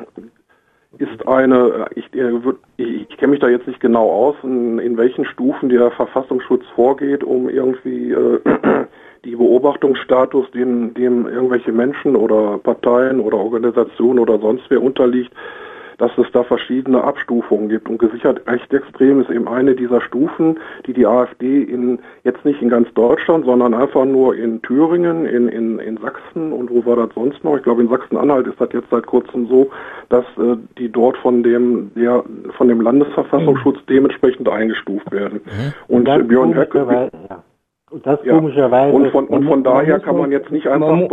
ist eine, ich, äh, ich, ich kenne mich da jetzt nicht genau aus, in, in welchen Stufen der Verfassungsschutz vorgeht, um irgendwie äh, die Beobachtungsstatus, dem, dem irgendwelche Menschen oder Parteien oder Organisationen oder sonst wer unterliegt, dass es da verschiedene Abstufungen gibt. Und gesichert rechtsextrem ist eben eine dieser Stufen, die die AfD in, jetzt nicht in ganz Deutschland, sondern einfach nur in Thüringen, in, in, in Sachsen und wo war das sonst noch? Ich glaube in Sachsen-Anhalt ist das jetzt seit kurzem so, dass äh, die dort von dem, der, von dem Landesverfassungsschutz dementsprechend eingestuft werden. Und das äh, Björn Höcke, ja. Und das ja. komischerweise. Und von, und von Man daher kann man jetzt nicht einfach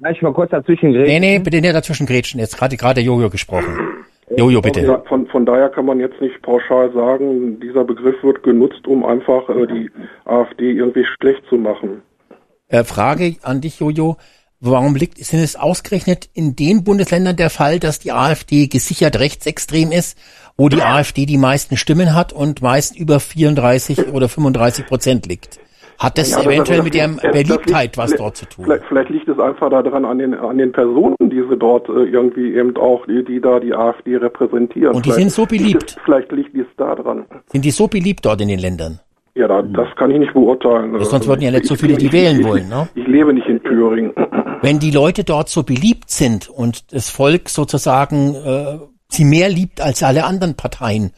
Darf ich mal kurz dazwischen Nee, reden? nee, bitte nicht dazwischen grätschen. Jetzt gerade gerade Jojo gesprochen. Jojo, bitte. Von, von, daher kann man jetzt nicht pauschal sagen, dieser Begriff wird genutzt, um einfach äh, die AfD irgendwie schlecht zu machen. Äh, Frage an dich, Jojo. Warum liegt, sind es ausgerechnet in den Bundesländern der Fall, dass die AfD gesichert rechtsextrem ist, wo die AfD die meisten Stimmen hat und meist über 34 oder 35 Prozent liegt? Hat das Ja, eventuell das- mit der das- das Beliebtheit liegt- was dort zu tun? Vielleicht, vielleicht liegt es einfach daran an den an den Personen, die sie dort äh, irgendwie eben auch, die, die da die AfD repräsentieren. Und die Vielleicht sind so beliebt. Liegt es, vielleicht liegt es da dran. Sind die so beliebt dort in den Ländern? Ja, da, das kann ich nicht beurteilen. Ja, sonst würden ja nicht so viele die ich- wählen ich- wollen, ne? Ich lebe nicht in Thüringen. Wenn die Leute dort so beliebt sind und das Volk sozusagen äh, sie mehr liebt als alle anderen Parteien,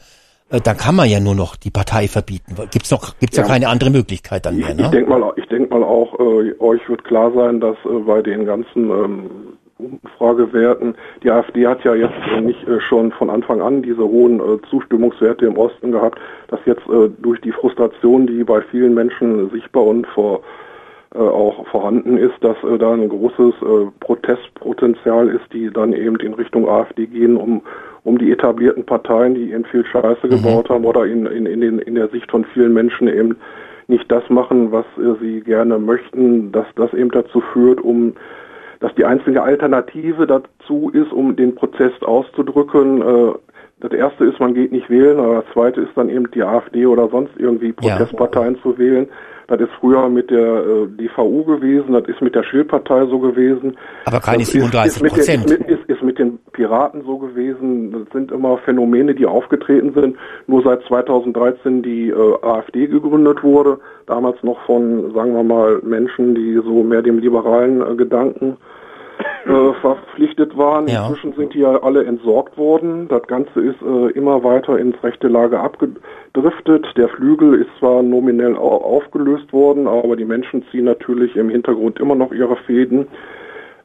dann kann man ja nur noch die Partei verbieten. Gibt's noch, gibt's ja, Ja. keine andere Möglichkeit dann mehr, Ich ne? denke mal, ich denk mal auch, äh, euch wird klar sein, dass äh, bei den ganzen ähm, Umfragewerten. Die AfD hat ja jetzt äh, nicht äh, schon von Anfang an diese hohen äh, Zustimmungswerte im Osten gehabt, dass jetzt äh, durch die Frustration, die bei vielen Menschen sichtbar und vor äh, auch vorhanden ist, dass äh, da ein großes äh, Protestpotenzial ist, die dann eben in Richtung AfD gehen, um, um die etablierten Parteien, die eben viel Scheiße Mhm. gebaut haben oder in, in, in, den, in der Sicht von vielen Menschen eben nicht das machen, was äh, sie gerne möchten, dass das eben dazu führt, um dass die einzige Alternative dazu ist, um den Protest auszudrücken. Äh, das erste ist, man geht nicht wählen, aber das zweite ist dann eben die AfD oder sonst irgendwie Protestparteien zu wählen. Das ist früher mit der äh, DVU gewesen, das ist mit der Schildpartei so gewesen. Aber keine Das ist- 37 ist mit, den, Prozent. ist, mit, ist, ist mit den Piraten so gewesen. Das sind immer Phänomene, die aufgetreten sind. Nur seit 2013 die äh, AfD gegründet wurde. Damals noch von, sagen wir mal, Menschen, die so mehr dem liberalen äh, Gedanken äh, verpflichtet waren. Ja. Inzwischen sind die ja alle entsorgt worden. Das Ganze ist äh, immer weiter ins rechte Lager abgedriftet. Der Flügel ist zwar nominell au aufgelöst worden, aber die Menschen ziehen natürlich im Hintergrund immer noch ihre Fäden.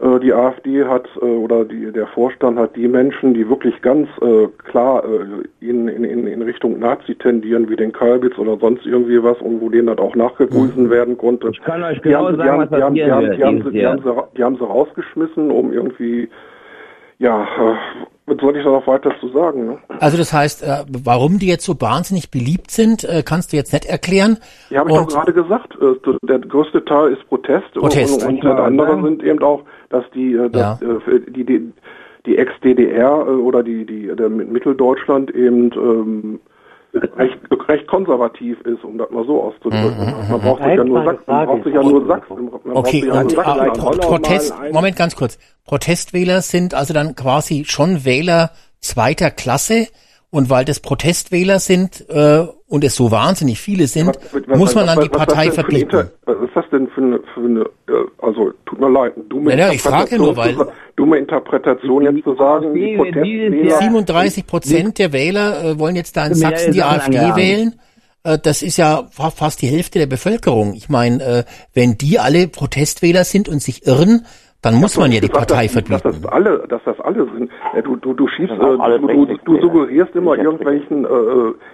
Äh, Die AfD hat äh, oder die, der Vorstand hat die Menschen, die wirklich ganz äh, klar äh, in, in, in Richtung Nazi tendieren, wie den Kalbitz oder sonst irgendwie was, und wo denen das auch nachgewiesen werden konnte. Ich kann euch die genau haben, sie- sagen, die haben, was die passieren haben, wird die haben, sie, die Jahr. haben, sie, ra- die haben sie rausgeschmissen, um irgendwie, ja, äh, was soll ich da noch weiter zu sagen? Ne? Also das heißt, äh, warum die jetzt so wahnsinnig beliebt sind, äh, kannst du jetzt nicht erklären. Ja, habe ich doch Und- gerade gesagt. Äh, Der größte Teil ist Protest, Protest. und, und das andere sind eben auch, dass die, äh, dass, äh, die, die, die Ex-DDR äh, oder die, die, der Mitteldeutschland eben ähm, recht, recht konservativ ist, um das mal so auszudrücken. Man braucht sich ja nur Sachsen, man braucht sich ja nur Sachsen. man braucht Okay, ja nur und, Sachsen. Protest, Moment ganz kurz. Protestwähler sind also dann quasi schon Wähler zweiter Klasse und weil das Protestwähler sind äh, und es so wahnsinnig viele sind, Was- muss man was- dann die was- was Partei. Inter- Was ist das denn für eine, für eine äh, also tut mir leid, dumme Ja, ja, ich frage nur, weil- Interpretation zu sa- dumme Interpretation jetzt zu sagen, die Protestwähler 37 Prozent der Wähler äh, wollen jetzt da in Sachsen die AfD wählen. Äh, das ist ja fa- fast die Hälfte der Bevölkerung. Ich meine, äh, wenn die alle Protestwähler sind und sich irren, dann muss man ja die gesagt, Partei dass, verbieten. Dass das alle, dass das alle sind. Äh, Du, du, du schiebst, äh, du, du, du suggerierst immer irgendwelchen, äh,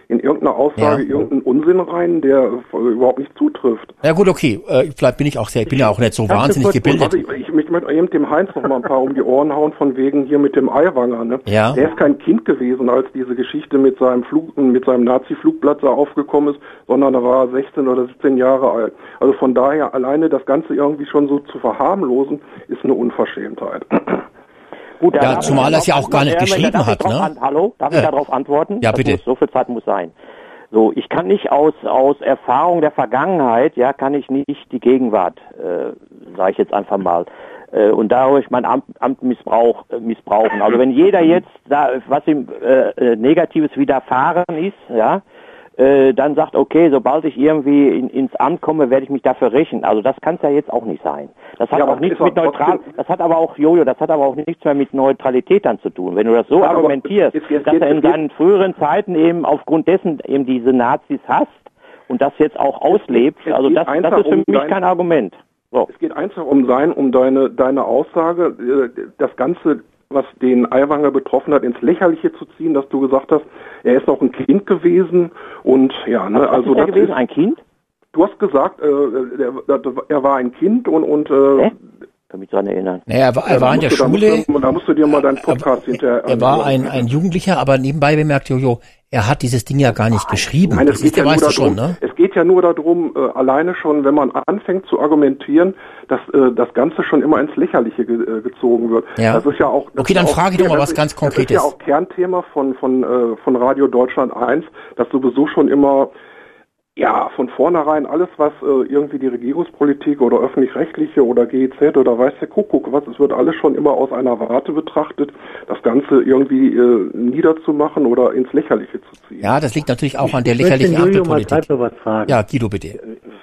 in irgendeiner Aussage Ja. irgendeinen Unsinn rein, der äh, überhaupt nicht zutrifft. Ja gut, okay. Äh, vielleicht bin ich auch sehr, ich bin ja auch nicht so wahnsinnig gebildet. Also ich, ich, ich möchte eben dem Heinz noch mal ein paar um die Ohren hauen von wegen hier mit dem Eiwanger. Ne? Ja. Der ist kein Kind gewesen, als diese Geschichte mit seinem Flug, mit seinem Nazi-Flugblatt da aufgekommen ist, sondern da war er 16 oder 17 Jahre alt. Also von daher alleine das Ganze irgendwie schon so zu verharmlosen, ist eine Unverschämtheit. Gut, Ja, zumal ich er es ja auch gar nicht geschrieben ich hat, ne? An, hallo, darf ich Äh, darauf antworten? ja, Das bitte. Muss, so viel Zeit muss sein. So, ich kann nicht aus aus Erfahrung der Vergangenheit, ja, kann ich nicht die Gegenwart, äh, sage ich jetzt einfach mal, äh, und dadurch mein Amt, Amt missbrauch, äh, missbrauchen. Also wenn jeder jetzt da, was ihm äh, äh, Negatives widerfahren ist, ja, äh, dann sagt, okay, sobald ich irgendwie in, ins Amt komme, werde ich mich dafür rächen. Also das kann es ja jetzt auch nicht sein. Das hat Ja, aber auch nichts mit neutral, das hat aber auch, Jojo, das hat aber auch nichts mehr mit Neutralität dann zu tun. Wenn du das so Ja, argumentierst, jetzt- jetzt dass geht- er in jetzt seinen früheren Zeiten eben aufgrund dessen eben diese Nazis hasst und das jetzt auch auslebt, also das, das ist für um mich kein Argument. So. Es geht einfach um sein, um deine, deine Aussage, äh, das Ganze, was den Aiwanger betroffen hat, ins Lächerliche zu ziehen, dass du gesagt hast, er ist noch ein Kind gewesen und ja, ne, Was also ist er das gewesen? ist, Ein Kind? du hast gesagt, äh, der, der, er war ein Kind und und äh? Kann mich daran erinnern. Naja, er war, er war in der da musst Schule. du- Da musst du dir mal deinen Podcast hinterher Er war ein, ein Jugendlicher, aber nebenbei bemerkt Jojo, er hat dieses Ding ja gar nicht geschrieben. Nein, es das geht, ist, ja der nur weißt du darum, schon, ne? es geht ja nur darum, äh, alleine schon, wenn man anfängt zu argumentieren, dass äh, das Ganze schon immer ins Lächerliche ge äh, gezogen wird. Ja. Das ist ja auch. Okay, dann ja auch, frage ich doch mal was ist- ganz Das ist Konkretes. ja auch Kernthema von von äh, von Radio Deutschland 1, dass sowieso schon immer ja, von vornherein alles, was äh, irgendwie die Regierungspolitik oder öffentlich-rechtliche oder GEZ oder weiß der Kuckuck was, es wird alles schon immer aus einer Warte betrachtet, das Ganze irgendwie äh, niederzumachen oder ins Lächerliche zu ziehen. Ja, das liegt natürlich auch an der Ich möchte lächerlichen mal Ampelpolitik. noch was fragen. Ja, Guido, bitte.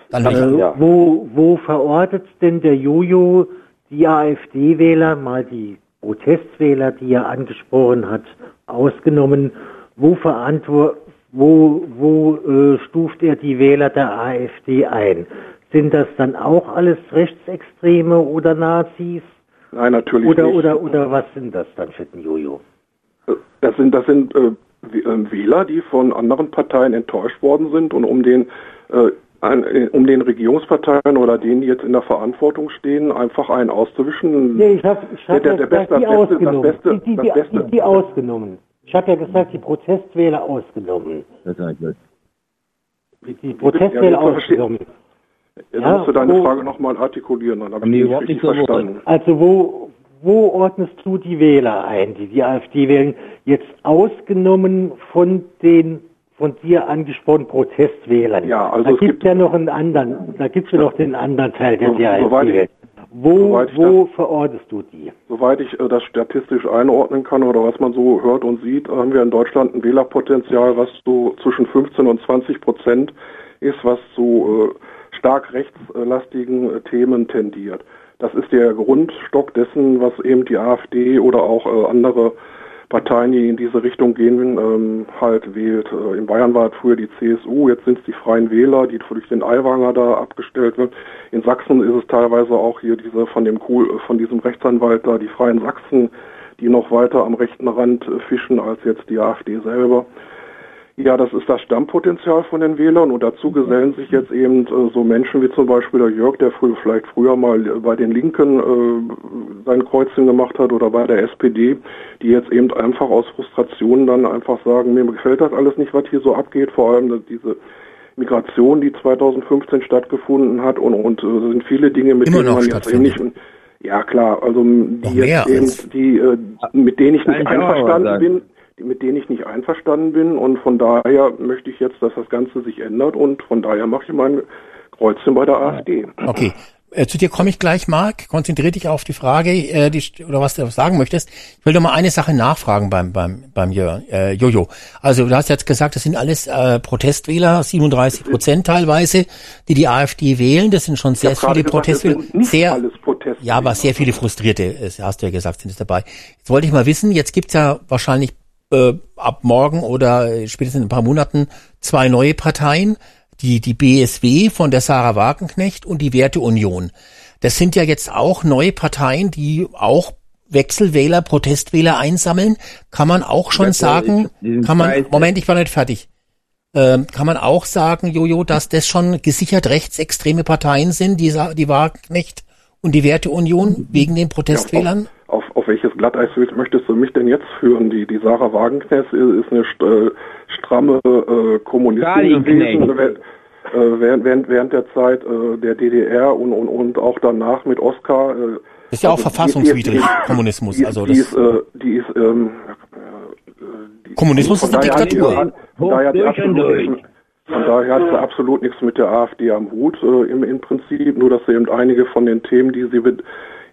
Dann Äh, will ich. wo, wo verortet denn der Jojo die AfD-Wähler, mal die Protestwähler, die er angesprochen hat, ausgenommen, wo, verantwo wo, wo äh, stuft er die Wähler der AfD ein? Sind das dann auch alles Rechtsextreme oder Nazis? Nein, natürlich Oder, nicht. oder, oder was sind das dann für ein Jojo? Das sind, das sind äh, äh, Wähler, die von anderen Parteien enttäuscht worden sind und um den, äh, ein, äh, um den Regierungsparteien oder denen, die jetzt in der Verantwortung stehen, einfach einen auszuwischen. Nee, ich habe ich hab Der- der Beste- die das. Beste- die, die, die, die ausgenommen. Ich habe ja gesagt, die Protestwähler ausgenommen. Die, die Protestwähler Ja, ausgenommen. Jetzt Ja, musst du deine wo- Frage nochmal artikulieren, dann habe ich richtig nicht so verstanden. Also wo, wo ordnest du die Wähler ein, die die AfD wählen, jetzt ausgenommen von den von dir angesprochenen Protestwählern? Ja, also da es gibt ja noch einen anderen, da gibt es ja noch den anderen Teil, der So- die AfD wählt. Wo, wo verortest du die? Soweit ich äh, das statistisch einordnen kann oder was man so hört und sieht, haben wir in Deutschland ein Wählerpotenzial, was so zwischen 15 und 20 Prozent ist, was zu äh, stark rechtslastigen äh, Themen tendiert. Das ist der Grundstock dessen, was eben die AfD oder auch äh, andere Parteien, die in diese Richtung gehen, ähm, halt wählt. Äh, in Bayern war es früher die CSU, jetzt sind es die Freien Wähler, die durch den Aiwanger da abgestellt wird. In Sachsen ist es teilweise auch hier diese von dem Kohl, von diesem Rechtsanwalt da, die Freien Sachsen, die noch weiter am rechten Rand äh, fischen als jetzt die AfD selber. Ja, das ist das Stammpotenzial von den Wählern und dazu gesellen sich jetzt eben äh, so Menschen wie zum Beispiel der Jörg, der früher, vielleicht früher mal bei den Linken äh, sein Kreuzchen gemacht hat oder bei der SPD, die jetzt eben einfach aus Frustration dann einfach sagen, mir gefällt das alles nicht, was hier so abgeht, vor allem dass diese Migration, die 2015 stattgefunden hat und, und äh, sind viele Dinge, mit Immer denen man jetzt eben nicht ja klar, also die jetzt eben, die, äh, mit denen ich nicht einverstanden bin, mit denen ich nicht einverstanden bin und von daher möchte ich jetzt, dass das Ganze sich ändert und von daher mache ich mein Kreuzchen bei der AfD. Okay. Äh, zu dir komme ich gleich, Marc. Konzentriere dich auf die Frage, äh, die, oder was du sagen möchtest. Ich will doch mal eine Sache nachfragen beim, beim, beim Jo- äh, Jojo. Also du hast jetzt gesagt, das sind alles äh, Protestwähler, 37 Prozent teilweise, die die AfD wählen. Das sind schon sehr viele gesagt, es Protestwähler. Sehr, alles Protestwähler. ja, aber sehr viele Frustrierte, äh, hast du ja gesagt, sind es dabei. Jetzt wollte ich mal wissen, jetzt gibt's ja wahrscheinlich äh, ab morgen oder spätestens in ein paar Monaten zwei neue Parteien, die, die BSW von der Sarah Wagenknecht und die Werteunion. Das sind ja jetzt auch neue Parteien, die auch Wechselwähler, Protestwähler einsammeln. Kann man auch schon Das, sagen, kann man, Moment, ich war nicht fertig. Ähm, kann man auch sagen, Jojo, dass das schon gesichert rechtsextreme Parteien sind, die, die Wagenknecht und die Werteunion wegen den Protestwählern? Auf, auf welches Glatteis möchtest du mich denn jetzt führen? Die, die Sarah Wagenknecht ist eine st äh, stramme äh, Kommunistin gewesen, während, äh, während, während, während der Zeit äh, der DDR und, und, und auch danach mit Oskar. Äh, Das ist ja auch also die- verfassungswidrig, die- Kommunismus. Die, Also die das, ist, äh, die ist ähm, Kommunismus ist eine hat die- Diktatur. Von daher hat sie Durch und absolut durch. nichts- von daher hat sie absolut nichts mit der AfD am Hut äh, im, im Prinzip, nur dass sie eben einige von den Themen, die sie mit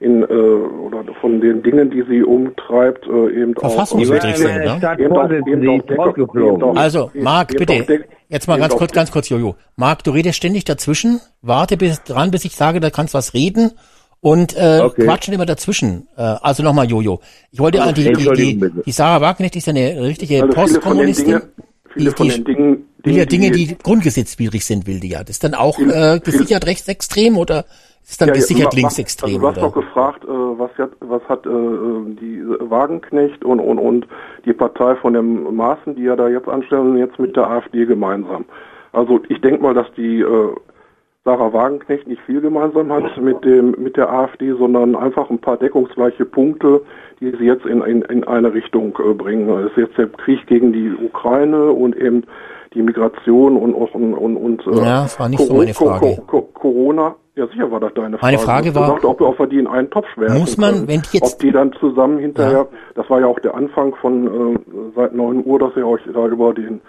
in äh, oder von den Dingen, die sie umtreibt, äh, eben Verfassungswidrig auch sind, ne? eben auch- eben die auch Also, Marc, bitte. Jetzt mal ganz kurz, ganz kurz, Jojo. Marc, du redest ständig dazwischen. Warte bis dran, bis ich sage, da kannst was reden. Und äh, Okay. quatschen immer dazwischen. Äh, also nochmal, Jojo. Ich wollte Also an die, die, die, die Sarah Wagner, die ist ja eine richtige Also viele von den Postkommunistin. Dingen, viele Die- von die- den Dingen, will ja Dinge, die grundgesetzwidrig sind, will die ja. Das ist dann auch Viele- äh, gesichert rechtsextrem oder ist dann Ja, ja, gesichert wa- linksextrem? Also du hast oder? doch gefragt, äh, was hat, was hat äh, die Wagenknecht und, und, und die Partei von dem Maaßen, die ja da jetzt anstellen, jetzt mit der AfD gemeinsam. Also ich denke mal, dass die äh, Sarah Wagenknecht nicht viel gemeinsam hat mit dem mit der AfD, sondern einfach ein paar deckungsgleiche Punkte, die sie jetzt in, in, in eine Richtung äh, bringen. Es ist jetzt der Krieg gegen die Ukraine und eben die Migration und und und, und äh, Ja, das war nicht so meine Frage. Co- Corona. Ja, sicher war das deine Frage. Meine Frage war- gesagt, ob, ob wir die in einen Topf werfen Muss man, können. wenn die jetzt- ob die dann zusammen hinterher, das war ja auch der Anfang von äh, seit 9 Uhr, dass ihr euch da über den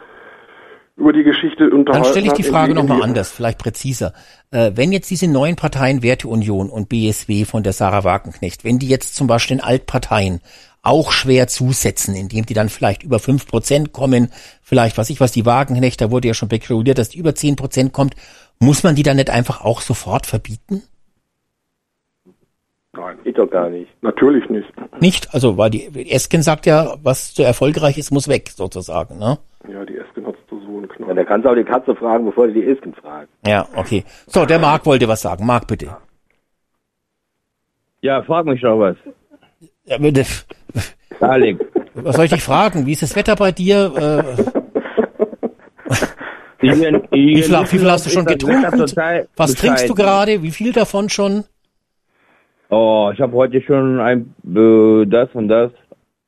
über die Geschichte unterhalten Dann stelle ich die in Frage in nochmal anders, vielleicht präziser. Äh, wenn jetzt diese neuen Parteien Werteunion und BSW von der Sarah Wagenknecht, wenn die jetzt zum Beispiel den Altparteien auch schwer zusetzen, indem die dann vielleicht über fünf Prozent kommen, vielleicht was ich was, die Wagenknecht, da wurde ja schon spekuliert, dass die über zehn Prozent kommt, muss man die dann nicht einfach auch sofort verbieten? Nein, Geht doch gar nicht. natürlich nicht. Nicht? Also, weil die Esken sagt ja, was zu erfolgreich ist, muss weg, sozusagen, ne? Ja, die Esken hat so einen Ja, Knall. da kannst du auch die Katze fragen, bevor du die Esken fragst. Ja, okay. So, der Marc wollte was sagen. Marc, bitte. Ja, frag mich doch was. Ja, bitte. Darling. Was soll ich dich fragen? Wie ist das Wetter bei dir? Äh, wie, viel, wie viel hast du schon getrunken? Was trinkst du gerade? Wie viel davon schon? Oh, ich habe heute schon ein äh, das und das,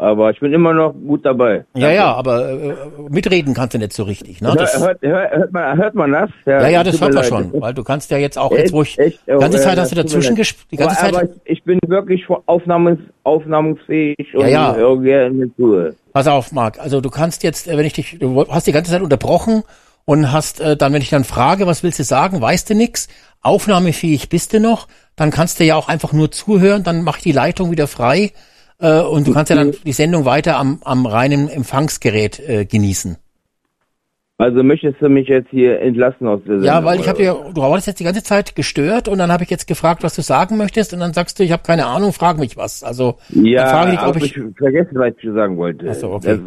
aber ich bin immer noch gut dabei. Ja, ja, aber äh, mitreden kannst du nicht so richtig. Ne? Das, hört, hört, hört, man, hört man das? ja, ja, das tut hört man schon, weil du kannst ja jetzt auch jetzt, wo ich Echt? die ganze Oh, Zeit ja, hast du das dazwischen gespielt, die ganze aber, Zeit. Aber ich bin wirklich aufnahmes, aufnahmungsfähig und Ja, ja. gerne zu. Pass auf, Marc. Also du kannst jetzt, äh, wenn ich dich, du hast die ganze Zeit unterbrochen und hast äh, dann, wenn ich dann frage, was willst du sagen, weißt du nix, aufnahmefähig bist du noch, dann kannst du ja auch einfach nur zuhören, dann mach ich die Leitung wieder frei äh, und du kannst ja dann die Sendung weiter am, am reinen Empfangsgerät äh, genießen. Also möchtest du mich jetzt hier entlassen aus der Sendung? Ja, weil ich habe dir, du warst jetzt die ganze Zeit gestört und dann habe ich jetzt gefragt, was du sagen möchtest und dann sagst du, ich habe keine Ahnung, frag mich was. Also Ja, frage ich, ob ich, ich vergessen, was ich sagen wollte. Ach so, okay.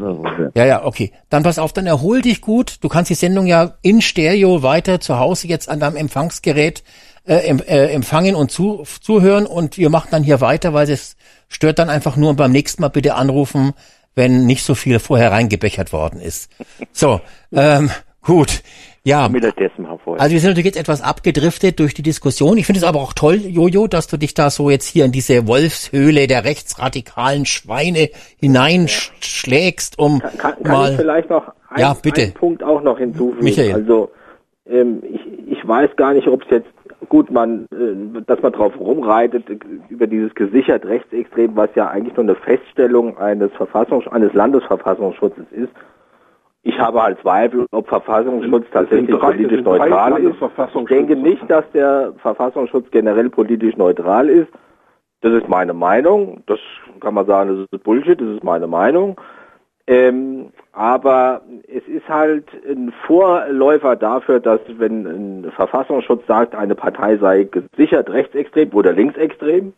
Ja, ja, okay. Dann pass auf, dann erhol dich gut. Du kannst die Sendung ja in Stereo weiter zu Hause jetzt an deinem Empfangsgerät äh, äh, empfangen und zu, zuhören und wir machen dann hier weiter, weil es stört dann einfach nur und beim nächsten Mal bitte anrufen, wenn nicht so viel vorher reingebechert worden ist. So, ähm, gut. Ja, also wir sind natürlich jetzt etwas abgedriftet durch die Diskussion. Ich finde es aber auch toll, Jojo, dass du dich da so jetzt hier in diese Wolfshöhle der rechtsradikalen Schweine hineinschlägst, um Kann, kann mal ich vielleicht noch ein, Ja, bitte. einen Punkt auch noch hinzufügen? Michael. Also ähm, ich, ich weiß gar nicht, ob es jetzt gut man, äh, dass man drauf rumreitet über dieses gesichert Rechtsextrem, was ja eigentlich nur eine Feststellung eines Verfassungs eines Landesverfassungsschutzes ist. Ich habe halt Zweifel, ob Verfassungsschutz tatsächlich drei- politisch neutral ist. Ich denke nicht, dass der Verfassungsschutz generell politisch neutral ist. Das ist meine Meinung. Das kann man sagen, das ist Bullshit, das ist meine Meinung. Ähm, aber es ist halt ein Vorläufer dafür, dass wenn ein Verfassungsschutz sagt, eine Partei sei gesichert rechtsextrem oder linksextrem,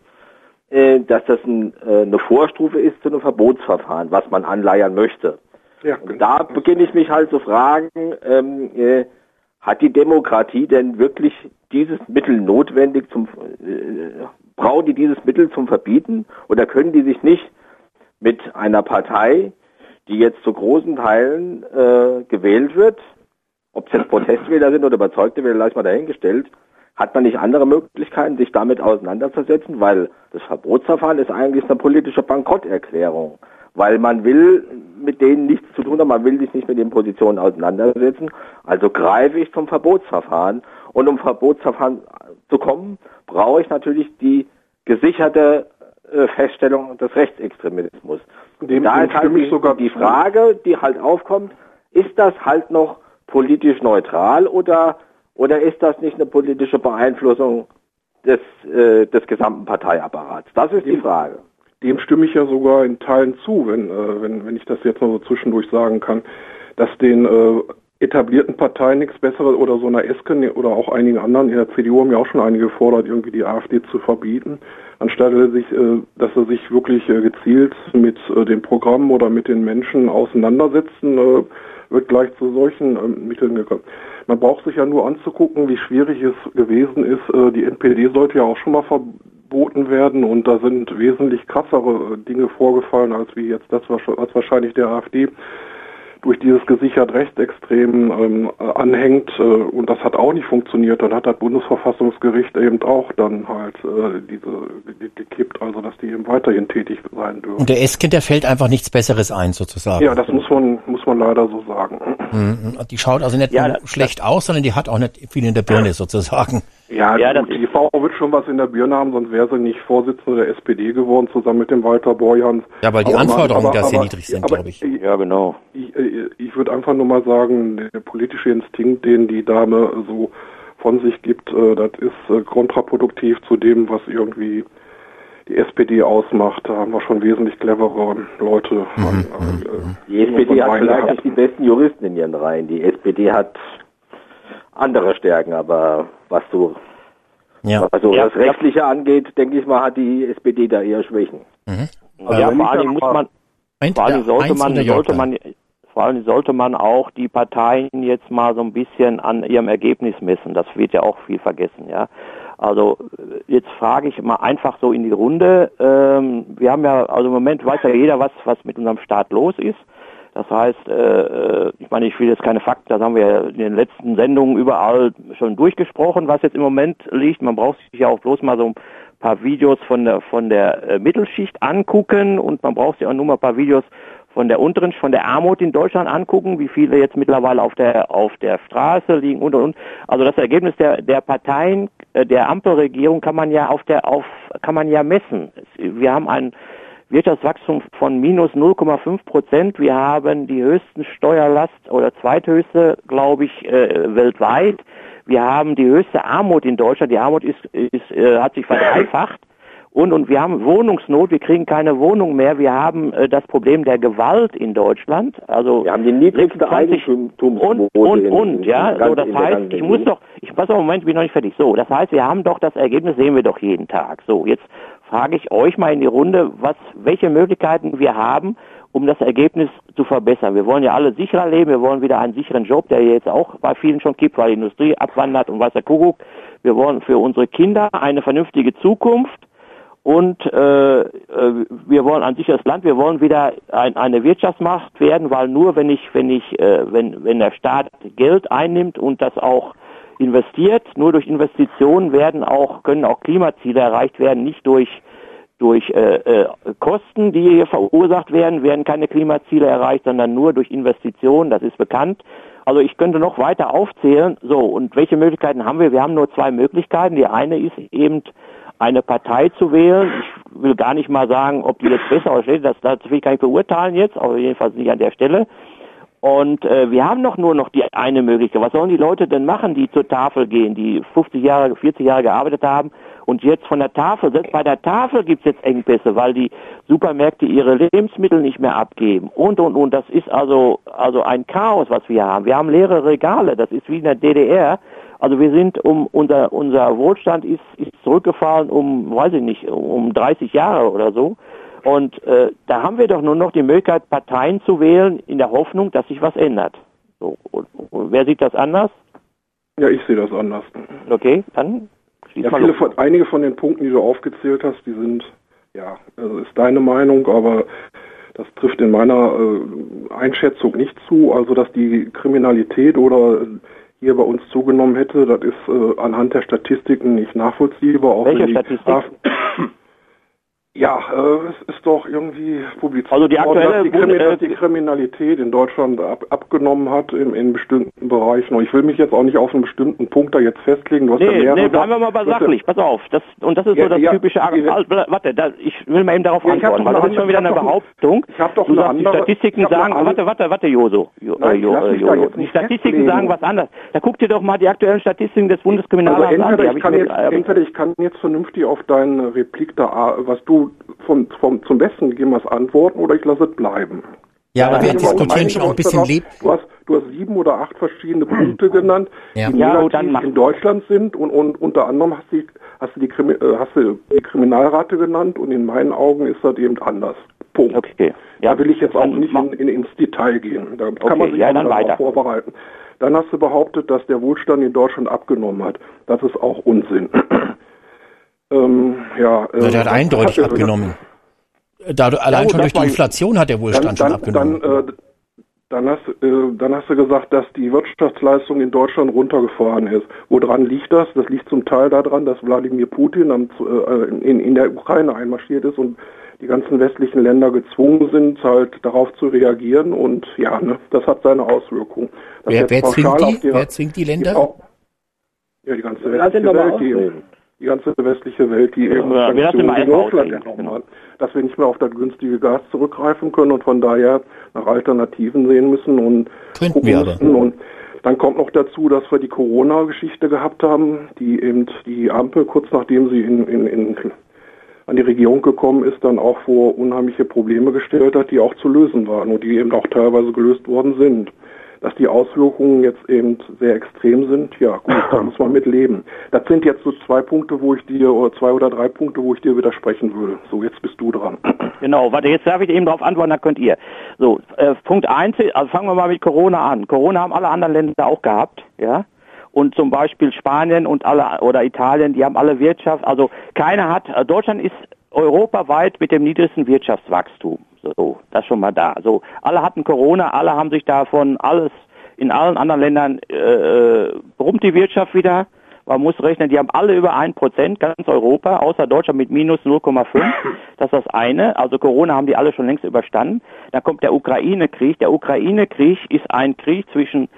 äh, dass das ein, äh, eine Vorstufe ist zu einem Verbotsverfahren, was man anleiern möchte. Ja, Und da beginne ich mich halt zu fragen, ähm, äh, hat die Demokratie denn wirklich dieses Mittel notwendig zum, äh, brauchen die dieses Mittel zum Verbieten oder können die sich nicht mit einer Partei, die jetzt zu großen Teilen äh, gewählt wird, ob es jetzt Protestwähler sind oder überzeugte Wähler, lasse ich mal dahingestellt, hat man nicht andere Möglichkeiten, sich damit auseinanderzusetzen, weil das Verbotsverfahren ist eigentlich eine politische Bankrotterklärung, weil man will mit denen nichts zu tun haben, man will sich nicht mit den Positionen auseinandersetzen, also greife ich zum Verbotsverfahren. Und um Verbotsverfahren zu kommen, brauche ich natürlich die gesicherte Feststellung des Rechtsextremismus. Dem- da dem ist halt stimme ich die, sogar die. Frage, die halt aufkommt, ist das halt noch politisch neutral oder oder ist das nicht eine politische Beeinflussung des äh, des gesamten Parteiapparats? Das ist die Frage. Dem stimme ich ja sogar in Teilen zu, wenn, äh, wenn, wenn ich das jetzt noch so zwischendurch sagen kann, dass den äh, etablierten Parteien nichts Besseres oder so einer Esken oder auch einigen anderen, in der CDU haben ja auch schon einige gefordert, irgendwie die AfD zu verbieten, anstatt sich, äh, dass er sich wirklich äh, gezielt mit äh, dem Programm oder mit den Menschen auseinandersetzen, wird gleich zu solchen ähm, Mitteln gekommen. Man braucht sich ja nur anzugucken, wie schwierig es gewesen ist. Die NPD sollte ja auch schon mal verboten werden und da sind wesentlich krassere Dinge vorgefallen, als wie jetzt das, was wahrscheinlich der AfD durch dieses gesichert Rechtsextrem ähm, äh, anhängt äh, und das hat auch nicht funktioniert. Dann hat das Bundesverfassungsgericht eben auch dann halt äh, diese ge- gekippt, also dass die eben weiterhin tätig sein dürfen. Und der Esken, der fällt einfach nichts Besseres ein, sozusagen. Ja, das muss man muss man leider so sagen. Mhm. Die schaut also nicht Ja, schlecht aus, sondern die hat auch nicht viel in der Birne, sozusagen. Ja, die Frau wird schon was in der Birne haben, sonst wäre sie nicht Vorsitzende der SPD geworden, zusammen mit dem Walter Borjans. Ja, weil die Aber Anforderungen aber- da sehr aber- niedrig sind, aber glaube ich. Ja, genau. Ich, äh, ich würde einfach nur mal sagen, der politische Instinkt, den die Dame so von sich gibt, äh, das ist äh, kontraproduktiv zu dem, was irgendwie die SPD ausmacht. Da haben wir schon wesentlich clevere Leute. Mhm, Die SPD hat vielleicht nicht die besten Juristen in ihren Reihen. Die SPD hat andere Stärken, aber was so Ja. also Ja, das Rechtliche angeht, denke ich mal, hat die SPD da eher Schwächen. Aber ja, vor Dingen muss man, vor Dingen sollte man, sollte man, vor Dingen sollte man auch die Parteien jetzt mal so ein bisschen an ihrem Ergebnis messen. Das wird ja auch viel vergessen, ja. Also jetzt frage ich mal einfach so in die Runde. Ähm, wir haben ja, also im Moment weiß ja jeder, was, was mit unserem Staat los ist. Das heißt, äh, äh, ich meine, ich will jetzt keine Fakten, das haben wir in den letzten Sendungen überall schon durchgesprochen, was jetzt im Moment liegt. Man braucht sich ja auch bloß mal so ein paar Videos von der von der äh, Mittelschicht angucken und man braucht sich auch nur mal ein paar Videos von der unteren, von der Armut in Deutschland angucken, wie viele jetzt mittlerweile auf der auf der Straße liegen und und und. Also das Ergebnis der der Parteien äh, der Ampelregierung kann man ja auf der auf kann man ja messen. Wir haben ein Wirtschaftswachstum von minus 0,5 Prozent. Wir haben die höchsten Steuerlast oder zweithöchste, glaube ich, äh, weltweit. Wir haben die höchste Armut in Deutschland. Die Armut ist, ist, äh, hat sich verdreifacht. Und, und wir haben Wohnungsnot, wir kriegen keine Wohnung mehr. Wir haben äh, das Problem der Gewalt in Deutschland. Also wir haben die niedrigste Eigentumsquote. Und, und, und, ja. So, das heißt, ich muss doch, ich pass auf, Moment, ich bin noch nicht fertig. So, das heißt, wir haben doch das Ergebnis, sehen wir doch jeden Tag. So, jetzt frage ich euch mal in die Runde, was, welche Möglichkeiten wir haben, um das Ergebnis zu verbessern. Wir wollen ja alle sicherer leben, wir wollen wieder einen sicheren Job, der jetzt auch bei vielen schon gibt, weil die Industrie abwandert und was der Kuckuck. Wir wollen für unsere Kinder eine vernünftige Zukunft und äh, äh, wir wollen ein sicheres Land, wir wollen wieder ein, eine Wirtschaftsmacht werden, weil nur wenn ich, wenn ich, äh, wenn, wenn der Staat Geld einnimmt und das auch investiert, nur durch Investitionen werden auch, können auch Klimaziele erreicht werden, nicht durch durch äh, äh, Kosten, die hier verursacht werden, werden keine Klimaziele erreicht, sondern nur durch Investitionen, das ist bekannt. Also ich könnte noch weiter aufzählen. So, und welche Möglichkeiten haben wir? Wir haben nur zwei Möglichkeiten. Die eine ist eben eine Partei zu wählen. Ich will gar nicht mal sagen, ob die jetzt besser oder schlechter, das, das will ich gar nicht beurteilen jetzt, aber jedenfalls nicht an der Stelle. Und äh, wir haben doch nur noch die eine Möglichkeit. Was sollen die Leute denn machen, die zur Tafel gehen, die 50 Jahre, 40 Jahre gearbeitet haben und jetzt von der Tafel, selbst bei der Tafel gibt's jetzt Engpässe, weil die Supermärkte ihre Lebensmittel nicht mehr abgeben und und und. Das ist also also ein Chaos, was wir haben. Wir haben leere Regale. Das ist wie in der DDR. Also wir sind um unser unser Wohlstand ist ist zurückgefallen um weiß ich nicht um 30 Jahre oder so. Und äh, da haben wir doch nur noch die Möglichkeit, Parteien zu wählen, in der Hoffnung, dass sich was ändert. So, und, und wer sieht das anders? Ja, ich sehe das anders. Okay, dann schließ ja, mal viele von, einige von den Punkten, die du aufgezählt hast, die sind, ja, also ist deine Meinung, aber das trifft in meiner äh, Einschätzung nicht zu. Also, dass die Kriminalität oder hier bei uns zugenommen hätte, das ist äh, anhand der Statistiken nicht nachvollziehbar. Auch Welche Statistik? Ja, äh, es ist doch irgendwie publiziert Also die worden, aktuelle dass die, Bund- äh, dass die Kriminalität in Deutschland ab abgenommen hat in, in bestimmten Bereichen. Und ich will mich jetzt auch nicht auf einen bestimmten Punkt da jetzt festlegen. Du hast ja Nee, mehrere nee, bleiben wir mal bei ja- sachlich. Pass auf. Das, und das ist Ja, so das ja, typische die- Argument. Warte, da, ich will mal eben darauf Ja, antworten, weil das ist schon wieder eine Behauptung. ich hab doch du eine sagst, die andere- Statistiken ich hab sagen, warte, warte, warte, Joso. Jo, Nein, äh, jo, äh, da Jojo. jetzt Die Statistiken sagen was anderes. Da guck dir doch mal die aktuellen Statistiken des Also Bundeskriminalamts an. entweder Die hab ich, kann mir- jetzt, hab ich- entweder ich kann jetzt vernünftig auf deine Replik da, äh, was du vom, vom, zum Besten gegeben hast, antworten oder ich lasse es bleiben. Ja, aber wir Einige diskutieren schon auch ein bisschen leb. Du hast, du hast sieben oder acht verschiedene Punkte genannt, Ja. die Ja, dann in Deutschland sind und, und unter anderem hast du, hast, du die Krimi äh, hast du die Kriminalrate genannt und in meinen Augen ist das eben anders. Punkt. Okay. Ja, da will ich jetzt auch nicht in, in, ins Detail gehen. Da Okay, kann man sich ja, auch dann weiter. vorbereiten. Dann hast du behauptet, dass der Wohlstand in Deutschland abgenommen hat. Das ist auch Unsinn. Ähm, ja, Ja, der hat eindeutig hat- abgenommen. Da, allein gut, schon durch die Inflation hat der Wohlstand dann, schon abgenommen. Dann, äh, dann, hast, äh, dann hast du gesagt, dass die Wirtschaftsleistung in Deutschland runtergefahren ist. Woran liegt das? Das liegt zum Teil daran, dass Wladimir Putin am, äh, in, in der Ukraine einmarschiert ist und die ganzen westlichen Länder gezwungen sind, halt darauf zu reagieren. Und ja, ne, das hat seine Auswirkungen. Wer wer zwingt die? Wer zwingt die Länder? Auch, ja, die ganze westliche Welt, die. Die ganze westliche Welt, die eben Ja, Sanktionen gegen Russland ernommen hat, dass wir nicht mehr auf das günstige Gas zurückgreifen können und von daher nach Alternativen sehen müssen und Könnten gucken wir aber. müssen. Und dann kommt noch dazu, dass wir die Corona-Geschichte gehabt haben, die eben die Ampel kurz nachdem sie in, in, in an die Regierung gekommen ist, dann auch vor unheimliche Probleme gestellt hat, die auch zu lösen waren und die eben auch teilweise gelöst worden sind. Dass die Auswirkungen jetzt eben sehr extrem sind, ja gut, da muss man mit leben. Das sind jetzt so zwei Punkte, wo ich dir, oder zwei oder drei Punkte, wo ich dir widersprechen würde. So, jetzt bist du dran. Genau, warte, jetzt darf ich eben darauf antworten, dann könnt ihr. So, äh, Punkt eins, also fangen wir mal mit Corona an. Corona haben alle anderen Länder auch gehabt, ja. und zum Beispiel Spanien und alle oder Italien, die haben alle Wirtschaft, also keiner hat, äh, Deutschland ist europaweit mit dem niedrigsten Wirtschaftswachstum. So, das schon mal da. So, alle hatten Corona, alle haben sich davon alles in allen anderen Ländern äh, brummt die Wirtschaft wieder. Man muss rechnen, die haben alle über ein Prozent, ganz Europa, außer Deutschland mit minus 0,5. Das ist das eine. Also Corona haben die alle schon längst überstanden. Dann kommt der Ukraine-Krieg. Der Ukraine-Krieg ist ein Krieg zwischen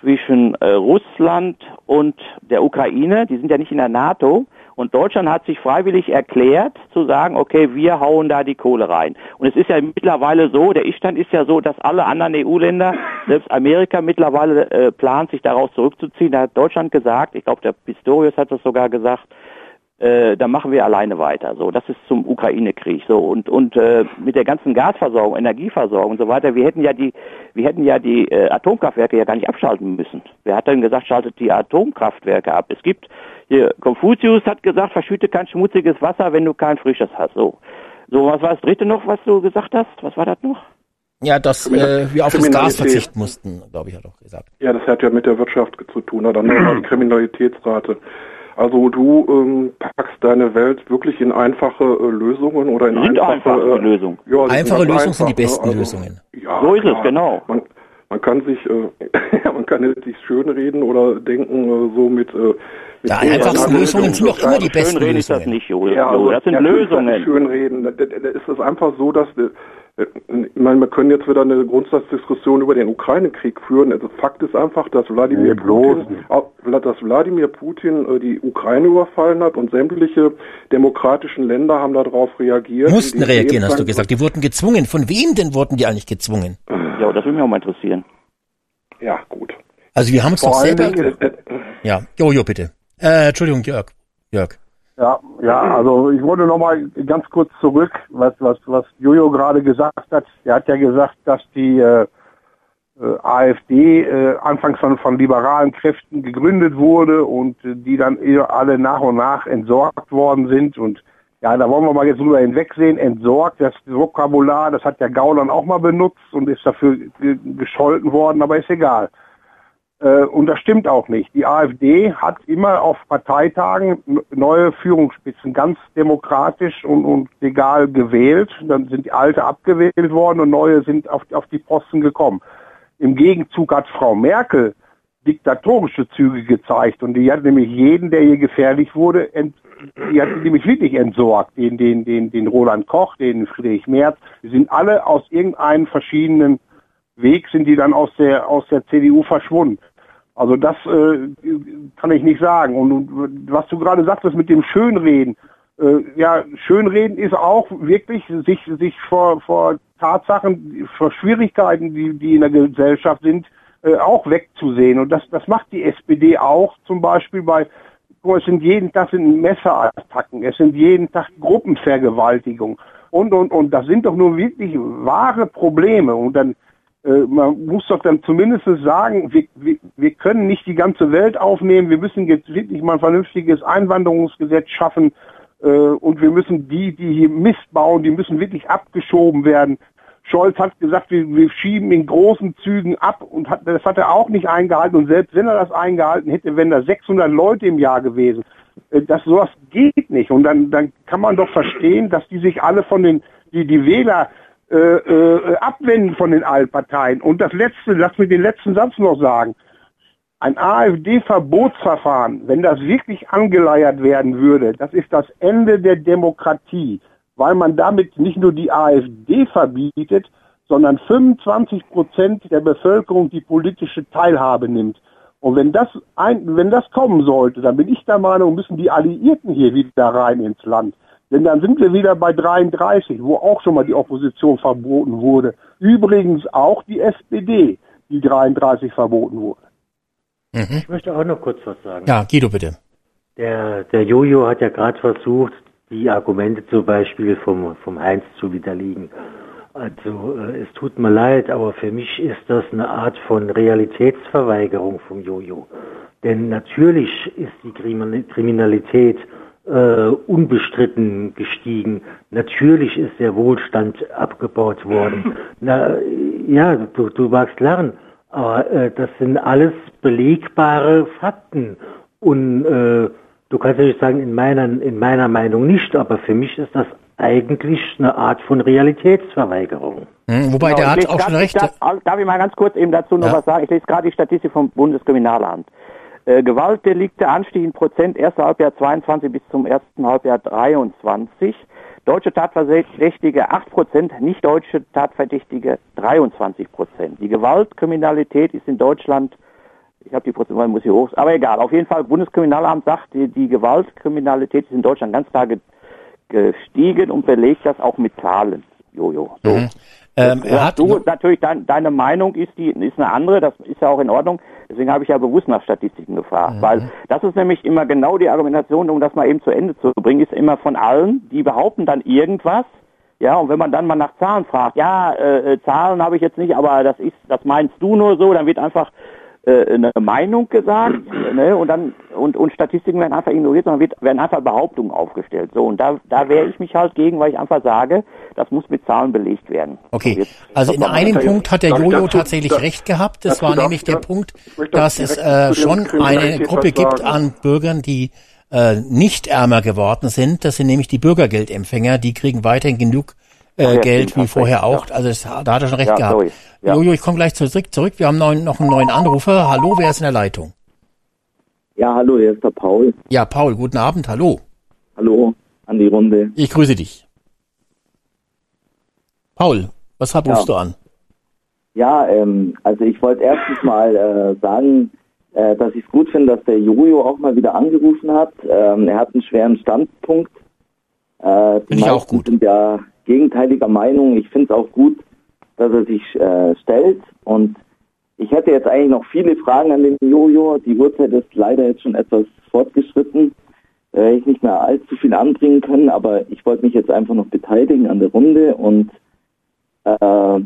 zwischen äh, Russland und der Ukraine. Die sind ja nicht in der NATO. Und Deutschland hat sich freiwillig erklärt zu sagen, okay, wir hauen da die Kohle rein. Und es ist ja mittlerweile so, der Iststand ist ja so, dass alle anderen EU-Länder, selbst Amerika mittlerweile äh, plant, sich daraus zurückzuziehen. Da hat Deutschland gesagt, ich glaube, der Pistorius hat das sogar gesagt, äh, da machen wir alleine weiter. So, das ist zum Ukraine-Krieg. So und und äh, mit der ganzen Gasversorgung, Energieversorgung und so weiter. Wir hätten ja die, wir hätten ja die äh, Atomkraftwerke ja gar nicht abschalten müssen. Wer hat denn gesagt, schaltet die Atomkraftwerke ab? Es gibt hier Konfuzius hat gesagt, verschütte kein schmutziges Wasser, wenn du kein frisches hast. So, so was war das Dritte noch, was du gesagt hast? Was war das noch? Ja, dass äh, wir auf das Gas verzichten mussten, glaube ich, hat auch gesagt. Ja, das hat ja mit der Wirtschaft zu tun. Dann nochmal die Kriminalitätsrate. Also du ähm, packst deine Welt wirklich in einfache äh, Lösungen oder in sind einfache, einfache äh, Lösungen. Ja, einfache Lösungen einfach, sind die ne? besten also, Lösungen. Ja, so ist klar. es, genau. Man, man kann sich, äh, man kann sich schönreden oder denken äh, so mit. Äh, mit ja, einfachsten Lösungen sind doch immer die besten Schönreden Lösungen. ist das nicht, Jojo. Ja, also, das sind ja, Lösungen. Schönreden. Da, da, da ist es einfach so, dass äh, ich meine, wir können jetzt wieder eine Grundsatzdiskussion über den Ukraine-Krieg führen. Also Fakt ist einfach, dass Wladimir Nee, Putin, dass Wladimir Putin äh, die Ukraine überfallen hat und sämtliche demokratischen Länder haben darauf reagiert. Mussten reagieren, hast du gesagt. Die wurden gezwungen. Von wem denn wurden die eigentlich gezwungen? Ja, das würde mich auch mal interessieren. Ja, gut. Also wir haben uns Vor doch selber... Dingen Äh, Ja, Jojo, bitte. Äh, Entschuldigung, Jörg. Jörg. Ja, ja, also ich wollte noch mal ganz kurz zurück, was was was Jojo gerade gesagt hat. Er hat ja gesagt, dass die äh, äh, AfD äh, anfangs von, von liberalen Kräften gegründet wurde und äh, die dann alle nach und nach entsorgt worden sind und ja, da wollen wir mal jetzt drüber hinwegsehen. Entsorgt, das Vokabular, das hat der Gauland auch mal benutzt und ist dafür ge- gescholten worden, aber ist egal. Äh, und das stimmt auch nicht. Die AfD hat immer auf Parteitagen neue Führungsspitzen ganz demokratisch und, und legal gewählt. Dann sind die alte abgewählt worden und neue sind auf, auf die Posten gekommen. Im Gegenzug hat Frau Merkel diktatorische Züge gezeigt und die hat nämlich jeden, der ihr gefährlich wurde, ent, die hat nämlich wirklich entsorgt. Den, den, den, den Roland Koch, den Friedrich Merz. Die sind alle aus irgendeinem verschiedenen Weg sind die dann aus der aus der CDU verschwunden. Also das äh, kann ich nicht sagen. Und, und was du gerade sagtest mit dem Schönreden, äh, ja, Schönreden ist auch wirklich sich sich vor vor Tatsachen, vor Schwierigkeiten, die die in der Gesellschaft sind, äh, auch wegzusehen. Und das das macht die SPD auch zum Beispiel bei mal, es sind jeden Tag sind Messerattacken, es sind jeden Tag Gruppenvergewaltigung und und und das sind doch nur wirklich wahre Probleme und dann man muss doch dann zumindest sagen, wir, wir, wir können nicht die ganze Welt aufnehmen, wir müssen jetzt wirklich mal ein vernünftiges Einwanderungsgesetz schaffen äh, und wir müssen die, die hier Mist bauen, die müssen wirklich abgeschoben werden. Scholz hat gesagt, wir, wir schieben in großen Zügen ab und hat, das hat er auch nicht eingehalten und selbst wenn er das eingehalten hätte, wären da 600 Leute im Jahr gewesen. Äh, Das sowas geht nicht und dann, dann kann man doch verstehen, dass die sich alle von den, die, die Wähler äh, äh, abwenden von den Altparteien. Und das letzte, lass mir den letzten Satz noch sagen. Ein AfD-Verbotsverfahren, wenn das wirklich angeleiert werden würde, das ist das Ende der Demokratie, weil man damit nicht nur die AfD verbietet, sondern 25 Prozent der Bevölkerung die politische Teilhabe nimmt. Und wenn das ein, wenn das kommen sollte, dann bin ich der Meinung, müssen die Alliierten hier wieder rein ins Land. Denn dann sind wir wieder bei 33, wo auch schon mal die Opposition verboten wurde. Übrigens auch die SPD, die 33 verboten wurde. Ich möchte auch noch kurz was sagen. Ja, Guido, bitte. Der, der Jojo hat ja gerade versucht, die Argumente zum Beispiel vom, vom Heinz zu widerlegen. Also äh, es tut mir leid, aber für mich ist das eine Art von Realitätsverweigerung vom Jojo. Denn natürlich ist die Krimin- Kriminalität äh, unbestritten gestiegen. Natürlich ist der Wohlstand abgebaut worden. Na, ja, du, du magst lachen, Aber äh, das sind alles belegbare Fakten. Und äh, du kannst natürlich sagen, in meiner, in meiner Meinung nicht, aber für mich ist das eigentlich eine Art von Realitätsverweigerung. Hm, wobei Genau, der hat auch schon recht. Darf, darf ich mal ganz kurz eben dazu noch Ja. was sagen? Ich lese gerade die Statistik vom Bundeskriminalamt. Äh, Gewaltdelikte Anstieg in Prozent erste Halbjahr 22 bis zum ersten Halbjahr 23. Deutsche Tatverdächtige 8 Prozent, nicht deutsche Tatverdächtige 23 Prozent. Die Gewaltkriminalität ist in Deutschland, ich habe die Prozentual muss hier hoch, aber egal. Auf jeden Fall, Bundeskriminalamt sagt, die, die Gewaltkriminalität ist in Deutschland ganz klar ge- gestiegen und belegt das auch mit Zahlen. Jojo. So. Mhm. Ähm, er hat du natürlich dein, deine Meinung ist die ist eine andere, das ist ja auch in Ordnung. Deswegen habe ich ja bewusst nach Statistiken gefragt, Mhm. weil das ist nämlich immer genau die Argumentation, um das mal eben zu Ende zu bringen, ist immer von allen, die behaupten dann irgendwas. Ja, und wenn man dann mal nach Zahlen fragt, ja, äh, äh, Zahlen habe ich jetzt nicht, aber das ist, das meinst du nur so, dann wird einfach äh, eine Meinung gesagt, ne, und dann und, und Statistiken werden einfach ignoriert, sondern wird, werden einfach Behauptungen aufgestellt. So und da da wehre ich mich halt gegen, weil ich einfach sage, das muss mit Zahlen belegt werden. Okay, also in einem Punkt hat der Jojo tatsächlich darf- recht gehabt. Das war nämlich ich der ja- Punkt, dass das es äh, schon eine Gruppe gibt an Bürgern, die äh, nicht ärmer geworden sind. Das sind nämlich die Bürgergeldempfänger. Die kriegen weiterhin genug äh, ja, Geld wie vorher recht, auch. Also das, da hat er schon recht Ja, gehabt. sorry. Ja. Jojo, ich komme gleich zurück. zurück. Wir haben neuen, noch einen neuen Anrufer. Hallo, wer ist in der Leitung? Ja, hallo, hier ist der Paul. Ja, Paul, guten Abend. Hallo. Hallo an die Runde. Ich grüße dich. Paul, weshalb Ja. rufst du an? Ja, ähm, also ich wollte erstens mal äh, sagen, äh, dass ich es gut finde, dass der Jojo auch mal wieder angerufen hat. Ähm, er hat einen schweren Standpunkt. Äh, die Finde ich auch meisten sind ja gegenteiliger Meinung. Ich finde es auch gut, dass er sich äh, stellt. Und ich hätte jetzt eigentlich noch viele Fragen an den Jojo. Die Uhrzeit ist leider jetzt schon etwas fortgeschritten. Äh, ich nicht mehr allzu viel anbringen können, aber ich wollte mich jetzt einfach noch beteiligen an der Runde und äh,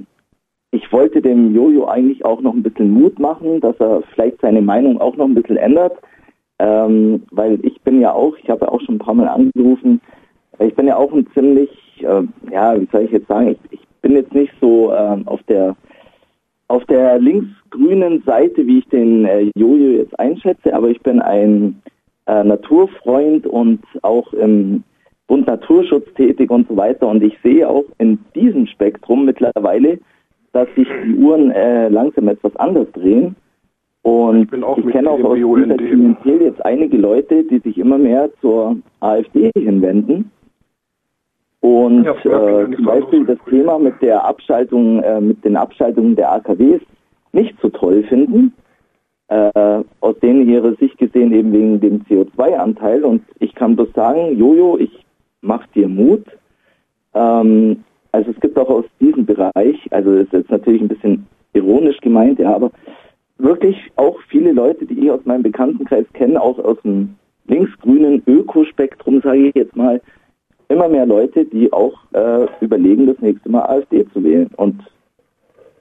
ich wollte dem Jojo eigentlich auch noch ein bisschen Mut machen, dass er vielleicht seine Meinung auch noch ein bisschen ändert. Ähm, weil ich bin ja auch, ich habe ja auch schon ein paar Mal angerufen, ich bin ja auch ein ziemlich, äh, ja, wie soll ich jetzt sagen, ich, ich bin jetzt nicht so ähm, auf der auf der linksgrünen Seite, wie ich den äh, Jojo jetzt einschätze, aber ich bin ein äh, Naturfreund und auch im Bund Naturschutz tätig und so weiter. Und ich sehe auch in diesem Spektrum mittlerweile, dass sich die Uhren äh, langsam etwas anders drehen. Und ich, auch mit kenne auch aus dieser Klientel jetzt einige Leute, die sich immer mehr zur AfD hinwenden. Und Ja, äh, zum Beispiel das Thema mit der Abschaltung, äh, mit den Abschaltungen der AKWs nicht so toll finden, äh, aus denen ihre Sicht gesehen eben wegen dem CO2-Anteil. Und ich kann bloß sagen, Jojo, ich mach dir Mut. Ähm, also es gibt auch aus diesem Bereich, also es ist jetzt natürlich ein bisschen ironisch gemeint, ja, aber wirklich auch viele Leute, die ich aus meinem Bekanntenkreis kenne, auch aus dem linksgrünen Ökospektrum, sage ich jetzt mal, immer mehr Leute, die auch äh, überlegen, das nächste Mal AfD zu wählen. Und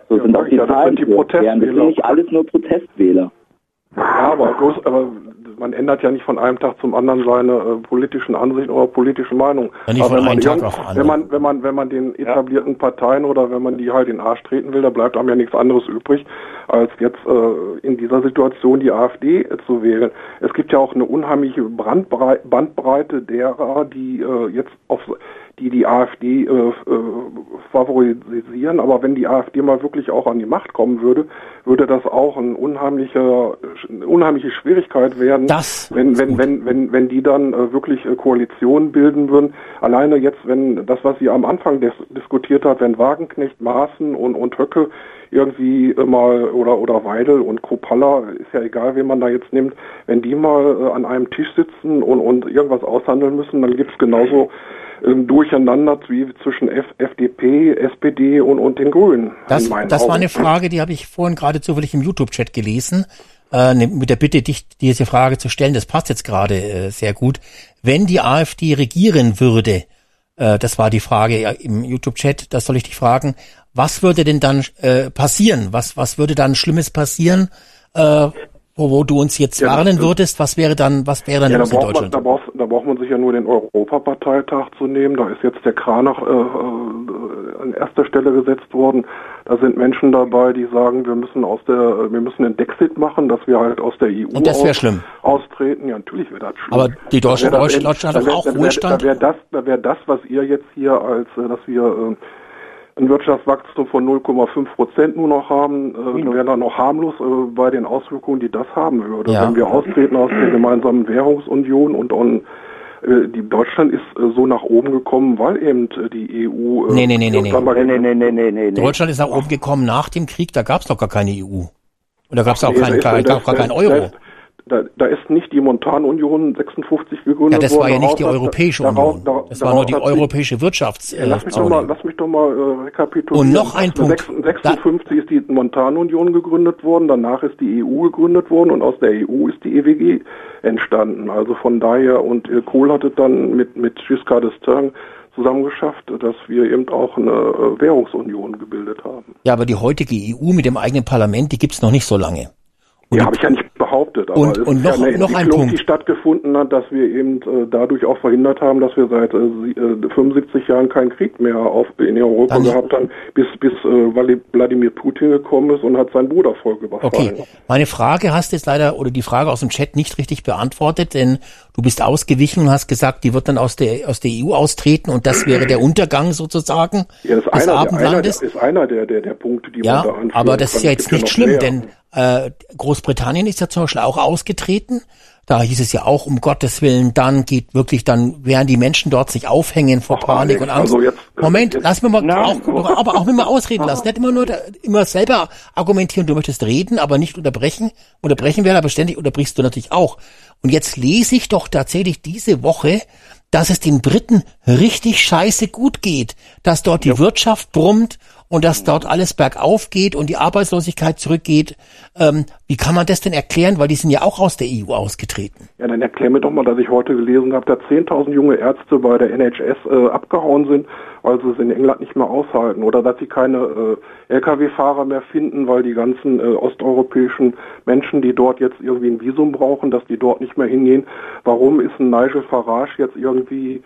so Ja, sind auch die ja, das Zahlen. sind die erklären. Das sind Protestwähler. nicht alles nur Protestwähler. Ja, aber, aber man ändert ja nicht von einem Tag zum anderen seine äh, politischen Ansichten oder politischen Meinungen. Ja, nicht aber von wenn man, einem Tag irgend- auf den wenn anderen. man, wenn man, wenn man den etablierten Parteien oder wenn man die halt in den Arsch treten will, da bleibt einem ja nichts anderes übrig, als jetzt äh, in dieser Situation die AfD äh, zu wählen. Es gibt ja auch eine unheimliche Brandbrei Bandbreite derer, die äh, jetzt auf die die AfD äh, äh, favorisieren, aber wenn die AfD mal wirklich auch an die Macht kommen würde, würde das auch ein unheimlicher, eine unheimliche Schwierigkeit werden, Das wenn, wenn, wenn, wenn, wenn die dann äh, wirklich äh, Koalitionen bilden würden. Alleine jetzt, wenn das, was sie am Anfang dis diskutiert hat, wenn Wagenknecht, Maaßen und, und Höcke irgendwie mal oder oder Weidel und Kropalla, ist ja egal, wen man da jetzt nimmt, wenn die mal äh, an einem Tisch sitzen und, und irgendwas aushandeln müssen, dann gibt's genauso ähm, Durcheinander wie zwischen F FDP, SPD und, und den Grünen. Das, das war eine Frage, die habe ich vorhin gerade zufällig im YouTube-Chat gelesen, äh, ne- mit der Bitte, dich diese Frage zu stellen. Das passt jetzt gerade äh, sehr gut. Wenn die AfD regieren würde, äh, das war die Frage im YouTube-Chat, das soll ich dich fragen, was würde denn dann äh, passieren? Was, was würde dann Schlimmes passieren, äh, wo, wo du uns jetzt Ja, warnen würdest, was wäre dann, was wäre dann Ja, da los in braucht, man, Deutschland? da, braucht, da braucht man sich ja nur den Europaparteitag zu nehmen. Da ist jetzt der Kranach äh, äh, an erster Stelle gesetzt worden. Da sind Menschen dabei, die sagen, wir müssen aus der, wir müssen den Dexit machen, dass wir halt aus der EU Und das wäre schlimm. austreten. Ja, natürlich wäre das schlimm. Aber die Deutschen- Da Deutschland hat da wär- auch da wär- Wohlstand. Da wäre das, da wäre das, was ihr jetzt hier als, äh, dass wir äh, ein Wirtschaftswachstum von 0,5 Prozent nur noch haben, äh, wäre dann noch harmlos äh, bei den Auswirkungen, die das haben würde. Ja. Wenn wir austreten aus der gemeinsamen Währungsunion und, und äh, die Deutschland ist äh, so nach oben gekommen, weil eben äh, die EU. Äh, Nee, nee, nee, nee, nee. Nee, nee, nee, nee, nee, nee. Deutschland ist nach oben gekommen nach dem Krieg, da gab es doch gar keine EU. Und da gab es auch Nee, da kein, ist- gar, gar, keinen Euro. ist- Da, da ist nicht die Montanunion 56 gegründet Ja, das worden. war ja nicht die Europäische daraus- Union. daraus- Das war nur die hat Europäische Wirtschafts. Ja, lass, mich doch mal, lass mich doch mal äh, rekapitulieren. Und noch ein Punkt. 56 ist die Montanunion gegründet worden, danach ist die EU gegründet worden und aus der EU ist die EWG entstanden. Also von daher, und äh, Kohl hat es dann mit, mit Giscard d'Estaing zusammengeschafft, dass wir eben auch eine äh, Währungsunion gebildet haben. Ja, aber die heutige EU mit dem eigenen Parlament, die gibt's noch nicht so lange. Ja, habe ich ja nicht behauptet, aber Und- es und ist noch- ja eine noch ein Punkt. die stattgefunden hat, dass wir eben äh, dadurch auch verhindert haben, dass wir seit äh, sie- äh, 75 Jahren keinen Krieg mehr auf, in Europa Dann- gehabt haben, bis, bis äh, Wla- Wladimir Putin gekommen ist und hat sein Brudervolk überfallen. Okay, meine Frage hast du jetzt leider, oder die Frage aus dem Chat nicht richtig beantwortet, denn du bist ausgewichen und hast gesagt, die wird dann aus der, aus der EU austreten und das wäre der Untergang sozusagen Ja, das ist des einer, der, einer, Abendlandes. der, ist einer der, der, der Punkte, die Ja, man da anführen aber das ist ja jetzt nicht schlimm, mehr. denn äh, Großbritannien ist ja zum Beispiel auch ausgetreten. Da hieß es ja auch, um Gottes Willen, dann geht wirklich, dann werden die Menschen dort sich aufhängen vor Panik Alex, und Angst. also jetzt- Moment, jetzt- lass mir mal Na, auch, aber auch immer ausreden lassen. Nicht immer nur immer selber argumentieren, du möchtest reden, aber nicht unterbrechen. Unterbrechen werden, aber ständig unterbrichst du natürlich auch. Und jetzt lese ich doch tatsächlich diese Woche, dass es den Briten richtig scheiße gut geht, dass dort die Wirtschaft brummt und dass dort alles bergauf geht und die Arbeitslosigkeit zurückgeht. Ähm, wie kann man das denn erklären? Weil die sind ja auch aus der EU ausgetreten. Ja, dann erklär mir doch mal, dass ich heute gelesen habe, dass 10.000 junge Ärzte bei der NHS äh, abgehauen sind, weil sie es in England nicht mehr aushalten. Oder dass sie keine äh, Lkw-Fahrer mehr finden, weil die ganzen äh, osteuropäischen Menschen, die dort jetzt irgendwie ein Visum brauchen, dass die dort nicht mehr hingehen. Warum ist ein Nigel Farage jetzt irgendwie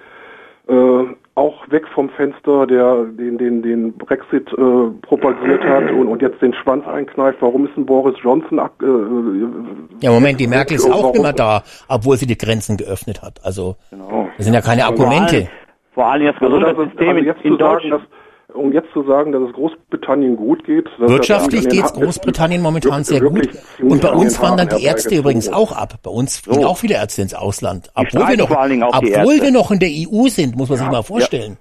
äh, auch weg vom Fenster, der den, den, den Brexit äh, propagiert hat und, und jetzt den Schwanz einkneift. Warum ist ein Boris Johnson äh, Ja, Moment, die Merkel ist auch immer da, obwohl sie die Grenzen geöffnet hat. Also, Genau. das sind ja keine Argumente. Vor allem das Also, das ist, Gesundheitssystem also in, jetzt in zu sagen, Deutschland. dass, um jetzt zu sagen, dass es Großbritannien gut geht. Wirtschaftlich geht's Ha- Großbritannien momentan wirklich- sehr gut. Und bei uns wandern die Ärzte übrigens auch ab. Bei uns fliegen So. auch viele Ärzte ins Ausland. Obwohl wir noch, vor allen Dingen auch die obwohl wir noch in der EU sind, muss man sich mal vorstellen.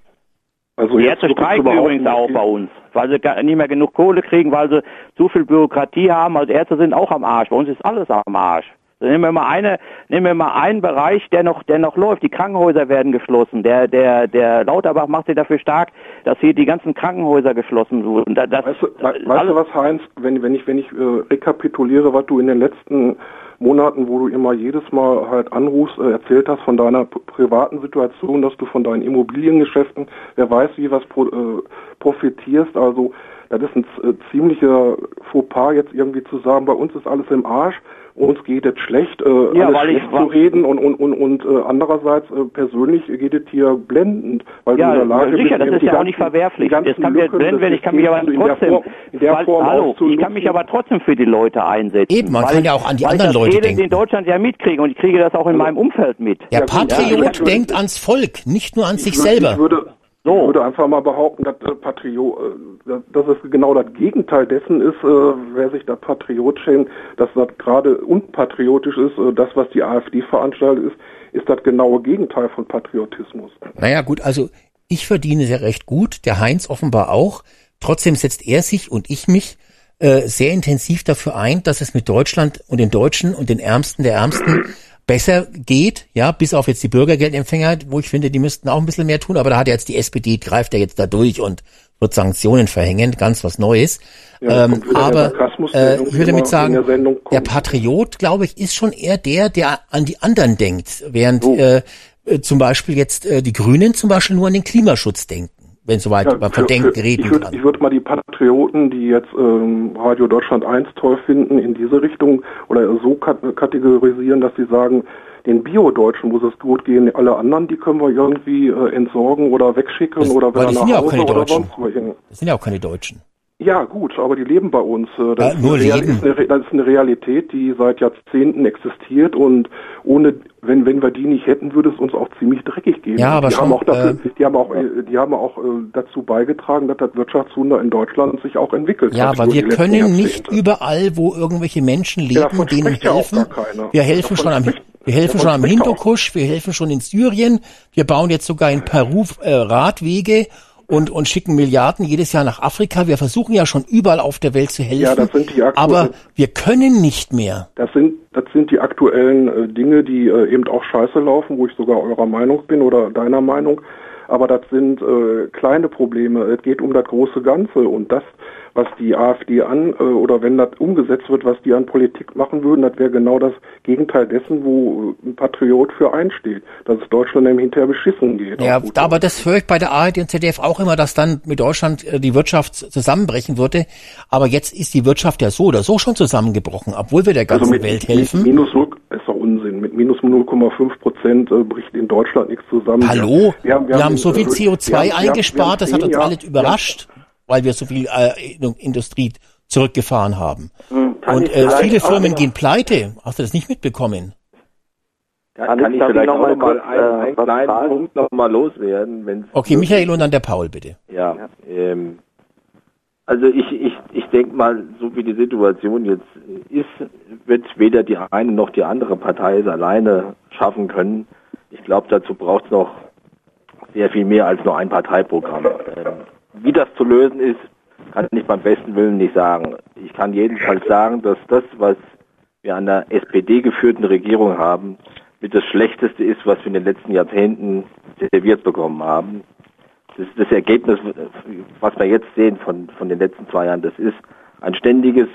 Also Die Ärzte streiken übrigens auch bei uns, weil sie gar nicht mehr genug Kohle kriegen, weil sie zu viel Bürokratie haben. Also Ärzte sind auch am Arsch. Bei uns ist alles am Arsch. Nehmen wir mal eine, nehmen wir mal einen Bereich, der noch, der noch läuft. Die Krankenhäuser werden geschlossen. Der, der, der Lauterbach macht sich dafür stark, dass hier die ganzen Krankenhäuser geschlossen wurden. Da- Das, Weißt du, we- weißt du was, Heinz, wenn, wenn ich, wenn ich äh, rekapituliere, was du in den letzten Monaten, wo du immer jedes Mal halt anrufst, äh, erzählt hast von deiner privaten Situation, dass du von deinen Immobiliengeschäften, wer weiß wie was pro, äh, profitierst, also das ist ein äh, ziemlicher Fauxpas jetzt irgendwie zu sagen, bei uns ist alles im Arsch, uns geht es schlecht, äh, Ja, alles weil ich schlecht wa- zu reden und und und, und äh, andererseits äh, persönlich geht es hier blendend, weil Ja, du in der Lage sicher, bist, das ist ja auch nicht verwerflich. Das kann mir blenden, wenn ich kann mich aber trotzdem, weil, hallo, ich kann mich aber trotzdem für die Leute einsetzen. Eben, man weil kann ja auch an die anderen ich Leute denken. in Deutschland ja mitkriege und ich kriege das auch in meinem Umfeld mit. Der Patriot ja, denkt ans Volk, nicht nur an sich ich würde, selber. Ich würde, ich würde einfach mal behaupten, dass äh, Patriot, äh, dass es genau das Gegenteil dessen ist, äh, wer sich da Patriot schämt, dass das gerade unpatriotisch ist, äh, das, was die AfD veranstaltet ist, ist das genaue Gegenteil von Patriotismus. Naja, gut, also ich verdiene sehr recht gut, der Heinz offenbar auch. Trotzdem setzt er sich und ich mich äh, sehr intensiv dafür ein, dass es mit Deutschland und den Deutschen und den Ärmsten der Ärmsten besser geht, ja, bis auf jetzt die Bürgergeldempfänger, wo ich finde, die müssten auch ein bisschen mehr tun, aber da hat jetzt die SPD, greift ja jetzt da durch und wird Sanktionen verhängen, ganz was Neues. Ja, ähm, aber äh, ich würde damit sagen, der der Patriot, glaube ich, ist schon eher der, der an die anderen denkt, während Oh. äh, äh, zum Beispiel jetzt äh, die Grünen zum Beispiel nur an den Klimaschutz denken. Wenn soweit Ja, man für- von Denken für- reden ich würd, kann. Ich würde mal die Patrioten, die jetzt ähm, Radio Deutschland 1 toll finden, in diese Richtung oder so kat kategorisieren, dass sie sagen, den Bio-Deutschen muss es gut gehen, alle anderen, die können wir irgendwie äh, entsorgen oder wegschicken oder weil wieder nach sind ja auch Hause keine oder Deutschen. sonst wohin. Das sind ja auch keine Deutschen. Ja, gut, aber die leben bei uns. Äh, Das, Ja, nur ist, eine leben. ist eine, das ist eine Realität, die seit Jahrzehnten existiert und ohne, wenn, wenn wir die nicht hätten, würde es uns auch ziemlich dreckig gehen. Ja, aber die schon, haben auch dafür, äh, die haben auch, äh, die haben auch äh, dazu beigetragen, dass das Wirtschaftswunder in Deutschland sich auch entwickelt Ja, hat. aber über wir können nicht überall, wo irgendwelche Menschen Ja, leben, denen ja auch helfen. Wir helfen Davon schon am, wir helfen schon am Hindukusch, wir helfen schon in Syrien, wir bauen jetzt sogar in Peru äh, Radwege und, und schicken Milliarden jedes Jahr nach Afrika. Wir versuchen ja schon überall auf der Welt zu helfen. Ja, das sind die aktuellen- aber wir können nicht mehr. Das sind, das sind die aktuellen äh, Dinge, die äh, eben auch scheiße laufen, wo ich sogar eurer Meinung bin oder deiner Meinung. Aber das sind äh, kleine Probleme. Es geht um das große Ganze und das, was die AfD an äh, oder wenn das umgesetzt wird, was die an Politik machen würden, das wäre genau das Gegenteil dessen, wo äh, ein Patriot für einsteht, dass es Deutschland nämlich hinterher beschissen geht. Ja, aber das höre ich bei der ARD und ZDF auch immer, dass dann mit Deutschland äh, die Wirtschaft zusammenbrechen würde. Aber jetzt ist die Wirtschaft ja so oder so schon zusammengebrochen, obwohl wir der ganzen also mit, Welt helfen. Mit minus 0, ist doch Unsinn. Mit minus 0,5 Prozent äh, bricht in Deutschland nichts zusammen. Hallo? Wir haben, Wir, haben, so viel äh, CO2 wir haben- wir haben- eingespart, wir haben das hat uns alle überrascht, weil wir so viel äh, in- Industrie zurückgefahren haben. Hm, kann Und äh, viele Firmen gehen pleite. Hast du das nicht mitbekommen? Kann, Kann kann ich vielleicht noch auch mal kurz, einen, äh, einen was kleinen fragen? Punkt noch mal loswerden, wenn Okay, Michael und dann der Paul, bitte. Ja, Ähm, also ich, ich, ich denke mal, so wie die Situation jetzt ist, wird weder die eine noch die andere Partei es alleine schaffen können. Ich glaube, dazu braucht es noch sehr viel mehr als nur ein Parteiprogramm. Ähm, wie das zu lösen ist, kann ich beim besten Willen nicht sagen. Ich kann jedenfalls sagen, dass das, was wir an der SPD geführten Regierung haben, mit das Schlechteste ist, was wir in den letzten Jahrzehnten serviert bekommen haben. Das, das Ergebnis, was wir jetzt sehen von, von den letzten zwei Jahren, das ist ein ständiges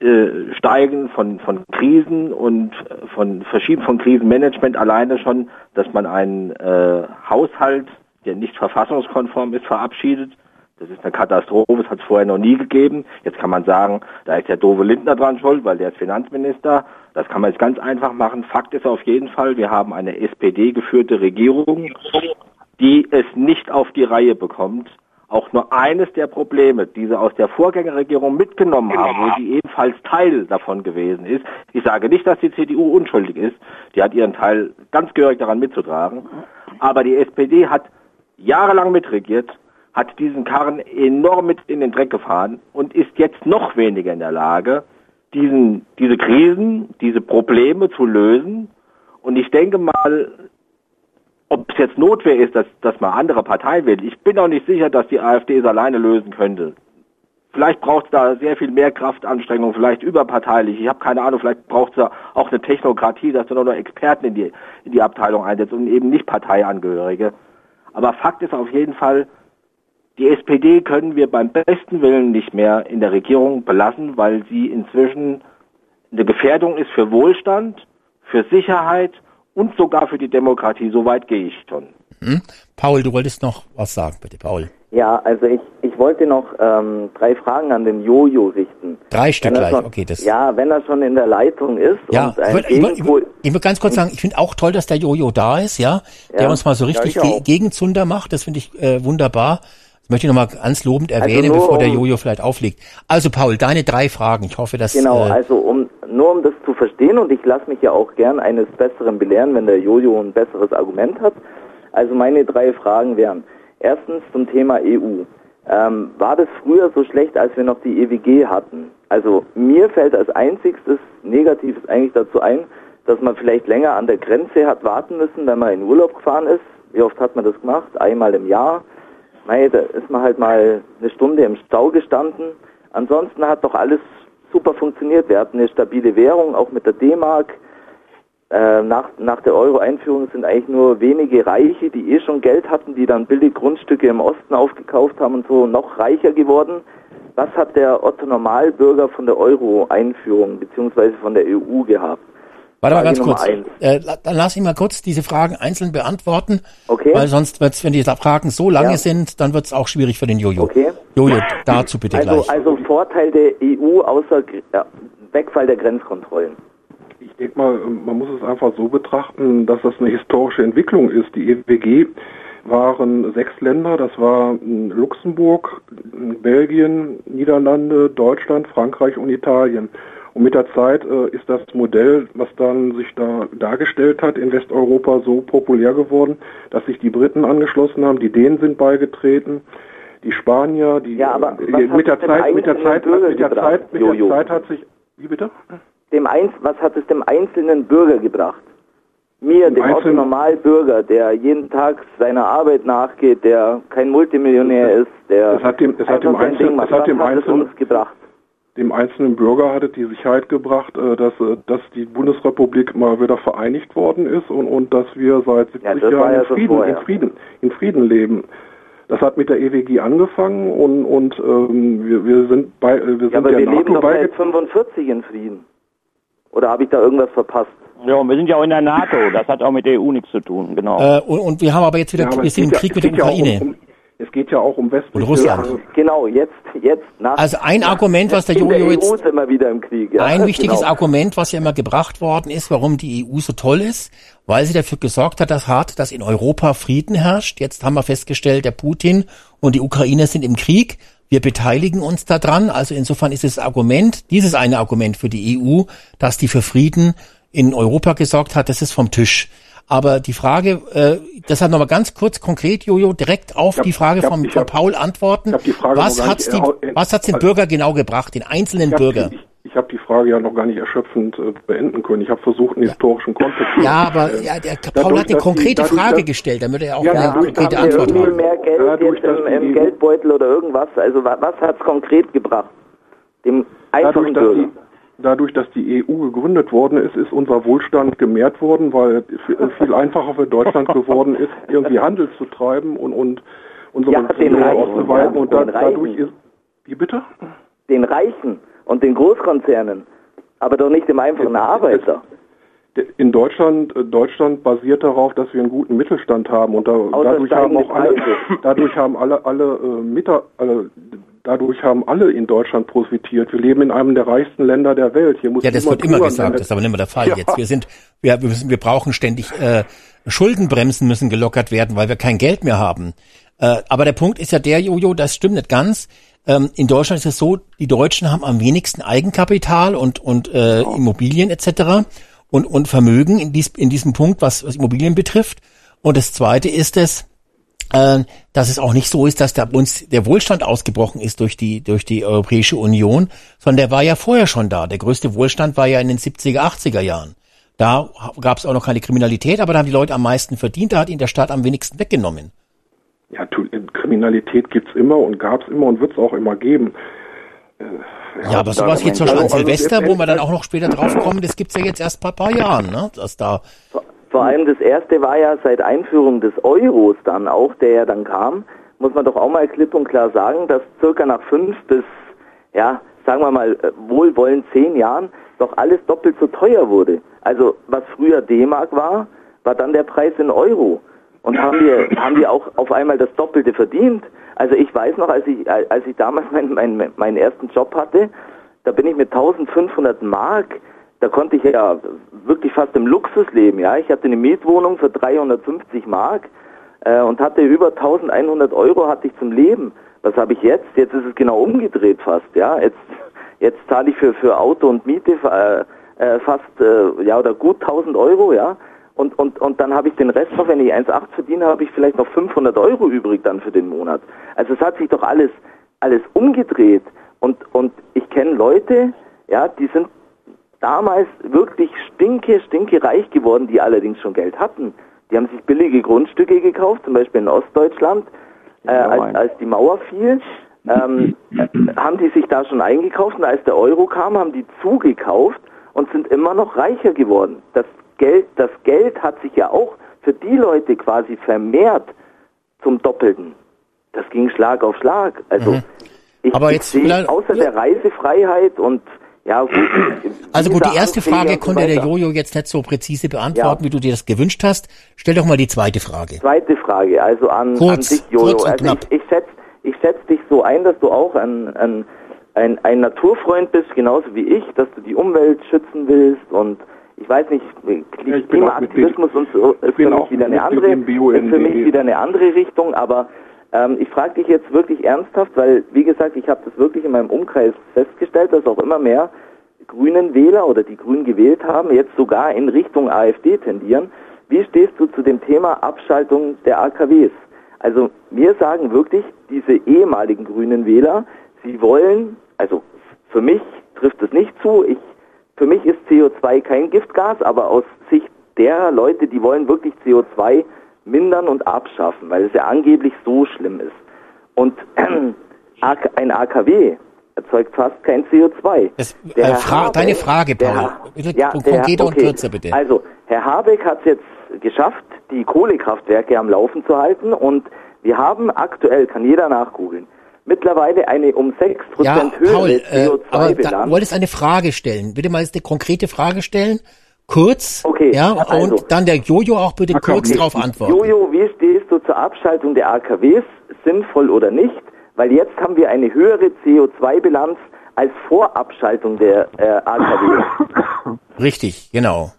äh, Steigen von, von Krisen und von Verschieben von Krisenmanagement alleine schon, dass man einen äh, Haushalt, der nicht verfassungskonform ist, verabschiedet. Das ist eine Katastrophe, das hat es vorher noch nie gegeben. Jetzt kann man sagen, da ist der doofe Lindner dran schuld, weil der ist Finanzminister. Das kann man jetzt ganz einfach machen. Fakt ist auf jeden Fall, wir haben eine SPD-geführte Regierung, die es nicht auf die Reihe bekommt, auch nur eines der Probleme, die sie aus der Vorgängerregierung mitgenommen haben, wo sie ebenfalls Teil davon gewesen ist. Ich sage nicht, dass die CDU unschuldig ist. Die hat ihren Teil ganz gehörig daran mitzutragen. Aber die SPD hat jahrelang mitregiert, hat diesen Karren enorm mit in den Dreck gefahren und ist jetzt noch weniger in der Lage, diesen, diese Krisen, diese Probleme zu lösen. Und ich denke mal, ob es jetzt Notwehr ist, dass, dass man andere Partei will. Ich bin auch nicht sicher, dass die AfD es alleine lösen könnte. Vielleicht braucht es da sehr viel mehr Kraftanstrengung, vielleicht überparteilich. Ich habe keine Ahnung, vielleicht braucht es da auch eine Technokratie, dass du nur noch Experten in die, in die Abteilung einsetzt und eben nicht Parteiangehörige. Aber Fakt ist auf jeden Fall, die SPD können wir beim besten Willen nicht mehr in der Regierung belassen, weil sie inzwischen eine Gefährdung ist für Wohlstand, für Sicherheit und sogar für die Demokratie. So weit gehe ich schon. Hm? Paul, du wolltest noch was sagen, bitte, Paul. Ja, also ich, ich wollte noch ähm, drei Fragen an den Jojo richten. Drei Stück gleich, schon, okay, das. Ja, wenn er schon in der Leitung ist Ja, ich würde ich würd, ich würd, ganz kurz sagen, ich finde auch toll, dass der Jojo da ist, ja, der Ja. uns mal so Ja, richtig ich Ge. Gegenzunder macht, das finde ich äh, wunderbar. Das möchte ich nochmal ganz lobend Also erwähnen, nur bevor der um- Jojo vielleicht auflegt. Also Paul, deine drei Fragen, ich hoffe, dass... Genau, äh, also um nur um das zu verstehen und ich lasse mich ja auch gern eines Besseren belehren, wenn der Jojo ein besseres Argument hat. Also meine drei Fragen wären, erstens zum Thema EU. Ähm, war das früher so schlecht, als wir noch die EWG hatten? Also mir fällt als einzigstes Negatives eigentlich dazu ein, dass man vielleicht länger an der Grenze hat warten müssen, wenn man in Urlaub gefahren ist. Wie oft hat man das gemacht? Einmal im Jahr. Mei, da ist man halt mal eine Stunde im Stau gestanden. Ansonsten hat doch alles super funktioniert. Wir hatten eine stabile Währung, auch mit der D-Mark. Äh, nach, nach der Euro-Einführung sind eigentlich nur wenige Reiche, die eh schon Geld hatten, die dann billig Grundstücke im Osten aufgekauft haben und so noch reicher geworden. Was hat der Otto Normalbürger von der Euro-Einführung beziehungsweise von der EU gehabt? Warte mal ganz kurz. Äh, dann lass ich mal kurz diese Fragen einzeln beantworten. Okay. Weil sonst wird's, wenn die Fragen so lange Ja. sind, dann wird's auch schwierig für den Jojo. Okay. Jojo, dazu bitte Also, gleich. also Vorteil der EU außer ja, Wegfall der Grenzkontrollen. Ich denke mal, man muss es einfach so betrachten, dass das eine historische Entwicklung ist. Die EWG waren sechs Länder, das war mm, Luxemburg, mm, Belgien, Niederlande, Deutschland, Frankreich und Italien. Und mit der Zeit äh, ist das Modell, was dann sich da dargestellt hat in Westeuropa, so populär geworden, dass sich die Briten angeschlossen haben, die Dänen sind beigetreten, die Spanier, die Ja, aber hat mit der es dem Zeit, mit der Zeit, mit der Zeit, mit der Zeit hat sich, wie bitte? Dem Einz was hat es dem einzelnen Bürger gebracht? Mir, dem Einzelnen- Normalbürger, der jeden Tag seiner Arbeit nachgeht, der kein Multimillionär ist, der Es hat dem, es hat dem, einfach sein Einzel, Ding macht. es hat dem, Einzelnen, uns gebracht? dem einzelnen Bürger hat es die Sicherheit gebracht, äh, dass, äh, dass die Bundesrepublik mal wieder vereinigt worden ist und, und dass wir seit 70 Ja, Jahren ja in, Frieden, in. Frieden, in Frieden leben. Das hat mit der EWG angefangen und, und ähm, wir, wir sind bei äh, wir sind Ja, aber der wir leben NATO doch beigetreten. seit 45 in Frieden. Oder habe ich da irgendwas verpasst? Ja, und wir sind ja auch in der NATO. Das hat auch mit der EU nichts zu tun, genau. Äh, und, und wir haben aber jetzt wieder, Ja, aber wir es sind im geht ja- Krieg es mit der ja Ukraine. Um, um, es geht ja auch um westliche Und Russland. äh, Genau, jetzt, jetzt nach. Also ein Argument, was der Jojo jetzt EU sind wir wieder im Krieg. Ja. Ein wichtiges genau. Argument, was ja immer gebracht worden ist, warum die EU so toll ist, weil sie dafür gesorgt hat, dass hart, dass in Europa Frieden herrscht. Jetzt haben wir festgestellt, der Putin und die Ukrainer sind im Krieg. Wir beteiligen uns daran. Also insofern ist das Argument, dieses eine Argument für die EU, dass die für Frieden in Europa gesorgt hat, das ist vom Tisch. Aber die Frage, äh, deshalb nochmal ganz kurz konkret, Jojo, direkt auf hab- die Frage hab- von, von Paul antworten. was hat's die, erhau- was hat's den also- Bürger genau gebracht, den einzelnen Bürger? Ich, Frage ja noch gar nicht erschöpfend äh, beenden können. Ich habe versucht, einen historischen Kontext zu Ja, aber stellen. ja, der Paul Dadurch, hat eine die- konkrete dadurch, Frage dass- gestellt, damit er auch Ja, eine dadurch, konkrete dass- Antwort hat. mehr Geld Dadurch, im, die im EU Geldbeutel oder irgendwas? Also wa- was hat es konkret gebracht? Dem einfachen Dadurch dass, Bürger. die, dadurch, dass die EU gegründet worden ist, ist unser Wohlstand gemehrt worden, weil es viel einfacher für Deutschland geworden ist, irgendwie Handel zu treiben und, und unsere Ja, Beziehungen auszuweiten. ja, und da, den dadurch ist, wie bitte? Den Reichen und den Großkonzernen. Aber doch nicht dem einfachen Arbeiter. In Deutschland, äh, Deutschland basiert darauf, dass wir einen guten Mittelstand haben und da, dadurch haben auch alle, dadurch haben alle, alle, äh, Mita, alle, dadurch haben alle in Deutschland profitiert. Wir leben in einem der reichsten Länder der Welt. Hier muss Ja, das wird immer gesagt, das ist aber nicht mehr der Fall Ja. jetzt. Wir sind, wir, wir, müssen, wir brauchen ständig, äh, Schuldenbremsen müssen gelockert werden, weil wir kein Geld mehr haben. Äh, aber der Punkt ist ja der, Jojo, das stimmt nicht ganz. Ähm, in Deutschland ist es so, die Deutschen haben am wenigsten Eigenkapital und, und äh, Immobilien etc. Und, und Vermögen in, dies, in diesem Punkt, was, was Immobilien betrifft. Und das Zweite ist es, äh, dass es auch nicht so ist, dass da uns der Wohlstand ausgebrochen ist durch die, durch die Europäische Union, sondern der war ja vorher schon da. Der größte Wohlstand war ja in den 70er, 80er Jahren. Da gab es auch noch keine Kriminalität, aber da haben die Leute am meisten verdient, da hat ihnen der Staat am wenigsten weggenommen. Ja, tu- Kriminalität gibt's immer und gab's immer und wird's auch immer geben. Äh, Ja, aber sowas wie zum Beispiel an also Silvester, wo wir dann auch noch später drauf kommen, das gibt's ja jetzt erst ein paar, paar Jahren, ne? Dass da Vor allem das erste war ja seit Einführung des Euros dann auch, der ja dann kam, muss man doch auch mal klipp und klar sagen, dass circa nach fünf bis, ja, sagen wir mal, äh, wohlwollend zehn Jahren doch alles doppelt so teuer wurde. Also was früher D-Mark war, war dann der Preis in Euro. Und haben wir, haben wir auch auf einmal das Doppelte verdient. Also ich weiß noch, als ich, als ich damals meinen, meinen, meinen ersten Job hatte, da bin ich mit 1500 Mark, da konnte ich ja wirklich fast im Luxus leben, ja. Ich hatte eine Mietwohnung für 350 Mark äh, und hatte über 1100 Euro hatte ich zum Leben. Was habe ich jetzt? Jetzt ist es genau umgedreht fast, ja. Jetzt, jetzt zahle ich für, für Auto und Miete äh, äh, fast, äh, ja, oder gut 1000 Euro, ja. Und, und, und dann habe ich den Rest noch, wenn ich 1,8 verdiene, habe ich vielleicht noch 500 Euro übrig dann für den Monat. Also es hat sich doch alles, alles umgedreht. Und, und ich kenne Leute, ja, die sind damals wirklich stinke, stinke reich geworden, die allerdings schon Geld hatten. Die haben sich billige Grundstücke gekauft, zum Beispiel in Ostdeutschland, äh, als, als die Mauer fiel, ähm, äh, haben die sich da schon eingekauft und als der Euro kam, haben die zugekauft und sind immer noch reicher geworden. Das Geld, das Geld hat sich ja auch für die Leute quasi vermehrt zum Doppelten. Das ging Schlag auf Schlag. Also ich, Aber ich jetzt sehe vielleicht- außer der Reisefreiheit und Ja, gut. Also gut, die erste Frage konnte der. Jojo jetzt nicht so präzise beantworten, Ja. wie du dir das gewünscht hast. Stell doch mal die zweite Frage. Zweite Frage, also an, an Kurz, dich, Jojo. kurz und also knapp. ich, ich schätze ich schätz dich so ein, dass du auch ein, ein, ein, ein Naturfreund bist, genauso wie ich, dass du die Umwelt schützen willst und ich weiß nicht, Klimaaktivismus und so ist für mich wieder eine andere, BUND. ist für mich wieder eine andere Richtung, aber ähm, ich frage dich jetzt wirklich ernsthaft, weil wie gesagt, ich habe das wirklich in meinem Umkreis festgestellt, dass auch immer mehr grünen Wähler oder die Grünen gewählt haben, jetzt sogar in Richtung AfD tendieren. Wie stehst du zu dem Thema Abschaltung der AKWs? Also wir sagen wirklich, diese ehemaligen grünen Wähler, sie wollen, also für mich trifft es nicht zu, ich, für mich ist CO2 kein Giftgas, aber aus Sicht derer Leute, die wollen wirklich CO2 mindern und abschaffen, weil es ja angeblich so schlimm ist. Und ein AKW erzeugt fast kein CO2. Das, Der äh, Fra Habeck- deine Frage, der Paul. Ja, der Herr- konkreter und okay. kürzer, bitte. Also, Herr Habeck hat es jetzt geschafft, die Kohlekraftwerke am Laufen zu halten und wir haben aktuell, kann jeder nachgoogeln, mittlerweile eine um 6% ja, höhere Paul, äh, aber da, CO2-Bilanz. du wolltest eine Frage stellen. Bitte mal jetzt eine konkrete Frage stellen. Kurz. Okay, Ja, also. und dann der Jojo auch bitte kurz Okay. drauf antworten. Jojo, wie stehst du zur Abschaltung der AKWs, sinnvoll oder nicht? Weil jetzt haben wir eine höhere CO2-Bilanz als vor Abschaltung der äh, AKWs. Richtig, genau.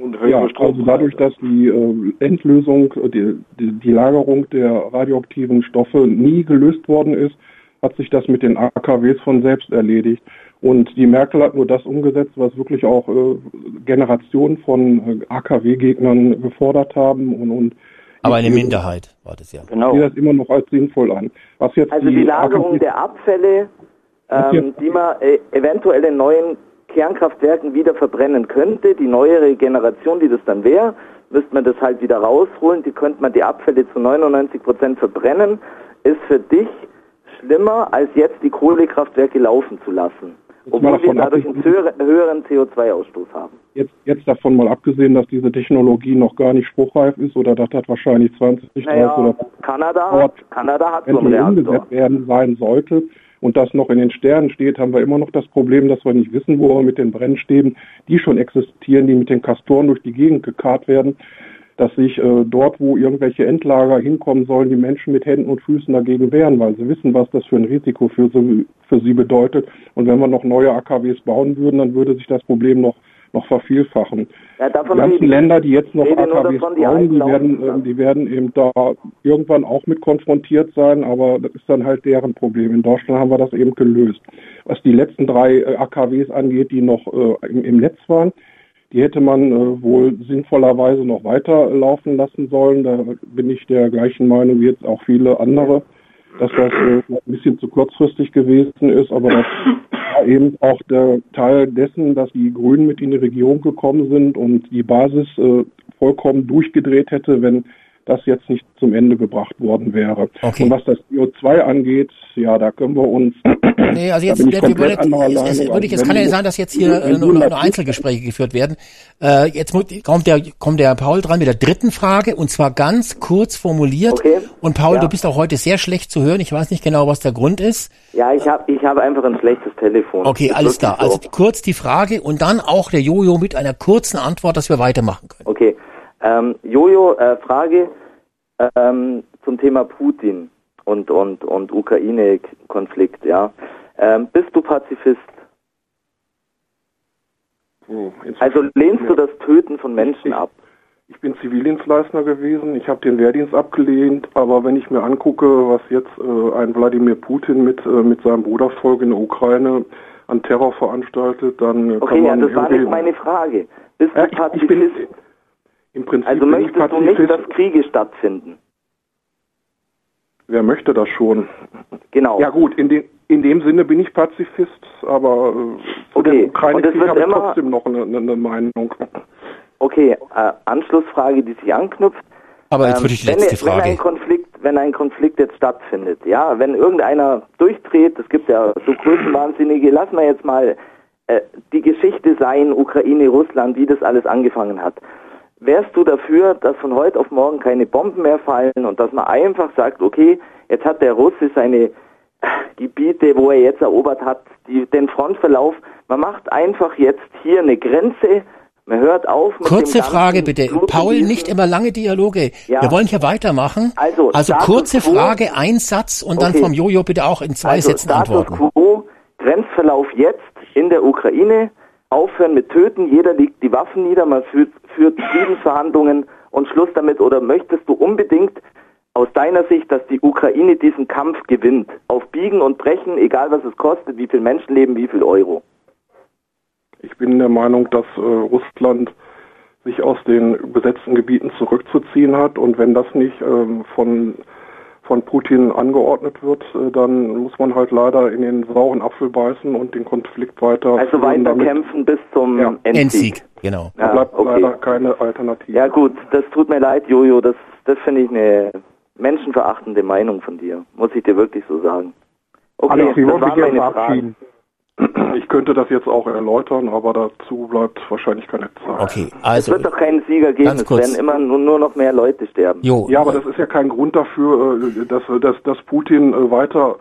Und Ja, also dadurch, dass die äh, Endlösung, äh, die, die, die Lagerung der radioaktiven Stoffe nie gelöst worden ist, hat sich das mit den AKWs von selbst erledigt. Und die Merkel hat nur das umgesetzt, was wirklich auch äh, Generationen von äh, AKW-Gegnern gefordert haben und, und Aber eine Minderheit war das ja. Genau. Ich sehe das immer noch als sinnvoll an. Was jetzt Also die Lagerung AKWs der Abfälle, ähm, die man äh, eventuell in neuen Kernkraftwerken wieder verbrennen könnte, die neuere Generation, die das dann wäre, müsste man das halt wieder rausholen, die könnte man die Abfälle zu 99 Prozent verbrennen, ist für dich schlimmer, als jetzt die Kohlekraftwerke laufen zu lassen, obwohl wir dadurch einen höhere- höheren CO2-Ausstoß haben. Jetzt, jetzt davon mal abgesehen, dass diese Technologie noch gar nicht spruchreif ist oder dass das wahrscheinlich 20, 30 Naja, oder Kanada hat, Kanada hat so einen Reaktor. werden sein sollte und das noch in den Sternen steht, haben wir immer noch das Problem, dass wir nicht wissen, wo wir mit den Brennstäben, die schon existieren, die mit den Kastoren durch die Gegend gekarrt werden, dass sich äh, dort, wo irgendwelche Endlager hinkommen sollen, die Menschen mit Händen und Füßen dagegen wehren, weil sie wissen, was das für ein Risiko für sie, für sie bedeutet. Und wenn wir noch neue AKWs bauen würden, dann würde sich das Problem noch noch vervielfachen. Ja, die ganzen. Länder, die jetzt noch AKWs bauen, die werden, ähm, die werden eben da irgendwann auch mit konfrontiert sein, aber das ist dann halt deren Problem. In Deutschland haben wir das eben gelöst. Was die letzten drei äh, AKWs angeht, die noch äh, im, im Netz waren, die hätte man äh, wohl sinnvollerweise noch weiter laufen lassen sollen. Da bin ich der gleichen Meinung wie jetzt auch viele andere, dass das äh, ein bisschen zu kurzfristig gewesen ist, aber das war eben auch der Teil dessen, dass die Grünen mit in die Regierung gekommen sind und die Basis äh, vollkommen durchgedreht hätte, wenn das jetzt nicht zum Ende gebracht worden wäre. Okay. Und was das CO2 angeht, ja, da können wir uns. Nee, also da jetzt, bin ich wir wollen komplett jetzt, Meinung. würde ich, es Also kann ja sein, dass jetzt hier wenn äh, nur, nur Einzelgespräche geführt werden. Äh, jetzt kommt der, kommt der Paul dran mit der dritten Frage und zwar ganz kurz formuliert. Und Paul, Ja. du bist auch heute sehr schlecht zu hören. Ich weiß nicht genau, was der Grund ist. Ja, ich habe ich hab einfach ein schlechtes Telefon. Okay, Das alles klar. wirklich so. Also kurz die Frage und dann auch der Jojo mit einer kurzen Antwort, dass wir weitermachen können. Okay. Ähm, Jojo, äh, Frage ähm, zum Thema Putin und, und, und Ukraine-Konflikt, ja. Ähm, bist du Pazifist? Oh, Also lehnst du das Töten von Menschen ab? Ich bin Zivildienstleister gewesen, ich habe den Wehrdienst abgelehnt, aber wenn ich mir angucke, was jetzt äh, ein Wladimir Putin mit, äh, mit seinem Brudervolk in der Ukraine an Terror veranstaltet, dann äh, kann Okay, ja, man das war nicht meine Frage. Bist Ja, du ich- Pazifist? ich bin- Im Prinzip also möchtest du nicht, dass Kriege stattfinden? Wer möchte das schon? Genau. Ja gut, in, dem in dem Sinne bin ich Pazifist, aber äh, zu Okay, Ukraine-Krieg habe ich trotzdem noch eine, eine, Meinung. Okay, äh, Anschlussfrage, die sich anknüpft. Aber jetzt würde ich die wenn, letzte Wenn Frage. ein Konflikt, wenn ein Konflikt jetzt stattfindet, ja, wenn irgendeiner durchdreht, es gibt ja so Größenwahnsinnige, lassen wir jetzt mal äh, die Geschichte sein, Ukraine, Russland, wie das alles angefangen hat. Wärst du dafür, dass von heute auf morgen keine Bomben mehr fallen und dass man einfach sagt, okay, jetzt hat der Russe seine Gebiete, wo er jetzt erobert hat, die, den Frontverlauf. Man macht einfach jetzt hier eine Grenze. Man hört auf Kurze Frage bitte. Blut Paul, nicht immer lange Dialoge. Ja. Wir wollen hier weitermachen. Also, Also kurze quo. Frage, ein Satz und dann Okay. vom Jojo bitte auch in zwei also, Sätzen Status antworten. quo, Grenzverlauf jetzt in der Ukraine, aufhören mit Töten, jeder legt die Waffen nieder, man führt, führt Friedensverhandlungen und Schluss damit. Oder möchtest du unbedingt aus deiner Sicht, dass die Ukraine diesen Kampf gewinnt? Auf Biegen und Brechen, egal was es kostet, wie viel Menschenleben, wie viel Euro? Ich bin der Meinung, dass äh, Russland sich aus den besetzten Gebieten zurückzuziehen hat und wenn das nicht ähm, von von Putin angeordnet wird, äh, dann muss man halt leider in den sauren Apfel beißen und den Konflikt weiter Also weiter kämpfen bis zum Ja. Endsieg. Endsieg, genau. da bleibt okay. leider keine Alternative. Ja gut, das tut mir leid, Jojo, das, das finde ich eine menschenverachtende Meinung von dir, muss ich dir wirklich so sagen. Okay, ich das waren meine Fragen. Ich könnte das jetzt auch erläutern, aber dazu bleibt wahrscheinlich keine Zeit. Okay, Es also wird doch keinen Sieger geben, es werden immer nur, nur noch mehr Leute sterben. Jo, Ja, aber das ist ja kein Grund dafür, äh, dass, dass, dass Putin äh, weiter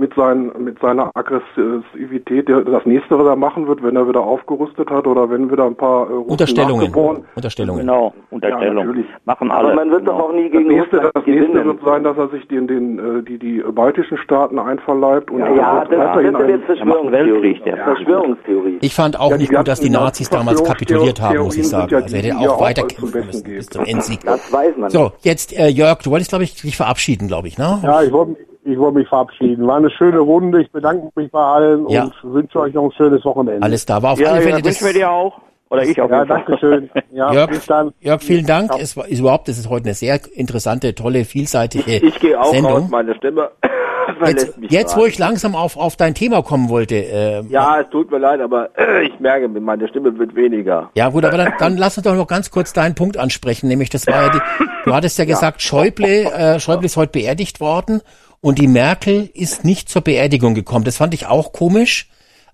mit, seinen, mit seiner Aggressivität das nächste, was er machen wird, wenn er wieder aufgerüstet hat oder wenn wieder ein paar äh, Russen Unterstellungen. nachgeboren. Unterstellungen. Genau, Ja, Unterstellung. natürlich. Machen Aber alle. man wird doch Genau. auch nie Das gegen nächste, Russland das nächste gewinnen. wird sein, dass er sich den, den, äh, die, die baltischen Staaten einverleibt und Ja, ja, das, das ein, jetzt Verschwörungstheorien. Weltkrieg, der Verschwörungstheorie. Ich fand auch Ja, nicht gut, dass die Nazis damals kapituliert haben, muss ich sagen. Also hätte ja er auch ja weiter kämpfen müssen bis zum Endsieg. Das weiß man. So, jetzt äh, Jörg, du wolltest, glaube ich, dich verabschieden, glaube ich, ne? Ja, ich wollte ich wollte mich verabschieden. War eine schöne Runde. Ich bedanke mich bei allen Ja. und wünsche euch noch ein schönes Wochenende. Alles da. War auf Ja, alle ja, Fälle wünschen wir das. dir auch. Oder ich auf Ja, jeden Fall. danke schön. Ja, Jörg, bis dann. Jörg, vielen Dank. Es war, ist überhaupt, das ist heute eine sehr interessante, tolle, vielseitige Ich gehe auch Sendung. raus, meine Stimme verlässt Jetzt, mich jetzt wo ich langsam auf, auf dein Thema kommen wollte. Äh, Ja, es tut mir leid, aber ich merke, meine Stimme wird weniger. Ja gut, aber dann, dann lass uns doch noch ganz kurz deinen Punkt ansprechen, nämlich das war ja die, du hattest ja gesagt, Schäuble, äh, Schäuble ist heute beerdigt worden und die Merkel ist nicht zur Beerdigung gekommen. Das fand ich auch komisch.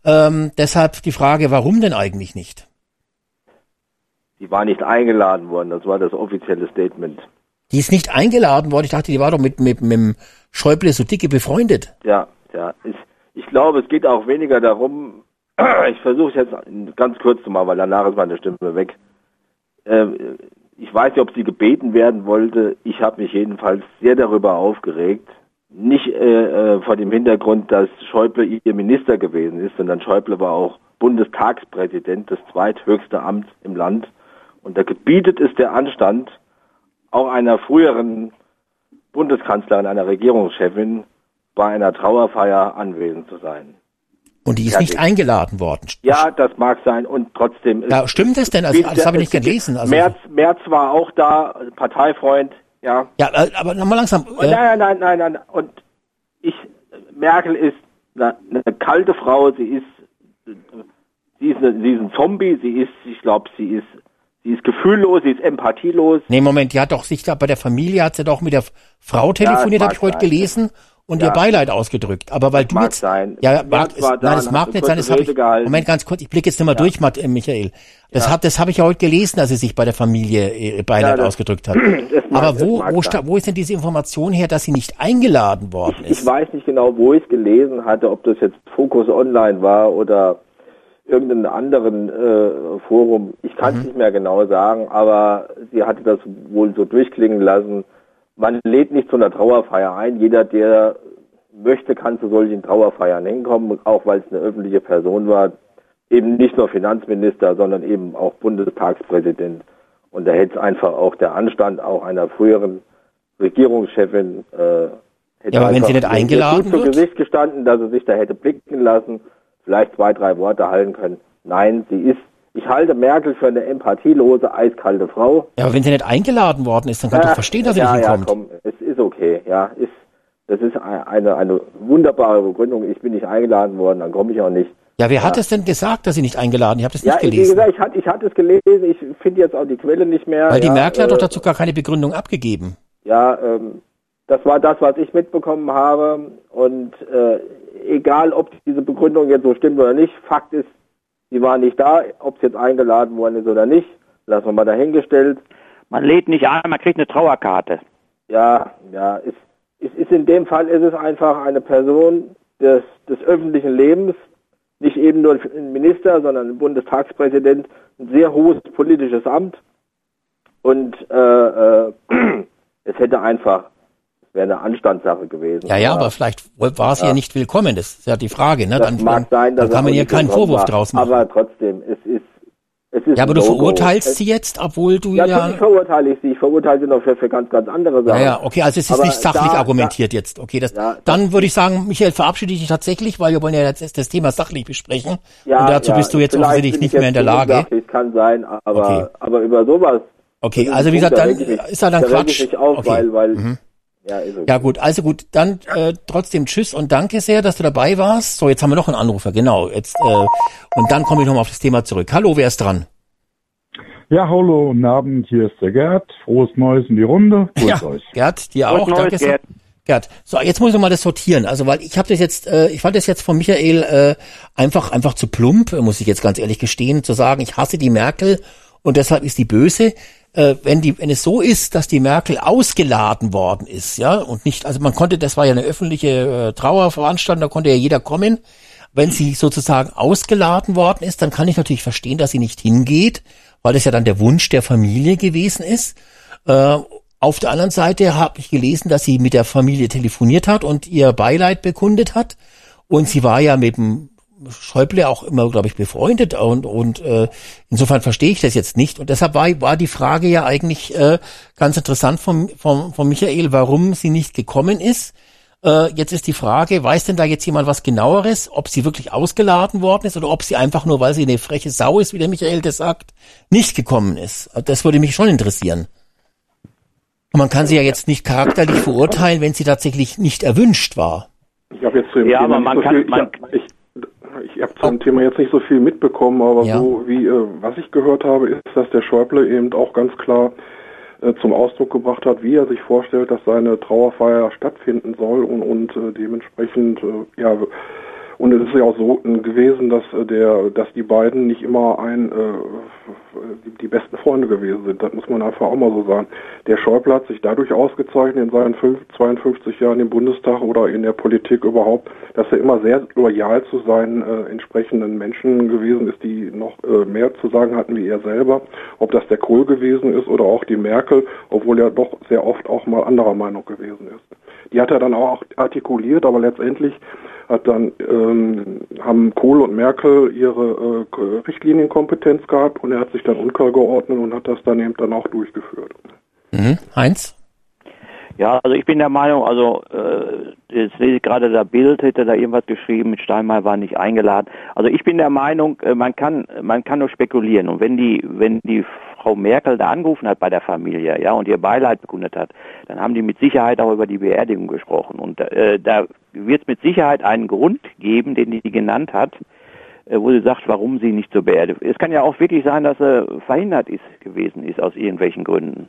Ähm, deshalb die Frage, warum denn eigentlich nicht? Die war nicht eingeladen worden, das war das offizielle Statement. Die ist nicht eingeladen worden. Ich dachte, die war doch mit, mit, mit dem Schäuble so dicke befreundet. Ja, ja. Ich, ich glaube, es geht auch weniger darum, ich versuche es jetzt ganz kurz zu machen, weil danach ist meine Stimme weg. Ähm, ich weiß nicht, ob sie gebeten werden wollte. Ich habe mich jedenfalls sehr darüber aufgeregt. Nicht äh, äh, vor dem Hintergrund, dass Schäuble ihr Minister gewesen ist, sondern Schäuble war auch Bundestagspräsident, das zweithöchste Amt im Land. Und da gebietet es der Anstand, auch einer früheren Bundeskanzlerin, einer Regierungschefin, bei einer Trauerfeier anwesend zu sein. Und die ist Ja, nicht eingeladen worden. Ja, das mag sein und trotzdem. ist- Ja, stimmt das denn? Also, das habe ich nicht gelesen. Also, Merz, Merz war auch da, Parteifreund, ja. ja, äh, aber nochmal langsam. Äh, nein, nein, nein, nein, nein. Und ich, Merkel ist eine, kalte Frau, sie ist, sie ist, eine, sie ist ein Zombie, sie ist, ich glaube, sie ist, sie ist gefühllos, sie ist empathielos. Nee, Moment, die hat doch sich da bei der Familie, hat sie doch mit der Frau telefoniert, mag habe ich heute sein. gelesen und Ja. ihr Beileid ausgedrückt. Aber weil du mag jetzt, sein. ja, mag, war ist, da nein, das hat mag nicht sein, das habe ich, gehalten. Moment, ganz kurz, ich blicke jetzt nicht mal durch, Matt, äh, Michael. Das hat, das habe ich ja heute gelesen, dass sie sich bei der Familie äh, Beileid Ja, das- ausgedrückt hat. das mag- Aber das wo, wo, wo ist denn diese Information her, dass sie nicht eingeladen worden Ich ist? weiß nicht genau, wo ich es gelesen hatte, ob das jetzt Focus Online war oder irgendeinem anderen äh, Forum. Ich kann es Mhm. nicht mehr genau sagen, aber sie hatte das wohl so durchklingen lassen. Man lädt nicht zu einer Trauerfeier ein. Jeder, der möchte, kann zu solchen Trauerfeiern hinkommen, auch weil es eine öffentliche Person war. Eben nicht nur Finanzminister, sondern eben auch Bundestagspräsident. Und da hätte es einfach auch der Anstand auch einer früheren Regierungschefin äh, hätte Ja, aber wenn sie nicht eingeladen gut zu wird? Gesicht gestanden, dass sie sich da hätte blicken lassen, vielleicht zwei, drei Worte halten können. Nein, sie ist, ich halte Merkel für eine empathielose, eiskalte Frau. Ja, aber wenn sie nicht eingeladen worden ist, dann kann ich Ja, doch verstehen, dass sie ja, nicht ja, hinkommt. komm, es ist okay, ja, ist, das ist eine, eine wunderbare Begründung. Ich bin nicht eingeladen worden, dann komme ich auch nicht. Ja, wer hat es denn gesagt, dass sie nicht eingeladen? Ich habe das Ja, nicht wie gelesen. gesagt, ich hatte, ich hatte es gelesen, ich finde jetzt auch die Quelle nicht mehr. Weil die ja, Merkel hat äh, doch dazu gar keine Begründung abgegeben. Ja, ähm, das war das, was ich mitbekommen habe. Und äh, egal, ob diese Begründung jetzt so stimmt oder nicht, Fakt ist, sie war nicht da. Ob sie jetzt eingeladen worden ist oder nicht, lassen wir mal dahingestellt. Man lädt nicht ein, man kriegt eine Trauerkarte. Ja, ja, ist, ist, ist in dem Fall ist es einfach eine Person, des, des öffentlichen Lebens, nicht eben nur ein Minister, sondern ein Bundestagspräsident, ein sehr hohes politisches Amt. Und äh, äh, es hätte einfach, es wäre eine Anstandssache gewesen. Ja, ja, aber vielleicht war es ja. Ja. nicht willkommen. Das ist ja die Frage. Ne? Das Dann, mag sein, dass dann kann man ihr keinen Vorwurf war. draus machen. Aber trotzdem, es ist, es ist Ja, aber du verurteilst Es- sie jetzt, obwohl du Ja, ja. natürlich verurteile ich sie. Ich verurteile sie noch für, für ganz, ganz andere Ja, Sachen. ja, okay, also es ist Aber nicht sachlich da- argumentiert jetzt. Okay, das, dann würde ich sagen, Michael, verabschiede dich tatsächlich, weil wir wollen ja jetzt das Thema sachlich besprechen. Ja, und dazu ja, bist du jetzt offensichtlich nicht ich mehr in der Lage. unsachlich, kann sein, aber, Okay. aber über sowas. Okay, also wie gesagt, da dann ich ist ja dann da Quatsch. Ich auf, Okay. weil, weil, Mhm. Ja, ist okay. Ja gut, also gut, dann äh, trotzdem tschüss und danke sehr, dass du dabei warst. So, jetzt haben wir noch einen Anrufer, genau. Jetzt äh, und dann komme ich nochmal auf das Thema zurück. Hallo, wer ist dran? Ja, hallo, guten Abend, hier ist der Gerd. Frohes Neues in die Runde. Grüß Ja, euch. Gerd, dir Frohes auch. Neues, Danke sehr. Gerd. Gerd. So, jetzt muss ich mal das sortieren. Also, weil ich habe das jetzt, äh, ich fand das jetzt von Michael äh, einfach einfach zu plump, muss ich jetzt ganz ehrlich gestehen, zu sagen, ich hasse die Merkel und deshalb ist die böse. Äh, wenn die, wenn es so ist, dass die Merkel ausgeladen worden ist, ja, und nicht, also man konnte, das war ja eine öffentliche äh, Trauerveranstaltung, da konnte ja jeder kommen. Wenn sie sozusagen ausgeladen worden ist, dann kann ich natürlich verstehen, dass sie nicht hingeht, weil das ja dann der Wunsch der Familie gewesen ist. Äh, auf der anderen Seite habe ich gelesen, dass sie mit der Familie telefoniert hat und ihr Beileid bekundet hat. Und sie war ja mit dem Schäuble auch immer, glaube ich, befreundet und, und äh, insofern verstehe ich das jetzt nicht. Und deshalb war, war die Frage ja eigentlich äh, ganz interessant von, von, von Michael, warum sie nicht gekommen ist. Äh, jetzt ist die Frage, weiß denn da jetzt jemand was genaueres, ob sie wirklich ausgeladen worden ist oder ob sie einfach nur, weil sie eine freche Sau ist, wie der Michael das sagt, nicht gekommen ist. Das würde mich schon interessieren. Und man kann sie ja jetzt nicht charakterlich verurteilen, wenn sie tatsächlich nicht erwünscht war. Ich habe jetzt zu dem Ja, Thema aber nicht man so kann- viel, man- ich, ich habe zu dem Thema jetzt nicht so viel mitbekommen, aber Ja. so wie äh, was ich gehört habe, ist, dass der Schäuble eben auch ganz klar äh, zum Ausdruck gebracht hat, wie er sich vorstellt, dass seine Trauerfeier stattfinden soll und, und äh, dementsprechend äh, ja und es ist ja auch so äh, gewesen, dass äh, der, dass die beiden nicht immer ein äh, die, die besten Freunde gewesen sind. Das muss man einfach auch mal so sagen. Der Schäuble hat sich dadurch ausgezeichnet in seinen fünf, 52 Jahren im Bundestag oder in der Politik überhaupt, dass er immer sehr loyal zu seinen äh, entsprechenden Menschen gewesen ist, die noch äh, mehr zu sagen hatten wie er selber. Ob das der Kohl gewesen ist oder auch die Merkel, obwohl er doch sehr oft auch mal anderer Meinung gewesen ist. Die hat er dann auch artikuliert, aber letztendlich hat dann ähm, haben Kohl und Merkel ihre äh, Richtlinienkompetenz gehabt und er hat sich dann untergeordnet und hat das dann eben dann auch durchgeführt. Mhm. Heinz? Ja, also ich bin der Meinung, also äh, jetzt lese ich gerade da Bild, hätte da irgendwas geschrieben, mit Steinmeier war nicht eingeladen. Also ich bin der Meinung, äh, man kann man kann nur spekulieren und wenn die wenn die Frau Merkel da angerufen hat bei der Familie, ja, und ihr Beileid bekundet hat, dann haben die mit Sicherheit auch über die Beerdigung gesprochen und äh, da wird es mit Sicherheit einen Grund geben, den die genannt hat, äh, wo sie sagt, warum sie nicht zur Beerdigung. Es kann ja auch wirklich sein, dass er verhindert ist gewesen ist aus irgendwelchen Gründen.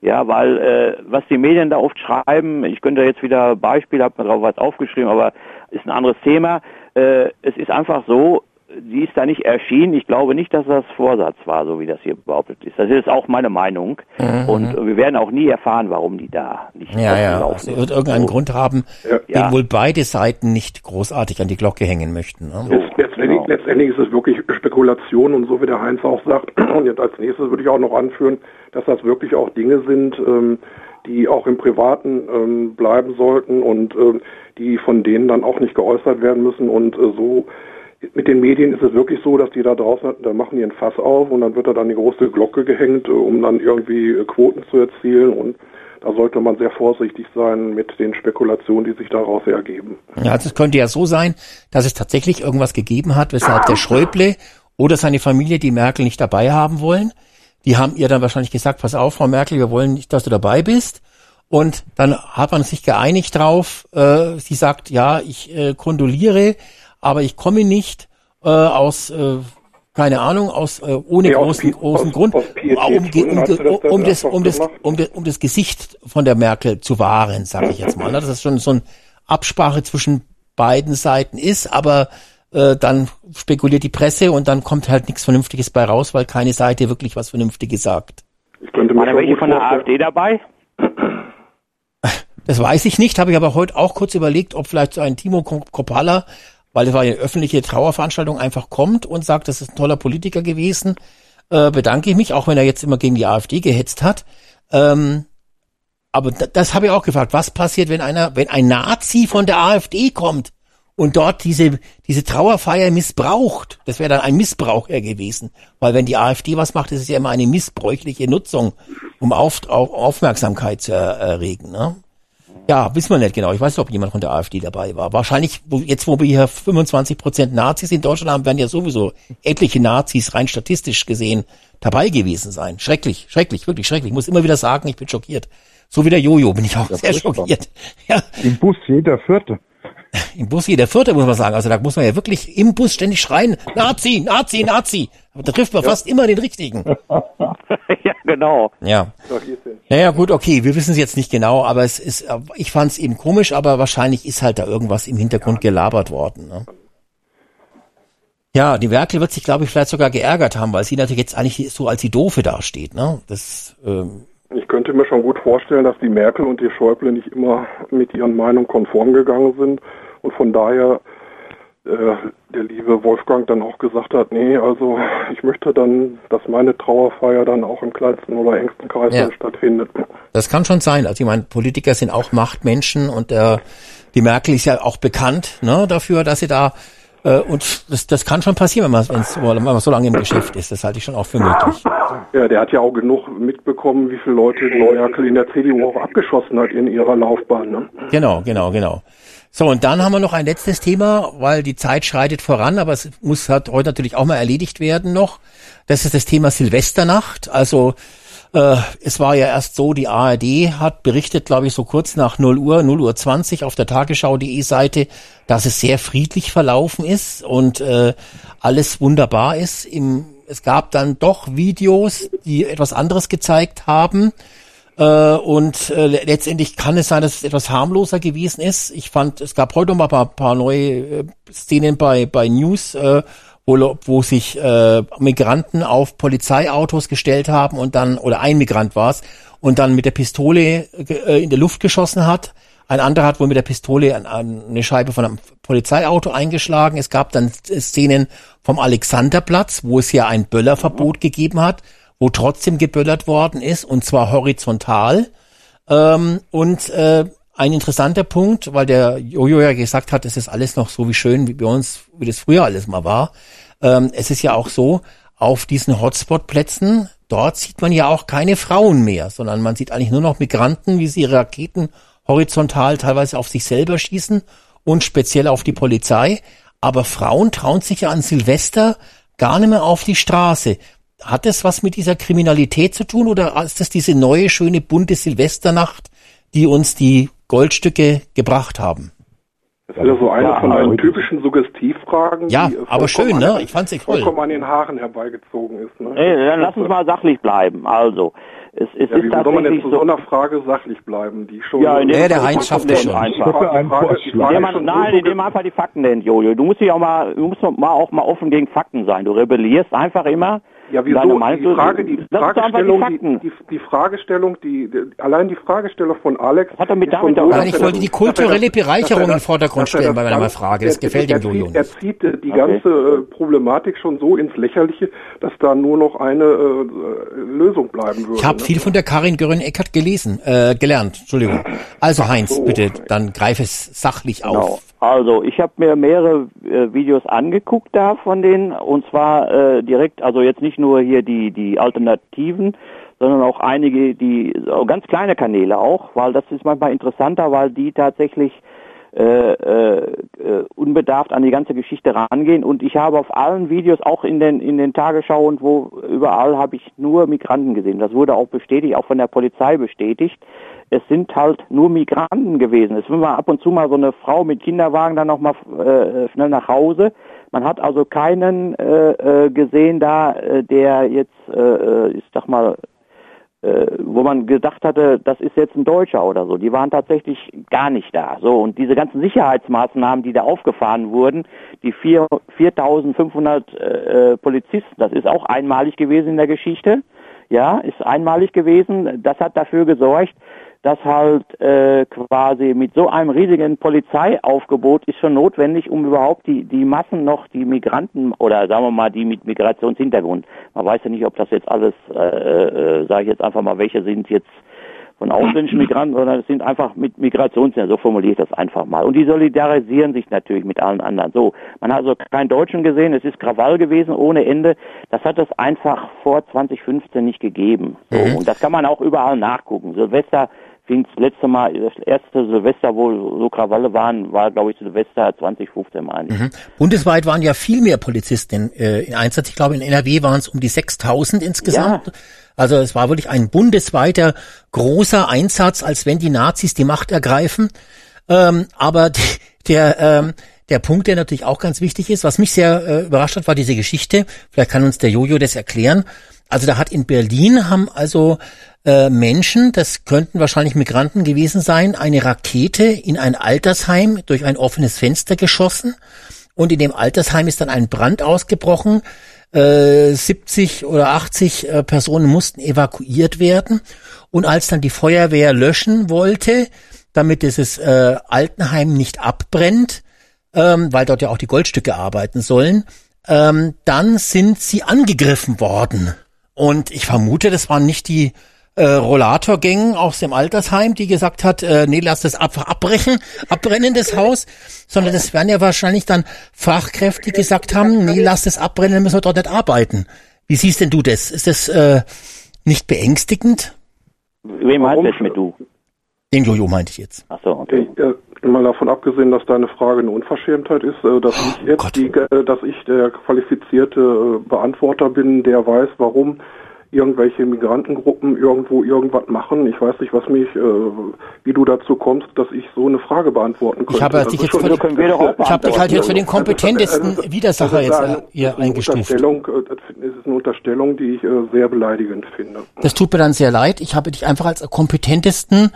Ja, weil äh, was die Medien da oft schreiben, ich könnte jetzt wieder Beispiel, habe mir drauf was aufgeschrieben, aber ist ein anderes Thema. Äh, es ist einfach so, sie ist da nicht erschienen. Ich glaube nicht, dass das Vorsatz war, so wie das hier behauptet ist. Das ist auch meine Meinung. Mhm. Und wir werden auch nie erfahren, warum die da nicht Ja, ja. aufgelaufen Also ist. wird irgendeinen Grund haben, den Ja. wohl beide Seiten nicht großartig an die Glocke hängen möchten. Ne? Letzt- letztendlich, letztendlich ist es wirklich Spekulation und so wie der Heinz auch sagt, und jetzt als nächstes würde ich auch noch anführen, dass das wirklich auch Dinge sind, ähm, die auch im Privaten ähm, bleiben sollten und ähm, die von denen dann auch nicht geäußert werden müssen und äh, so mit den Medien ist es wirklich so, dass die da draußen, da machen die ein Fass auf und dann wird da dann die große Glocke gehängt, äh, um dann irgendwie äh, Quoten zu erzielen und da sollte man sehr vorsichtig sein mit den Spekulationen, die sich daraus ergeben. Ja, also es könnte ja so sein, dass es tatsächlich irgendwas gegeben hat, weshalb der Schäuble oder seine Familie die Merkel nicht dabei haben wollen. Die haben ihr dann wahrscheinlich gesagt, pass auf, Frau Merkel, wir wollen nicht, dass du dabei bist. Und dann hat man sich geeinigt drauf. Äh, sie sagt, ja, ich äh, kondoliere, aber ich komme nicht äh, aus, äh, keine Ahnung, aus äh, ohne aus großen, Pi- großen aus- Grund, aus um, um, das um, um, das, um, das, um, das, um das Gesicht von der Merkel zu wahren, sage ich jetzt mal. ne? Das ist schon so eine Absprache zwischen beiden Seiten ist, aber äh, dann spekuliert die Presse und dann kommt halt nichts Vernünftiges bei raus, weil keine Seite wirklich was Vernünftiges sagt. Ich könnte da welche von der AfD dabei? Das weiß ich nicht, habe ich aber heute auch kurz überlegt, ob vielleicht so ein Timo Kopalla, weil es war eine öffentliche Trauerveranstaltung, einfach kommt und sagt, das ist ein toller Politiker gewesen. Äh, bedanke ich mich, auch wenn er jetzt immer gegen die AfD gehetzt hat. Ähm, aber das habe ich auch gefragt. Was passiert, wenn einer, wenn ein Nazi von der AfD kommt und dort diese, diese Trauerfeier missbraucht? Das wäre dann ein Missbrauch eher gewesen. Weil wenn die AfD was macht, ist es ja immer eine missbräuchliche Nutzung, um auf, auf Aufmerksamkeit zu erregen. Ne? Ja, wissen wir nicht genau. Ich weiß nicht, ob jemand von der AfD dabei war. Wahrscheinlich, wo, jetzt wo wir hier 25 Prozent Nazis in Deutschland haben, werden ja sowieso etliche Nazis rein statistisch gesehen dabei gewesen sein. Schrecklich, schrecklich, wirklich schrecklich. Ich muss immer wieder sagen, ich bin schockiert. So wie der Jojo bin ich auch Ja, sehr furchtbar. schockiert. Ja. Im Bus jeder Vierte. Im Bus jeder Vierte, muss man sagen. Also da muss man ja wirklich im Bus ständig schreien, Nazi, Nazi, Nazi. Aber da trifft man fast immer den Richtigen. ja, genau. Ja. Naja, gut, okay, wir wissen es jetzt nicht genau, aber es ist, ich fand es eben komisch, aber wahrscheinlich ist halt da irgendwas im Hintergrund gelabert worden. Ne? Ja, die Merkel wird sich, glaube ich, vielleicht sogar geärgert haben, weil sie natürlich jetzt eigentlich so als die Doofe dasteht. Ne? Das, ähm, Ich könnte mir schon gut vorstellen, dass die Merkel und die Schäuble nicht immer mit ihren Meinungen konform gegangen sind und von daher äh, der liebe Wolfgang dann auch gesagt hat, nee, also ich möchte dann, dass meine Trauerfeier dann auch im kleinsten oder engsten Kreis Ja. stattfindet. das kann schon sein. Also ich meine, Politiker sind auch Machtmenschen und äh, die Merkel ist ja auch bekannt ne, dafür, dass sie da äh, und das, das kann schon passieren, wenn man, wenn man so lange im Geschäft ist. Das halte ich schon auch für möglich. Ja, der hat ja auch genug mitbekommen, wie viele Leute Merkel in der CDU auch abgeschossen hat in ihrer Laufbahn. Ne? Genau, genau, genau. So, und dann haben wir noch ein letztes Thema, weil die Zeit schreitet voran, aber es muss halt heute natürlich auch mal erledigt werden noch. Das ist das Thema Silvesternacht. Also äh, es war ja erst so, die ARD hat berichtet, glaube ich, so kurz nach 0 Uhr, 0 Uhr 20 auf der Tagesschau.de Seite, dass es sehr friedlich verlaufen ist und äh, alles wunderbar ist. Im, es gab dann doch Videos, die etwas anderes gezeigt haben. Äh, und äh, le- letztendlich kann es sein, dass es etwas harmloser gewesen ist. Ich fand, es gab heute noch mal ein paar, paar neue äh, Szenen bei, bei News, äh, wo, lo- wo sich äh, Migranten auf Polizeiautos gestellt haben und dann, oder ein Migrant war es, und dann mit der Pistole äh, in der Luft geschossen hat. Ein anderer hat wohl mit der Pistole an, an eine Scheibe von einem Polizeiauto eingeschlagen. Es gab dann Szenen vom Alexanderplatz, wo es ja ein Böllerverbot gegeben hat, wo trotzdem geböllert worden ist, und zwar horizontal. Ähm, und äh, ein interessanter Punkt, weil der Jojo ja gesagt hat, es ist alles noch so wie schön, wie bei uns, wie das früher alles mal war. Ähm, es ist ja auch so, auf diesen Hotspot-Plätzen, dort sieht man ja auch keine Frauen mehr, sondern man sieht eigentlich nur noch Migranten, wie sie ihre Raketen horizontal teilweise auf sich selber schießen und speziell auf die Polizei. Aber Frauen trauen sich ja an Silvester gar nicht mehr auf die Straße. Hat das was mit dieser Kriminalität zu tun oder ist das diese neue, schöne, bunte Silvesternacht, die uns die Goldstücke gebracht haben? Das ist ja so eine Ja, von aber- deinen typischen Suggestivfragen, Ja, die äh, aber vollkommen schön, ne? an- Ich fand's ja toll. vollkommen an den Haaren herbeigezogen ist. Ne? Ey, dann lass uns mal sachlich bleiben. Also, es, es ja, ist wie soll man jetzt zu so. so einer Frage sachlich bleiben, die schon... Ja, in dem Ja, der Fall die Heinz schafft Fakten das schon. Nein, so indem einfach die Fakten nennt, Jojo. Du musst ja auch mal, du musst mal auch mal offen gegen Fakten sein. Du rebellierst einfach immer. Ja, deine wieso? Meinung Die Frage, die das Fragestellung, die die, die, die Fragestellung, die, die, allein die Fragestellung von Alex. Hat damit ist damit so, Nein, ich er wollte das- die kulturelle er das- Bereicherung er in den Vordergrund er stellen das bei meiner Frage. Das er- gefällt er dem Jojo zieht- Er zieht äh, die Okay. ganze äh, Problematik schon so ins Lächerliche, dass da nur noch eine äh, Lösung bleiben würde. Ich habe ne? viel von der Karin Göring-Eckert gelesen, äh, gelernt, Entschuldigung. Also Heinz, bitte, dann greif es sachlich Genau. auf. Also, ich habe mir mehrere äh, Videos angeguckt da von denen und zwar äh, direkt, also jetzt nicht nur hier die die Alternativen, sondern auch einige, die ganz kleine Kanäle auch, weil das ist manchmal interessanter, weil die tatsächlich äh, äh, äh, unbedarft an die ganze Geschichte rangehen und ich habe auf allen Videos, auch in den in den Tagesschau und wo überall habe ich nur Migranten gesehen. Das wurde auch bestätigt, auch von der Polizei bestätigt. Es sind halt nur Migranten gewesen. Es mal ab und zu mal so eine Frau mit Kinderwagen dann noch mal äh, schnell nach Hause. Man hat also keinen äh, äh, gesehen da, äh, der jetzt, äh, äh, ich sag mal, äh, wo man gedacht hatte, das ist jetzt ein Deutscher oder so. Die waren tatsächlich gar nicht da. So und diese ganzen Sicherheitsmaßnahmen, die da aufgefahren wurden, die vier- 4.500 äh, äh, Polizisten, das ist auch einmalig gewesen in der Geschichte. Ja, ist einmalig gewesen. Das hat dafür gesorgt, dass halt äh, quasi mit so einem riesigen Polizeiaufgebot ist schon notwendig, um überhaupt die die Massen noch, die Migranten oder sagen wir mal die mit Migrationshintergrund. Man weiß ja nicht, ob das jetzt alles, äh, äh, sage ich jetzt einfach mal, welche sind jetzt von ausländischen Migranten, sondern es sind einfach mit Migrationshintergrund, so formuliere ich das einfach mal. Und die solidarisieren sich natürlich mit allen anderen. So, man hat also keinen Deutschen gesehen, es ist Krawall gewesen ohne Ende. Das hat es einfach vor 2015 nicht gegeben. So, Mhm. Und das kann man auch überall nachgucken. Silvester fing das letzte Mal, das erste Silvester, wo so Krawalle waren, war glaube ich Silvester 2015 meine ich. Mhm. Bundesweit waren ja viel mehr Polizisten äh, in Einsatz. Ich glaube, in NRW waren es um die 6000 insgesamt. Also es war wirklich ein bundesweiter großer Einsatz, als wenn die Nazis die Macht ergreifen. Ähm, aber die, der, ähm, der Punkt, der natürlich auch ganz wichtig ist, was mich sehr äh, überrascht hat, war diese Geschichte. Vielleicht kann uns der Jojo das erklären. Also da hat in Berlin haben also äh, Menschen, das könnten wahrscheinlich Migranten gewesen sein, eine Rakete in ein Altersheim durch ein offenes Fenster geschossen. Und in dem Altersheim ist dann ein Brand ausgebrochen. Äh, 70 oder 80 äh, Personen mussten evakuiert werden. Und als dann die Feuerwehr löschen wollte, damit dieses äh, Altenheim nicht abbrennt, ähm, weil dort ja auch die Goldstücke arbeiten sollen, ähm, dann sind sie angegriffen worden. Und ich vermute, das waren nicht die äh, Rollatorgängen aus dem Altersheim, die gesagt hat, äh, nee, lass das einfach abbrechen, abbrennen das Haus, sondern das werden ja wahrscheinlich dann Fachkräfte die gesagt haben, nee, lass das abbrennen, dann müssen wir dort nicht arbeiten. Wie siehst denn du das? Ist das äh, nicht beängstigend? Wem meinst du jetzt mit du? Den Jojo meinte ich jetzt. Ach so, okay. Äh, mal davon abgesehen, dass deine Frage eine Unverschämtheit ist, äh, dass ich jetzt die, äh, dass ich der qualifizierte äh, Beantworter bin, der weiß, warum irgendwelche Migrantengruppen irgendwo irgendwas machen. Ich weiß nicht, was mich, äh, wie du dazu kommst, dass ich so eine Frage beantworten könnte. Ich habe Das dich jetzt schon- für, ich habe dich halt jetzt für den kompetentesten Das ist- Widersacher das ist jetzt eine- hier das ist eine eingestuft. Unterstellung, das ist eine Unterstellung, die ich äh, sehr beleidigend finde. Das tut mir dann sehr leid. Ich habe dich einfach als kompetentesten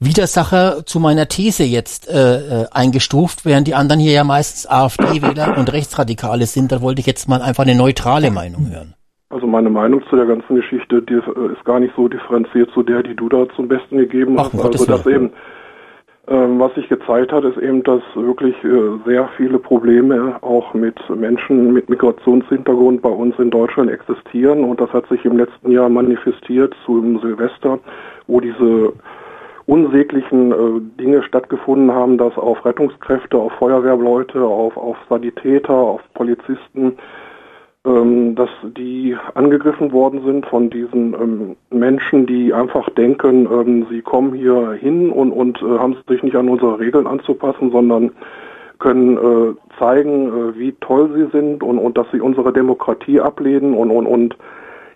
Widersacher zu meiner These jetzt äh, äh, eingestuft, während die anderen hier ja meistens AfD-Wähler und Rechtsradikale sind. Da wollte ich jetzt mal einfach eine neutrale Meinung hören. Also meine Meinung zu der ganzen Geschichte, die äh, ist gar nicht so differenziert zu der, die du da zum Besten gegeben Ach, hast. um Also das eben, ähm, was sich gezeigt hat, ist eben, dass wirklich äh, sehr viele Probleme auch mit Menschen mit Migrationshintergrund bei uns in Deutschland existieren und das hat sich im letzten Jahr manifestiert zum Silvester, wo diese unsäglichen äh, Dinge stattgefunden haben, dass auf Rettungskräfte, auf Feuerwehrleute, auf, auf Sanitäter, auf Polizisten, ähm, dass die angegriffen worden sind von diesen ähm, Menschen, die einfach denken, ähm, sie kommen hier hin und, und äh, haben sich nicht an unsere Regeln anzupassen, sondern können äh, zeigen, äh, wie toll sie sind und, und dass sie unsere Demokratie ablehnen und, und, und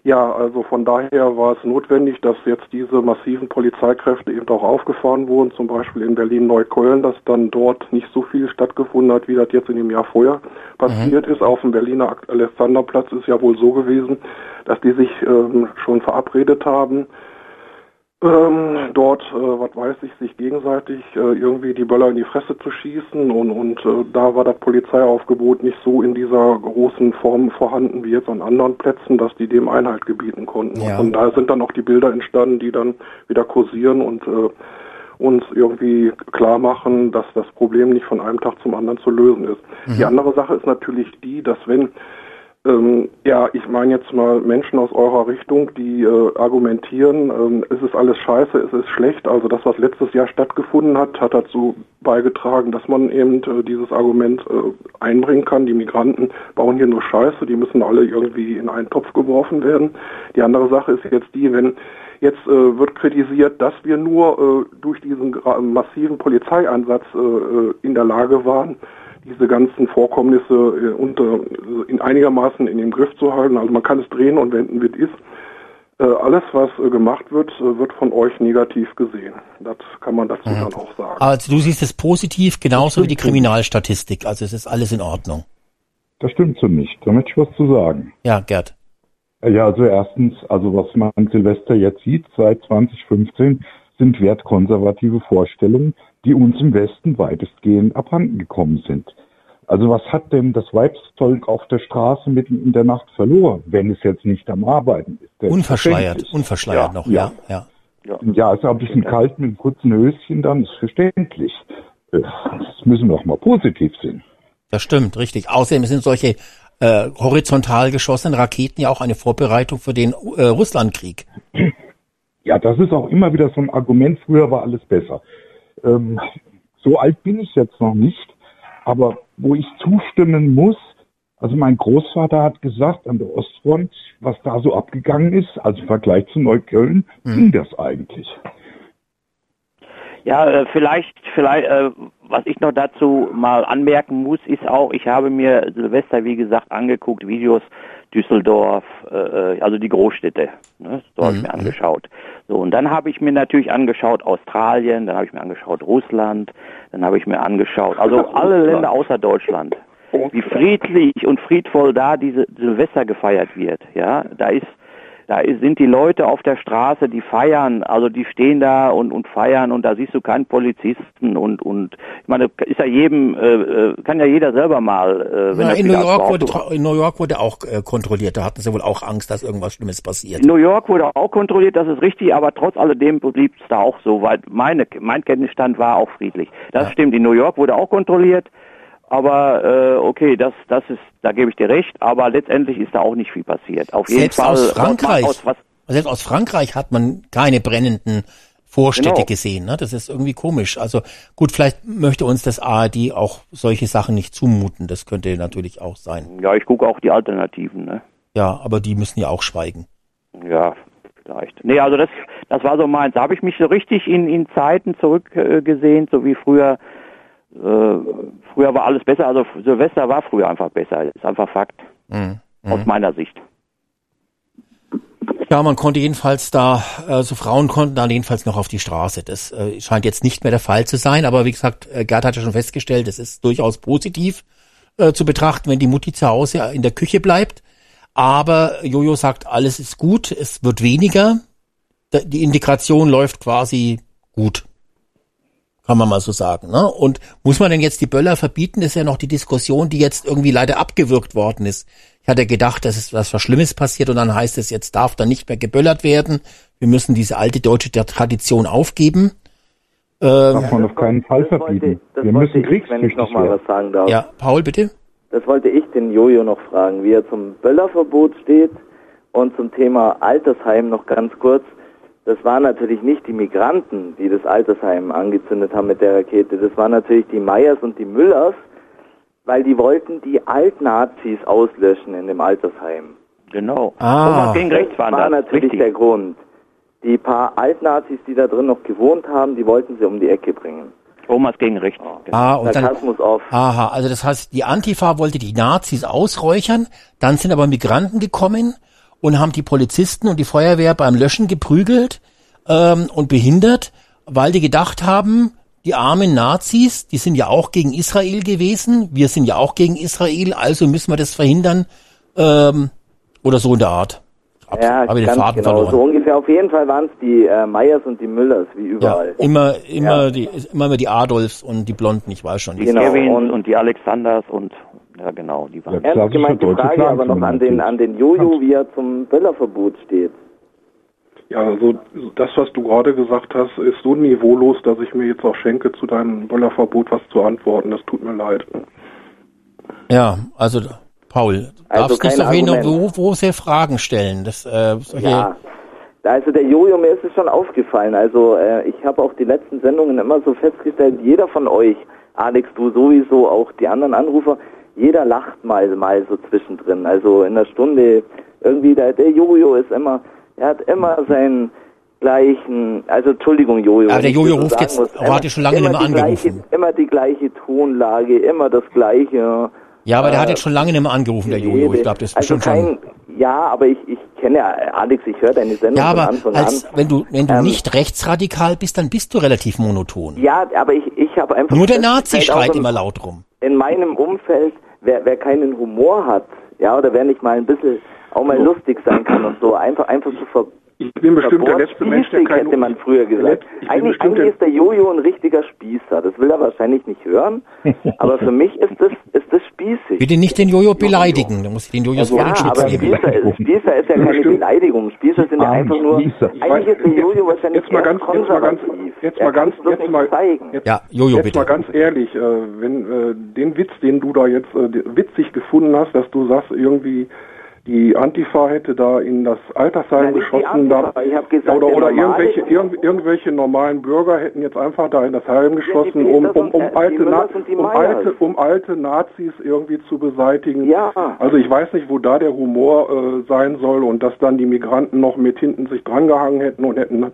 ja, also von daher war es notwendig, dass jetzt diese massiven Polizeikräfte eben auch aufgefahren wurden, zum Beispiel in Berlin-Neukölln, dass dann dort nicht so viel stattgefunden hat, wie das jetzt in dem Jahr vorher passiert ist. Auf dem Berliner Alexanderplatz ist ja wohl so gewesen, dass die sich ähm, schon verabredet haben, ähm, dort, äh, was weiß ich, sich gegenseitig äh, irgendwie die Böller in die Fresse zu schießen und, und äh, da war das Polizeiaufgebot nicht so in dieser großen Form vorhanden wie jetzt an anderen Plätzen, dass die dem Einhalt gebieten konnten. Ja. Und da sind dann auch die Bilder entstanden, die dann wieder kursieren und äh, uns irgendwie klar machen, dass das Problem nicht von einem Tag zum anderen zu lösen ist. Die andere Sache ist natürlich die, dass wenn ähm, ja, ich meine jetzt mal Menschen aus eurer Richtung, die äh, argumentieren, ähm, es ist alles scheiße, es ist schlecht. Also das, was letztes Jahr stattgefunden hat, hat dazu beigetragen, dass man eben äh, dieses Argument äh, einbringen kann. Die Migranten bauen hier nur Scheiße, die müssen alle irgendwie in einen Topf geworfen werden. Die andere Sache ist jetzt die, wenn Jetzt äh, wird kritisiert, dass wir nur äh, durch diesen massiven Polizeieinsatz äh, äh, in der Lage waren, diese ganzen Vorkommnisse äh, unter, äh, in einigermaßen in den Griff zu halten. Also man kann es drehen und wenden, wie es ist. Äh, alles, was gemacht wird, wird von euch negativ gesehen. Das kann man dazu dann auch sagen. Also du siehst es positiv, genauso wie die Kriminalstatistik. Also es ist alles in Ordnung. Das stimmt so nicht. Da möchte ich was zu sagen. Ja, Gerd. Ja, also erstens, also was man an Silvester jetzt sieht, seit 2015, sind wertkonservative Vorstellungen, die uns im Westen weitestgehend abhanden gekommen sind. Also was hat denn das Weibsvolk auf der Straße mitten in der Nacht verloren, wenn es jetzt nicht am Arbeiten ist? Unverschleiert, Selbstverständlich. unverschleiert Ja, noch, ja, ja. Ja, ist ja ein bisschen kalt mit einem kurzen Höschen, dann ist verständlich. Äh, Das müssen wir doch mal positiv sehen. Das stimmt, richtig. Außerdem sind solche äh, horizontal geschossenen Raketen ja auch eine Vorbereitung für den äh, Russlandkrieg. Ja, das ist auch immer wieder so ein Argument, früher war alles besser. Ähm, so alt bin ich jetzt noch nicht, aber wo ich zustimmen muss, also mein Großvater hat gesagt, an der Ostfront, was da so abgegangen ist, also im Vergleich zu Neukölln, ging das eigentlich. Ja, äh, vielleicht, vielleicht, äh, was ich noch dazu mal anmerken muss, ist auch, ich habe mir Silvester, wie gesagt, angeguckt, Videos Düsseldorf, äh, also die Großstädte, ne, so habe ich mir angeschaut. So, und dann habe ich mir natürlich angeschaut Australien, dann habe ich mir angeschaut Russland, dann habe ich mir angeschaut, also alle Länder außer Deutschland. Wie friedlich und friedvoll da diese Silvester gefeiert wird, ja, da ist da sind die Leute auf der Straße, die feiern, also die stehen da und, und feiern und da siehst du keinen Polizisten und und ich meine, ist ja jedem, äh, äh, kann ja jeder selber mal, äh, wenn Ja, er in, New York wurde, in New York wurde auch äh, kontrolliert. Da hatten sie wohl auch Angst, dass irgendwas Schlimmes passiert. In New York wurde auch kontrolliert, das ist richtig, aber trotz alledem blieb es da auch so, weil meine, mein Kenntnisstand war auch friedlich. Das stimmt, in New York wurde auch kontrolliert, aber äh, okay, das, das ist, da gebe ich dir recht, aber letztendlich ist da auch nicht viel passiert. Auf jeden Selbst Fall aus Frankreich, Aus, was, selbst aus Frankreich hat man keine brennenden Vorstädte Genau. gesehen. Ne? Das ist irgendwie komisch. Also gut, vielleicht möchte uns das ARD auch solche Sachen nicht zumuten. Das könnte natürlich auch sein. ja, ich gucke auch die Alternativen, ne? Ja, aber die müssen ja auch schweigen. Ja, vielleicht. Nee, also das, das war so meins. Da habe ich mich so richtig in, in Zeiten zurückgesehen, äh, so wie früher. Äh, früher war alles besser. Also Silvester war früher einfach besser. Ist einfach Fakt. Mhm. Aus meiner Sicht. Ja, man konnte jedenfalls da, also Frauen konnten da jedenfalls noch auf die Straße. Das äh, scheint jetzt nicht mehr der Fall zu sein, aber wie gesagt, äh, Gerd hat ja schon festgestellt, es ist durchaus positiv äh, zu betrachten, wenn die Mutti zu Hause in der Küche bleibt. Aber Jojo sagt, alles ist gut, es wird weniger. Die Integration läuft quasi gut. Kann man mal so sagen. Ne? Und muss man denn jetzt die Böller verbieten? Das ist ja noch die Diskussion, die jetzt irgendwie leider abgewürgt worden ist. Ich hatte gedacht, dass es was Schlimmes passiert und dann heißt es, jetzt darf da nicht mehr geböllert werden. Wir müssen diese alte deutsche Tradition aufgeben. Ähm, Darf man auf keinen Fall verbieten. Das Wir wollte müssen ich, wenn ich noch mal werden. was sagen darf. ja, Paul, bitte. Das wollte ich den Jojo noch fragen, wie er zum Böllerverbot steht und zum Thema Altersheim noch ganz kurz. Das waren natürlich nicht die Migranten, die das Altersheim angezündet haben mit der Rakete. Das waren natürlich die Meyers und die Müllers, weil die wollten die Altnazis auslöschen in dem Altersheim. Genau. Ah. Thomas gegen rechts waren das war das. natürlich Richtig. der Grund. Die paar Altnazis, die da drin noch gewohnt haben, die wollten sie um die Ecke bringen. Thomas gegen rechts. Ah, und dann, auf. aha, also das heißt, die Antifa wollte die Nazis ausräuchern, dann sind aber Migranten gekommen und haben die Polizisten und die Feuerwehr beim Löschen geprügelt ähm, und behindert, weil die gedacht haben, die armen Nazis, die sind ja auch gegen Israel gewesen, wir sind ja auch gegen Israel, also müssen wir das verhindern ähm, oder so in der Art. Hab, ja, hab ich den Faden genau. verloren. So ungefähr. Auf jeden Fall waren es die äh, Meyers und die Müllers, wie überall. Immer, immer, Ja. die, immer die Adolfs und die Blonden, ich weiß schon. Die Genau, Kevins und- und, die Alexanders und ja genau, die waren. Ernst gemeinte Frage aber noch an den, an den Jojo, wie er zum Böllerverbot steht. Ja, also das, was du gerade gesagt hast, ist so niveaulos, dass ich mir jetzt auch schenke, zu deinem Böllerverbot was zu antworten. Das tut mir leid. Ja, also Paul, du Also darfst nicht so große Fragen stellen. Das, äh, solche, Ja. Also der Jojo, mir ist es schon aufgefallen. Also äh, ich habe auch die letzten Sendungen immer so festgestellt, jeder von euch, Alex, du sowieso, auch die anderen Anrufer, jeder lacht mal mal so zwischendrin. Also in der Stunde irgendwie, der, der Jojo ist immer, er hat immer seinen gleichen, also Entschuldigung Jojo. Aber der Jojo so ruft sagen jetzt- muss, aber hat ja schon lange nicht mehr die gleiche, angerufen. Immer die gleiche Tonlage, immer das gleiche. ja, aber der äh, hat jetzt schon lange nicht mehr angerufen, der Jojo. Ich glaube, das ist also bestimmt schon. kein, Ja, aber ich, ich kenne ja, Alex, ich höre deine Sendung Ja, von aber Anfang als, an. wenn du, wenn du Ähm, nicht rechtsradikal bist, dann bist du relativ monoton. Ja, aber ich, ich habe einfach... Nur der Nazi schreit im- immer laut rum. In meinem Umfeld, wer, wer keinen Humor hat, ja, oder wer nicht mal ein bisschen auch mal lustig sein kann und so, einfach, einfach so ver, Ich bin bestimmt der letzte Mensch, der kein hätte man früher gesagt. Eigentlich, bestimmt eigentlich ist der Jojo ein richtiger Spießer. Das will er wahrscheinlich nicht hören. Aber für mich ist das, ist das spießig. Bitte nicht den Jojo beleidigen. Du musst den Jojo Also, vor ja, den Schutz aber nehmen. Spießer ist, Spießer ist ja keine Beleidigung. Spießer sind ja einfach nur. Eigentlich ist der Jojo wahrscheinlich jetzt mal ganz, jetzt mal ganz, jetzt mal ganz, jetzt mal, zeigen. jetzt, Ja, Jojo, jetzt bitte. mal ganz ehrlich, äh, wenn äh, den Witz, den du da jetzt äh, witzig gefunden hast, dass du sagst irgendwie die Antifa hätte da in das Altersheim geschossen, da, gesagt, oder, der oder irgendwelche irgend, irgendwelche normalen Bürger hätten jetzt einfach da in das Heim geschossen, um, Peters um, um, die alte, um, alte, um alte Nazis irgendwie zu beseitigen. Ja. Also ich weiß nicht, wo da der Humor äh, sein soll und dass dann die Migranten noch mit hinten sich drangehangen hätten und hätten Ja,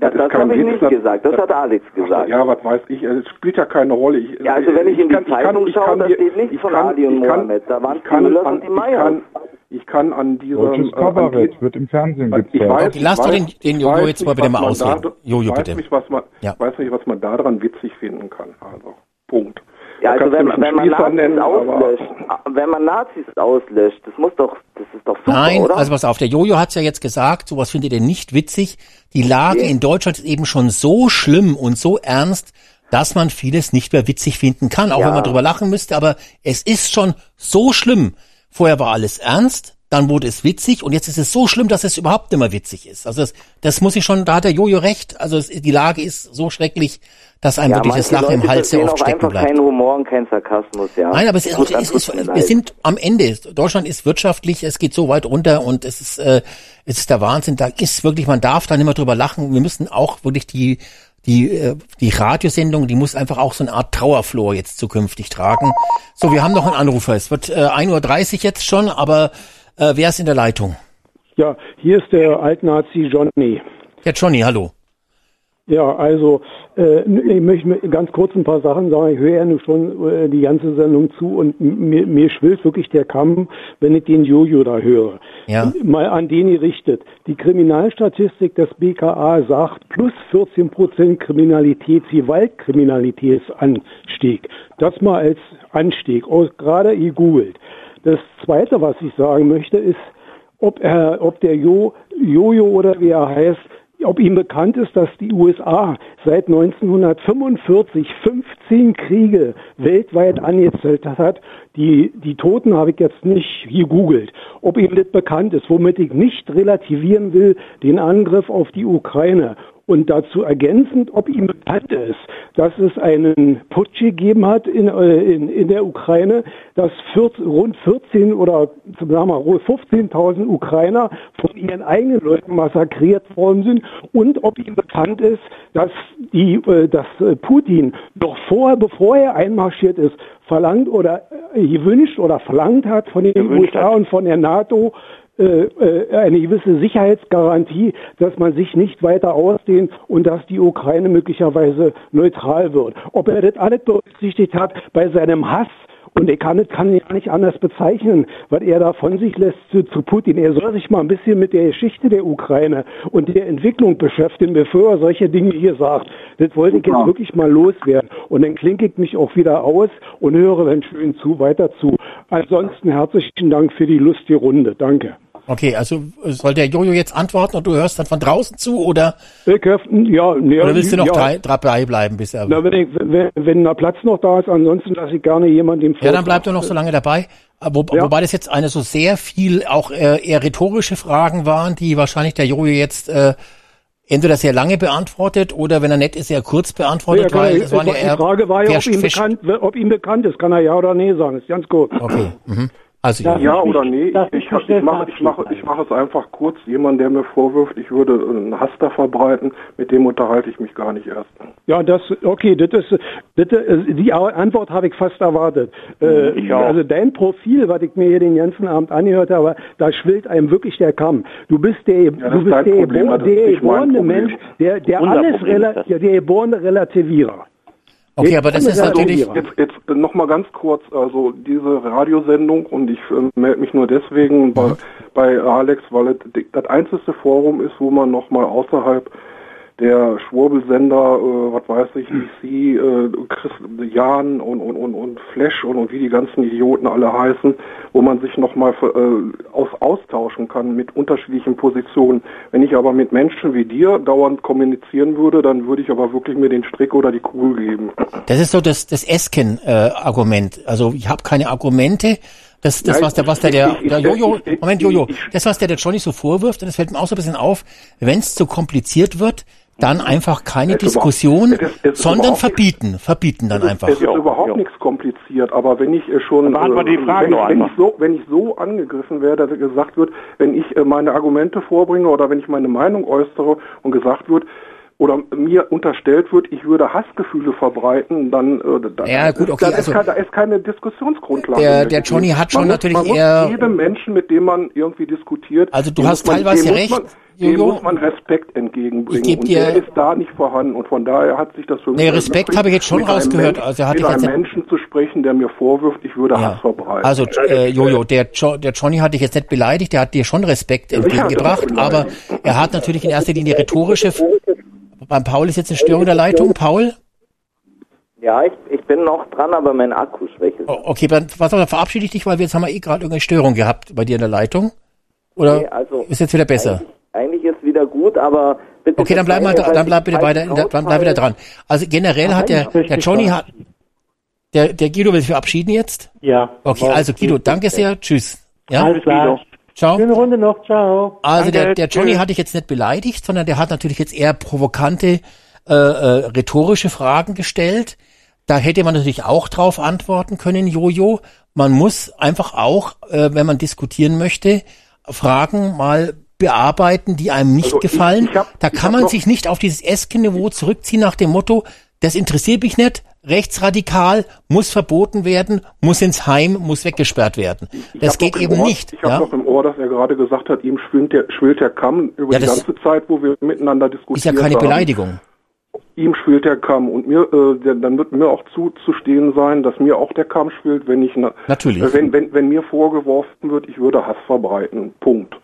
das das habe ich nicht das- gesagt. Das hat Alex gesagt. ja, was weiß ich, es spielt ja keine Rolle. Ich, Ja, also wenn ich in die kann- Zeitung ich schaue, kann da dir- steht nichts ich von kann- Ali und ich kann- Mohammed. Da waren ich die kann Müllers an- und die ich kann- Ich kann an diesem... Deutsches äh, Kabarett die- wird im Fernsehen ich gezeigt. lass ich doch den- den ich Jojo jetzt nicht, mal bitte was mal ausreden. Jojo, ich weiß bitte. Nicht, was man, Ja. Ich weiß nicht, was man daran witzig finden kann. Also, Punkt. Ja, also wenn, wenn man nennen, auslöscht, wenn man Nazis auslöscht, das muss doch, das ist doch super, Nein, oder? also pass auf, der Jojo hat's ja jetzt gesagt, sowas findet ihr nicht witzig. Die Lage in Deutschland ist eben schon so schlimm und so ernst, dass man vieles nicht mehr witzig finden kann, auch Ja. wenn man drüber lachen müsste, aber es ist schon so schlimm. Vorher war alles ernst, dann wurde es witzig und jetzt ist es so schlimm, dass es überhaupt nicht mehr witzig ist. Also das, das muss ich schon, da hat der Jojo recht. Also es, die Lage ist so schrecklich, dass einem ja, wirklich das Lachen im Hals sehr oft stecken bleibt. keinen Humor und keinen Sarkasmus, ja. Nein, aber es ist, es ist, wir leid. sind am Ende. Deutschland ist wirtschaftlich, es geht so weit runter und es ist, äh, es ist der Wahnsinn. Da ist wirklich, man darf da nicht mehr drüber lachen. Wir müssen auch wirklich die, die, äh, die Radiosendung, die muss einfach auch so eine Art Trauerflor jetzt zukünftig tragen. So, wir haben noch einen Anrufer. Es wird äh, 1.30 Uhr jetzt schon, aber äh, wer ist in der Leitung? Ja, hier ist der Altnazi Johnny. Ja, Johnny, hallo. Ja, also äh, ich möchte ganz kurz ein paar Sachen sagen. Ich höre ja nun schon äh, die ganze Sendung zu und mir, mir schwillt wirklich der Kamm, wenn ich den Jojo da höre. Ja. Mal an den gerichtet. Die Kriminalstatistik des BKA sagt plus 14 Prozent Kriminalität, Gewaltkriminalitätsanstieg. Das mal als Anstieg, aus- gerade gegoogelt. Das Zweite, was ich sagen möchte, ist, ob, er, ob der jo, Jojo oder wie er heißt, ob ihm bekannt ist, dass die USA seit 1945 15 Kriege weltweit angezettelt hat. Die, die Toten habe ich jetzt nicht gegoogelt. Ob ihm das bekannt ist, womit ich nicht relativieren will, den Angriff auf die Ukraine. Und dazu ergänzend, ob ihm bekannt ist, dass es einen Putsch gegeben hat in, äh, in, in der Ukraine, dass 14, rund 14 oder sagen wir mal 15.000 Ukrainer von ihren eigenen Leuten massakriert worden sind und ob ihm bekannt ist, dass die, äh, dass äh, Putin noch vorher, bevor er einmarschiert ist, verlangt oder gewünscht oder verlangt hat von den USA und von der NATO eine gewisse Sicherheitsgarantie, dass man sich nicht weiter ausdehnt und dass die Ukraine möglicherweise neutral wird. Ob er das alles berücksichtigt hat bei seinem Hass und ich kann es kann ja nicht anders bezeichnen, was er da von sich lässt zu, zu Putin. Er soll sich mal ein bisschen mit der Geschichte der Ukraine und der Entwicklung beschäftigen, bevor er solche Dinge hier sagt. Das wollte ich jetzt wirklich mal loswerden. Und dann klinke ich mich auch wieder aus und höre dann schön zu, weiter zu. Ansonsten herzlichen Dank für die lustige Runde. Danke. Okay, also äh, soll der Jojo jetzt antworten und du hörst dann von draußen zu oder, Ich hör, ja, ja, oder willst du noch ja. drei, dabei bleiben, bis er... Na, wenn, ich, wenn, wenn der Platz noch da ist, ansonsten lasse ich gerne jemanden Ja, dann bleib doch noch so lange dabei. Äh, Wo, Wobei das jetzt eine so sehr viel auch äh, eher rhetorische Fragen waren, die wahrscheinlich der Jojo jetzt äh, entweder sehr lange beantwortet oder wenn er nett ist, sehr kurz beantwortet, Ja, weil es er- waren ja die Frage war ja, ob ihm, bekannt, ob ihm bekannt ist. Kann er ja oder nee sagen. Ist ganz gut. Okay. Mhm. Also Ja, Jojo. oder nee, ich, ich ich, ich, mache, ich, mache, ich mache es einfach kurz. Jemand, der mir vorwirft, ich würde einen Hass da verbreiten, mit dem unterhalte ich mich gar nicht erst. Ja, das, okay, das ist, das, äh, die Antwort habe ich fast erwartet. Äh. Also dein Profil, was ich mir hier den ganzen Abend angehört habe, da schwillt einem wirklich der Kamm. Du bist der, das du ist bist der, Problem, der geborene. Mensch, der, der Unser alles, rela der geborene Relativierer. Okay, aber das ist natürlich... Jetzt, jetzt noch mal ganz kurz, also diese Radiosendung und ich äh, melde mich nur deswegen bei, bei Alex, weil es das einzige Forum ist, wo man noch mal außerhalb der Schwurbelsender, äh, was weiß ich, DC, äh, Chris, Jan und, und, und, und Flash und, und wie die ganzen Idioten alle heißen, wo man sich nochmal äh, aus, austauschen kann mit unterschiedlichen Positionen. Wenn ich aber mit Menschen wie dir dauernd kommunizieren würde, dann würde ich aber wirklich mir den Strick oder die Kugel geben. Das ist so das, das Esken-Argument. also ich habe keine Argumente, das, das Nein, was der, was der, der, der Jojo, Moment, Jojo, das, was der der Johnny so vorwirft, und das fällt mir auch so ein bisschen auf, wenn es zu kompliziert wird, dann einfach keine Es Diskussion, es ist- es ist sondern verbieten, verbieten dann einfach. Es ist überhaupt nichts kompliziert, aber wenn ich äh, schon, Frage wenn, ich, wenn, so, wenn ich so angegriffen werde, dass gesagt wird, wenn ich äh, meine Argumente vorbringe oder wenn ich meine Meinung äußere und gesagt wird, oder mir unterstellt wird, ich würde Hassgefühle verbreiten, dann, äh, dann Ja, gut, okay, dann also- ist, keine, da ist keine Diskussionsgrundlage. Der- der. Johnny hat schon man muss, natürlich man muss eher- jedem Menschen, mit dem man irgendwie diskutiert, Also du hast man, teilweise recht, man, dem Jojo. muss man Respekt entgegenbringen. Ich und dir- der ist da nicht vorhanden und von daher hat sich das für mich Nee, Respekt habe ich jetzt schon rausgehört. Menschen- Also er hat mit jetzt einem Menschen zu sprechen, der mir vorwirft, ich würde Hass verbreiten. Also äh, Jojo, der, jo der Johnny hat dich jetzt nicht beleidigt, der hat dir schon Respekt entgegengebracht, aber er hat natürlich in erster Linie rhetorische. Beim Paul ist jetzt eine Störung der Leitung. Paul? Ja, ich, ich bin noch dran, aber mein Akku schwächelt. Oh, okay, dann was dann verabschiede ich dich, weil wir jetzt haben wir eh gerade irgendeine Störung gehabt bei dir in der Leitung. Oder Nee, also ist jetzt wieder besser? Wieder gut, aber bitte. Okay, dann bleib mal, verzeihen, dra- dann bleib bitte weiter, ich der, dann bleib wieder dran. Also generell hat der, der Johnny hat, der, der Guido will sich verabschieden jetzt? Ja. Okay, also Guido, danke sehr, tschüss. Ja? Alles klar. Ciao. Schöne Runde noch, ciao. Also der, Danke, der Johnny tschüss. hat dich jetzt nicht beleidigt, sondern der hat natürlich jetzt eher provokante, äh, äh, rhetorische Fragen gestellt. Da hätte man natürlich auch drauf antworten können, Jojo. Man muss einfach auch, äh, wenn man diskutieren möchte, Fragen mal bearbeiten, die einem nicht Also ich- gefallen. ich hab- da ich kann man sich nicht auf dieses Esken-Niveau zurückziehen nach dem Motto, das interessiert mich nicht, rechtsradikal, muss verboten werden, muss ins Heim, muss weggesperrt werden. Ich Das geht eben Ohr, nicht. Ich habe Ja? noch im Ohr, dass er gerade gesagt hat, ihm schwillt der, schwillt der Kamm über Ja, die ganze Zeit, wo wir miteinander diskutieren. Ist ja keine haben. Beleidigung. Ihm schwillt der Kamm und mir, äh, der, dann wird mir auch zuzustehen sein, dass mir auch der Kamm schwillt, wenn ich, na, Natürlich. Äh, wenn, wenn, wenn mir vorgeworfen wird, ich würde Hass verbreiten. Punkt.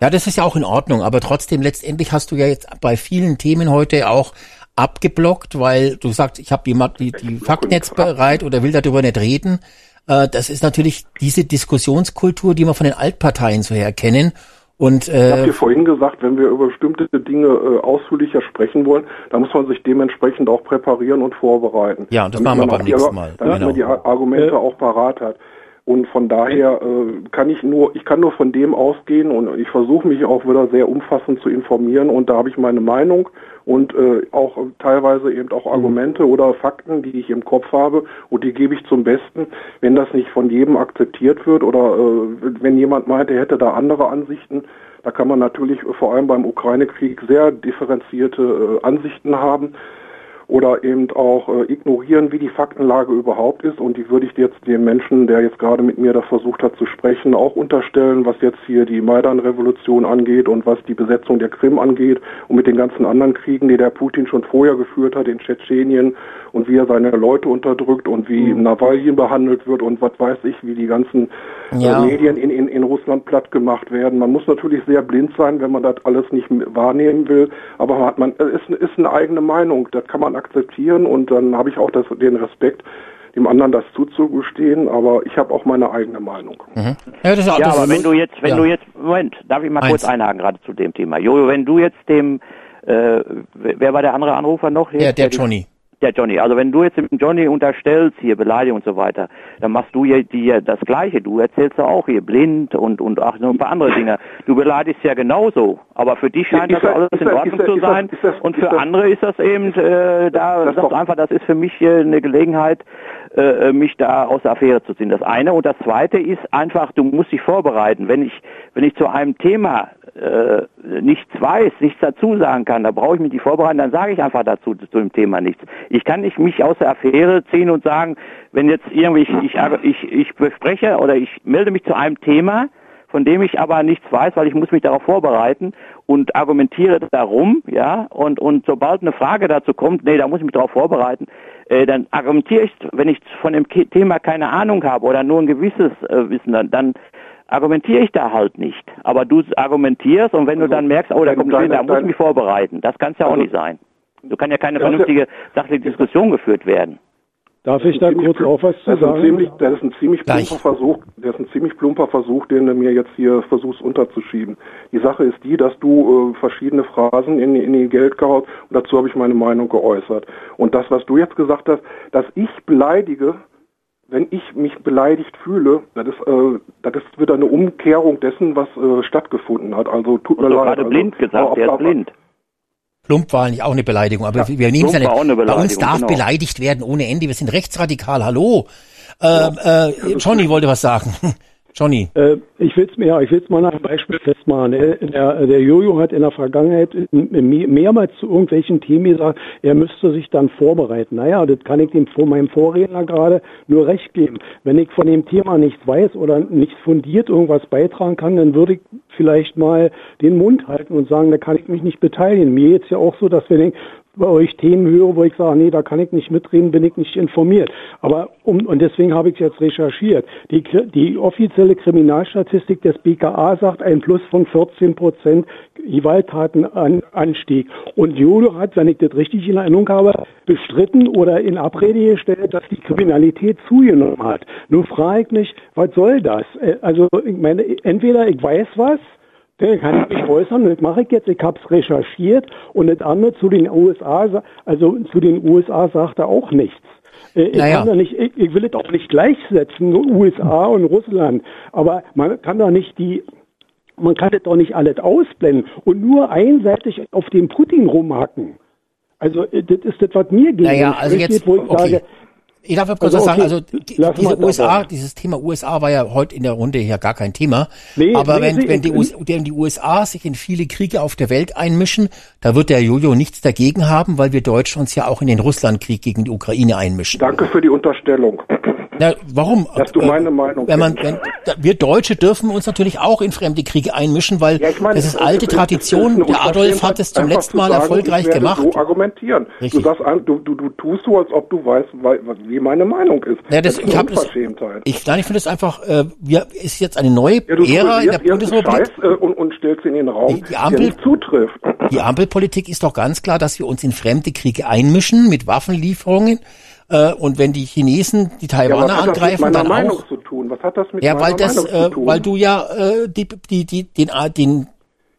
Ja, das ist ja auch in Ordnung, aber trotzdem letztendlich hast du ja jetzt bei vielen Themen heute auch abgeblockt, weil du sagst, ich habe die, Ma- die, die Fakten jetzt bereit oder will darüber nicht reden. Äh, das ist natürlich diese Diskussionskultur, die wir von den Altparteien so her kennen. Und Ich habe äh, dir vorhin gesagt, wenn wir über bestimmte Dinge äh, ausführlicher sprechen wollen, dann muss man sich dementsprechend auch präparieren und vorbereiten. Ja, und das machen wir beim nächsten Mal. Damit Genau. man die Ar- Argumente auch parat hat. Und von daher äh, kann ich nur, ich kann nur von dem ausgehen und ich versuche mich auch wieder sehr umfassend zu informieren und da habe ich meine Meinung und äh, auch teilweise eben auch Argumente oder Fakten, die ich im Kopf habe und die gebe ich zum Besten. Wenn das nicht von jedem akzeptiert wird oder äh, wenn jemand meint, er hätte da andere Ansichten, da kann man natürlich vor allem beim Ukraine-Krieg sehr differenzierte äh, Ansichten haben oder eben auch äh, ignorieren, wie die Faktenlage überhaupt ist. Und die würde ich jetzt dem Menschen, der jetzt gerade mit mir da versucht hat zu sprechen, auch unterstellen, was jetzt hier die Maidan-Revolution angeht und was die Besetzung der Krim angeht und mit den ganzen anderen Kriegen, die der Putin schon vorher geführt hat in Tschetschenien und wie er seine Leute unterdrückt und wie Nawalny behandelt wird und was weiß ich, wie die ganzen Ja. äh, Medien in, in, in Russland platt gemacht werden. Man muss natürlich sehr blind sein, wenn man das alles nicht wahrnehmen will, aber hat man, es ist, ist eine eigene Meinung, das kann man akzeptieren und dann habe ich auch das, den Respekt, dem anderen das zuzugestehen, aber ich habe auch meine eigene Meinung. ja, das ist, Ja, das aber ist- wenn du jetzt, wenn ja. du jetzt, Moment, darf ich mal Eins. kurz einhaken gerade zu dem Thema. Jojo, wenn du jetzt dem, äh, wer war der andere Anrufer noch? Ja, der die- Johnny. Der Johnny. Also wenn du jetzt dem Johnny unterstellst, hier Beleidigung und so weiter, dann machst du ja dir das Gleiche. Du erzählst ja auch hier blind und, und auch noch ein paar andere Dinge. Du beleidigst ja genauso. Aber für dich scheint das das- alles in Ordnung das- zu sein. das- und für andere ist das eben, äh, da Das sagst einfach, das ist für mich hier eine Gelegenheit, äh, mich da aus der Affäre zu ziehen. Das eine. Und das zweite ist einfach, du musst dich vorbereiten. Wenn ich, wenn ich zu einem Thema äh, nichts weiß, nichts dazu sagen kann, da brauche ich mich nicht vorbereiten, dann sage ich einfach dazu zu dem Thema nichts. Ich kann nicht mich aus der Affäre ziehen und sagen, wenn jetzt irgendwie ich, ich, ich, ich bespreche oder ich melde mich zu einem Thema, von dem ich aber nichts weiß, weil ich muss mich darauf vorbereiten und argumentiere darum, ja, und, und sobald eine Frage dazu kommt, nee, da muss ich mich darauf vorbereiten, äh, dann argumentiere ich, wenn ich von dem Thema keine Ahnung habe oder nur ein gewisses äh, Wissen, dann, dann argumentiere ich da halt nicht. Aber du argumentierst und wenn du dann merkst, oh, da kommt ein da muss ich mich vorbereiten. Das kann es ja auch Also- nicht sein. So kann ja keine ja- vernünftige sachliche Diskussion geführt werden. Darf ich da kurz auch was zu sagen? ziemlich, das ist ein ziemlich Gleich. plumper Versuch, das ist ein ziemlich plumper Versuch, den du mir jetzt hier versuchst unterzuschieben. Die Sache ist die, dass du äh, verschiedene Phrasen in, in die Geld gehaut und dazu habe ich meine Meinung geäußert. Und das, was du jetzt gesagt hast, dass ich beleidige, wenn ich mich beleidigt fühle, das ist, äh, das ist wieder eine Umkehrung dessen, was äh, stattgefunden hat. Also tut mir leid. gerade also, blind gesagt, der ist blind. Plump war eigentlich auch eine Beleidigung, aber wir nehmen es ja nicht. Bei uns darf genau. beleidigt werden ohne Ende. Wir sind rechtsradikal. Hallo. Ähm, äh, Johnny wollte was sagen. Johnny. Äh, ich will es mir, ja, ich will's mal nach einem Beispiel festmachen. Der, der, Jojo hat in der Vergangenheit me- mehrmals zu irgendwelchen Themen gesagt, er müsste sich dann vorbereiten. Naja, das kann ich dem vor meinem Vorredner gerade nur recht geben. Wenn ich von dem Thema nichts weiß oder nicht fundiert irgendwas beitragen kann, dann würde ich vielleicht mal den Mund halten und sagen, da kann ich mich nicht beteiligen. Mir jetzt ja auch so, dass wenn ich bei euch Themen höre, wo ich sage, nee, da kann ich nicht mitreden, bin ich nicht informiert. Aber um, und deswegen habe ich jetzt recherchiert. Die, die offizielle Kriminalstatistik des BKA sagt ein Plus von 14 Prozent Gewalttatenanstieg. Und Jodo hat, wenn ich das richtig in Erinnerung habe, bestritten oder in Abrede gestellt, dass die Kriminalität zugenommen hat. Nun frage ich mich, was soll das? Äh, Also ich meine, entweder ich weiß was, dann kann ich mich äußern, das mache ich jetzt, ich habe es recherchiert und das andere zu den USA, sa- also zu den USA sagt er auch nichts. Äh, Ich, Naja. nicht, ich, ich will es auch nicht gleichsetzen, USA und Russland, aber man kann doch nicht die, man kann das doch nicht alles ausblenden und nur einseitig auf den Putin rumhacken. Also äh, das ist das, was mir geht. Naja, also jetzt, wo ich okay. sage, Ich darf kurz Also, was sagen, okay, also die- diese USA, dieses Thema USA war ja heute in der Runde hier gar kein Thema. Nee, Aber nee, wenn, nee, wenn, die US, wenn die USA sich in viele Kriege auf der Welt einmischen, da wird der Jojo nichts dagegen haben, weil wir Deutschen uns ja auch in den Russlandkrieg gegen die Ukraine einmischen. Danke für die Unterstellung. Na, warum? Dass du meine Meinung wenn man, wenn, wir Deutsche dürfen uns natürlich auch in fremde Kriege einmischen, weil ich meine, das ist alte Tradition. ist Der Adolf hat es zum letzten Mal sagen, erfolgreich ich werde gemacht. So argumentieren. Richtig. Du, sagst, du, du, du tust so, als ob du weißt, wei- wie meine Meinung ist. Ja, das, ist ich habe das, ich, nein, ich finde es einfach, äh, wir, ist jetzt eine neue ja, Ära in der Bundesrepublik. Scheiß äh, und, und stellst in den Raum, Die Ampel- der nicht zutrifft. Die Ampelpolitik ist doch ganz klar, dass wir uns in fremde Kriege einmischen mit Waffenlieferungen. Äh, und wenn die Chinesen die Ja, Taiwaner mit angreifen, dann Meinung auch. zu tun? Was hat das mit Ja, weil das, Meinung äh, zu tun? weil du ja äh, die, die, die, den, äh, den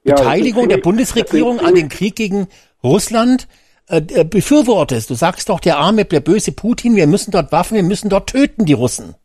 Ja, Beteiligung der Bundesregierung an dem Krieg gegen Russland äh, äh, befürwortest. Du sagst doch, der arme, der böse Putin, wir müssen dort Waffen, wir müssen dort töten, die Russen.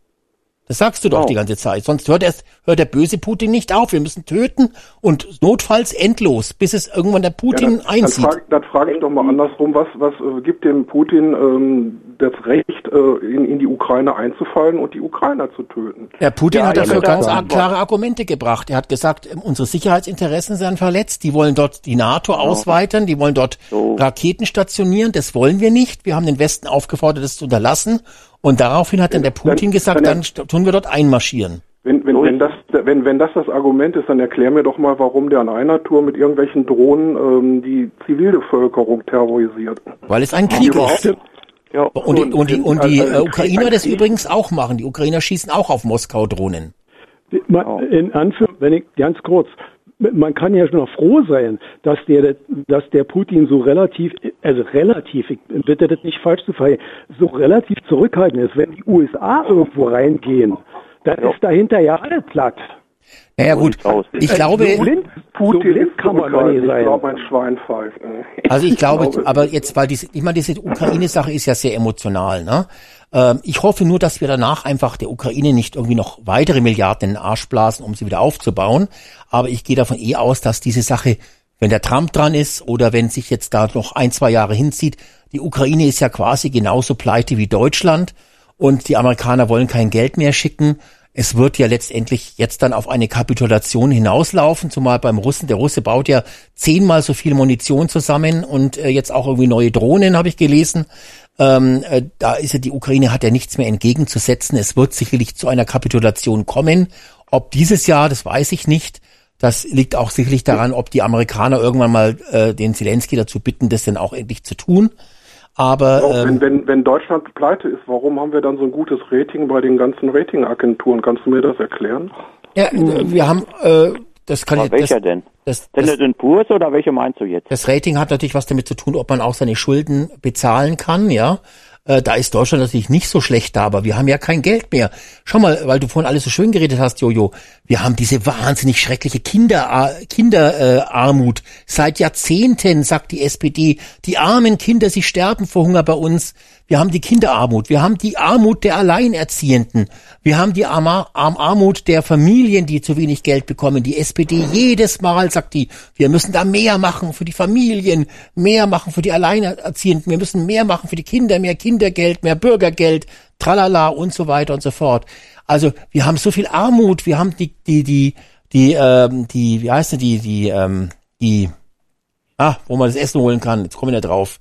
Das sagst du doch Genau. die ganze Zeit. Sonst hört, erst, hört der böse Putin nicht auf. Wir müssen töten und notfalls endlos, bis es irgendwann der Putin ja, dann, einzieht. Dann frage dann frag ich doch mal andersrum, was, was äh, gibt dem Putin ähm, das Recht, äh, in, in die Ukraine einzufallen und die Ukrainer zu töten? Der Putin Ja, hat dafür das ganz ar- klare Argumente gebracht. Er hat gesagt, ähm, unsere Sicherheitsinteressen sind verletzt. Die wollen dort die NATO ausweiten, die wollen dort Raketen stationieren. Das wollen wir nicht. Wir haben den Westen aufgefordert, das zu unterlassen. Und daraufhin hat dann der Putin gesagt, dann- dann tun wir dort einmarschieren. Wenn, wenn, wenn, das, wenn, wenn das das Argument ist, dann erklär mir doch mal, warum der an einer Tour mit irgendwelchen Drohnen ähm, die Zivilbevölkerung terrorisiert. Weil es ein Krieg ist. Und die, und die, und die Also, äh, Ukrainer ein das übrigens auch machen. Die Ukrainer schießen auch auf Moskau-Drohnen. Ma- In Anführ wenn ich ganz kurz, man kann ja schon noch froh sein, dass der, dass der Putin so relativ, also relativ, ich bitte das nicht falsch zu verstehen, so relativ zurückhaltend ist. Wenn die USA irgendwo reingehen, dann ist dahinter ja alles platt. Naja gut, ich glaube, so blind, so blind kann man doch nicht Ich sein. glaube, ein Schwein pfeift. äh. Also ich glaube, aber jetzt, weil diese, ich meine, diese Ukraine-Sache ist ja sehr emotional, ne? Ähm, ich hoffe nur, dass wir danach einfach der Ukraine nicht irgendwie noch weitere Milliarden in den Arsch blasen, um sie wieder aufzubauen. Aber ich gehe davon eh aus, dass diese Sache, wenn der Trump dran ist oder wenn sich jetzt da noch ein, zwei Jahre hinzieht, die Ukraine ist ja quasi genauso pleite wie Deutschland und die Amerikaner wollen kein Geld mehr schicken. Es wird ja letztendlich jetzt dann auf eine Kapitulation hinauslaufen, zumal beim Russen. Der Russe baut ja zehnmal so viel Munition zusammen und äh, jetzt auch irgendwie neue Drohnen, habe ich gelesen. Ähm, äh, da ist ja die Ukraine hat ja nichts mehr entgegenzusetzen. Es wird sicherlich zu einer Kapitulation kommen. Ob dieses Jahr, das weiß ich nicht. Das liegt auch sicherlich daran, ob die Amerikaner irgendwann mal äh, den Zelensky dazu bitten, das denn auch endlich zu tun. Aber Auch ähm, wenn, wenn, wenn Deutschland pleite ist, warum haben wir dann so ein gutes Rating bei den ganzen Ratingagenturen? Kannst du mir das erklären? ja, äh, wir haben, äh, das kann Aber ich, welcher das, denn? Das, das, Standard Poor's oder welche meinst du jetzt? das Rating hat natürlich was damit zu tun, ob man auch seine Schulden bezahlen kann, ja. Äh, da ist Deutschland natürlich nicht so schlecht da, aber wir haben ja kein Geld mehr. Schau mal, weil du vorhin alles so schön geredet hast, Jojo. Wir haben diese wahnsinnig schreckliche Kinder, Kinderarmut. Äh, Armut. Seit Jahrzehnten sagt die SPD, die armen Kinder, sie sterben vor Hunger bei uns. Wir haben die Kinderarmut. Wir haben die Armut der Alleinerziehenden. Wir haben die Armut der Familien, die zu wenig Geld bekommen. Die SPD jedes Mal sagt die, wir müssen da mehr machen für die Familien, mehr machen für die Alleinerziehenden. Wir müssen mehr machen für die Kinder, mehr Kindergeld, mehr Bürgergeld, tralala und so weiter und so fort. Also wir haben so viel Armut. Wir haben die, die, die, die, ähm, die, wie heißt denn die, die, ähm, die, ah, wo man das Essen holen kann. Jetzt kommen wir da drauf.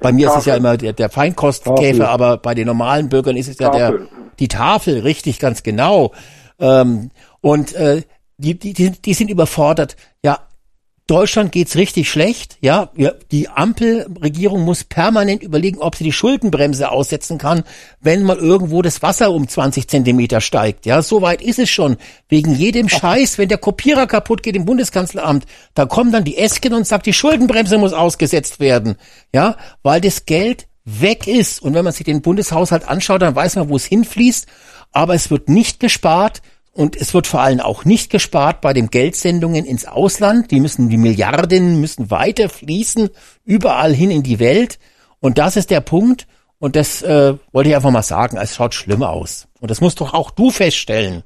Bei mir ist es ja immer der, der Feinkostkäfer, Tafel. aber bei den normalen Bürgern ist es ja der, Tafel. die Tafel, richtig, ganz genau. Ähm, und äh, die, die die sind überfordert. Ja, Deutschland geht's richtig schlecht. Ja, die Ampelregierung muss permanent überlegen, ob sie die Schuldenbremse aussetzen kann, wenn mal irgendwo das Wasser um 20 Zentimeter steigt. Ja, so weit ist es schon. Wegen jedem Scheiß, wenn der Kopierer kaputt geht im Bundeskanzleramt, da kommen dann die Esken und sagt, die Schuldenbremse muss ausgesetzt werden. Ja, weil das Geld weg ist. Und wenn man sich den Bundeshaushalt anschaut, dann weiß man, wo es hinfließt. Aber es wird nicht gespart. Und es wird vor allem auch nicht gespart bei den Geldsendungen ins Ausland. Die müssen, die Milliarden müssen weiter fließen, überall hin in die Welt. Und das ist der Punkt. Und das äh, wollte ich einfach mal sagen. Es schaut schlimm aus. Und das musst doch auch du feststellen.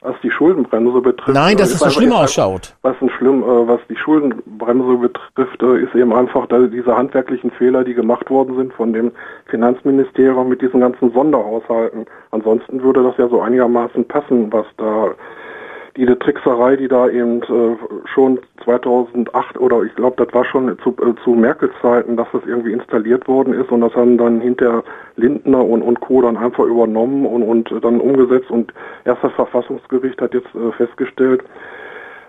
Was die Schuldenbremse betrifft. Nein, dass äh, es so ist schlimm ausschaut. Was, ein schlimm, äh, was die Schuldenbremse betrifft, äh, ist eben einfach diese handwerklichen Fehler, die gemacht worden sind von dem Finanzministerium mit diesen ganzen Sonderhaushalten. Ansonsten würde das ja so einigermaßen passen, was da diese Trickserei, die da eben äh, schon 2008 oder ich glaube, das war schon zu, äh, zu Merkels Zeiten, dass das irgendwie installiert worden ist und das haben dann hinter Lindner und, und Co. dann einfach übernommen und, und dann umgesetzt und erst das Verfassungsgericht hat jetzt äh, festgestellt,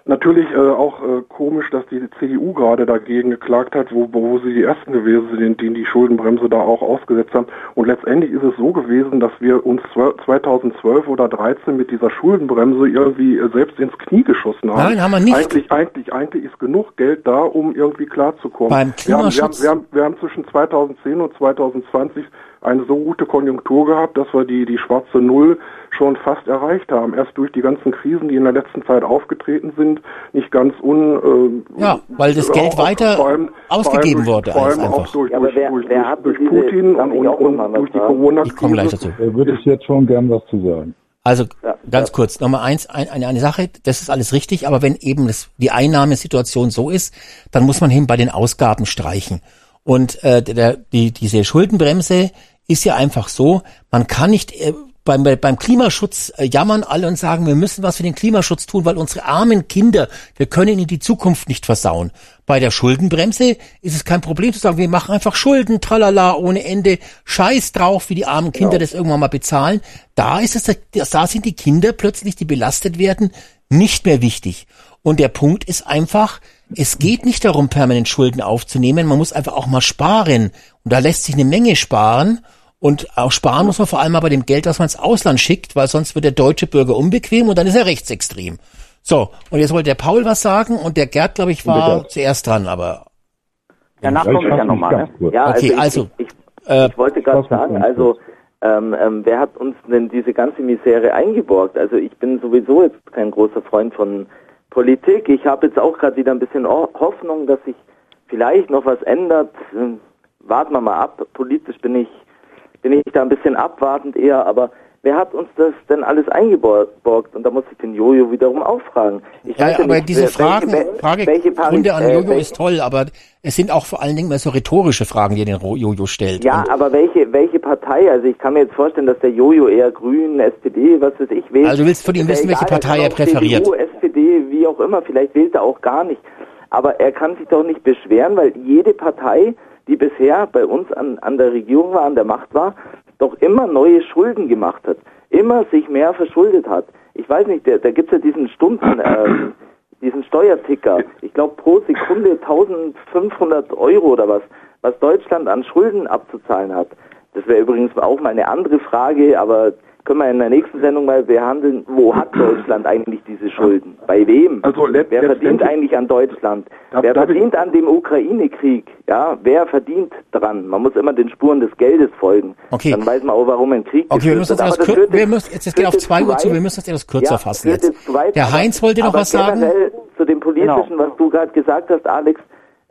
Natürlich äh, auch äh, komisch, dass die CDU gerade dagegen geklagt hat, wo, wo sie die ersten gewesen sind, die die Schuldenbremse da auch ausgesetzt haben. Und letztendlich ist es so gewesen, dass wir uns zwe- 2012 oder 13 mit dieser Schuldenbremse irgendwie äh, selbst ins Knie geschossen haben. Nein, haben wir nicht. Eigentlich, eigentlich, eigentlich ist genug Geld da, um irgendwie klarzukommen. Beim wir, haben, wir, haben, Klimaschutz- wir, haben, wir haben zwischen 2010 und 2020 eine so gute Konjunktur gehabt, dass wir die, die schwarze Null schon fast erreicht haben. Erst durch die ganzen Krisen, die in der letzten Zeit aufgetreten sind, nicht ganz un... Äh, Ja, weil das Geld auch- weiter vor allem- ausgegeben vor allem wurde durch, Vor als allem auch einfach. durch, Ja, aber durch, wer- durch, wer durch, durch Putin und, und, auch und durch die? Corona-Krise. Ich komme gleich dazu. Da würde ich jetzt schon gern was zu sagen. Also ganz kurz, Nummer eins, ein, eine, eine Sache, das ist alles richtig, aber wenn eben das, die Einnahmesituation so ist, dann muss man hin bei den Ausgaben streichen. Und äh, der, die, diese Schuldenbremse ist ja einfach so, man kann nicht äh, beim, beim Klimaschutz äh, jammern alle und sagen, wir müssen was für den Klimaschutz tun, weil unsere armen Kinder, wir können ihnen die Zukunft nicht versauen. Bei der Schuldenbremse ist es kein Problem zu sagen, wir machen einfach Schulden, tralala, ohne Ende, scheiß drauf, wie die armen Kinder das irgendwann mal bezahlen. Da ist es, da sind die Kinder plötzlich, die belastet werden, nicht mehr wichtig. Und der Punkt ist einfach, es geht nicht darum, permanent Schulden aufzunehmen, man muss einfach auch mal sparen. Und da lässt sich eine Menge sparen. Und auch sparen muss man vor allem mal bei dem Geld, das man ins Ausland schickt, weil sonst wird der deutsche Bürger unbequem und dann ist er rechtsextrem. So, und jetzt wollte der Paul was sagen und der Gerd, glaube ich, war Bitte. zuerst dran, aber Danach Ja, ich komme ich ja nochmal. Ne? Ja, Okay, also, also, ich, ich, äh, ich wollte gerade sagen, also ähm, ähm, wer hat uns denn diese ganze Misere eingeborgt? Also ich bin sowieso jetzt kein großer Freund von Politik. Ich habe jetzt auch gerade wieder ein bisschen Ho- Hoffnung, dass sich vielleicht noch was ändert. Ähm, Warten wir mal ab. Politisch bin ich bin ich da ein bisschen abwartend eher, aber wer hat uns das denn alles eingeborgt? Und da muss ich den Jojo wiederum auch fragen. Ich Ja, ja aber nicht, diese wer- Fragen, welche, Frage, welche Pari- Runde an äh, Jojo welche- ist toll, aber es sind auch vor allen Dingen mehr so rhetorische Fragen, die den Jojo stellt. Ja, Und, aber welche, welche Partei? Also ich kann mir jetzt vorstellen, dass der Jojo eher Grün, SPD, was weiß ich, wählt. Also du willst von ihm wissen, welche Partei kann er präferiert. CDU, Wie auch immer, vielleicht wählt er auch gar nicht. Aber er kann sich doch nicht beschweren, weil jede Partei, die bisher bei uns an, an der Regierung war, an der Macht war, doch immer neue Schulden gemacht hat, immer sich mehr verschuldet hat. Ich weiß nicht, da, da gibt's ja diesen Stunden, ähm, diesen Steuerticker. Ich glaube pro Sekunde 1500 Euro oder was. was Deutschland an Schulden abzuzahlen hat. Das wäre übrigens auch mal eine andere Frage, aber können wir in der nächsten Sendung mal behandeln, wo hat Deutschland eigentlich diese Schulden? Bei wem? Also wer verdient eigentlich an Deutschland? Darf- wer darf ich- verdient an dem Ukraine-Krieg? Ja, wer verdient dran? Man muss immer den Spuren des Geldes folgen. Okay. Dann weiß man auch, warum ein Krieg Okay, wir müssen uns wird. etwas Aber das kür führt wir jetzt- müssen, jetzt, jetzt geht auf zwei zu Uhr zu, wir müssen das etwas kürzer Ja, fassen jetzt. weit, Der Heinz wollte noch aber was sagen. Zu dem Politischen, Genau. was du gerade gesagt hast, Alex,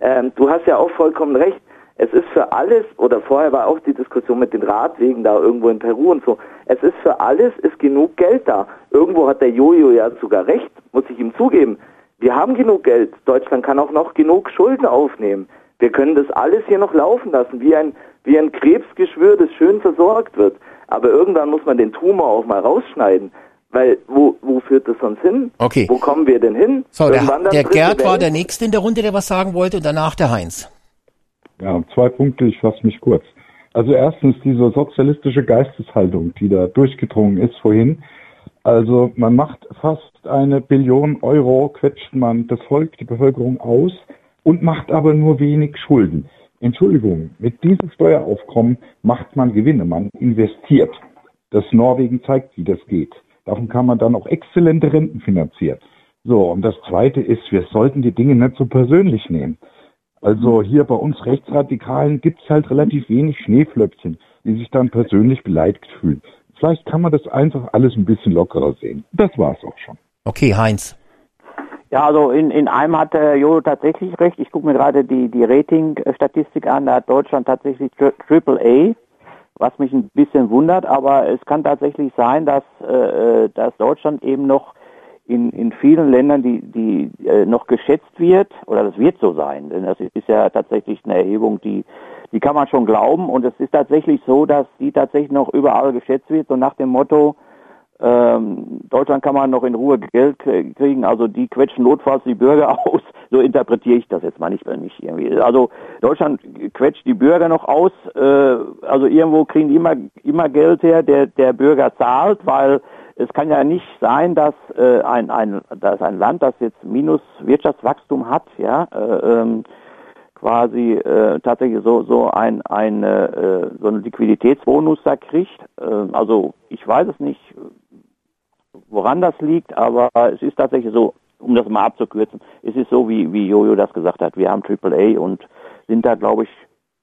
ähm, du hast ja auch vollkommen recht. Es ist für alles, oder vorher war auch die Diskussion mit den Radwegen da irgendwo in Peru und so, es ist für alles ist genug Geld da. Irgendwo hat der Jojo ja sogar recht, muss ich ihm zugeben. Wir haben genug Geld. Deutschland kann auch noch genug Schulden aufnehmen. Wir können das alles hier noch laufen lassen, wie ein, wie ein Krebsgeschwür, das schön versorgt wird. Aber irgendwann muss man den Tumor auch mal rausschneiden. Weil, wo, wo führt das sonst hin? Okay. Wo kommen wir denn hin? So, der, Irgendwann der Gerd war der Nächste in der Runde, der was sagen wollte, und danach der Heinz. Ja, zwei Punkte, ich fasse mich kurz. Also erstens diese sozialistische Geisteshaltung, die da durchgedrungen ist vorhin. Also man macht fast eine Billion Euro, quetscht man das Volk, die Bevölkerung aus und macht aber nur wenig Schulden. Entschuldigung, mit diesem Steueraufkommen macht man Gewinne, man investiert. Das Norwegen zeigt, wie das geht. Davon kann man dann auch exzellente Renten finanzieren. So, und das Zweite ist, wir sollten die Dinge nicht so persönlich nehmen. Also hier bei uns Rechtsradikalen gibt es halt relativ wenig Schneeflöckchen, die sich dann persönlich beleidigt fühlen. Vielleicht kann man das einfach alles ein bisschen lockerer sehen. Das war's auch schon. Okay, Heinz. Ja, also in, in einem hat der Jojo tatsächlich recht. Ich gucke mir gerade die, die Rating-Statistik an. Da hat Deutschland tatsächlich Tri- Triple A, was mich ein bisschen wundert. Aber es kann tatsächlich sein, dass, äh, äh, dass Deutschland eben noch in, in vielen Ländern, die, die äh, noch geschätzt wird, oder das wird so sein, denn das ist ja tatsächlich eine Erhebung, die, die kann man schon glauben. Und es ist tatsächlich so, dass die tatsächlich noch überall geschätzt wird, so nach dem Motto, ähm, Deutschland kann man noch in Ruhe Geld kriegen, also die quetschen notfalls die Bürger aus. So interpretiere ich das jetzt mal nicht, nicht irgendwie. Also Deutschland quetscht die Bürger noch aus, äh, also irgendwo kriegen die immer, immer Geld her, der, der Bürger zahlt, weil es kann ja nicht sein, dass äh, ein, ein, dass ein Land, das jetzt Minus Wirtschaftswachstum hat, ja, äh, ähm, quasi äh, tatsächlich so so ein ein äh, so einen Liquiditätsbonus da kriegt. Äh, also ich weiß es nicht, woran das liegt, aber es ist tatsächlich so, um das mal abzukürzen, es ist so wie wie Jojo das gesagt hat. Wir haben AAA und sind da glaube ich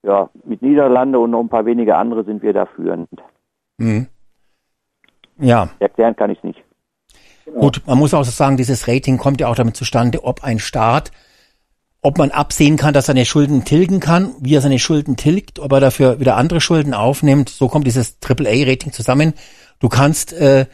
ja mit Niederlande und noch ein paar wenige andere sind wir da führend. Mhm. Ja. Erklären kann ich es nicht. Gut, man muss auch sagen, dieses Rating kommt ja auch damit zustande, ob ein Staat, ob man absehen kann, dass er seine Schulden tilgen kann, wie er seine Schulden tilgt, ob er dafür wieder andere Schulden aufnimmt. So kommt dieses AAA-Rating zusammen. Du kannst äh,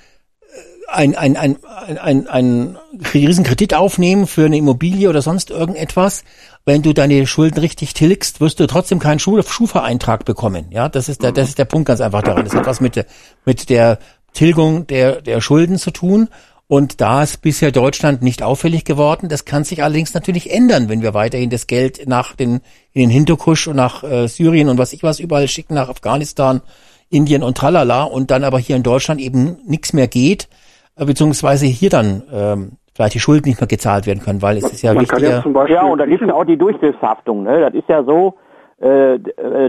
ein, ein, ein, ein, ein, ein riesen Kredit aufnehmen für eine Immobilie oder sonst irgendetwas. Wenn du deine Schulden richtig tilgst, wirst du trotzdem keinen Schu- Schufa-Eintrag bekommen. Ja, das ist der, das ist der Punkt ganz einfach daran. Das hat was mit, mit der Tilgung der, der Schulden zu tun. Und da ist bisher Deutschland nicht auffällig geworden. Das kann sich allerdings natürlich ändern, wenn wir weiterhin das Geld nach den, in den Hinterkusch und nach äh, Syrien und was ich was überall schicken, nach Afghanistan, Indien und tralala und dann aber hier in Deutschland eben nichts mehr geht, äh, beziehungsweise hier dann ähm, vielleicht die Schulden nicht mehr gezahlt werden können, weil es ist ja wichtiger. ja, und da gibt es ja auch die Durchgriffshaftung. Ne? Das ist ja so, äh,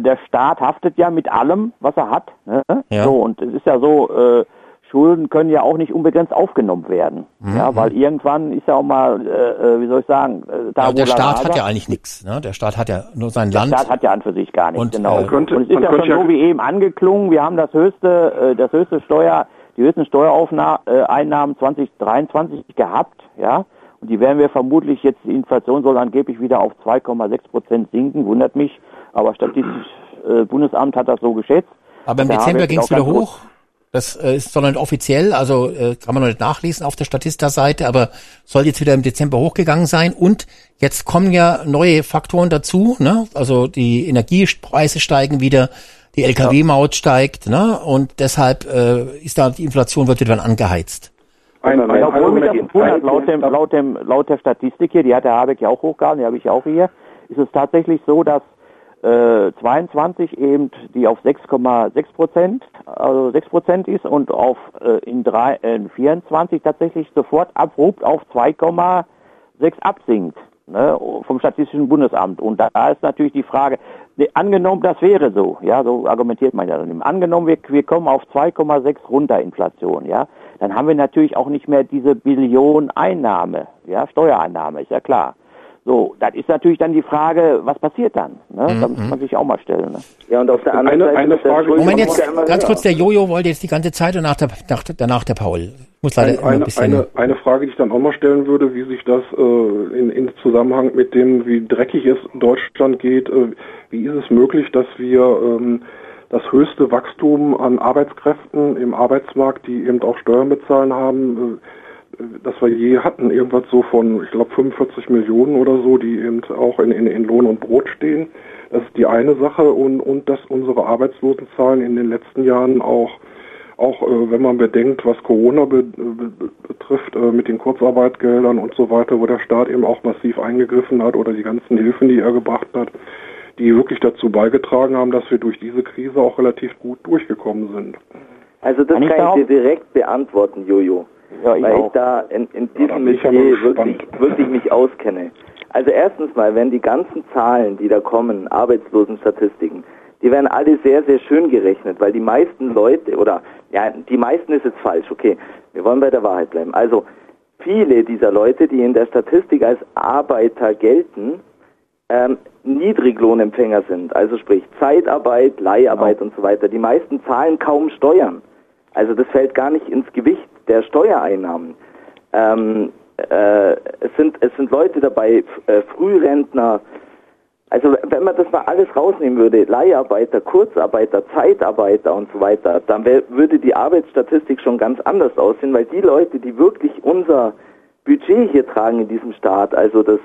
der Staat haftet ja mit allem, was er hat. Ne? Ja. So, und es ist ja so, äh, Schulden können ja auch nicht unbegrenzt aufgenommen werden. Mhm. Ja, weil irgendwann ist ja auch mal, äh, äh, wie soll ich sagen, äh, Ja, der Tabula Staat rasa. hat ja eigentlich nichts. Ne? Der Staat hat ja nur sein Der Land. Staat hat ja an für sich gar nichts, Und, genau. äh, könnte- und es ist ja schon ja- so wie eben angeklungen, wir haben das höchste, äh, das höchste Steuer, die höchsten Steuereinnahmen 2023 gehabt, ja. Und die werden wir vermutlich jetzt, die Inflation soll angeblich wieder auf 2,6 Prozent sinken, wundert mich, aber Statistisch äh, Bundesamt hat das so geschätzt. Aber im Da Dezember ging es wieder hoch. Das äh, ist zwar noch nicht offiziell, also äh, kann man noch nicht nachlesen auf der Statista-Seite, aber soll jetzt wieder im Dezember hochgegangen sein. Und jetzt kommen ja neue Faktoren dazu. Ne? Also die Energiepreise steigen wieder, die Lkw-Maut steigt, ne? und deshalb äh, ist da die Inflation wird wieder angeheizt. Ein, ein- ja, obwohl ein mich das Moment, wundert, ein- laut, dem, laut, dem, laut der Statistik hier, die hat der Habeck ja auch hochgehalten, die habe ich auch hier, ist es tatsächlich so, dass äh, 22 eben die auf 6,6 Prozent, also 6 Prozent ist und auf äh, in, drei, äh, in 24 tatsächlich sofort abrupt auf 2,6 absinkt. ne, vom Statistischen Bundesamt. Und da ist natürlich die Frage, ne, angenommen, das wäre so, ja, so argumentiert man ja dann. Angenommen, wir, wir kommen auf 2,6 runter Inflation, ja, dann haben wir natürlich auch nicht mehr diese Billion Einnahme, ja, Steuereinnahme, ist ja klar. So, das ist natürlich dann die Frage, was passiert dann? Ne? Da muss man sich auch mal stellen. Ne? Ja, und auf der anderen Eine- Seite eine Frage- Moment, jetzt ganz kurz, der Jojo wollte jetzt die ganze Zeit und nach der, nach, danach der Paul. Ich muss leider immer ein Eine, bisschen... eine, eine Frage, die ich dann auch mal stellen würde, wie sich das äh, in, in Zusammenhang mit dem, wie dreckig es Deutschland geht, äh, wie ist es möglich, dass wir ähm, das höchste Wachstum an Arbeitskräften im Arbeitsmarkt, die eben auch Steuern bezahlen haben, äh, das wir je hatten, irgendwas so von, ich glaube, 45 Millionen oder so, die eben auch in, in, in Lohn und Brot stehen. Das ist die eine Sache und, und dass unsere Arbeitslosenzahlen in den letzten Jahren auch auch äh, wenn man bedenkt, was Corona be be betrifft, äh, mit den Kurzarbeitgeldern und so weiter, wo der Staat eben auch massiv eingegriffen hat oder die ganzen Hilfen, die er gebracht hat, die wirklich dazu beigetragen haben, dass wir durch diese Krise auch relativ gut durchgekommen sind. Also das Kann kann ich dir direkt beantworten, Jojo. Ja, ich weil auch. ich da in, in diesem ja Metier wirklich, wirklich mich auskenne. Also erstens mal, wenn die ganzen Zahlen, die da kommen, Arbeitslosenstatistiken, die werden alle sehr, sehr schön gerechnet, weil die meisten Leute, oder ja, die meisten ist jetzt falsch, okay, wir wollen bei der Wahrheit bleiben. Also viele dieser Leute, die in der Statistik als Arbeiter gelten, ähm, Niedriglohnempfänger sind, also sprich Zeitarbeit, Leiharbeit und so weiter. Die meisten zahlen kaum Steuern. Also das fällt gar nicht ins Gewicht der Steuereinnahmen. Ähm, äh, es sind es sind Leute dabei, äh, Frührentner. Also wenn man das mal alles rausnehmen würde, Leiharbeiter, Kurzarbeiter, Zeitarbeiter und so weiter, dann wär, würde die Arbeitsstatistik schon ganz anders aussehen, weil die Leute, die wirklich unser Budget hier tragen in diesem Staat, also das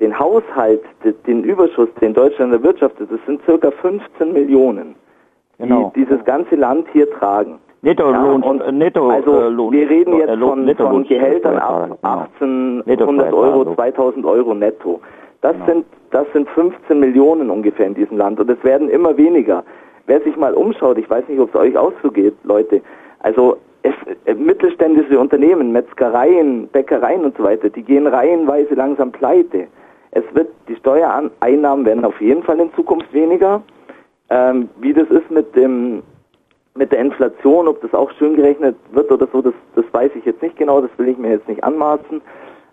den Haushalt, de- den Überschuss, den Deutschland erwirtschaftet, das sind circa 15 Millionen, die Genau. dieses ganze Land hier tragen. Nettolohn, Ja, und äh, Netto, also äh, Lohn, wir reden äh, jetzt von, von Nettolohn- Gehältern ab genau. 1800 Euro, Nettosteuerzahler. 2000 Euro netto. Das Genau. sind das sind 15 Millionen ungefähr in diesem Land und es werden immer weniger. Wer sich mal umschaut, ich weiß nicht, ob es euch auch so geht, Leute. Also es, mittelständische Unternehmen, Metzgereien, Bäckereien und so weiter, die gehen reihenweise langsam pleite. Es wird die Steuereinnahmen werden auf jeden Fall in Zukunft weniger. Ähm, wie das ist mit dem mit der Inflation, ob das auch schön gerechnet wird oder so, das, das weiß ich jetzt nicht genau, das will ich mir jetzt nicht anmaßen.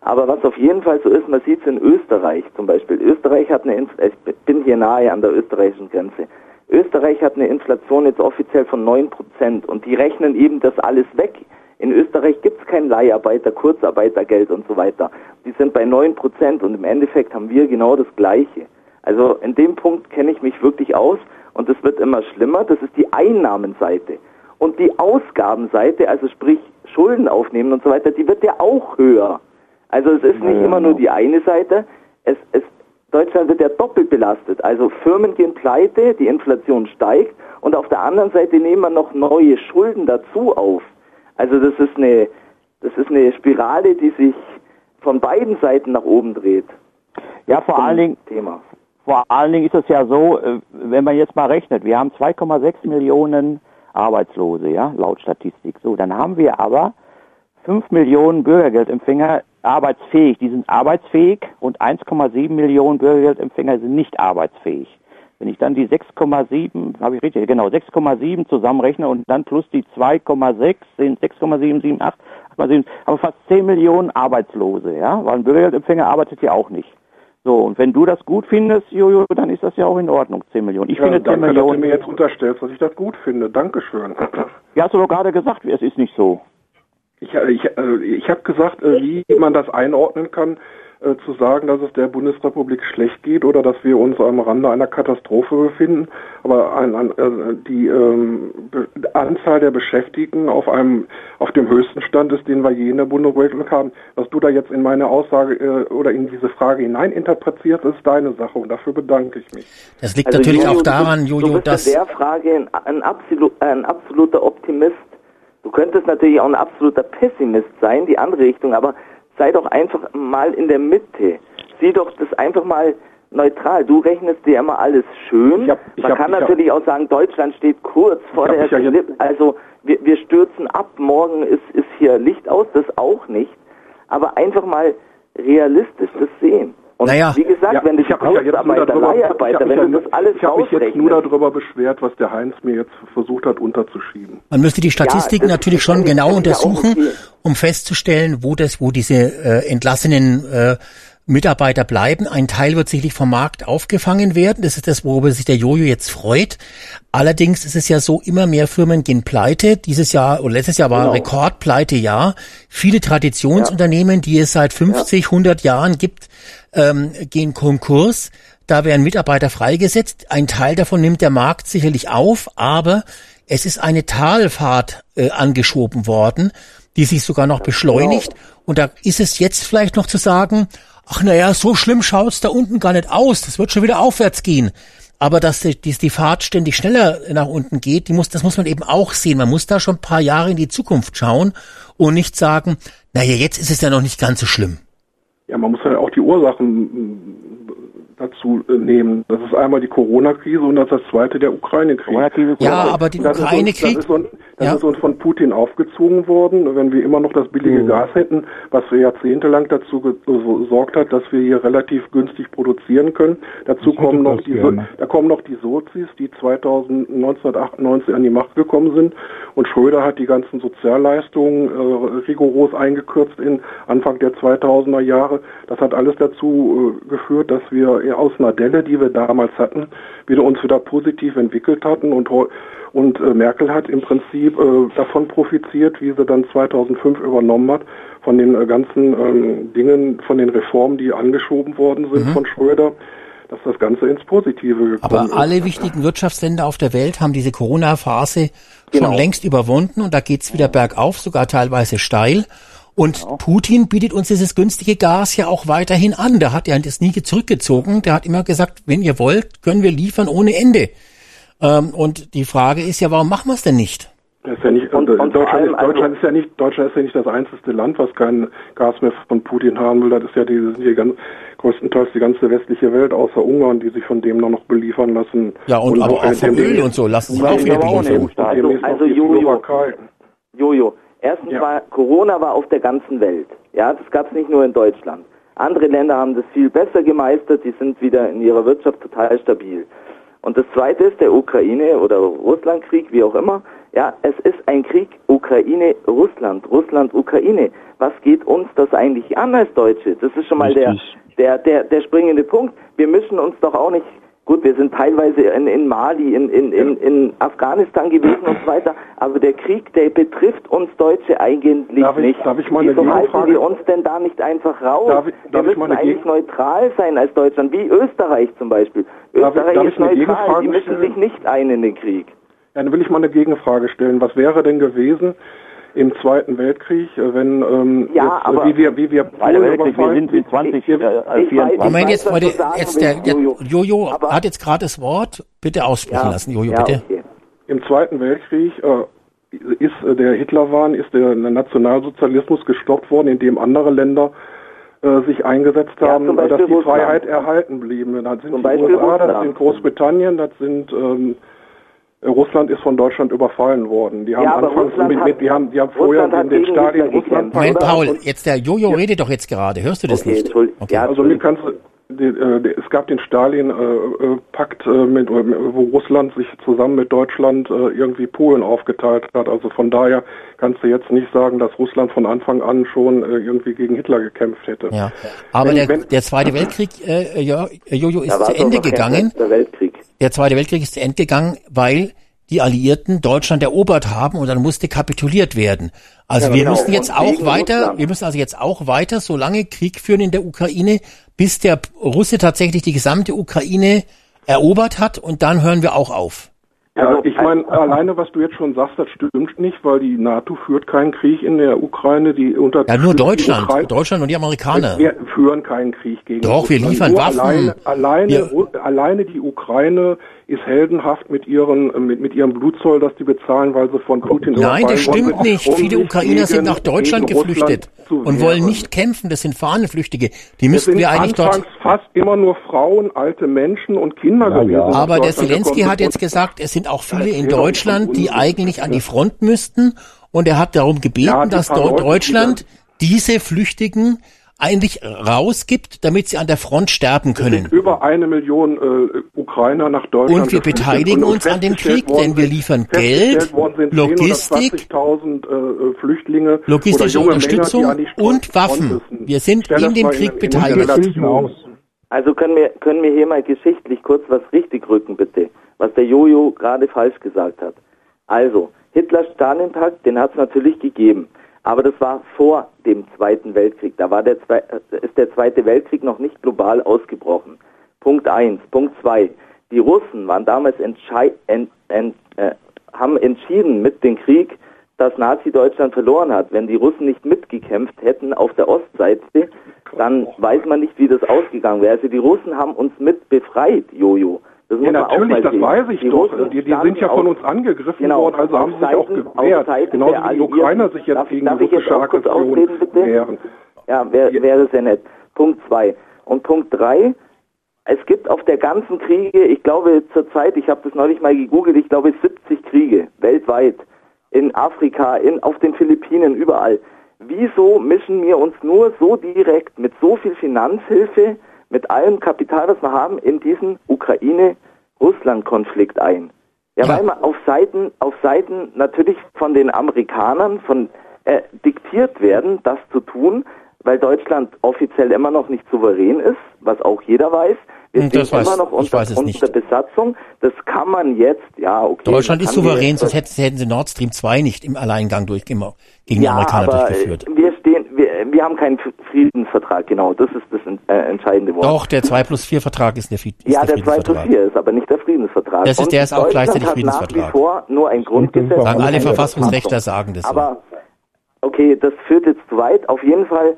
Aber was auf jeden Fall so ist, man sieht es in Österreich zum Beispiel. Österreich hat eine, Inf ich bin hier nahe an der österreichischen Grenze. Österreich hat eine Inflation jetzt offiziell von 9 Prozent und die rechnen eben das alles weg. In Österreich gibt es kein Leiharbeiter, Kurzarbeitergeld und so weiter. Die sind bei 9 Prozent und im Endeffekt haben wir genau das Gleiche. Also in dem Punkt kenne ich mich wirklich aus und es wird immer schlimmer. Das ist die Einnahmenseite. Und die Ausgabenseite, also sprich Schulden aufnehmen und so weiter, die wird ja auch höher. Also es ist nicht immer nur die eine Seite. Es, es, Deutschland wird ja doppelt belastet. Also Firmen gehen pleite, die Inflation steigt und auf der anderen Seite nehmen wir noch neue Schulden dazu auf. Also das ist eine, das ist eine Spirale, die sich von beiden Seiten nach oben dreht. Ja, vor allen Dingen, Thema. Vor allen Dingen ist es ja so, äh, wenn man jetzt mal rechnet, wir haben 2,6 Millionen Arbeitslose, ja, laut Statistik. So, dann haben wir aber 5 Millionen Bürgergeldempfänger arbeitsfähig. Die sind arbeitsfähig und 1,7 Millionen Bürgergeldempfänger sind nicht arbeitsfähig. Wenn ich dann die 6,7, habe ich richtig, genau, 6,7 zusammenrechne und dann plus die 2,6 sind 6,778, 8,7, aber fast 10 Millionen Arbeitslose, ja, weil ein Bürgergeldempfänger arbeitet ja auch nicht. So, und wenn du das gut findest, Jojo, dann ist das ja auch in Ordnung, 10 Millionen. Ich ja, finde 10 danke, dass du Millionen. mir jetzt unterstellst, dass ich das gut finde. Dankeschön. Ja, hast du doch gerade gesagt, es ist nicht so. Ich, äh, ich, äh, ich habe gesagt, äh, wie man das einordnen kann, äh, zu sagen, dass es der Bundesrepublik schlecht geht oder dass wir uns am Rande einer Katastrophe befinden. Aber ein, ein, äh, die ähm, Anzahl der Beschäftigten auf einem auf dem höchsten Stand ist, den wir je in der Bundesrepublik haben. Was du da jetzt in meine Aussage äh, oder in diese Frage hinein interpretierst, ist deine Sache und dafür bedanke ich mich. Das liegt Also, natürlich Jojo, auch daran, Jojo, du bist dass... in der Frage ein, ein, absolu, ein absoluter Optimist. Du könntest natürlich auch ein absoluter Pessimist sein, die andere Richtung, aber sei doch einfach mal in der Mitte. Sieh doch das einfach mal neutral. Du rechnest dir immer alles schön. hab- ich Man hab- kann ich hab- natürlich auch sagen, Deutschland steht kurz vor der ja Schlipp. Also wir, wir stürzen ab, morgen ist, ist hier Licht aus, das auch nicht. Aber einfach mal realistisch das sehen. Und Naja. wie gesagt, Ja, wenn ich habe mich ja jetzt nur darüber, ich wenn ja das alles ich hab mich jetzt nur darüber beschwert, was der Heinz mir jetzt versucht hat unterzuschieben. Man müsste die Statistiken das- natürlich schon ich- genau ich ja untersuchen. Um festzustellen, wo das, wo diese äh, entlassenen äh, Mitarbeiter bleiben. Ein Teil wird sicherlich vom Markt aufgefangen werden. Das ist das, worüber sich der Jojo jetzt freut. Allerdings ist es ja so, immer mehr Firmen gehen pleite. Dieses Jahr oder letztes Jahr war Genau. Rekordpleitejahr. Viele Traditionsunternehmen, die es seit 50, 100 Jahren gibt, ähm, gehen Konkurs. Da werden Mitarbeiter freigesetzt. Ein Teil davon nimmt der Markt sicherlich auf, aber es ist eine Talfahrt äh, angeschoben worden, die sich sogar noch beschleunigt. Und da ist es jetzt vielleicht noch zu sagen, ach naja, so schlimm schaut's da unten gar nicht aus. Das wird schon wieder aufwärts gehen. Aber dass die, die, die Fahrt ständig schneller nach unten geht, die muss, das muss man eben auch sehen. Man muss da schon ein paar Jahre in die Zukunft schauen und nicht sagen, naja, jetzt ist es ja noch nicht ganz so schlimm. Ja, man muss ja auch die Ursachen dazu äh, nehmen. Das ist einmal die Corona-Krise und das ist das zweite der Ukraine-Krieg. Ja, aber den Das ist uns- Ukraine-Krieg- Das, ist uns, das Ja. ist uns von Putin aufgezwungen worden. Wenn wir immer noch das billige Mhm. Gas hätten, was für jahrzehntelang dazu ge- gesorgt hat, dass wir hier relativ günstig produzieren können. Dazu Ich kommen noch die, gerne. da kommen noch die Sozis, die 2000, 1998 an die Macht gekommen sind. Und Schröder hat die ganzen Sozialleistungen äh, rigoros eingekürzt in Anfang der 2000er Jahre. Das hat alles dazu äh, geführt, dass wir aus einer Delle, die wir damals hatten, wieder uns wieder positiv entwickelt hatten und und äh, Merkel hat im Prinzip äh, davon profitiert, wie sie dann 2005 übernommen hat, von den äh, ganzen ähm, Dingen, von den Reformen, die angeschoben worden sind Mhm. von Schröder, dass das Ganze ins Positive gekommen Aber ist. alle wichtigen Wirtschaftsländer auf der Welt haben diese Corona-Phase Genau. schon längst überwunden und da geht's wieder bergauf, sogar teilweise steil. Und Genau. Putin bietet uns dieses günstige Gas ja auch weiterhin an. Der hat ja das nie zurückgezogen. Der hat immer gesagt, wenn ihr wollt, können wir liefern ohne Ende. Ähm, und die Frage ist ja, warum machen wir es denn nicht? Das ist ja nicht, Und- also und Deutschland, ist, also- Deutschland ist ja nicht, Deutschland ist ja nicht das einzige Land, was kein Gas mehr von Putin haben will. Das ist ja die, sind die ganz, größtenteils die ganze westliche Welt, außer Ungarn, die sich von dem noch beliefern lassen. Ja, und, aber auch auch dem- Öl und so lassen sich und auch wieder demnächst beliefern. und Also- also Jojo. Jojo, erstens Ja. war Corona war auf der ganzen Welt. Ja, das gab es nicht nur in Deutschland. Andere Länder haben das viel besser gemeistert, die sind wieder in ihrer Wirtschaft total stabil. Und das zweite ist der Ukraine- oder Russlandkrieg, wie auch immer. Ja, es ist ein Krieg Ukraine-Russland, Russland-Ukraine. Was geht uns das eigentlich an als Deutsche? Das ist schon mal der, der, der, der springende Punkt. Wir mischen uns doch auch nicht, gut, wir sind teilweise in, in Mali, in, in, in, in Afghanistan gewesen und so weiter, aber der Krieg, der betrifft uns Deutsche eigentlich Darf ich- nicht. darf ich mal eine Wieso halten wir uns denn da nicht einfach raus? Darf ich- darf wir müssen eigentlich neutral sein als Deutschland, wie Österreich zum Beispiel. Darf ich- Österreich ist ich eine neutral, die mischen sich nicht ein in den Krieg. Ja, dann will ich mal eine Gegenfrage stellen. Was wäre denn gewesen im Zweiten Weltkrieg, äh, wenn ähm, Ja, jetzt, äh, aber- wie wir wie wir Polen Weltkrieg, wir sind in 20, wie- äh, Ich 24. weiß- Moment, jetzt, sagen jetzt der, Jojo. Jojo Aber- hat jetzt gerade das Wort. Bitte aussprechen lassen, Jojo, ja, bitte. Okay. Im Zweiten Weltkrieg äh, ist äh, der Hitlerwahn, ist der Nationalsozialismus gestoppt worden, indem andere Länder äh, sich eingesetzt Ja, haben, dass die Russland. Freiheit erhalten blieben. Das sind Zum die Beispiel USA, das sind Großbritannien, das sind ähm, Russland ist von Deutschland überfallen worden. Die haben Ja, anfangs Russland mit, mit, die haben, die haben vorher Russland hat den, Hitler Russland Moment? Paul, jetzt der Jojo redet doch jetzt gerade. Hörst du das Okay, nicht? Okay. Ja, Also mir kannst du, die, äh, die, es gab den Stalin-Pakt, äh, mit, äh, wo Russland sich zusammen mit Deutschland äh, irgendwie Polen aufgeteilt hat. Also von daher kannst du jetzt nicht sagen, dass Russland von Anfang an schon äh, irgendwie gegen Hitler gekämpft hätte. Ja, aber Wenn- der, wenn- der Zweite Weltkrieg, äh, ja, Jojo, ist zu Ende gegangen. letzter Weltkrieg. Der Zweite Weltkrieg ist zu Ende gegangen, weil die Alliierten Deutschland erobert haben und dann musste kapituliert werden. Also Ja, wir genau. müssen jetzt Und auch weiter, Russland. wir müssen also jetzt auch weiter so lange Krieg führen in der Ukraine, bis der Russe tatsächlich die gesamte Ukraine erobert hat und dann hören wir auch auf. Ja, Also, ich meine, alleine was du jetzt schon sagst, das stimmt nicht, weil die NATO führt keinen Krieg in der Ukraine, die unter Ja, nur Deutschland, Deutschland und die Amerikaner. Wir führen keinen Krieg gegen Doch, wir liefern Nur Waffen. Alleine, alleine, Wir- alleine die Ukraine ist heldenhaft mit ihren mit, mit ihrem Blutzoll, das die bezahlen, weil sie von Putin Nein, das stimmt nicht. um Viele Ukrainer sind nach Deutschland geflüchtet und wollen nicht kämpfen. Das sind Fahnenflüchtige. Die müssten wir eigentlich dort. anfangs fast immer nur Frauen, alte Menschen und Kinder Ja, gewesen. ja. Aber der Zelensky hat jetzt gesagt, es sind auch viele in Deutschland, die eigentlich an die Front müssten. Und er hat darum gebeten, Ja, dass Deutschland diese Flüchtigen eigentlich rausgibt, damit sie an der Front sterben können. Über eine Million äh, Ukrainer nach Deutschland. Und wir beteiligen und uns an dem Krieg, worden denn wir liefern Geld, worden sind 10.000 Logistik, oder 20.000 äh, Flüchtlinge logistische Unterstützung Männer, und Waffen. Müssen. Wir sind in dem Krieg in beteiligt. Relation. Also können wir, können wir hier mal geschichtlich kurz was richtig rücken, bitte, was der Jojo gerade falsch gesagt hat. Also, Hitler-Stalin-Pakt, den hat es natürlich gegeben. Aber das war vor dem Zweiten Weltkrieg. Da war der, Zwe äh, ist der Zweite Weltkrieg noch nicht global ausgebrochen. Punkt eins. Punkt zwei. Die Russen waren damals entschei en en äh, haben entschieden mit dem Krieg, dass Nazi-Deutschland verloren hat. Wenn die Russen nicht mitgekämpft hätten auf der Ostseite, dann weiß man nicht, wie das ausgegangen wäre. Also die Russen haben uns mit befreit, Jojo. Das Ja, natürlich, das sehen. weiß ich Die doch. Die, die sind ja von uns angegriffen Genau, worden, also haben sie sich auch gewehrt. Genauso wie die. Ukrainer sich jetzt Darf- gegen darf russische Aggression wehren. Ja, wäre wäre sehr nett. Punkt zwei. Und Punkt drei, es gibt auf der ganzen Kriege, ich glaube zurzeit, ich habe das neulich mal gegoogelt, ich glaube 70 Kriege weltweit, in Afrika, in, auf den Philippinen, überall. Wieso mischen wir uns nur so direkt mit so viel Finanzhilfe, mit allem Kapital, das wir haben, in diesen Ukraine-Russland-Konflikt ein? Ja, weil man auf Seiten, auf Seiten natürlich von den Amerikanern von äh, diktiert werden, das zu tun, weil Deutschland offiziell immer noch nicht souverän ist, was auch jeder weiß. Wir Hm, das weiß- immer noch ich unter, weiß es nicht. unter Besatzung. Das kann man jetzt, ja, okay. Deutschland ist souverän, jetzt- sonst hätten, hätten sie Nord Stream 2 nicht im Alleingang durch, gegen die ja, Amerikaner aber durchgeführt. wir stehen, wir, wir haben keinen Friedensvertrag, genau. Das ist das äh, entscheidende Wort. Doch, der 2 plus 4 Vertrag ist der, Fried- ist Ja, der der 2 plus Friedensvertrag. 4 ist aber nicht der Friedensvertrag. Das ist- der ist auch Deutschland gleichzeitig hat Nach Friedensvertrag. wie vor nur ein Grundgesetz. Sagen alle Verfassungsrechtler Verfassung. sagen das so. Aber, okay, das führt jetzt zu weit. Auf jeden Fall,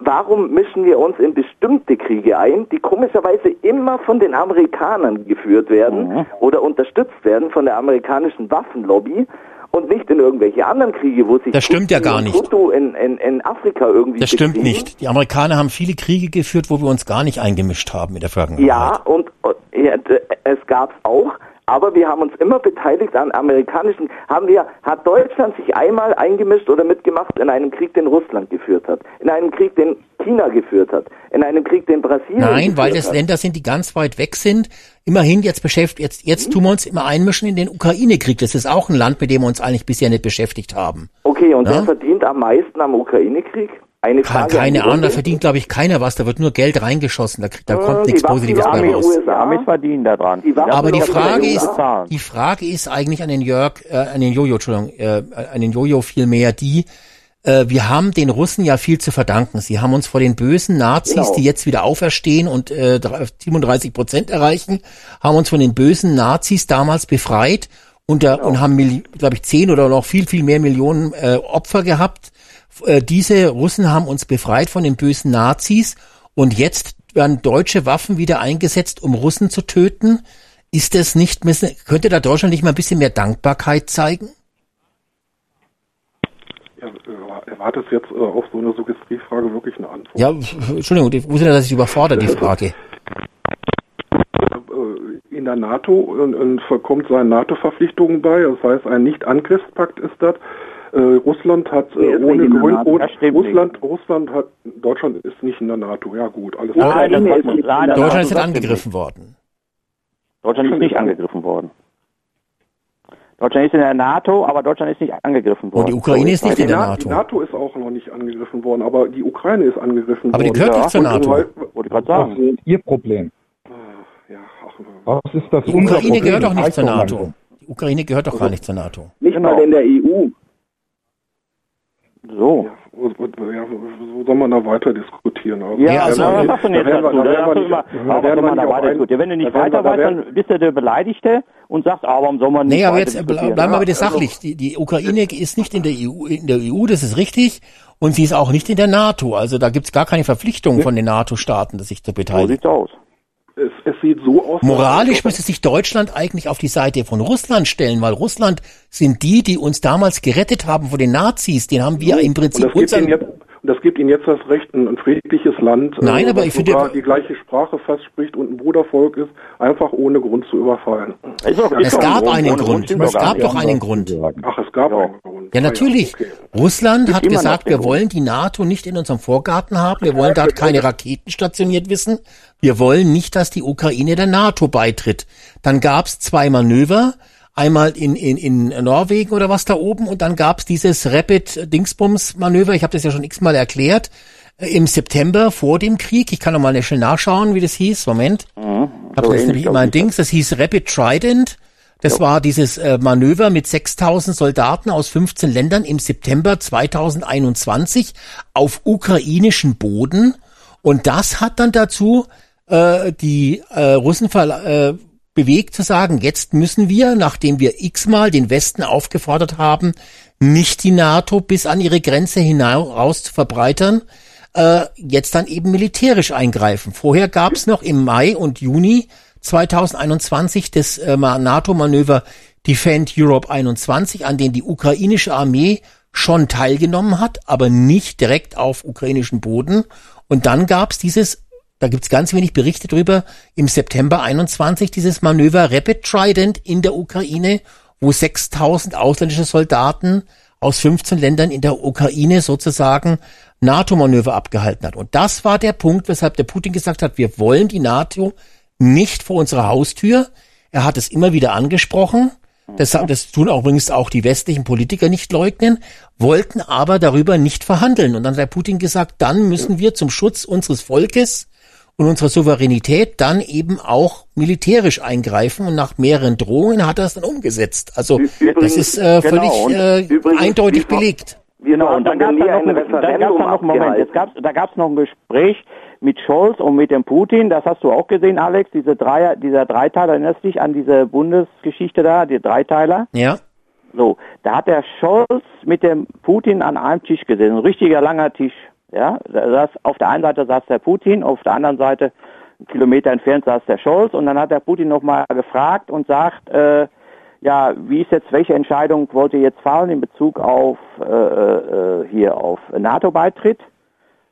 warum mischen wir uns in bestimmte Kriege ein, die komischerweise immer von den Amerikanern geführt werden Mhm. oder unterstützt werden von der amerikanischen Waffenlobby und nicht in irgendwelche anderen Kriege, wo sich Das stimmt ja gar nicht. In, in, in Afrika irgendwie Das stimmt nicht. Die Amerikaner haben viele Kriege geführt, wo wir uns gar nicht eingemischt haben in der Vergangenheit. Ja, und, und ja, d- es gab's auch, aber wir haben uns immer beteiligt an amerikanischen, haben wir, hat Deutschland sich einmal eingemischt oder mitgemacht in einem Krieg, den Russland geführt hat, in einem Krieg, den China geführt hat, in einem Krieg, den Brasilien Nein, weil das hat. Länder sind, die ganz weit weg sind. Immerhin jetzt beschäftigt, jetzt, Mhm. jetzt tun wir uns immer einmischen in den Ukraine-Krieg. Das ist auch ein Land, mit dem wir uns eigentlich bisher nicht beschäftigt haben. Okay, und Ja? wer verdient am meisten am Ukraine-Krieg? Eine Keine, Frage keine die Ahnung, da verdient, glaube ich, keiner was. Da wird nur Geld reingeschossen. Da, kriegt- da Äh, kommt die nichts Waffen- Positives die bei raus. USA Damit verdienen da dran. Die Waffen Aber die Frage ist, die Frage ist eigentlich an den Jörg, äh, an den Jojo, Entschuldigung, äh, an den Jojo vielmehr die, äh, wir haben den Russen ja viel zu verdanken. Sie haben uns vor den bösen Nazis, Genau. die jetzt wieder auferstehen und äh, 37 Prozent erreichen, haben uns von den bösen Nazis damals befreit und, da, und haben, glaube ich, zehn oder noch viel, viel mehr Millionen äh, Opfer gehabt. Äh, diese Russen haben uns befreit von den bösen Nazis und jetzt werden deutsche Waffen wieder eingesetzt, um Russen zu töten. Ist das nicht, könnte da Deutschland nicht mal ein bisschen mehr Dankbarkeit zeigen? Äh, erwartet jetzt äh, auf so eine Suggestivfrage wirklich eine Antwort? Ja, Entschuldigung, ich wusste, dass ich überfordert, die Frage. Äh, In der NATO und, und kommt seinen NATO-Verpflichtungen bei. Das heißt, ein Nicht-Angriffspakt ist das. Äh, Russland hat äh, ist ohne nicht in der Grund, Das Russland, Russland hat, Deutschland ist nicht in der NATO. Ja gut, alles Nein, klar. das nein, das Deutschland hat ist nicht angegriffen worden. Deutschland ist nicht angegriffen worden. Deutschland ist in der NATO, aber Deutschland ist nicht angegriffen worden. Und die Ukraine ist nicht die in der Na- NATO. Die NATO ist auch noch nicht angegriffen worden, aber die Ukraine ist angegriffen Aber die worden. gehört nicht zur NATO. Wollte ich gerade Das sagen. ist Ihr Problem. Ja, ach, Was ist das Die unser Ukraine Problem? gehört doch nicht zur NATO. Die Ukraine gehört doch gar nicht zur NATO. Nicht Genau. mal in der EU. So. wo, wo, ja, wo soll man da weiter diskutieren? Also, Ja, Ja, also, was sagst du denn jetzt da dazu? da Da wir immer, da aber werden wir man da weiter diskutieren. Wenn du nicht da weiter da weißt, dann bist du der Beleidigte und sagst, ah, warum soll man nicht Nee, aber jetzt ble- diskutieren? bleiben wir bitte Ja, also- sachlich. Die, die Ukraine ist nicht in der EU, in der EU, das ist richtig. Und sie ist auch nicht in der NATO. Also da gibt's gar keine Verpflichtung von den NATO-Staaten, sich zu So beteiligen. sieht's aus. Es, es sieht so aus. Moralisch müsste sich Deutschland eigentlich auf die Seite von Russland stellen, weil Russland sind die, die uns damals gerettet haben vor den Nazis. Den haben wir im und Prinzip das gibt, ihnen jetzt, und das gibt ihnen jetzt das Recht, ein, friedliches Land, Nein, äh, aber ich finde- sogar die gleiche Sprache fast spricht und ein Brudervolk ist, einfach ohne Grund zu überfallen. Ist doch, ist es gab Grund. einen Grund. stimmt Es gab doch einen Grund. Ach, es gab einen Grund. Ja, natürlich. Russland Gibt hat gesagt, wir Grund. wollen die NATO nicht in unserem Vorgarten haben. Wir wollen dort keine Raketen stationiert wissen. Wir wollen nicht, dass die Ukraine der NATO beitritt. Dann gab's zwei Manöver. Einmal in, in, in Norwegen oder was da oben und dann gab's dieses Rapid-Dingsbums-Manöver, ich habe das ja schon x-mal erklärt, äh, im September vor dem Krieg. Ich kann noch mal schnell nachschauen, wie das hieß. Moment. Ich habe So das ähnlich, nämlich immer ein. Dings. Das hieß Rapid Trident. Das war dieses äh, Manöver mit 6000 Soldaten aus 15 Ländern im September 2021 auf ukrainischem Boden. Und das hat dann dazu äh, die äh, Russen ver äh, bewegt zu sagen, jetzt müssen wir, nachdem wir x-mal den Westen aufgefordert haben, nicht die NATO bis an ihre Grenze hinaus zu verbreitern, äh, jetzt dann eben militärisch eingreifen. Vorher gab es noch im Mai und Juni 2021 das äh, Ma- NATO-Manöver Defend Europe 21, an dem die ukrainische Armee schon teilgenommen hat, aber nicht direkt auf ukrainischem Boden. Und dann gab es dieses, da gibt's ganz wenig Berichte drüber, im September 21 dieses Manöver Rapid Trident in der Ukraine, wo 6000 ausländische Soldaten aus 15 Ländern in der Ukraine sozusagen NATO-Manöver abgehalten hat. Und das war der Punkt, weshalb der Putin gesagt hat, wir wollen die NATO nicht vor unserer Haustür. Er hat es immer wieder angesprochen. Das, das tun auch übrigens auch die westlichen Politiker nicht leugnen, wollten aber darüber nicht verhandeln. Und dann hat der Putin gesagt, dann müssen wir zum Schutz unseres Volkes und unserer Souveränität dann eben auch militärisch eingreifen. Und nach mehreren Drohungen hat er es dann umgesetzt. Also das ist äh, völlig genau. Äh, übrigens, eindeutig wie- belegt. Genau, und dann gab es noch, ein- dann noch einen Moment, jetzt gab's, da gab es noch ein Gespräch mit Scholz und mit dem Putin, das hast du auch gesehen, Alex, diese Dreier, dieser Dreiteiler, erinnerst du dich an diese Bundesgeschichte da, die Dreiteiler? Ja. So, da hat der Scholz mit dem Putin an einem Tisch gesessen, ein richtiger langer Tisch. Ja, da saß, auf der einen Seite saß der Putin, auf der anderen Seite, Kilometer entfernt, saß der Scholz und dann hat der Putin nochmal gefragt und sagt, äh, ja, wie ist jetzt, welche Entscheidung wollt ihr jetzt fallen in Bezug auf äh, äh, hier auf NATO-Beitritt?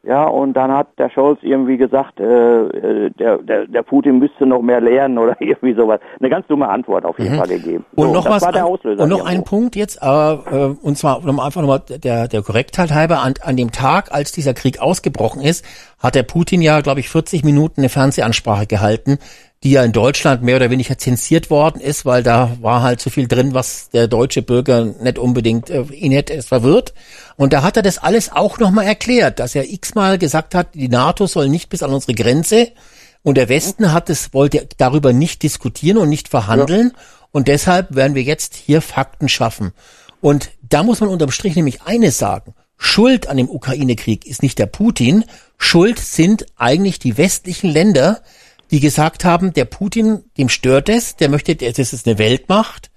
Ja, und dann hat der Scholz irgendwie gesagt, äh, äh, der, der, der Putin müsste noch mehr lernen oder irgendwie sowas. Eine ganz dumme Antwort auf jeden Fall gegeben. Mhm. Und so, noch was war der an-. Und noch ein Punkt jetzt, äh, äh, und zwar um einfach nochmal der, der Korrektheit halber, an, an dem Tag, als dieser Krieg ausgebrochen ist, hat der Putin ja, glaube ich, 40 Minuten eine Fernsehansprache gehalten, die ja in Deutschland mehr oder weniger zensiert worden ist, weil da war halt so viel drin, was der deutsche Bürger nicht unbedingt äh, ihn hätte es verwirrt. Und da hat er das alles auch nochmal erklärt, dass er x-mal gesagt hat, die NATO soll nicht bis an unsere Grenze und der Westen hat es, wollte darüber nicht diskutieren und nicht verhandeln. Und deshalb werden wir jetzt hier Fakten schaffen. Und da muss man unterm Strich nämlich eines sagen. Schuld an dem Ukraine-Krieg ist nicht der Putin. Schuld sind eigentlich die westlichen Länder, die gesagt haben, der Putin, dem stört es, der möchte, das ist eine Weltmacht,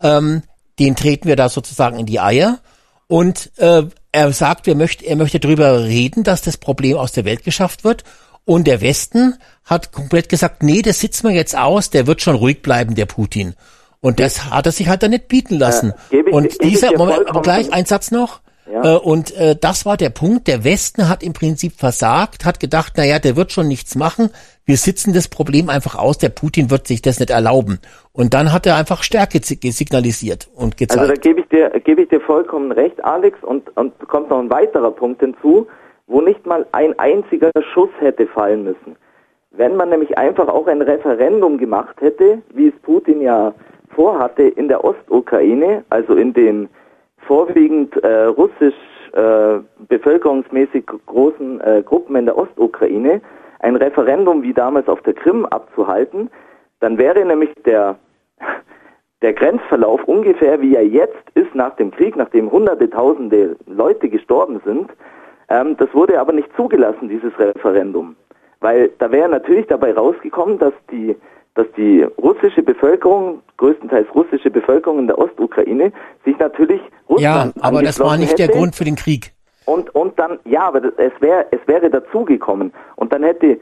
ähm, den treten wir da sozusagen in die Eier. Und äh, er sagt, wir möchte, er möchte darüber reden, dass das Problem aus der Welt geschafft wird. Und der Westen hat komplett gesagt, nee, das sitzen wir jetzt aus, der wird schon ruhig bleiben, der Putin. Und das hat er sich halt dann nicht bieten lassen. Äh, ich- und dieser, Moment, aber gleich ein Satz noch. Ja. Äh, und äh, das war der Punkt. Der Westen hat im Prinzip versagt, hat gedacht, naja, der wird schon nichts machen. Wir sitzen das Problem einfach aus. Der Putin wird sich das nicht erlauben. Und dann hat er einfach Stärke signalisiert und gezeigt. Also da gebe ich dir, gebe ich dir vollkommen recht, Alex, und, und kommt noch ein weiterer Punkt hinzu, wo nicht mal ein einziger Schuss hätte fallen müssen. Wenn man nämlich einfach auch ein Referendum gemacht hätte, wie es Putin ja vorhatte in der Ostukraine, also in den vorwiegend äh, russisch äh, bevölkerungsmäßig großen äh, Gruppen in der Ostukraine, ein Referendum wie damals auf der Krim abzuhalten, dann wäre nämlich der der Grenzverlauf ungefähr wie er jetzt ist nach dem Krieg, nachdem hunderte, tausende Leute gestorben sind. Ähm, das wurde aber nicht zugelassen, dieses Referendum. Weil da wäre natürlich dabei rausgekommen, dass die, dass die russische Bevölkerung, größtenteils russische Bevölkerung in der Ostukraine, sich natürlich ja, Russland aber das war nicht der. Grund für den Krieg. Und, und dann, ja, aber das, es, wär, es wäre dazugekommen. Und dann hätte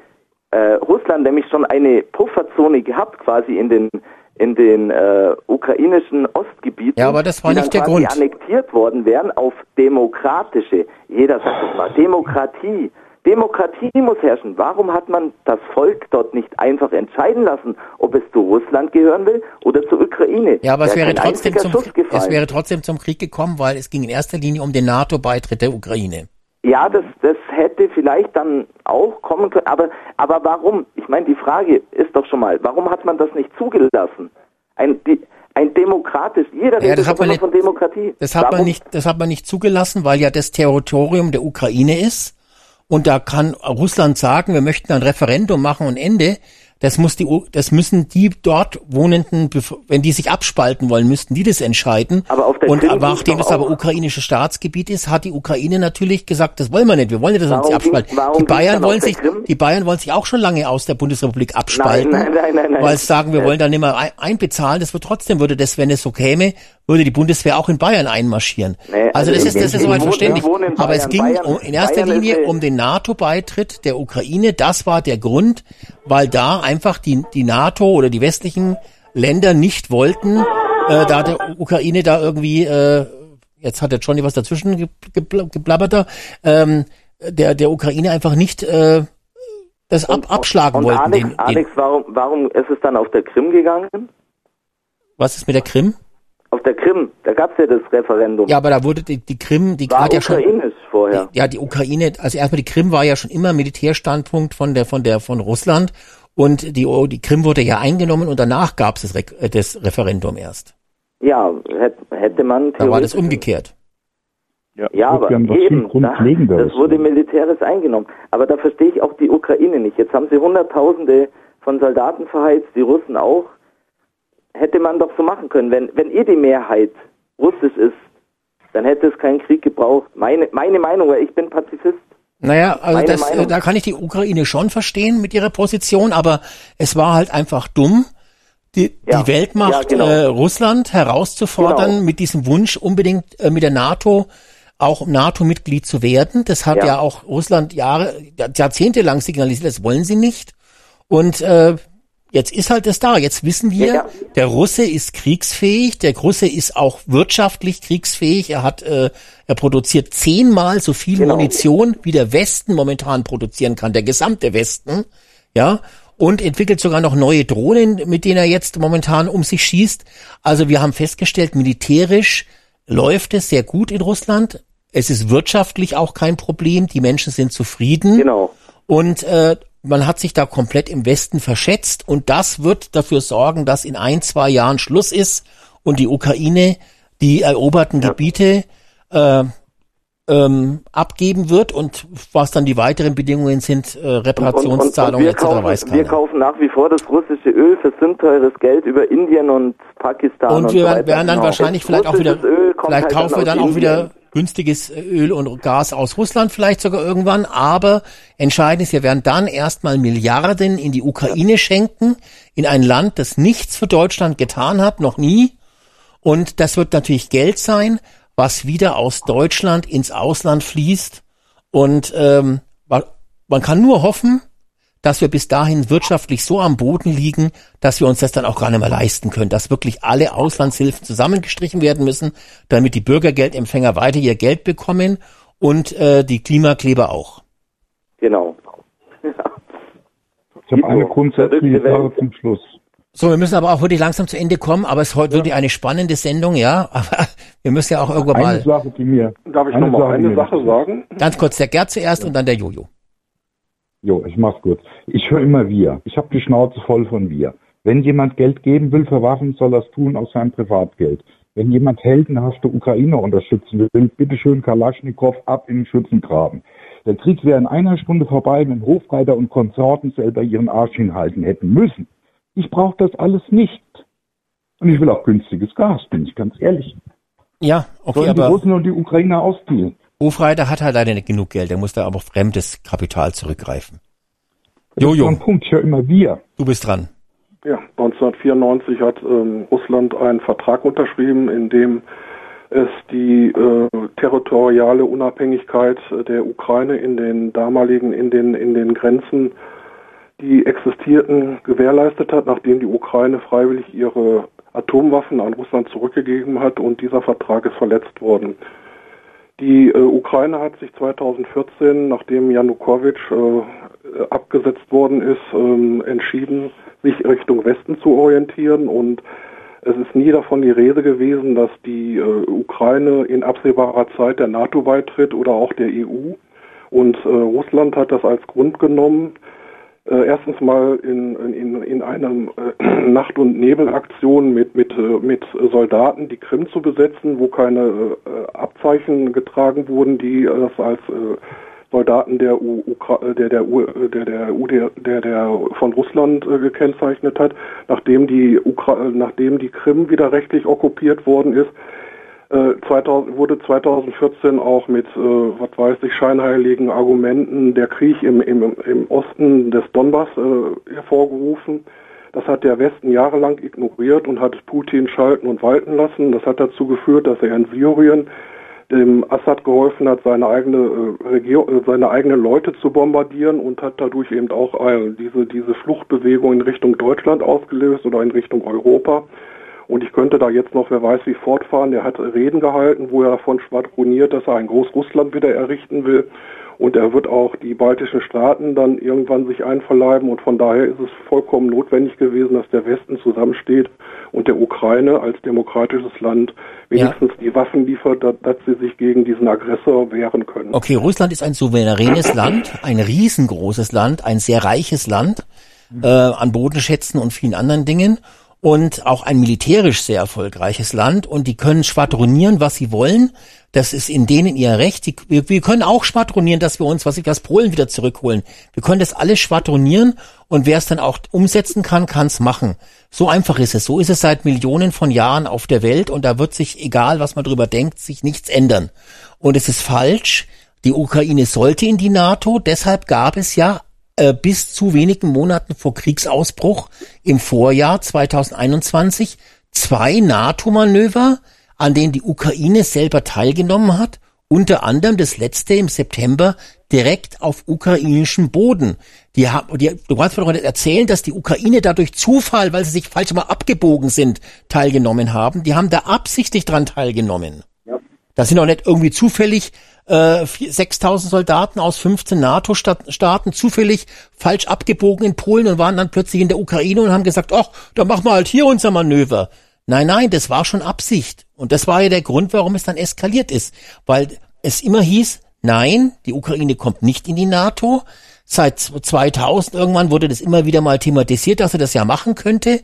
äh, Russland nämlich schon eine Pufferzone gehabt, quasi in den, in den äh, ukrainischen Ostgebieten. Ja, aber das war die nicht der Grund. annektiert worden wären auf demokratische, jeder sagt es mal, Demokratie, Demokratie muss herrschen. Warum hat man das Volk dort nicht einfach entscheiden lassen, ob es zu Russland gehören will oder zur Ukraine? Ja, aber es wäre, trotzdem zum, es wäre trotzdem zum Krieg gekommen, weil es ging in erster Linie um den NATO-Beitritt der Ukraine. Ja, das, das hätte vielleicht dann auch kommen können, aber, aber warum? Ich meine, die Frage ist doch schon mal, warum hat man das nicht zugelassen? Ein, die, ein demokratisch, jeder Ja, das hat man immer von Demokratie. Das hat man nicht, das hat man nicht zugelassen, weil ja das Territorium der Ukraine ist. Und da kann Russland sagen, wir möchten ein Referendum machen und Ende. Das muss die, das müssen die dort wohnenden, wenn die sich abspalten wollen, müssten die das entscheiden. Aber auf der und Krim nachdem es aber ukrainisches Staatsgebiet ist, hat die Ukraine natürlich gesagt, das wollen wir nicht. Wir wollen nicht, dass wir uns Warum abspalten. warum Die Bayern wollen sich, Krim? die Bayern wollen sich auch schon lange aus der Bundesrepublik abspalten. Nein, nein, nein. Weil sie sagen, wir Äh, wollen da nicht mehr ein, einbezahlen. Das wird trotzdem, würde das, wenn es so käme, würde die Bundeswehr auch in Bayern einmarschieren. Nee, also, also das ist, das ist soweit verständlich. Aber es ging Bayern- um, in erster Bayern Linie um den NATO-Beitritt der Ukraine. Das war der Grund, weil da einfach die, die NATO oder die westlichen Länder nicht wollten, äh, da der Ukraine da irgendwie, äh, jetzt hat der Johnny was dazwischen ge- gebl- geblabbert da, ähm, der, der Ukraine einfach nicht äh, das ab, abschlagen Und wollten. Alex, den, den, Alex warum, warum ist es dann auf der Krim gegangen? was ist mit der Krim? Auf der Krim, da gab es ja das Referendum. Ja, aber da wurde die, die Krim, die War hat ja schon, ukrainisch vorher. ja, die Ukraine, also erstmal die Krim war ja schon immer Militärstandpunkt von der, von der, von Russland und die, die Krim wurde ja eingenommen und danach gab es das, Re äh, das Referendum erst. Ja, hätte, hätte man Da war das umgekehrt. Ja, aber doch viel eben, da, das wurde militärisch eingenommen. Aber da verstehe ich auch die Ukraine nicht. Jetzt haben sie Hunderttausende von Soldaten verheizt, die Russen auch. Hätte man doch so machen können. Wenn, wenn eh die Mehrheit russisch ist, dann hätte es keinen Krieg gebraucht. Meine, meine Meinung, weil ich bin Pazifist. Naja, also das, äh, da kann ich die Ukraine schon verstehen mit ihrer Position, aber es war halt einfach dumm, die, Ja. die Weltmacht Ja, genau. äh, Russland herauszufordern Genau. mit diesem Wunsch, unbedingt äh, mit der NATO auch NATO-Mitglied zu werden. Das hat ja. Ja. auch Russland Jahre, Jahrzehnte lang signalisiert, das wollen sie nicht. Und äh, jetzt ist halt das da. Jetzt wissen wir, Ja, ja. der Russe ist kriegsfähig, der Russe ist auch wirtschaftlich kriegsfähig. Er hat, äh, er produziert zehnmal so viel Genau. Munition, wie der Westen momentan produzieren kann, der gesamte Westen, ja, und entwickelt sogar noch neue Drohnen, mit denen er jetzt momentan um sich schießt. Also wir haben festgestellt, militärisch läuft es sehr gut in Russland. Es ist wirtschaftlich auch kein Problem. Die Menschen sind zufrieden. Genau. Und äh, man hat sich da komplett im Westen verschätzt und das wird dafür sorgen, dass in ein, zwei Jahren Schluss ist und die Ukraine die eroberten Gebiete äh, ähm, abgeben wird und was dann die weiteren Bedingungen sind, äh, Reparationszahlungen wir, etc. kaufen, weiß wir keiner. kaufen nach wie vor das russische Öl für sündteures Geld über Indien und Pakistan. Und und wir werden, dann Genau. wahrscheinlich Das vielleicht auch wieder, vielleicht halt kaufen wir aus dann auch wieder günstiges Öl und Gas aus Russland, vielleicht sogar irgendwann. Aber entscheidend ist, wir werden dann erstmal Milliarden in die Ukraine schenken, in ein Land, das nichts für Deutschland getan hat, noch nie. Und das wird natürlich Geld sein, was wieder aus Deutschland ins Ausland fließt. Und ähm, man man kann nur hoffen, dass wir bis dahin wirtschaftlich so am Boden liegen, dass wir uns das dann auch gar nicht mehr leisten können, dass wirklich alle Auslandshilfen zusammengestrichen werden müssen, damit die Bürgergeldempfänger weiter ihr Geld bekommen und äh, die Klimakleber auch. Genau. Ich habe eine grundsätzliche Frage zum Schluss. So, wir müssen aber auch wirklich langsam zu Ende kommen, aber es ist heute wirklich eine spannende Sendung, ja. Aber wir müssen ja auch irgendwann Eine mal. Sache, die mir. Darf ich eine noch mal Sache, eine Sache sagen? Ganz kurz der Gerd zuerst und dann der Jojo. Jo, ich mach's kurz. Ich höre immer wir. Ich habe die Schnauze voll von wir. Wenn jemand Geld geben will für Waffen, soll er es tun aus seinem Privatgeld. Wenn jemand heldenhafte Ukrainer unterstützen will, bitteschön Kalaschnikow ab in den Schützengraben. Der Krieg wäre in einer Stunde vorbei, wenn Hofreiter und Konsorten selber ihren Arsch hinhalten hätten müssen. Ich brauche das alles nicht. Und ich will auch günstiges Gas, bin ich ganz ehrlich. Ja, okay, Sollen die aber Russen und die Ukrainer ausspielen. Hofreiter hat halt leider nicht genug Geld, der muss da aber auf fremdes Kapital zurückgreifen. Das ist Jojo, ein Punkt, ich höre immer wir. du bist dran. Ja, 1994 hat ähm, Russland einen Vertrag unterschrieben, in dem es die äh, territoriale Unabhängigkeit äh, der Ukraine in den damaligen, in den, in den Grenzen, die existierten, gewährleistet hat, nachdem die Ukraine freiwillig ihre Atomwaffen an Russland zurückgegeben hat und dieser Vertrag ist verletzt worden. Die äh, Ukraine hat sich 2014, nachdem Janukowitsch äh, abgesetzt worden ist, ähm, entschieden, sich Richtung Westen zu orientieren und es ist nie davon die Rede gewesen, dass die äh, Ukraine in absehbarer Zeit der NATO beitritt oder auch der EU. Und äh, Russland hat das als Grund genommen, äh, erstens mal in, in, in einer äh, Nacht- und Nebelaktion mit, mit, äh, mit Soldaten die Krim zu besetzen, wo keine äh, Abzeichen getragen wurden, die das als äh, Soldaten der U der der U der der, U der, der, der von Russland äh, gekennzeichnet hat, nachdem die Ukra nachdem die Krim wieder rechtlich okkupiert worden ist, äh, 2000, wurde 2014 auch mit, äh, was weiß ich, scheinheiligen Argumenten der Krieg im, im, im Osten des Donbass äh, hervorgerufen. Das hat der Westen jahrelang ignoriert und hat Putin schalten und walten lassen. Das hat dazu geführt, dass er in Syrien dem Assad geholfen hat, seine eigene äh, Regierung, äh, seine eigenen Leute zu bombardieren und hat dadurch eben auch äh, diese diese Fluchtbewegung in Richtung Deutschland ausgelöst oder in Richtung Europa. Und ich könnte da jetzt noch, wer weiß wie, fortfahren. Er hat Reden gehalten, wo er davon schwadroniert, dass er ein Großrussland wieder errichten will. Und er wird auch die baltischen Staaten dann irgendwann sich einverleiben. Und von daher ist es vollkommen notwendig gewesen, dass der Westen zusammensteht und der Ukraine als demokratisches Land wenigstens ja. die Waffen liefert, dass sie sich gegen diesen Aggressor wehren können. Okay, Russland ist ein souveränes Land, ein riesengroßes Land, ein sehr reiches Land äh, an Bodenschätzen und vielen anderen Dingen und auch ein militärisch sehr erfolgreiches Land und die können schwadronieren, was sie wollen. Das ist in denen ihr Recht. Die, wir, wir, können auch schwadronieren, dass wir uns, was ich das Polen wieder zurückholen. Wir können das alles schwadronieren und wer es dann auch umsetzen kann, kann es machen. So einfach ist es. So ist es seit Millionen von Jahren auf der Welt und da wird sich, egal was man drüber denkt, sich nichts ändern. Und es ist falsch. Die Ukraine sollte in die NATO. Deshalb gab es ja äh, bis zu wenigen Monaten vor Kriegsausbruch im Vorjahr 2021 zwei NATO-Manöver, an denen die Ukraine selber teilgenommen hat, unter anderem das letzte im September direkt auf ukrainischem Boden. Die haben, die, du kannst mir doch nicht erzählen, dass die Ukraine dadurch Zufall, weil sie sich falsch mal abgebogen sind, teilgenommen haben. Die haben da absichtlich dran teilgenommen. Ja. Das sind doch nicht irgendwie zufällig äh, 6000 Soldaten aus 15 NATO-Staaten zufällig falsch abgebogen in Polen und waren dann plötzlich in der Ukraine und haben gesagt, ach, dann machen wir halt hier unser Manöver. Nein, nein, das war schon Absicht. Und das war ja der Grund, warum es dann eskaliert ist. Weil es immer hieß, nein, die Ukraine kommt nicht in die NATO. Seit 2000 irgendwann wurde das immer wieder mal thematisiert, dass er das ja machen könnte.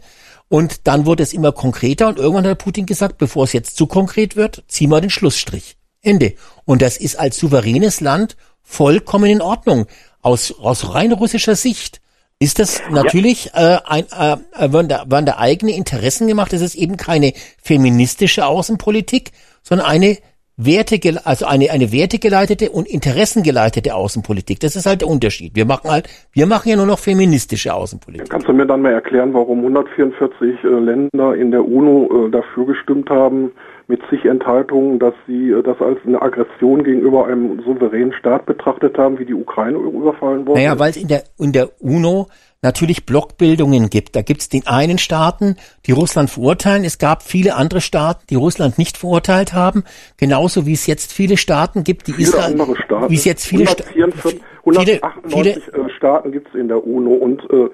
Und dann wurde es immer konkreter und irgendwann hat Putin gesagt, bevor es jetzt zu konkret wird, zieh mal den Schlussstrich. Ende. Und das ist als souveränes Land vollkommen in Ordnung. Aus, aus rein russischer Sicht ist das natürlich ja. äh, ein, äh, werden, da, werden da eigene Interessen gemacht. Es ist eben keine feministische Außenpolitik, sondern eine Werte, also eine, eine wertegeleitete und interessengeleitete Außenpolitik. Das ist halt der Unterschied. Wir machen halt, wir machen ja nur noch feministische Außenpolitik. Kannst du mir dann mal erklären, warum 144 äh, Länder in der UNO äh, dafür gestimmt haben, mit zig Enthaltungen, dass sie äh, das als eine Aggression gegenüber einem souveränen Staat betrachtet haben, wie die Ukraine überfallen worden Naja, weil es in der, in der UNO natürlich Blockbildungen gibt. Da gibt es den einen Staaten, die Russland verurteilen. Es gab viele andere Staaten, die Russland nicht verurteilt haben. Genauso wie es jetzt viele Staaten gibt, die viele Israel. Andere Staaten. Wie es jetzt viele, 144, 198 viele, viele, Staaten gibt es in der UNO und äh,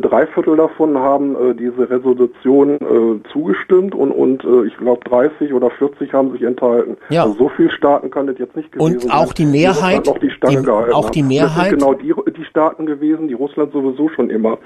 drei Viertel davon haben äh, diese Resolution äh, zugestimmt und, und äh, ich glaube 30 oder 40 haben sich enthalten. Ja. Also so viele Staaten kann das jetzt nicht gewesen Und auch die Mehrheit, die, die auch die Mehrheit, das sind genau die, die Staaten gewesen, die Russland sowieso schon immer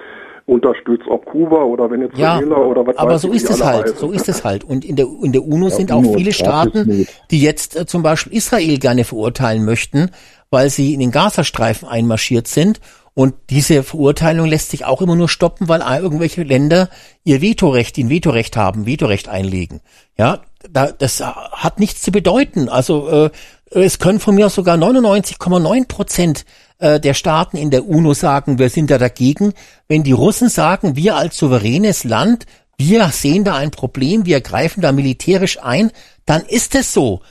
unterstützt, ob Kuba oder Venezuela ja, oder was Aber so ist es halt, heißen. so ist es halt. Und in der, in der UNO ja, sind auch viele Staaten, die jetzt äh, zum Beispiel Israel gerne verurteilen möchten, weil sie in den Gazastreifen einmarschiert sind und diese Verurteilung lässt sich auch immer nur stoppen, weil irgendwelche Länder ihr Vetorecht, ein Vetorecht haben, Vetorecht einlegen. Ja, da, das hat nichts zu bedeuten. Also äh, es können von mir sogar 99,9 Prozent äh, der Staaten in der UNO sagen, wir sind da dagegen. Wenn die Russen sagen, wir als souveränes Land, wir sehen da ein Problem, wir greifen da militärisch ein, dann ist es so.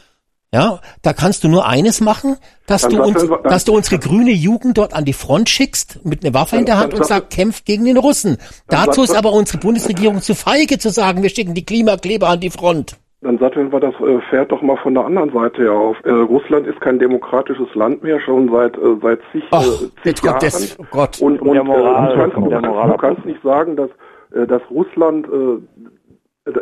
Ja, da kannst du nur eines machen, dass dann du uns, dann, dass du unsere grüne Jugend dort an die Front schickst mit einer Waffe in der Hand und sagst, kämpft gegen den Russen. Dazu ist aber unsere Bundesregierung zu feige zu sagen, wir schicken die Klimakleber an die Front. Dann satteln wir das äh, Pferd doch mal von der anderen Seite her auf. Äh, Russland ist kein demokratisches Land mehr, schon seit äh, seit zig, Ach, äh, zig ja, Jahren. das- oh Gott. Und, und Der Moral- äh, du, kannst, der du, Moral- du kannst nicht sagen, dass äh, dass Russland äh,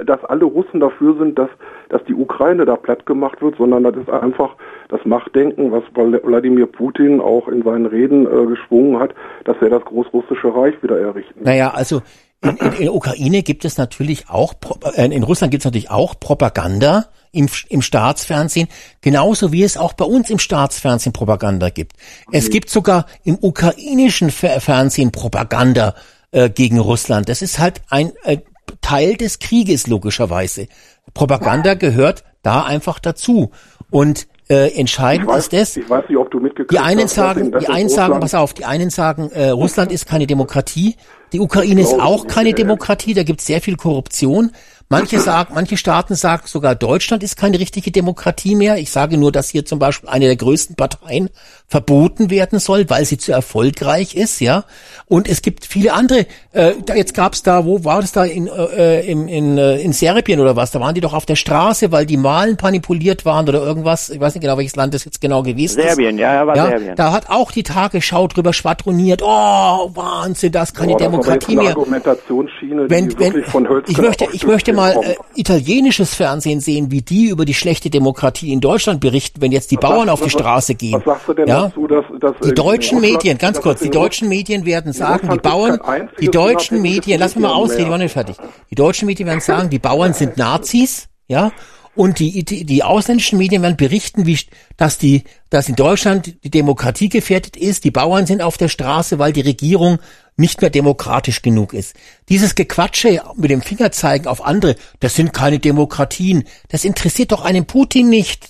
dass alle Russen dafür sind, dass dass die Ukraine da platt gemacht wird, sondern das ist einfach das Machtdenken, was Wladimir Putin auch in seinen Reden äh, geschwungen hat, dass er das großrussische Reich wieder errichten will. Naja, also in, in, in der Ukraine gibt es natürlich auch, äh, in Russland gibt es natürlich auch Propaganda im, im Staatsfernsehen, genauso wie es auch bei uns im Staatsfernsehen Propaganda gibt. Es gibt sogar im ukrainischen Fer Fernsehen Propaganda äh, gegen Russland. Das ist halt ein äh, Teil des Krieges logischerweise. Propaganda gehört da einfach dazu. Und äh, entscheidend weiß, ist das, ich weiß nicht, ob du mitgekriegt die einen hast, sagen, die in einen sagen, Russland- pass auf, die einen sagen, äh, Russland ist keine Demokratie, die Ukraine ist auch keine äh. Demokratie, da gibt es sehr viel Korruption. Manche sagen, manche Staaten sagen sogar, Deutschland ist keine richtige Demokratie mehr. Ich sage nur, dass hier zum Beispiel eine der größten Parteien verboten werden soll, weil sie zu erfolgreich ist, ja. Und es gibt viele andere. Äh, da, jetzt gab's da, wo war das da in äh, in in, äh, in Serbien oder was? Da waren die doch auf der Straße, weil die Wahlen manipuliert waren oder irgendwas. Ich weiß nicht genau, welches Land das jetzt genau gewesen ist. Serbien, ja, war ja, Serbien. Da hat auch die Tagesschau drüber schwadroniert. Oh, Wahnsinn, das ist keine Boah, das Demokratie eine mehr. Argumentationsschiene, Wenn, die wenn, ich möchte, ich möchte mal äh, italienisches Fernsehen sehen, wie die über die schlechte Demokratie in Deutschland berichten, wenn jetzt die Bauern sagst- auf die was- Straße gehen. Was sagst du denn ja? dazu, dass, dass Die deutschen Medien, ganz kurz, die deutschen Medien werden sagen, die Bauern, die deutschen Medien, lass mich mal ausreden, ich war nicht fertig. Die deutschen Medien werden sagen, die Bauern sind Nazis, ja, und die, die, die ausländischen Medien werden berichten, wie, dass die, dass in Deutschland die Demokratie gefährdet ist, die Bauern sind auf der Straße, weil die Regierung nicht mehr demokratisch genug ist. Dieses Gequatsche mit dem Fingerzeigen auf andere, das sind keine Demokratien, das interessiert doch einen Putin nicht.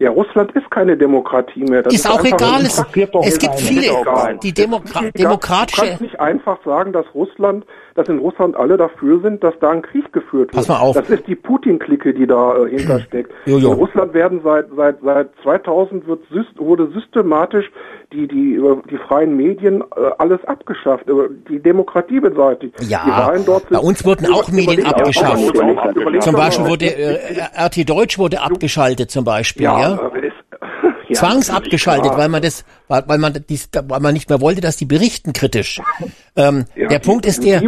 Ja, Russland ist keine Demokratie mehr. Das Ist auch einfach- egal, es- es gibt viele, Ist die Demokra- ist demokratische- Du kannst nicht einfach sagen, dass Russland, dass in Russland alle dafür sind, dass da ein Krieg geführt wird. Pass mal auf. Das ist die Putin-Clique, die da äh, hintersteckt. Jojo. In Russland werden seit seit seit 2000 wird wurde systematisch die die die freien Medien äh, alles abgeschafft, die Demokratie beseitigt. Ja, die Wahlen dort sind bei uns wurden auch Medien abgeschafft. überleg Zum. Beispiel wurde äh, RT Deutsch wurde abgeschaltet zum Beispiel, ja, ja. Ja, Zwangsabgeschaltet, weil man das, weil man dies, weil man nicht mehr wollte, dass die berichten kritisch. Ähm, Ja, der Punkt ist der,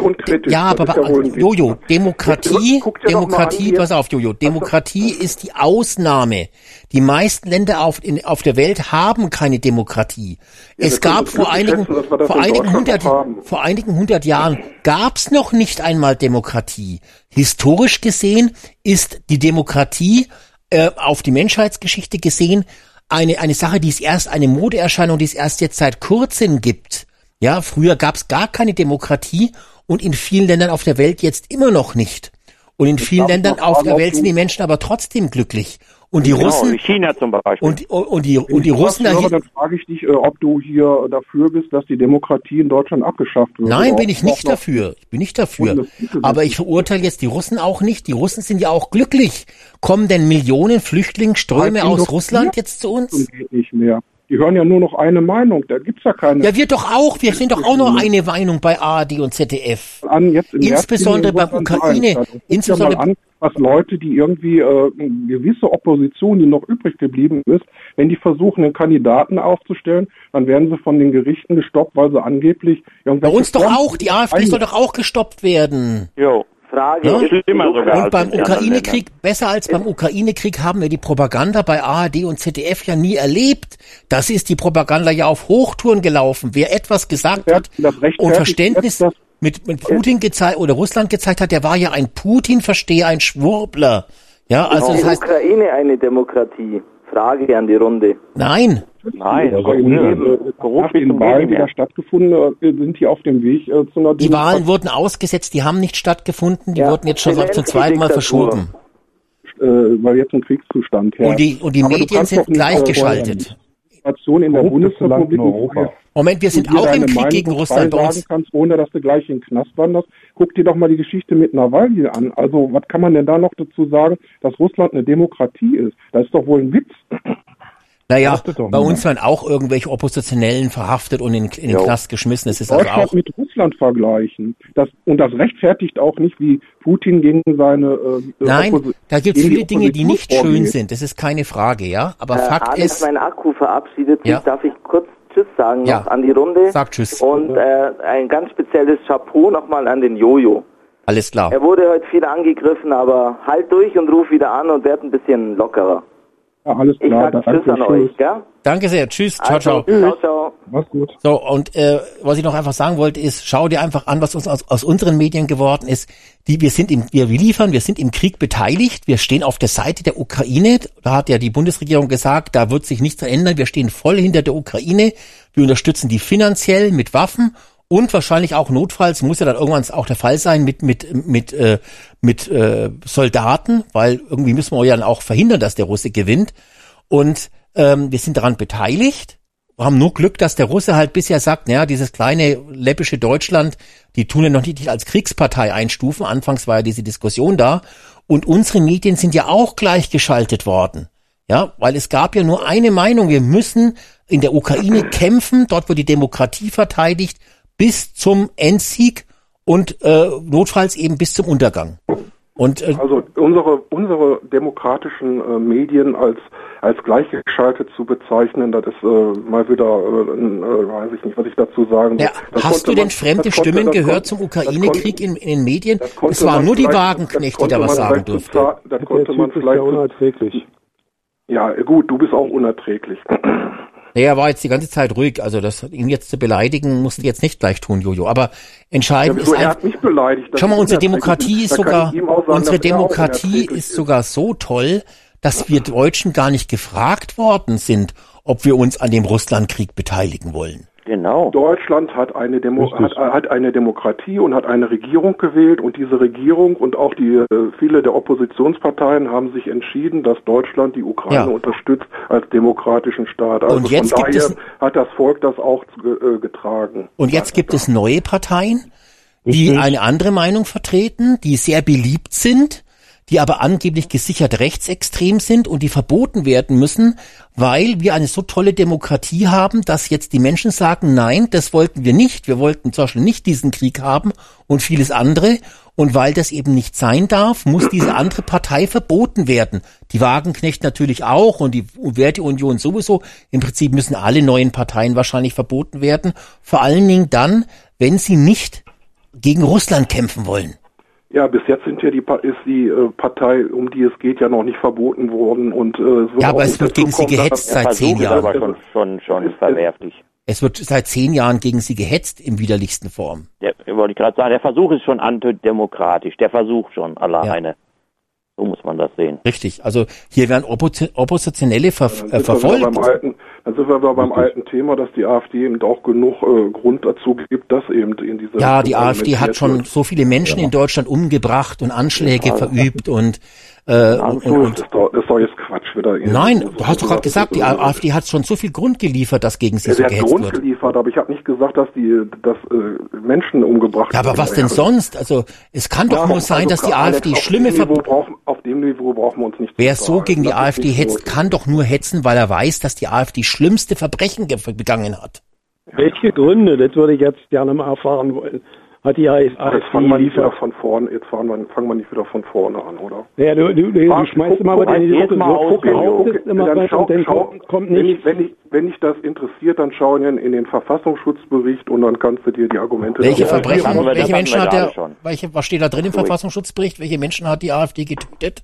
ja, aber ja. Jojo, Demokratie, Guck Demokratie, an, pass auf, Jojo, Demokratie ist die Ausnahme. Die meisten Länder auf, in, auf der Welt haben keine Demokratie. Es gab vor einigen, schätzen, vor in einigen hundert, vor einigen hundert Jahren gab's noch nicht einmal Demokratie. Historisch gesehen ist die Demokratie äh, auf die Menschheitsgeschichte gesehen eine, eine Sache, die es erst eine Modeerscheinung, die es erst jetzt seit kurzem gibt. Ja, früher gab es gar keine Demokratie und in vielen Ländern auf der Welt jetzt immer noch nicht. Und in vielen Ländern auf der Welt sind die Menschen aber trotzdem glücklich. Und die Genau, Russen China zum Beispiel. und, und die und die Russen da höre, dann frage ich dich, äh, ob du hier dafür bist, dass die Demokratie in Deutschland abgeschafft wird. Nein, bin ich nicht dafür. Ich bin nicht dafür. Aber ich verurteile jetzt die Russen auch nicht. Die Russen sind ja auch glücklich. Kommen denn Millionen Flüchtlingsströme aus Russland jetzt zu uns? geht nicht mehr. Die hören ja nur noch eine Meinung. Da gibt's ja keine. Ja, wir doch auch. Wir sind doch auch nur eine Meinung bei ARD und ZDF. an jetzt im März Insbesondere in beim Ukraine-. Also, insbesondere- mal an, was Leute, die irgendwie äh, eine gewisse Opposition, die noch übrig geblieben ist, wenn die versuchen, einen Kandidaten aufzustellen, dann werden sie von den Gerichten gestoppt, weil sie angeblich Bei irgendwelche uns doch auch. Die AfD soll doch auch gestoppt werden. Jo. Frage Ja? ist, Schlimmer sogar Und beim Ukraine-Krieg, besser als beim Ukraine-Krieg, haben wir die Propaganda bei ARD und ZDF ja nie erlebt. Das ist die Propaganda ja auf Hochtouren gelaufen. Wer etwas gesagt hat und Verständnis mit, mit Putin gezeigt oder Russland gezeigt hat, der war ja ein Putin-Versteher, ein Schwurbler. Ja, also ist das die heißt, Ukraine eine Demokratie? Frage an die Runde. nein. Nein, Also nach den Wahlen, die da stattgefunden äh, sind, die auf dem Weg äh, zu einer Die Demokratie. Wahlen wurden ausgesetzt, die haben nicht stattgefunden, die Ja, wurden jetzt schon zum zweiten Mal verschoben. äh, weil jetzt ein Kriegszustand herrscht. Und die, und die Medien sind äh, gleichgeschaltet. Situation in der Bundesrepublik in Europa. Moment, wir sind auch im Krieg Meinung gegen Russland bei uns. kannst, ohne dass du gleich in den Knast wanderst. Guck dir doch mal die Geschichte mit Nawalny an. Also, was kann man denn da noch dazu sagen, dass Russland eine Demokratie ist? Das ist doch wohl ein Witz. Naja, bei uns werden auch irgendwelche Oppositionellen verhaftet und in, in den Jo. Knast geschmissen. Das ist also Deutschland auch. mit Russland vergleichen. Das, und das rechtfertigt auch nicht, wie Putin gegen seine äh, Nein, Opposi- da gibt es viele Dinge, die nicht schön sind. Das ist keine Frage, ja. Aber äh, Fakt Alex, ist, mein Akku verabschiedet sich. Ja. Darf ich kurz Tschüss sagen Ja. noch an die Runde? Sag Tschüss. Und äh, ein ganz spezielles Chapeau nochmal an den Jojo. alles klar. Er wurde heute viel angegriffen, aber halt durch und ruf wieder an und werd ein bisschen lockerer. Ja, alles Ich klar. sag danke, Tschüss an euch, gell? Danke sehr. Tschüss. Ciao, Also, ciao. ciao, ciao. Mach's gut. So, und äh, was ich noch einfach sagen wollte, ist, schau dir einfach an, was uns aus, aus unseren Medien geworden ist. Die, wir sind im, wir liefern, wir sind im Krieg beteiligt, wir stehen auf der Seite der Ukraine. Da hat ja die Bundesregierung gesagt, da wird sich nichts ändern. Wir stehen voll hinter der Ukraine. Wir unterstützen die finanziell mit Waffen und wahrscheinlich auch notfalls muss ja dann irgendwann auch der Fall sein mit mit mit äh, mit äh, Soldaten, weil irgendwie müssen wir ja dann auch verhindern, dass der Russe gewinnt. Und ähm, wir sind daran beteiligt. Wir haben nur Glück, dass der Russe halt bisher sagt, naja, dieses kleine läppische Deutschland, die tun ja noch nicht als Kriegspartei einstufen. Anfangs war ja diese Diskussion da. Und unsere Medien sind ja auch gleichgeschaltet worden. Ja, weil es gab ja nur eine Meinung. Wir müssen in der Ukraine kämpfen. Dort wird die Demokratie verteidigt bis zum Endsieg und äh, notfalls eben bis zum Untergang. Und äh, Also unsere unsere demokratischen äh, Medien als als gleichgeschaltet zu bezeichnen, das ist äh, mal wieder, äh, äh, weiß ich nicht, was ich dazu sagen soll. Ja, Das hast konnte du denn man- fremde das konnte- Stimmen das gehört konnte- zum das Ukraine-Krieg konnte- in, in den Medien? konnte Es waren nur die vielleicht- Wagenknechte, das die da konnte was sagen vielleicht durften. Da Der konnte man ist ja vielleicht. unerträglich. Ja, gut, du bist auch unerträglich. Er war jetzt die ganze Zeit ruhig, also das ihn jetzt zu beleidigen, musst du jetzt nicht gleich tun, Jojo. Aber entscheidend Ja, ist Er hat mich beleidigt. Schau mal, unsere. Demokratie ist sogar, sagen, unsere er Demokratie ist sogar so toll, dass wir Deutschen gar nicht gefragt worden sind, ob wir uns an dem Russlandkrieg beteiligen wollen. Genau. Deutschland hat eine, Demo hat, hat eine Demokratie und hat eine Regierung gewählt und diese Regierung und auch die äh, viele der Oppositionsparteien haben sich entschieden, dass Deutschland die Ukraine Ja. unterstützt als demokratischen Staat. Also Und jetzt von gibt daher es- hat das Volk das auch äh, getragen. Und jetzt gibt es neue Parteien, die eine andere Meinung vertreten, die sehr beliebt sind, die aber angeblich gesichert rechtsextrem sind und die verboten werden müssen, weil wir eine so tolle Demokratie haben, dass jetzt die Menschen sagen, nein, das wollten wir nicht. Wir wollten zum Beispiel nicht diesen Krieg haben und vieles andere. Und weil das eben nicht sein darf, muss diese andere Partei verboten werden. Die Wagenknecht natürlich auch und die Werteunion sowieso. Im Prinzip müssen alle neuen Parteien wahrscheinlich verboten werden. Vor allen Dingen dann, wenn sie nicht gegen Russland kämpfen wollen. Ja, bis jetzt sind ja die, ist die äh, Partei, um die es geht, ja noch nicht verboten worden und äh, es wird Ja, aber es nicht wird gegen sie gehetzt seit zehn Jahren. aber schon, schon, schon verwerflich. Es wird seit zehn Jahren gegen sie gehetzt in widerlichsten Form. Der, wollte ich gerade sagen, der Versuch ist schon antidemokratisch. Der Versuch schon alleine. So muss man das sehen. Richtig. Also hier werden Opposi- Oppositionelle ver äh, verfolgt. Beim alten, dann sind wir wieder beim alten Thema, dass die AfD eben auch genug äh, Grund dazu gibt, dass eben in diese Ja, die AfD hat schon wird. so viele Menschen in Deutschland umgebracht und Anschläge Ja. verübt und, äh, und, und, und das, ist doch, ist doch jetzt Quatsch wieder. Nein, du hast doch gerade gesagt, die AfD hat schon so viel Grund geliefert, dass gegen sie Ja, so gehetzt Grund wird. geliefert, aber ich habe nicht gesagt, dass die dass, äh, Menschen umgebracht Ja, aber was denn sonst? Also es kann doch Ja, nur sein, also dass die AfD schlimme dem Niveau Ver brauchen, Auf dem Niveau brauchen wir uns nicht Wer so sagen. gegen die AfD hetzt, so. kann doch nur hetzen, weil er weiß, dass die AfD schlimmste Verbrechen ge- begangen hat. Welche Gründe, das würde ich jetzt gerne mal erfahren wollen, hat die AfD Aber Jetzt fangen wir nicht wieder von vorne, jetzt fangen wir, fangen wir nicht wieder von vorne an, oder? Ja, du, du, du, du schmeißt guck- immer was in die Luft, okay, immer dann was schau- und dann schau- kommt, kommt wenn, ich, wenn, ich, wenn dich das interessiert, dann schau in, in den Verfassungsschutzbericht und dann kannst du dir die Argumente... Welche dazu- Verbrechen, das welche hatten Menschen hat der, welche, was steht da drin im Verfassungsschutzbericht? Welche Menschen hat die AfD getötet?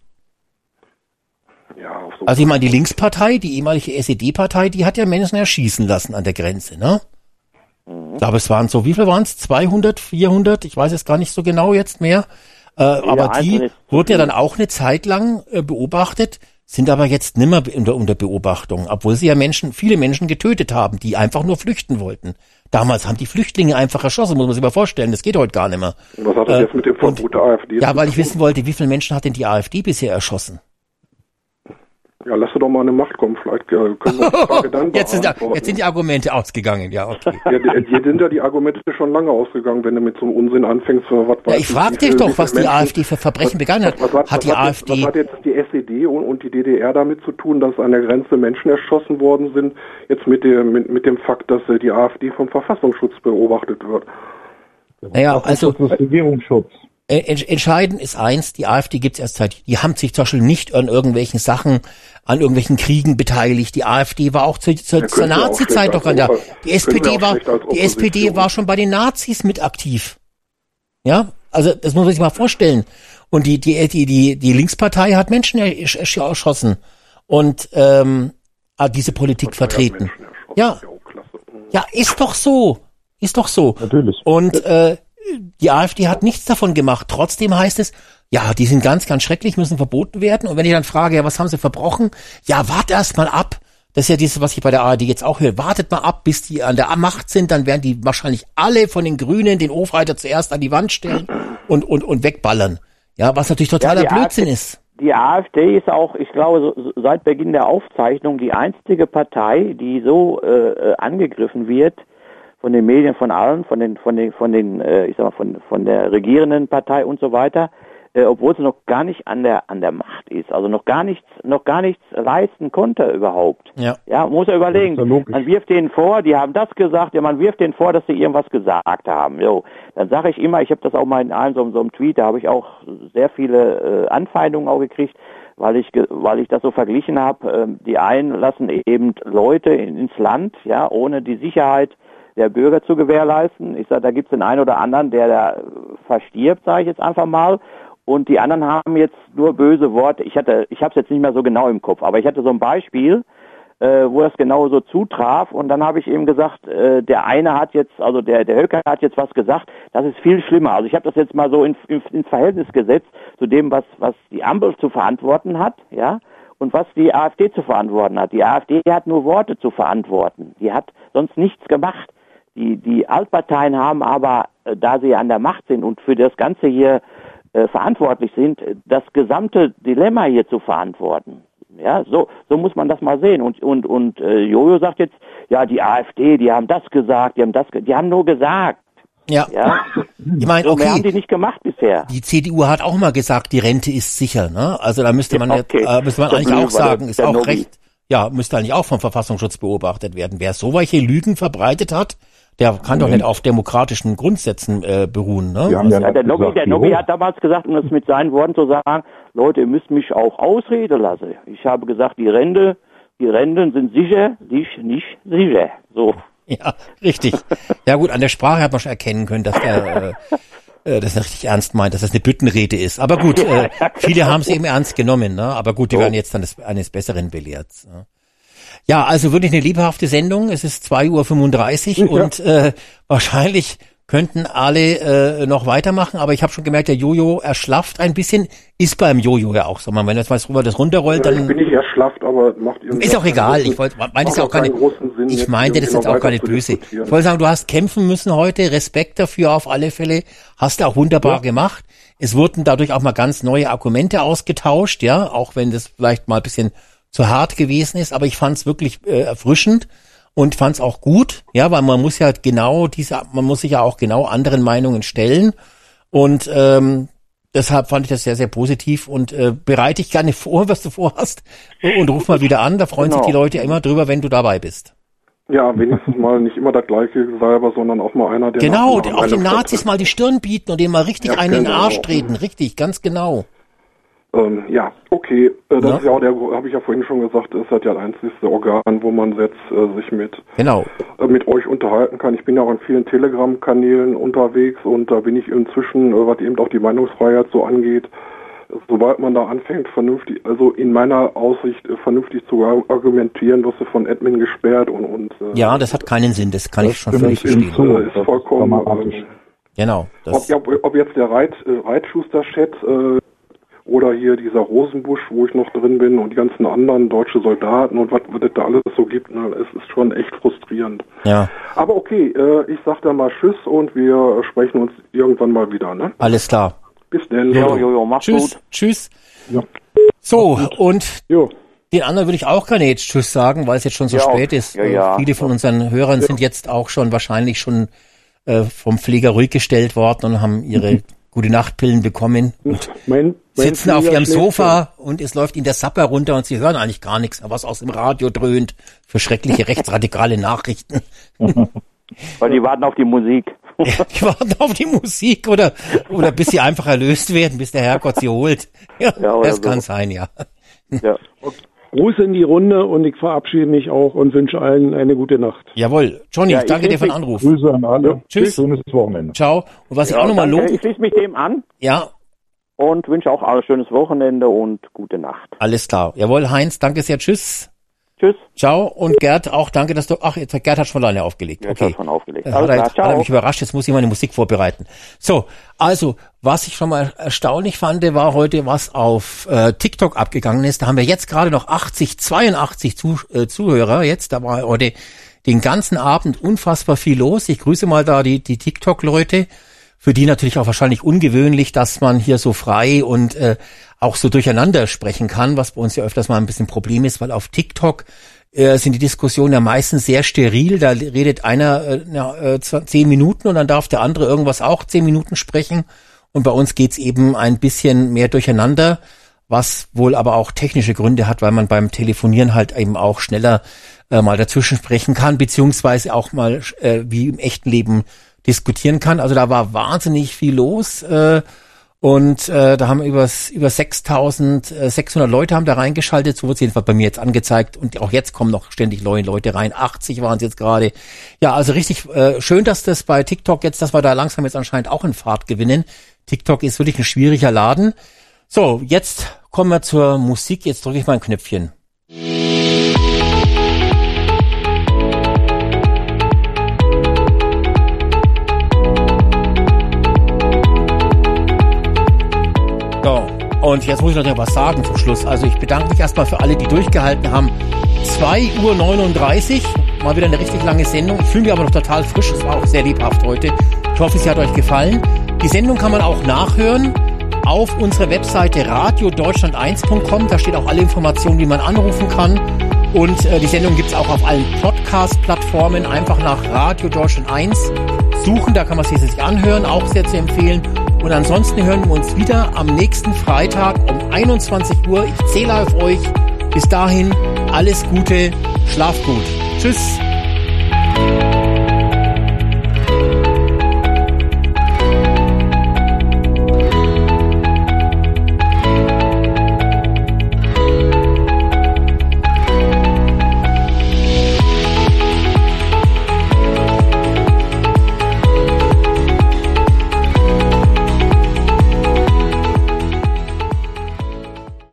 Ja, auf so Also ich meine, die Linkspartei, die ehemalige SED-Partei, die hat ja Menschen erschießen lassen an der Grenze, ne? Ich glaube, es waren so, wie viel waren es? 200, 400? Ich weiß es gar nicht so genau jetzt mehr. Äh, aber die einzelne ist zu wurden ja dann auch eine Zeit lang äh, beobachtet, sind aber jetzt nimmer unter, unter Beobachtung, obwohl sie ja Menschen, viele Menschen getötet haben, die einfach nur flüchten wollten. Damals haben die Flüchtlinge einfach erschossen, muss man sich mal vorstellen. Das geht heute gar nicht mehr. Was hat das Äh, jetzt mit dem Verbot der AfD Ja, weil ich wissen wollte, wie viele Menschen hat denn die AfD bisher erschossen? Ja, lass doch mal eine Macht kommen, vielleicht äh, können wir die Frage dann Jetzt sind, jetzt sind die Argumente ausgegangen, ja, okay. Ja, die, die sind ja die Argumente schon lange ausgegangen, wenn du mit so einem Unsinn anfängst. Was Ja, ich frag wie dich doch, was die Menschen- AfD für Verbrechen begangen hat. Was, was, Hat die was, AfD was hat jetzt die SED und, und die DDR damit zu tun, dass an der Grenze Menschen erschossen worden sind? Jetzt mit dem, mit, mit dem Fakt, dass äh, die AfD vom Verfassungsschutz beobachtet wird. Naja, also Regierungsschutz. Äh, ents- entscheidend ist eins, die AfD gibt's erst seit, die haben sich zum Beispiel nicht an irgendwelchen Sachen, an irgendwelchen Kriegen beteiligt. Die AfD war auch zu, zu, Ja, zur Nazi-Zeit doch an der, die SPD war, die SPD war schon bei den Nazis mit aktiv. Ja, also das muss man sich mal vorstellen. Und die, die, die, die, die Linkspartei hat Menschen ersch- ersch- erschossen und ähm, hat diese Politik vertreten. Ja. Ja, ist doch so. Ist doch so. Natürlich. Und äh, die AfD hat nichts davon gemacht. Trotzdem heißt es, ja, die sind ganz, ganz schrecklich, müssen verboten werden. Und wenn ich dann frage, ja, was haben sie verbrochen? Ja, wart erst mal ab. Das ist ja dieses, was ich bei der ARD jetzt auch höre. Wartet mal ab, bis die an der Macht sind, dann werden die wahrscheinlich alle von den Grünen den Hofreiter zuerst an die Wand stellen und, und, und wegballern. Ja, was natürlich totaler die Blödsinn AfD ist. Die AfD ist auch, ich glaube, so, so seit Beginn der Aufzeichnung die einzige Partei, die so äh, äh, angegriffen wird von den Medien, von allen, von den, von den, von den, äh, ich sag mal, von, von der regierenden Partei und so weiter, äh, obwohl sie noch gar nicht an der an der Macht ist, also noch gar nichts, noch gar nichts leisten konnte überhaupt. Ja. Ja, man muss ja überlegen. man wirft denen vor, die haben das gesagt, ja, man wirft denen vor, dass sie irgendwas gesagt haben. Jo, dann sage ich immer, ich habe das auch mal in einem so, so einem Tweet, da habe ich auch sehr viele äh, Anfeindungen auch gekriegt, weil ich ge- weil ich das so verglichen habe. Ähm, die einen lassen eben Leute in, ins Land, ja, ohne die Sicherheit der Bürger zu gewährleisten. Ich sage, da gibt es den einen oder anderen, der da äh, verstirbt, sage ich jetzt einfach mal. Und die anderen haben jetzt nur böse Worte. Ich hatte, ich habe es jetzt nicht mehr so genau im Kopf, aber ich hatte so ein Beispiel, äh, wo das genau so zutraf. Und dann habe ich eben gesagt, äh, der eine hat jetzt, also der, der Höcker hat jetzt was gesagt, das ist viel schlimmer. Also ich habe das jetzt mal so in, in, ins Verhältnis gesetzt zu dem, was, was die Ampel zu verantworten hat, ja, und was die AfD zu verantworten hat. Die AfD hat nur Worte zu verantworten. Die hat sonst nichts gemacht. Die, die Altparteien haben aber, äh, da sie an der Macht sind und für das Ganze hier äh, verantwortlich sind, das gesamte Dilemma hier zu verantworten. Ja, so, so muss man das mal sehen. Und, und, und äh, Jojo sagt jetzt, ja, die AfD, die haben das gesagt, die haben das, die haben nur gesagt. Ja. Ja. Ich meine, So, mehr haben okay, die nicht gemacht bisher. die CDU hat auch mal gesagt, die Rente ist sicher. Ne? Also da müsste man, Ja, jetzt, okay. äh, müsste man eigentlich auch war der- sagen, ist der auch Nobby. recht. Ja, müsste eigentlich auch vom Verfassungsschutz beobachtet werden. Wer so welche Lügen verbreitet hat, der kann doch Moment. nicht auf demokratischen Grundsätzen äh, beruhen. Ne? Haben ja Ja, der Nobby, gesagt, der Nobby hat damals gesagt, um das mit seinen Worten zu sagen, Leute, ihr müsst mich auch ausreden lassen. Ich habe gesagt, die Rente, die Renten sind sicher, nicht, nicht sicher. So. Ja, richtig. Ja gut, an der Sprache hat man schon erkennen können, dass der äh, äh, das richtig ernst meint, dass das eine Büttenrede ist. Aber gut, äh, viele haben es eben ernst genommen, ne? Aber gut, die werden jetzt dann des, eines Besseren belehrt. Ne? Ja, also wirklich eine lebhafte Sendung. Es ist 2.35 Uhr und äh, wahrscheinlich könnten alle äh, noch weitermachen, aber ich habe schon gemerkt, der Jojo erschlafft ein bisschen. Ist beim Jojo ja auch so. Man, wenn das mal drüber das runterrollt, ich dann bin nicht erschlafft, aber macht irgendwie ist auch egal. großen- Ich wollte, ist ja auch gar nicht. Ich meinte das jetzt auch gar nicht böse. Ich wollte sagen, du hast kämpfen müssen heute. Respekt dafür auf alle Fälle. Hast du auch wunderbar gemacht. Es wurden dadurch auch mal ganz neue Argumente ausgetauscht, ja, auch wenn das vielleicht mal ein bisschen zu hart gewesen ist. Aber ich fand es wirklich äh, erfrischend und fand es auch gut, ja, weil man muss ja genau diese, man muss sich ja auch genau anderen Meinungen stellen und ähm, deshalb fand ich das sehr, sehr positiv und äh, bereite ich gerne vor, was du vorhast und ruf mal wieder an. Da freuen sich Genau. die Leute ja immer drüber, wenn du dabei bist. Ja, wenigstens mal nicht immer das gleiche selber, sondern auch mal einer, der Genau, auch den Nazis mal die Stirn bieten und denen mal richtig Ja, einen in den genau. Arsch treten. Richtig, ganz genau. Ähm, ja, okay. Äh, das Ja. ist ja auch der, habe ich ja vorhin schon gesagt, ist halt ja das einzigste Organ, wo man jetzt äh, sich mit Genau. äh, mit euch unterhalten kann. Ich bin ja auch in vielen Telegram-Kanälen unterwegs und da bin ich inzwischen, äh, was eben auch die Meinungsfreiheit so angeht, sobald man da anfängt, vernünftig, also in meiner Aussicht äh, vernünftig zu ar- argumentieren, wirst du von Admin gesperrt und, und äh, Ja, das hat keinen Sinn, das kann ich schon völlig ist, verstehen. äh, ist vollkommen ähm, Genau. ob, ja, ob jetzt der Reit, äh, Reitschuster-Chat äh, oder hier dieser Rosenbusch, wo ich noch drin bin und die ganzen anderen deutsche Soldaten und was es da alles so gibt, ne, es ist schon echt frustrierend. Ja, Aber okay, äh, ich sag da mal Tschüss und wir sprechen uns irgendwann mal wieder, ne? alles klar. Bis denn. Jo, jo, jo, mach's Tschüss. gut. Tschüss. So, und Den anderen würde ich auch gerne jetzt Tschüss sagen, weil es jetzt schon so Ja, spät ist. ja, ja. Viele von unseren Hörern sind jetzt auch schon wahrscheinlich schon äh, vom Pfleger ruhig gestellt worden und haben ihre gute Nachtpillen bekommen und mein sitzen auf ihrem Sofa und es läuft ihnen der Sapper runter und sie hören eigentlich gar nichts, was aus dem Radio dröhnt für schreckliche rechtsradikale Nachrichten. Weil die warten auf die Musik. Die warten auf die Musik oder, oder bis sie einfach erlöst werden, bis der Herrgott sie holt. Ja, oder das so. kann sein, ja. Ja. Gruß in die Runde und ich verabschiede mich auch und wünsche allen eine gute Nacht. Jawohl. Johnny, Ja, ich danke ich dir für den Anruf. Grüße an alle. Tschüss. Schönes Wochenende. Ciao. Und was ich Ja, auch nochmal lobe, Ich schließe mich dem an ja, und wünsche auch ein schönes Wochenende und gute Nacht. alles klar. Jawohl, Heinz, danke sehr. Tschüss. Tschüss. Ciao. Und Gerd, auch danke, dass du, ach, jetzt Gerd hat schon alleine aufgelegt. Gerd okay. hat schon aufgelegt. Äh, Hat er, jetzt, hat er mich überrascht, jetzt muss ich meine Musik vorbereiten. So, also, was ich schon mal erstaunlich fand, war heute, was auf äh, TikTok abgegangen ist. Da haben wir jetzt gerade noch 80, 82 Zu, äh, Zuhörer jetzt. Da war heute den ganzen Abend unfassbar viel los. Ich grüße mal da die, die TikTok-Leute. Für die natürlich auch wahrscheinlich ungewöhnlich, dass man hier so frei und äh, auch so durcheinander sprechen kann, was bei uns ja öfters mal ein bisschen Problem ist, weil auf TikTok äh, sind die Diskussionen ja meistens sehr steril. Da redet einer äh, äh, zehn Minuten und dann darf der andere irgendwas auch zehn Minuten sprechen. Und bei uns geht's eben ein bisschen mehr durcheinander, was wohl aber auch technische Gründe hat, weil man beim Telefonieren halt eben auch schneller äh, mal dazwischen sprechen kann, beziehungsweise auch mal äh, wie im echten Leben diskutieren kann. Also da war wahnsinnig viel los. Äh, und äh, da haben über über 6.600 Leute haben da reingeschaltet, so wird es jedenfalls bei mir jetzt angezeigt und auch jetzt kommen noch ständig neue Leute rein. 80 waren es jetzt gerade. Ja, also richtig äh, schön, dass das bei TikTok jetzt, dass wir da langsam jetzt anscheinend auch in Fahrt gewinnen. TikTok ist wirklich ein schwieriger Laden. So, jetzt kommen wir zur Musik. Jetzt drücke ich mal ein Knöpfchen. Und jetzt muss ich noch was sagen zum Schluss. Also ich bedanke mich erstmal für alle, die durchgehalten haben. 2.39 Uhr, mal wieder eine richtig lange Sendung. Ich fühle mich aber noch total frisch, es war auch sehr lebhaft heute. Ich hoffe, sie hat euch gefallen. Die Sendung kann man auch nachhören auf unserer Webseite radiodeutschland1.com. Da steht auch alle Informationen, wie man anrufen kann. Und äh, die Sendung gibt's auch auf allen Podcast-Plattformen. Einfach nach Radio Deutschland 1 suchen, da kann man sie sich anhören, auch sehr zu empfehlen. Und ansonsten hören wir uns wieder am nächsten Freitag um 21 Uhr. Ich zähle auf euch. Bis dahin alles Gute, schlaft gut. Tschüss.